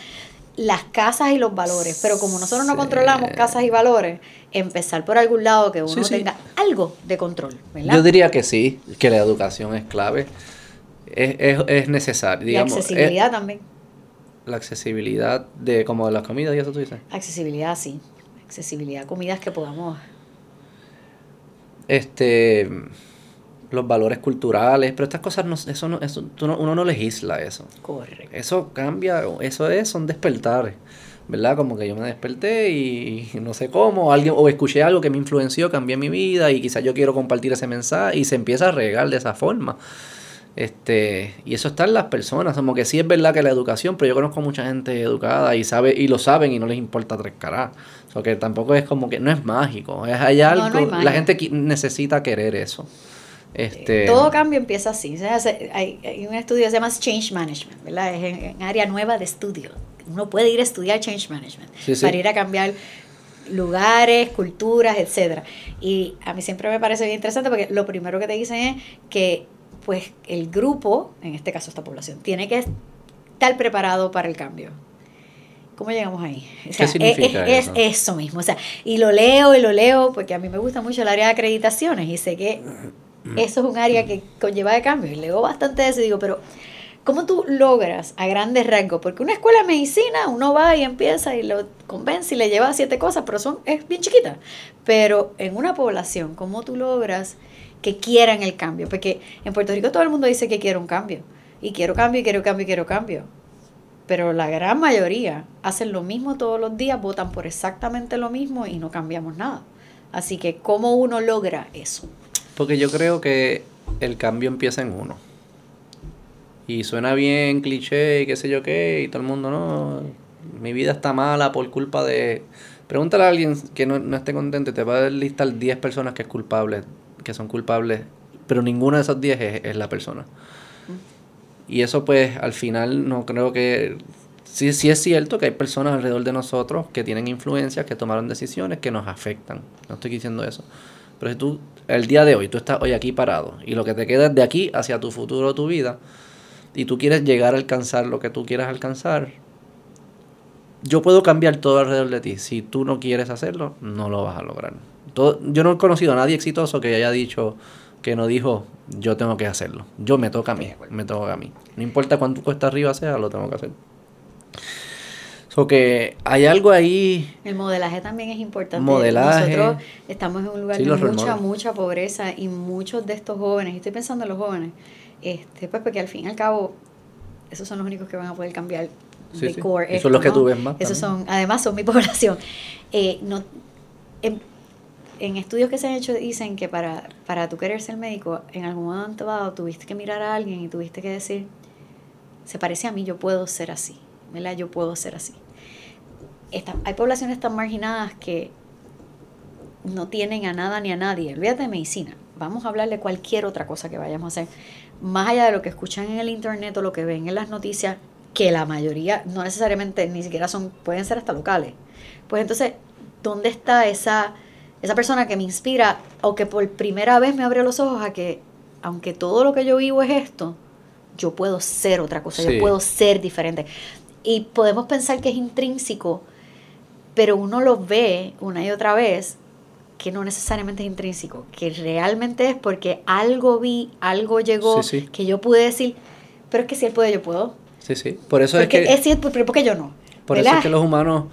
Las casas y los valores, pero como nosotros no controlamos casas y valores, empezar por algún lado que uno tenga algo de control. ¿verdad? Yo diría que sí, que la educación es clave es, es, es necesario. Digamos, la accesibilidad también. La accesibilidad de como de las comidas y eso tú dices. Accesibilidad, sí. Accesibilidad a comidas que podamos. Este los valores culturales, pero estas cosas no, eso no, eso, uno no legisla eso. Correcto. Eso cambia, eso es, son despertares. ¿verdad? Como que yo me desperté y, no sé cómo, alguien, o escuché algo que me influenció, cambié mi vida y quizás yo quiero compartir ese mensaje y se empieza a regar de esa forma. Este, y eso está en las personas, como que sí es verdad que la educación, pero yo conozco mucha gente educada y sabe y lo saben y no les importa tres caras. O que tampoco es como que no es mágico, es hay algo, la gente necesita querer eso. Este, Todo cambio empieza así. hay, un estudio que se llama Change Management, ¿verdad? Es en, área nueva de estudio. Uno puede ir a estudiar Change Management para ir a cambiar lugares, culturas, etcétera. Y a mí siempre me parece bien interesante porque lo primero que te dicen es que pues el grupo, en este caso esta población, tiene que estar preparado para el cambio. ¿Cómo llegamos ahí? ¿Qué significa es, eso? es, eso? mismo. O sea, y lo leo y lo leo porque a mí me gusta mucho el área de acreditaciones y sé que eso es un área que conlleva de cambio. Y leo bastante de eso y digo, pero ¿cómo tú logras a grandes rasgos? Porque una escuela de medicina, uno va y empieza y lo convence y le lleva siete cosas, pero son, es bien chiquita. Pero en una población, ¿cómo tú logras que quieran el cambio, porque en Puerto Rico todo el mundo dice que quiere un cambio, y quiero cambio, y quiero cambio, y quiero cambio. Pero la gran mayoría hacen lo mismo todos los días, votan por exactamente lo mismo y no cambiamos nada. Así que, ¿cómo uno logra eso? Porque yo creo que el cambio empieza en uno. Y suena bien cliché y qué sé yo qué, y todo el mundo, no, mi vida está mala por culpa de... Pregúntale a alguien que no, no esté contento, te va a listar 10 personas que es culpable que son culpables, pero ninguno de esos 10 es, la persona. Y eso pues al final no creo que... Sí, sí es cierto que hay personas alrededor de nosotros que tienen influencias, que tomaron decisiones que nos afectan. No estoy diciendo eso. Pero si tú, el día de hoy, tú estás hoy aquí parado y lo que te queda es de aquí hacia tu futuro, tu vida, y tú quieres llegar a alcanzar lo que tú quieras alcanzar, yo puedo cambiar todo alrededor de ti. Si tú no quieres hacerlo, no lo vas a lograr yo no he conocido a nadie exitoso que haya dicho, que no dijo, yo tengo que hacerlo. Yo me toca a mí, me toca a mí. No importa cuánto cuesta arriba sea, lo tengo que hacer. So que hay algo ahí. El modelaje también es importante. Modelaje. Nosotros estamos en un lugar de mucha, mucha pobreza y muchos de estos jóvenes, y estoy pensando en los jóvenes, este, pues porque al fin y al cabo esos son los únicos que van a poder cambiar Sí, de sí. core. Son los que tú ves más Esos también. son, además son mi población. Eh, no, en, en estudios que se han hecho dicen que para, para tú querer ser médico, en algún momento dado tuviste que mirar a alguien y tuviste que decir, se parece a mí, yo puedo ser así, ¿verdad? Yo puedo ser así. Esta- hay poblaciones tan marginadas que no tienen a nada ni a nadie. Olvídate de medicina. Vamos a hablar de cualquier otra cosa que vayamos a hacer. Más allá de lo que escuchan en el internet o lo que ven en las noticias, que la mayoría no necesariamente ni siquiera son, pueden ser hasta locales. Pues entonces, ¿dónde está esa, esa persona que me inspira o que por primera vez me abre los ojos a que, aunque todo lo que yo vivo es esto, yo puedo ser otra cosa, Sí. yo puedo ser diferente? Y podemos pensar que es intrínseco, pero uno lo ve una y otra vez que no necesariamente es intrínseco, que realmente es porque algo vi, algo llegó, Sí, sí. que yo pude decir, pero es que si él puede, yo puedo. Sí, sí. Por eso Porque es que... es cierto, pero ¿por qué yo no? Por eso es que los humanos,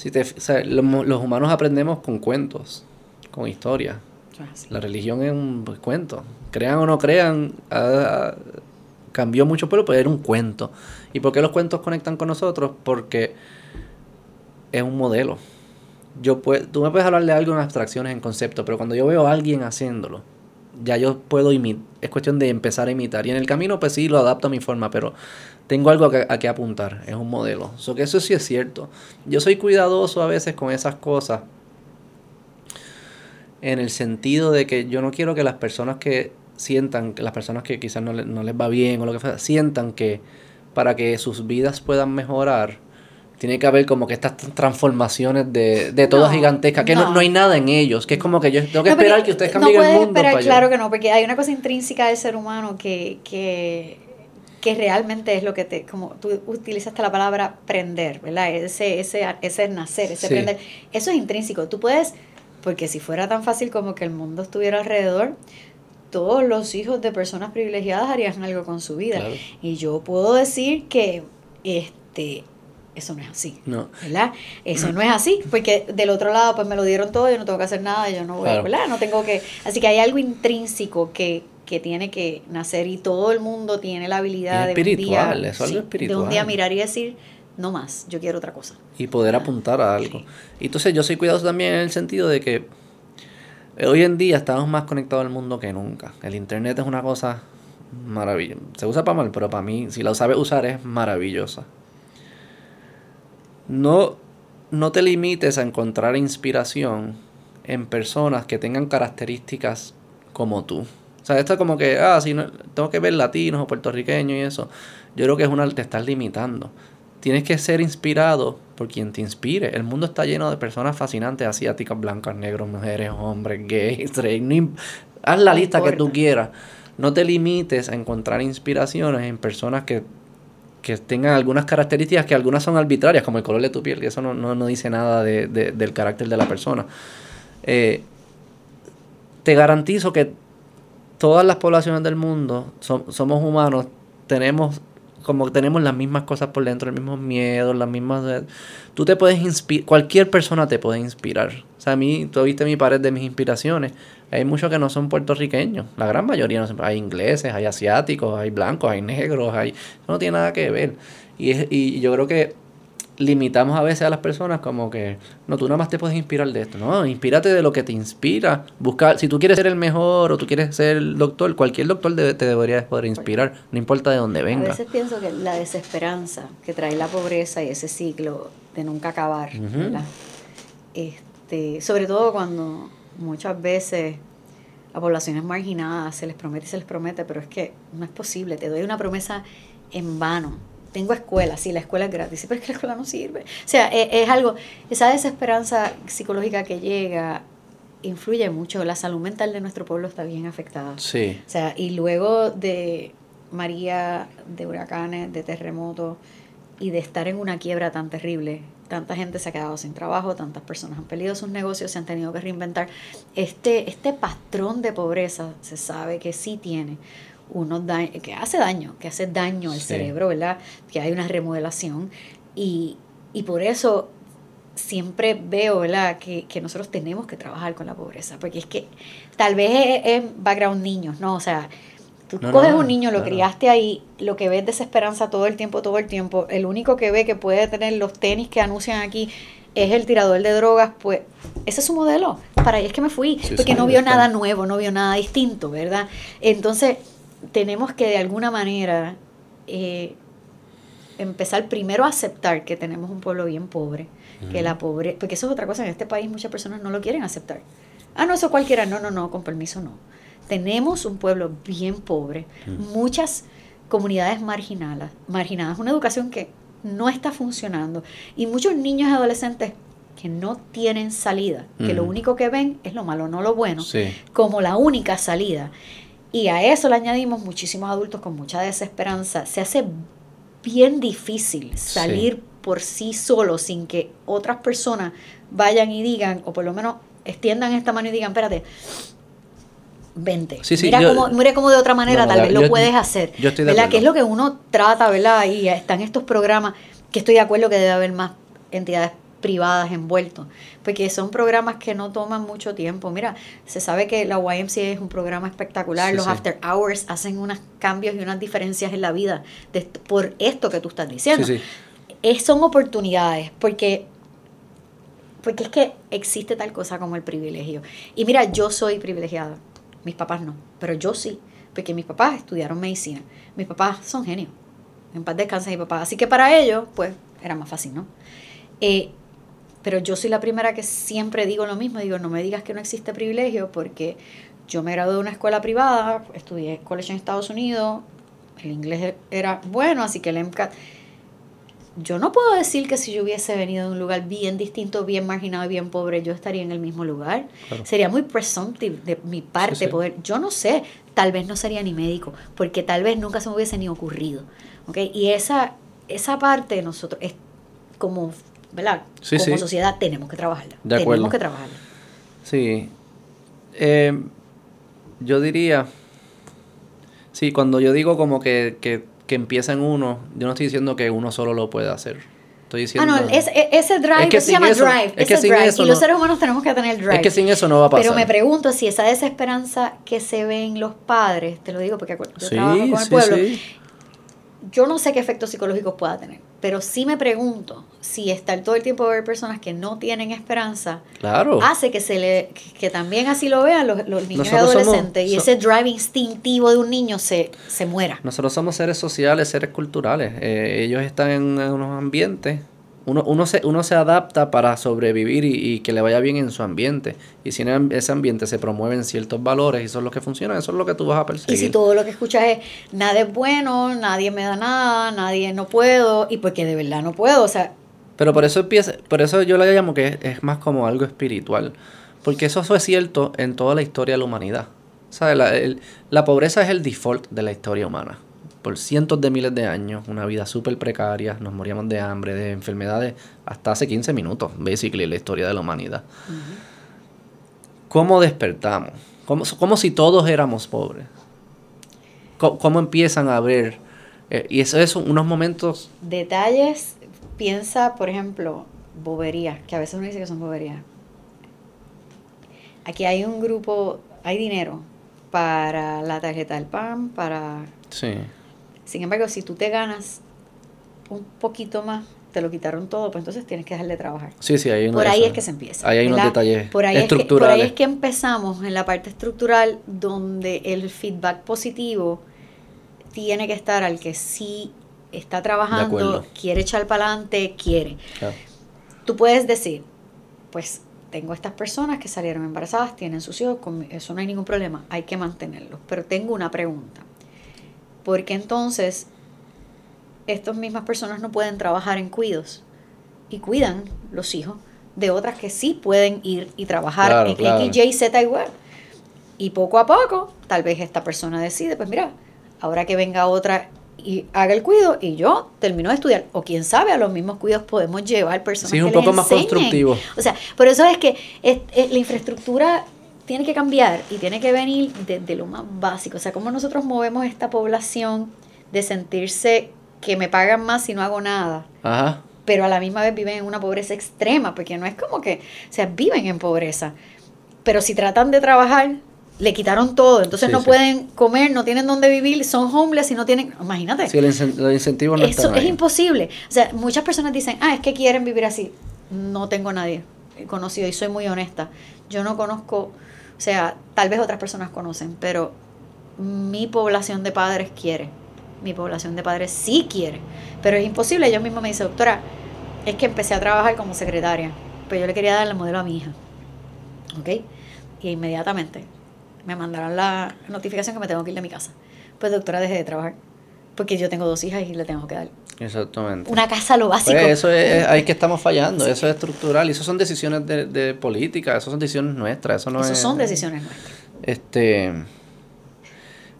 si te, o sea, los, los humanos aprendemos con cuentos, con historias. La religión es un pues, cuento. Crean o no crean, cambió mucho pueblo, pero era un cuento. ¿Y por qué los cuentos conectan con nosotros? Porque es un modelo. Yo pue- tú me puedes hablar de algo en abstracciones, en conceptos, pero cuando yo veo a alguien haciéndolo, ya yo puedo imitar. Es cuestión de empezar a imitar. Y en el camino, pues sí, lo adapto a mi forma, pero tengo algo a que, a que apuntar. Es un modelo. So que eso sí es cierto. Yo soy cuidadoso a veces con esas cosas. En el sentido de que yo no quiero que las personas que sientan, que las personas que quizás no, le- no les va bien o lo que sea, sientan que para que sus vidas puedan mejorar, tiene que haber como que estas transformaciones de, de todas No, gigantescas, que no. no. no hay nada en ellos, que es como que yo tengo que No, esperar que ustedes cambien el puedes mundo. esperar, para yo- claro que no, porque hay una cosa intrínseca del ser humano que, que, que realmente es lo que te, como tú utilizaste la palabra prender, ¿verdad? Ese, ese, ese nacer, ese Sí. prender. Eso es intrínseco. Tú puedes, porque si fuera tan fácil como que el mundo estuviera alrededor, todos los hijos de personas privilegiadas harían algo con su vida. Claro. Y yo puedo decir que este eso no es así. No. ¿verdad? Eso no es así, porque del otro lado pues me lo dieron todo, yo no tengo que hacer nada, yo no voy, Claro. ¿verdad? No tengo que, así que hay algo intrínseco que, que tiene que nacer y todo el mundo tiene la habilidad Es de un día, espiritual, eso es algo sí, de un espiritual. día mirar y decir, no más, yo quiero otra cosa. y poder apuntar a algo. Y entonces yo soy cuidadoso también en el sentido de que eh, hoy en día estamos más conectados al mundo que nunca. El internet es una cosa maravillosa. Se usa para mal, pero para mí, si la sabes usar, es maravillosa. No, no te limites a encontrar inspiración en personas que tengan características como tú. O sea, esto es como que, ah, si no, tengo que ver latinos o puertorriqueños y eso. Yo creo que es una, te estás limitando. Tienes que ser inspirado por quien te inspire. El mundo está lleno de personas fascinantes, asiáticas, blancas, negros, mujeres, hombres, gays, straight. no haz la No lista que tú quieras. No te limites a encontrar inspiraciones en personas que, que tengan algunas características que algunas son arbitrarias, como el color de tu piel, que eso no, no, no dice nada de- de- del carácter de la persona. Eh, te garantizo que todas las poblaciones del mundo som- somos humanos, tenemos como tenemos las mismas cosas por dentro, los mismos miedos, las mismas... Tú te puedes inspirar, cualquier persona te puede inspirar. O sea, a mí, tú viste mi pared de mis inspiraciones, hay muchos que no son puertorriqueños, la gran mayoría no son, hay ingleses, hay asiáticos, hay blancos, hay negros, hay... Eso no tiene nada que ver. Y, es, y yo creo que limitamos a veces a las personas como que, no, tú nada más te puedes inspirar de esto. No, inspírate de lo que te inspira. Buscar, si tú quieres ser el mejor o tú quieres ser el doctor, cualquier doctor debe- te debería poder inspirar, no importa de dónde A venga. veces pienso que la desesperanza que trae la pobreza y ese ciclo de nunca acabar. Este, sobre todo cuando muchas veces a poblaciones marginadas se les promete y se les promete, pero es que no es posible, te doy una promesa en vano. Tengo escuela, sí, la escuela es gratis, sí, pero es que la escuela no sirve. O sea, e- es, algo, esa desesperanza psicológica que llega influye mucho. La salud mental de nuestro pueblo está bien afectada. Sí, O sea, y luego de María, de huracanes, de terremotos y de estar en una quiebra tan terrible, tanta gente se ha quedado sin trabajo, tantas personas han perdido sus negocios, se han tenido que reinventar. Este, este patrón de pobreza se sabe que sí tiene unos daños, que hace daño, que hace daño al Sí. cerebro, ¿verdad? Que hay una remodelación y, y por eso siempre veo, ¿verdad? Que, que nosotros tenemos que trabajar con la pobreza, porque es que tal vez es, es background niños, ¿no? O sea, Tú No, coges no, un niño, lo criaste ahí, lo que ves desesperanza todo el tiempo, todo el tiempo. El único que ve que puede tener los tenis que anuncian aquí es el tirador de drogas, pues ese es su modelo. Para ahí es que me fui, Sí, porque sí, no vio nada nuevo, no vio nada distinto, ¿verdad? Entonces, tenemos que de alguna manera eh, empezar primero a aceptar que tenemos un pueblo bien pobre, que la pobre, porque eso es otra cosa, en este país muchas personas no lo quieren aceptar. Ah, no, eso cualquiera, no, no, no, con permiso no. Tenemos un pueblo bien pobre, muchas comunidades marginadas, marginadas, una educación que no está funcionando y muchos niños y adolescentes que no tienen salida, que lo único que ven es lo malo, no lo bueno, Sí. como la única salida. Y a eso le añadimos muchísimos adultos con mucha desesperanza. Se hace bien difícil salir por sí solo sin que otras personas vayan y digan, o por lo menos extiendan esta mano y digan, espérate, vente. Sí, sí, mira, yo- cómo, mira cómo de otra manera No, tal vez lo puedes hacer. yo estoy de ¿Verdad? Que es lo que uno trata, ¿verdad? Y están estos programas que estoy de acuerdo que debe haber más entidades privadas envueltos, porque son programas que no toman mucho tiempo. Mira, se sabe que la YMCA es un programa espectacular, Sí, los sí. after hours hacen unos cambios y unas diferencias en la vida de por esto que tú estás diciendo. Sí. Es- son oportunidades, porque, porque es que existe tal cosa como el privilegio. Y mira, yo soy privilegiada, mis papás no, pero yo sí, porque mis papás estudiaron medicina, mis papás son genios, en paz descanse mi papá, así que para ellos, pues, era más fácil, ¿no? Eh, pero yo soy la primera que siempre digo lo mismo, digo, no me digas que no existe privilegio, porque yo me gradué de una escuela privada, estudié college en Estados Unidos, el inglés era bueno, así que el MCAT yo no puedo decir que si yo hubiese venido de un lugar bien distinto, bien marginado y bien pobre, yo estaría en el mismo lugar. Claro. Sería muy presumptive de mi parte Sí, sí. poder, yo no sé, tal vez no sería ni médico, porque tal vez nunca se me hubiese ni ocurrido. ¿ok? Y esa, esa parte nosotros, es como, ¿verdad? Sí, como sí. sociedad tenemos que trabajarla. De acuerdo. tenemos que trabajarla. Sí. Eh, yo diría, sí, cuando yo digo como que, que, que empieza en uno, yo no estoy diciendo que uno solo lo puede hacer. Estoy Ah, diciendo... no, ese, ese drive, Es que eso se llama eso- drive, es que sin drive. eso y los seres humanos tenemos que tener drive. es que sin eso no va a pasar. Pero me pregunto si esa desesperanza que se ve en los padres, te lo digo porque yo Sí, trabajo con el sí, pueblo, sí. yo no sé qué efectos psicológicos pueda tener, pero sí me pregunto si estar todo el tiempo ver personas que no tienen esperanza Claro. hace que se le que, también así lo vean los, los niños y somos- adolescentes y so- ese drive instintivo de un niño se, se muera. Nosotros somos seres sociales, seres culturales. Eh, ellos están en unos ambientes. Uno, uno, se, uno se adapta para sobrevivir y, y que le vaya bien en su ambiente. Y si en ese ambiente se promueven ciertos valores y son los que funcionan, eso es lo que tú vas a perseguir. Y si todo lo que escuchas es nada es bueno, nadie me da nada, nadie no puedo, y porque de verdad no puedo, o sea, Pero por eso empieza, por eso yo le llamo que es, es más como algo espiritual. Porque eso fue cierto en toda la historia de la humanidad. La, el- la pobreza es el default de la historia humana. Por cientos de miles de años, una vida súper precaria, nos moríamos de hambre, de enfermedades, hasta hace 15 minutos, basically, la historia de la humanidad. ¿Cómo despertamos? ¿Cómo, cómo si todos éramos pobres? ¿Cómo, cómo empiezan a ver? eh, y eso es unos momentos detalles, piensa, por ejemplo, boberías, que a veces uno dice que son boberías. Aquí hay un grupo, hay dinero para la tarjeta del PAN, para... Sí. Sin embargo, si tú te ganas un poquito más, te lo quitaron todo, pues entonces tienes que dejar de trabajar. Sí, sí, hay uno Por ahí es que se empieza. Ahí hay unos detalles por ahí Es que, por estructurales. ahí es que empezamos en la parte estructural donde el feedback positivo tiene que estar al que sí está trabajando, quiere echar para adelante, quiere. Claro. Tú puedes decir, pues tengo estas personas que salieron embarazadas, tienen sus hijos, con- eso no hay ningún problema, hay que mantenerlos. Pero tengo una pregunta. ¿Por qué entonces estas mismas personas no pueden trabajar en cuidos y cuidan los hijos de otras que sí pueden ir y trabajar Claro, en claro. X, Y, Z igual? Y poco a poco, tal vez esta persona decide, pues mira, ahora que venga otra y haga el cuido y yo termino de estudiar. O quién sabe, a los mismos cuidos podemos llevar personas Sí, es un que les poco más constructivo. O sea, por eso es que es- es- la infraestructura tiene que cambiar y tiene que venir desde lo más básico. O sea, cómo nosotros movemos esta población de sentirse que me pagan más si no hago nada, Ajá. pero a la misma vez viven en una pobreza extrema, porque no es como que, o sea, viven en pobreza. Pero si tratan de trabajar, le quitaron todo, entonces no pueden comer, no tienen dónde vivir, son homeless y no tienen, imagínate. Sí, los incentivos no Eso es imposible. O sea, muchas personas dicen, ah, es que quieren vivir así. No tengo nadie conocido y soy muy honesta. Yo no conozco, o sea, tal vez otras personas conocen, pero mi población de padres quiere. Mi población de padres sí quiere, pero es imposible. Ellos mismos me dicen, doctora, es que empecé a trabajar como secretaria, pero yo le quería dar el modelo a mi hija. ¿Ok? Y inmediatamente me mandaron la notificación que me tengo que ir de mi casa. Pues doctora, dejé de trabajar. Porque yo tengo dos hijas y le tengo que dar. Exactamente. Una casa, lo básico. Pues eso es, ahí que estamos fallando, eso es estructural. Y eso son decisiones de, de política, eso son decisiones nuestras. Eso no Eso son decisiones nuestras. Este.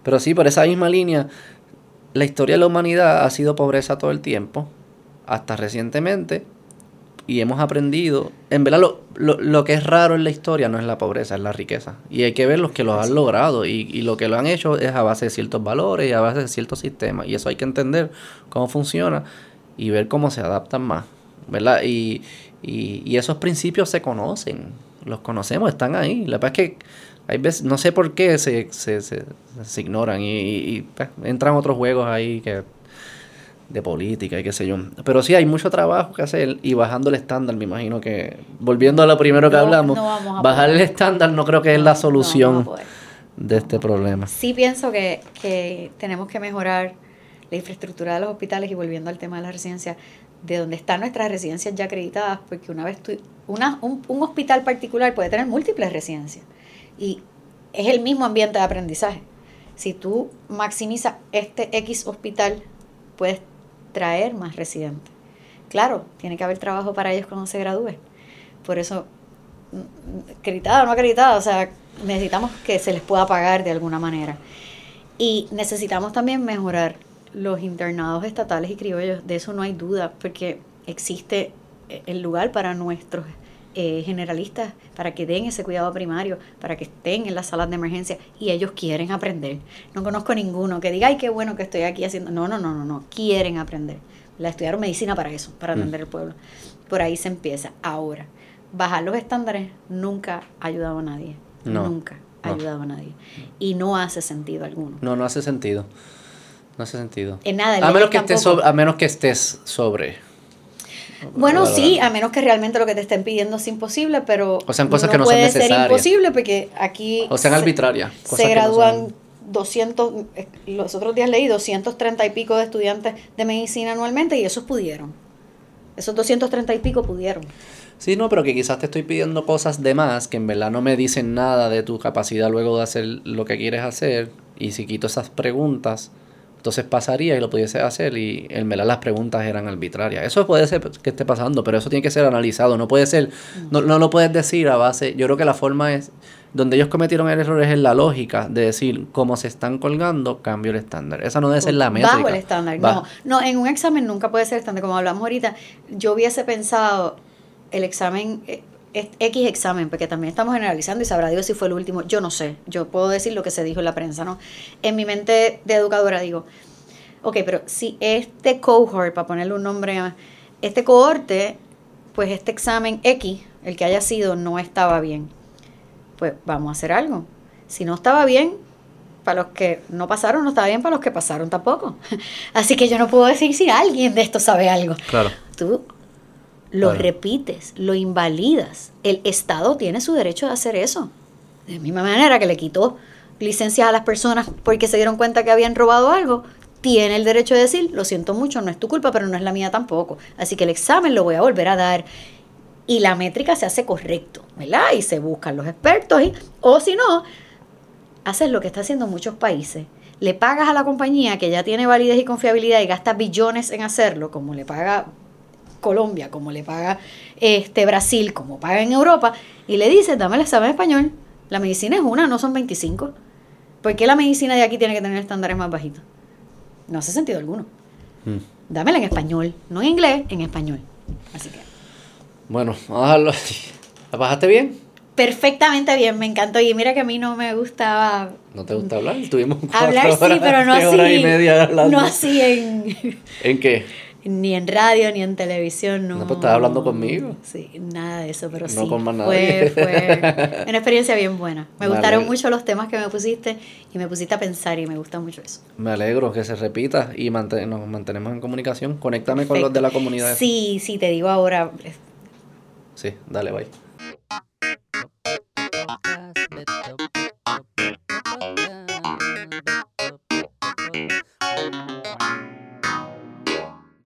Pero sí, por esa misma línea, la historia de la humanidad ha sido pobreza todo el tiempo, hasta recientemente, y hemos aprendido, en verdad lo, lo, que es raro en la historia no es la pobreza, es la riqueza. Y hay que ver los que lo han logrado y, y, lo que lo han hecho es a base de ciertos valores y a base de ciertos sistemas. Y eso hay que entender cómo funciona y ver cómo se adaptan más, ¿verdad? Y, y, y esos principios se conocen, los conocemos, están ahí. La verdad es que hay veces, no sé por qué se, se, se, se ignoran y, y, pues, entran otros juegos ahí que de política y qué sé yo. Pero sí hay mucho trabajo que hacer y bajando el estándar, me imagino que, volviendo a lo primero que hablamos, bajar el estándar no creo que es la solución de este problema. Sí pienso que, que tenemos que mejorar la infraestructura de los hospitales y volviendo al tema de la residencia, de donde están nuestras residencias ya acreditadas, porque una vez tú, una, un, un hospital particular puede tener múltiples residencias y es el mismo ambiente de aprendizaje. Si tú maximizas este X hospital, puedes traer más residentes. Claro, tiene que haber trabajo para ellos cuando se gradúen. Por eso, acreditado o no acreditado, o sea, necesitamos que se les pueda pagar de alguna manera. Y necesitamos también mejorar los internados estatales y criollos, de eso no hay duda, porque existe el lugar para nuestros eh, generalistas para que den ese cuidado primario, para que estén en las salas de emergencia y ellos quieren aprender. No conozco ninguno que diga, ay, qué bueno que estoy aquí haciendo. No, no, no, no, no, quieren aprender. La estudiaron medicina para eso, para mm. atender el pueblo. Por ahí se empieza. Ahora, bajar los estándares nunca ha ayudado a nadie. nunca ha ayudado a nadie. Y no hace sentido alguno. No, no hace sentido. No hace sentido. En nada. A menos, que estés a menos que estés sobre bueno, sí, a menos que realmente lo que te estén pidiendo es imposible, pero o sean cosas que no puede ser imposible porque aquí o sean arbitrarias. Se gradúan 200, eh, los otros días leí 230 y pico de estudiantes de medicina anualmente y esos pudieron. Esos 230 y pico pudieron. Sí, no, pero que quizás te estoy pidiendo cosas de más que en verdad no me dicen nada de tu capacidad luego de hacer lo que quieres hacer. Y si quito esas preguntas, entonces pasaría y lo pudiese hacer y el melar las preguntas eran arbitrarias. Eso puede ser que esté pasando, pero eso tiene que ser analizado. No puede ser, no, no lo puedes decir a base. Yo creo que la forma es, donde ellos cometieron el error es en la lógica de decir, cómo se están colgando, cambio el estándar. Esa no debe ser la métrica. Bajo el estándar, no. No, en un examen nunca puede ser estándar. Como hablamos ahorita, yo hubiese pensado el examen eh, X examen, porque también estamos generalizando y sabrá Dios si fue el último, yo no sé, yo puedo decir lo que se dijo en la prensa, ¿no? En mi mente de educadora digo, ok, pero si este cohort, para ponerle un nombre, este cohorte, pues este examen X, el que haya sido, no estaba bien, pues vamos a hacer algo. Si no estaba bien, para los que no pasaron, no estaba bien para los que pasaron tampoco. Así que yo no puedo decir si alguien de esto sabe algo. Claro. Tú lo repites, lo invalidas. El Estado tiene su derecho de hacer eso. De la misma manera que le quitó licencias a las personas porque se dieron cuenta que habían robado algo, tiene el derecho de decir, lo siento mucho, no es tu culpa, pero no es la mía tampoco. Así que el examen lo voy a volver a dar. Y la métrica se hace correcto, ¿verdad? Y se buscan los expertos, y, o si no, haces lo que está haciendo muchos países. Le pagas a la compañía que ya tiene validez y confiabilidad y gasta billones en hacerlo, como le paga Colombia, como le paga este Brasil, como paga en Europa, y le dice, dame el examen español. La medicina es una, no son 25. ¿Por qué la medicina de aquí tiene que tener estándares más bajitos? No hace sentido alguno. Mm. Dámela en español, no en inglés, en español. Así que. Bueno, vamos a dejarlo ¿La bajaste bien? Perfectamente bien, me encantó. Y mira que a mí no me gustaba. ¿No te gusta hablar? Tuvimos Hablar sí, pero no así. No así en. ¿En qué? Ni en radio, ni en televisión, no. No, pues estás hablando conmigo. Sí, nada de eso, pero No sí. con más fue, nadie. fue una experiencia bien buena. Me Me gustaron alegro. mucho los temas que me pusiste y me pusiste a pensar y me gusta mucho eso. Me alegro que se repita y mante- nos mantenemos en comunicación. Conéctame con los de la comunidad. Sí, sí, te digo ahora, Sí, dale, bye.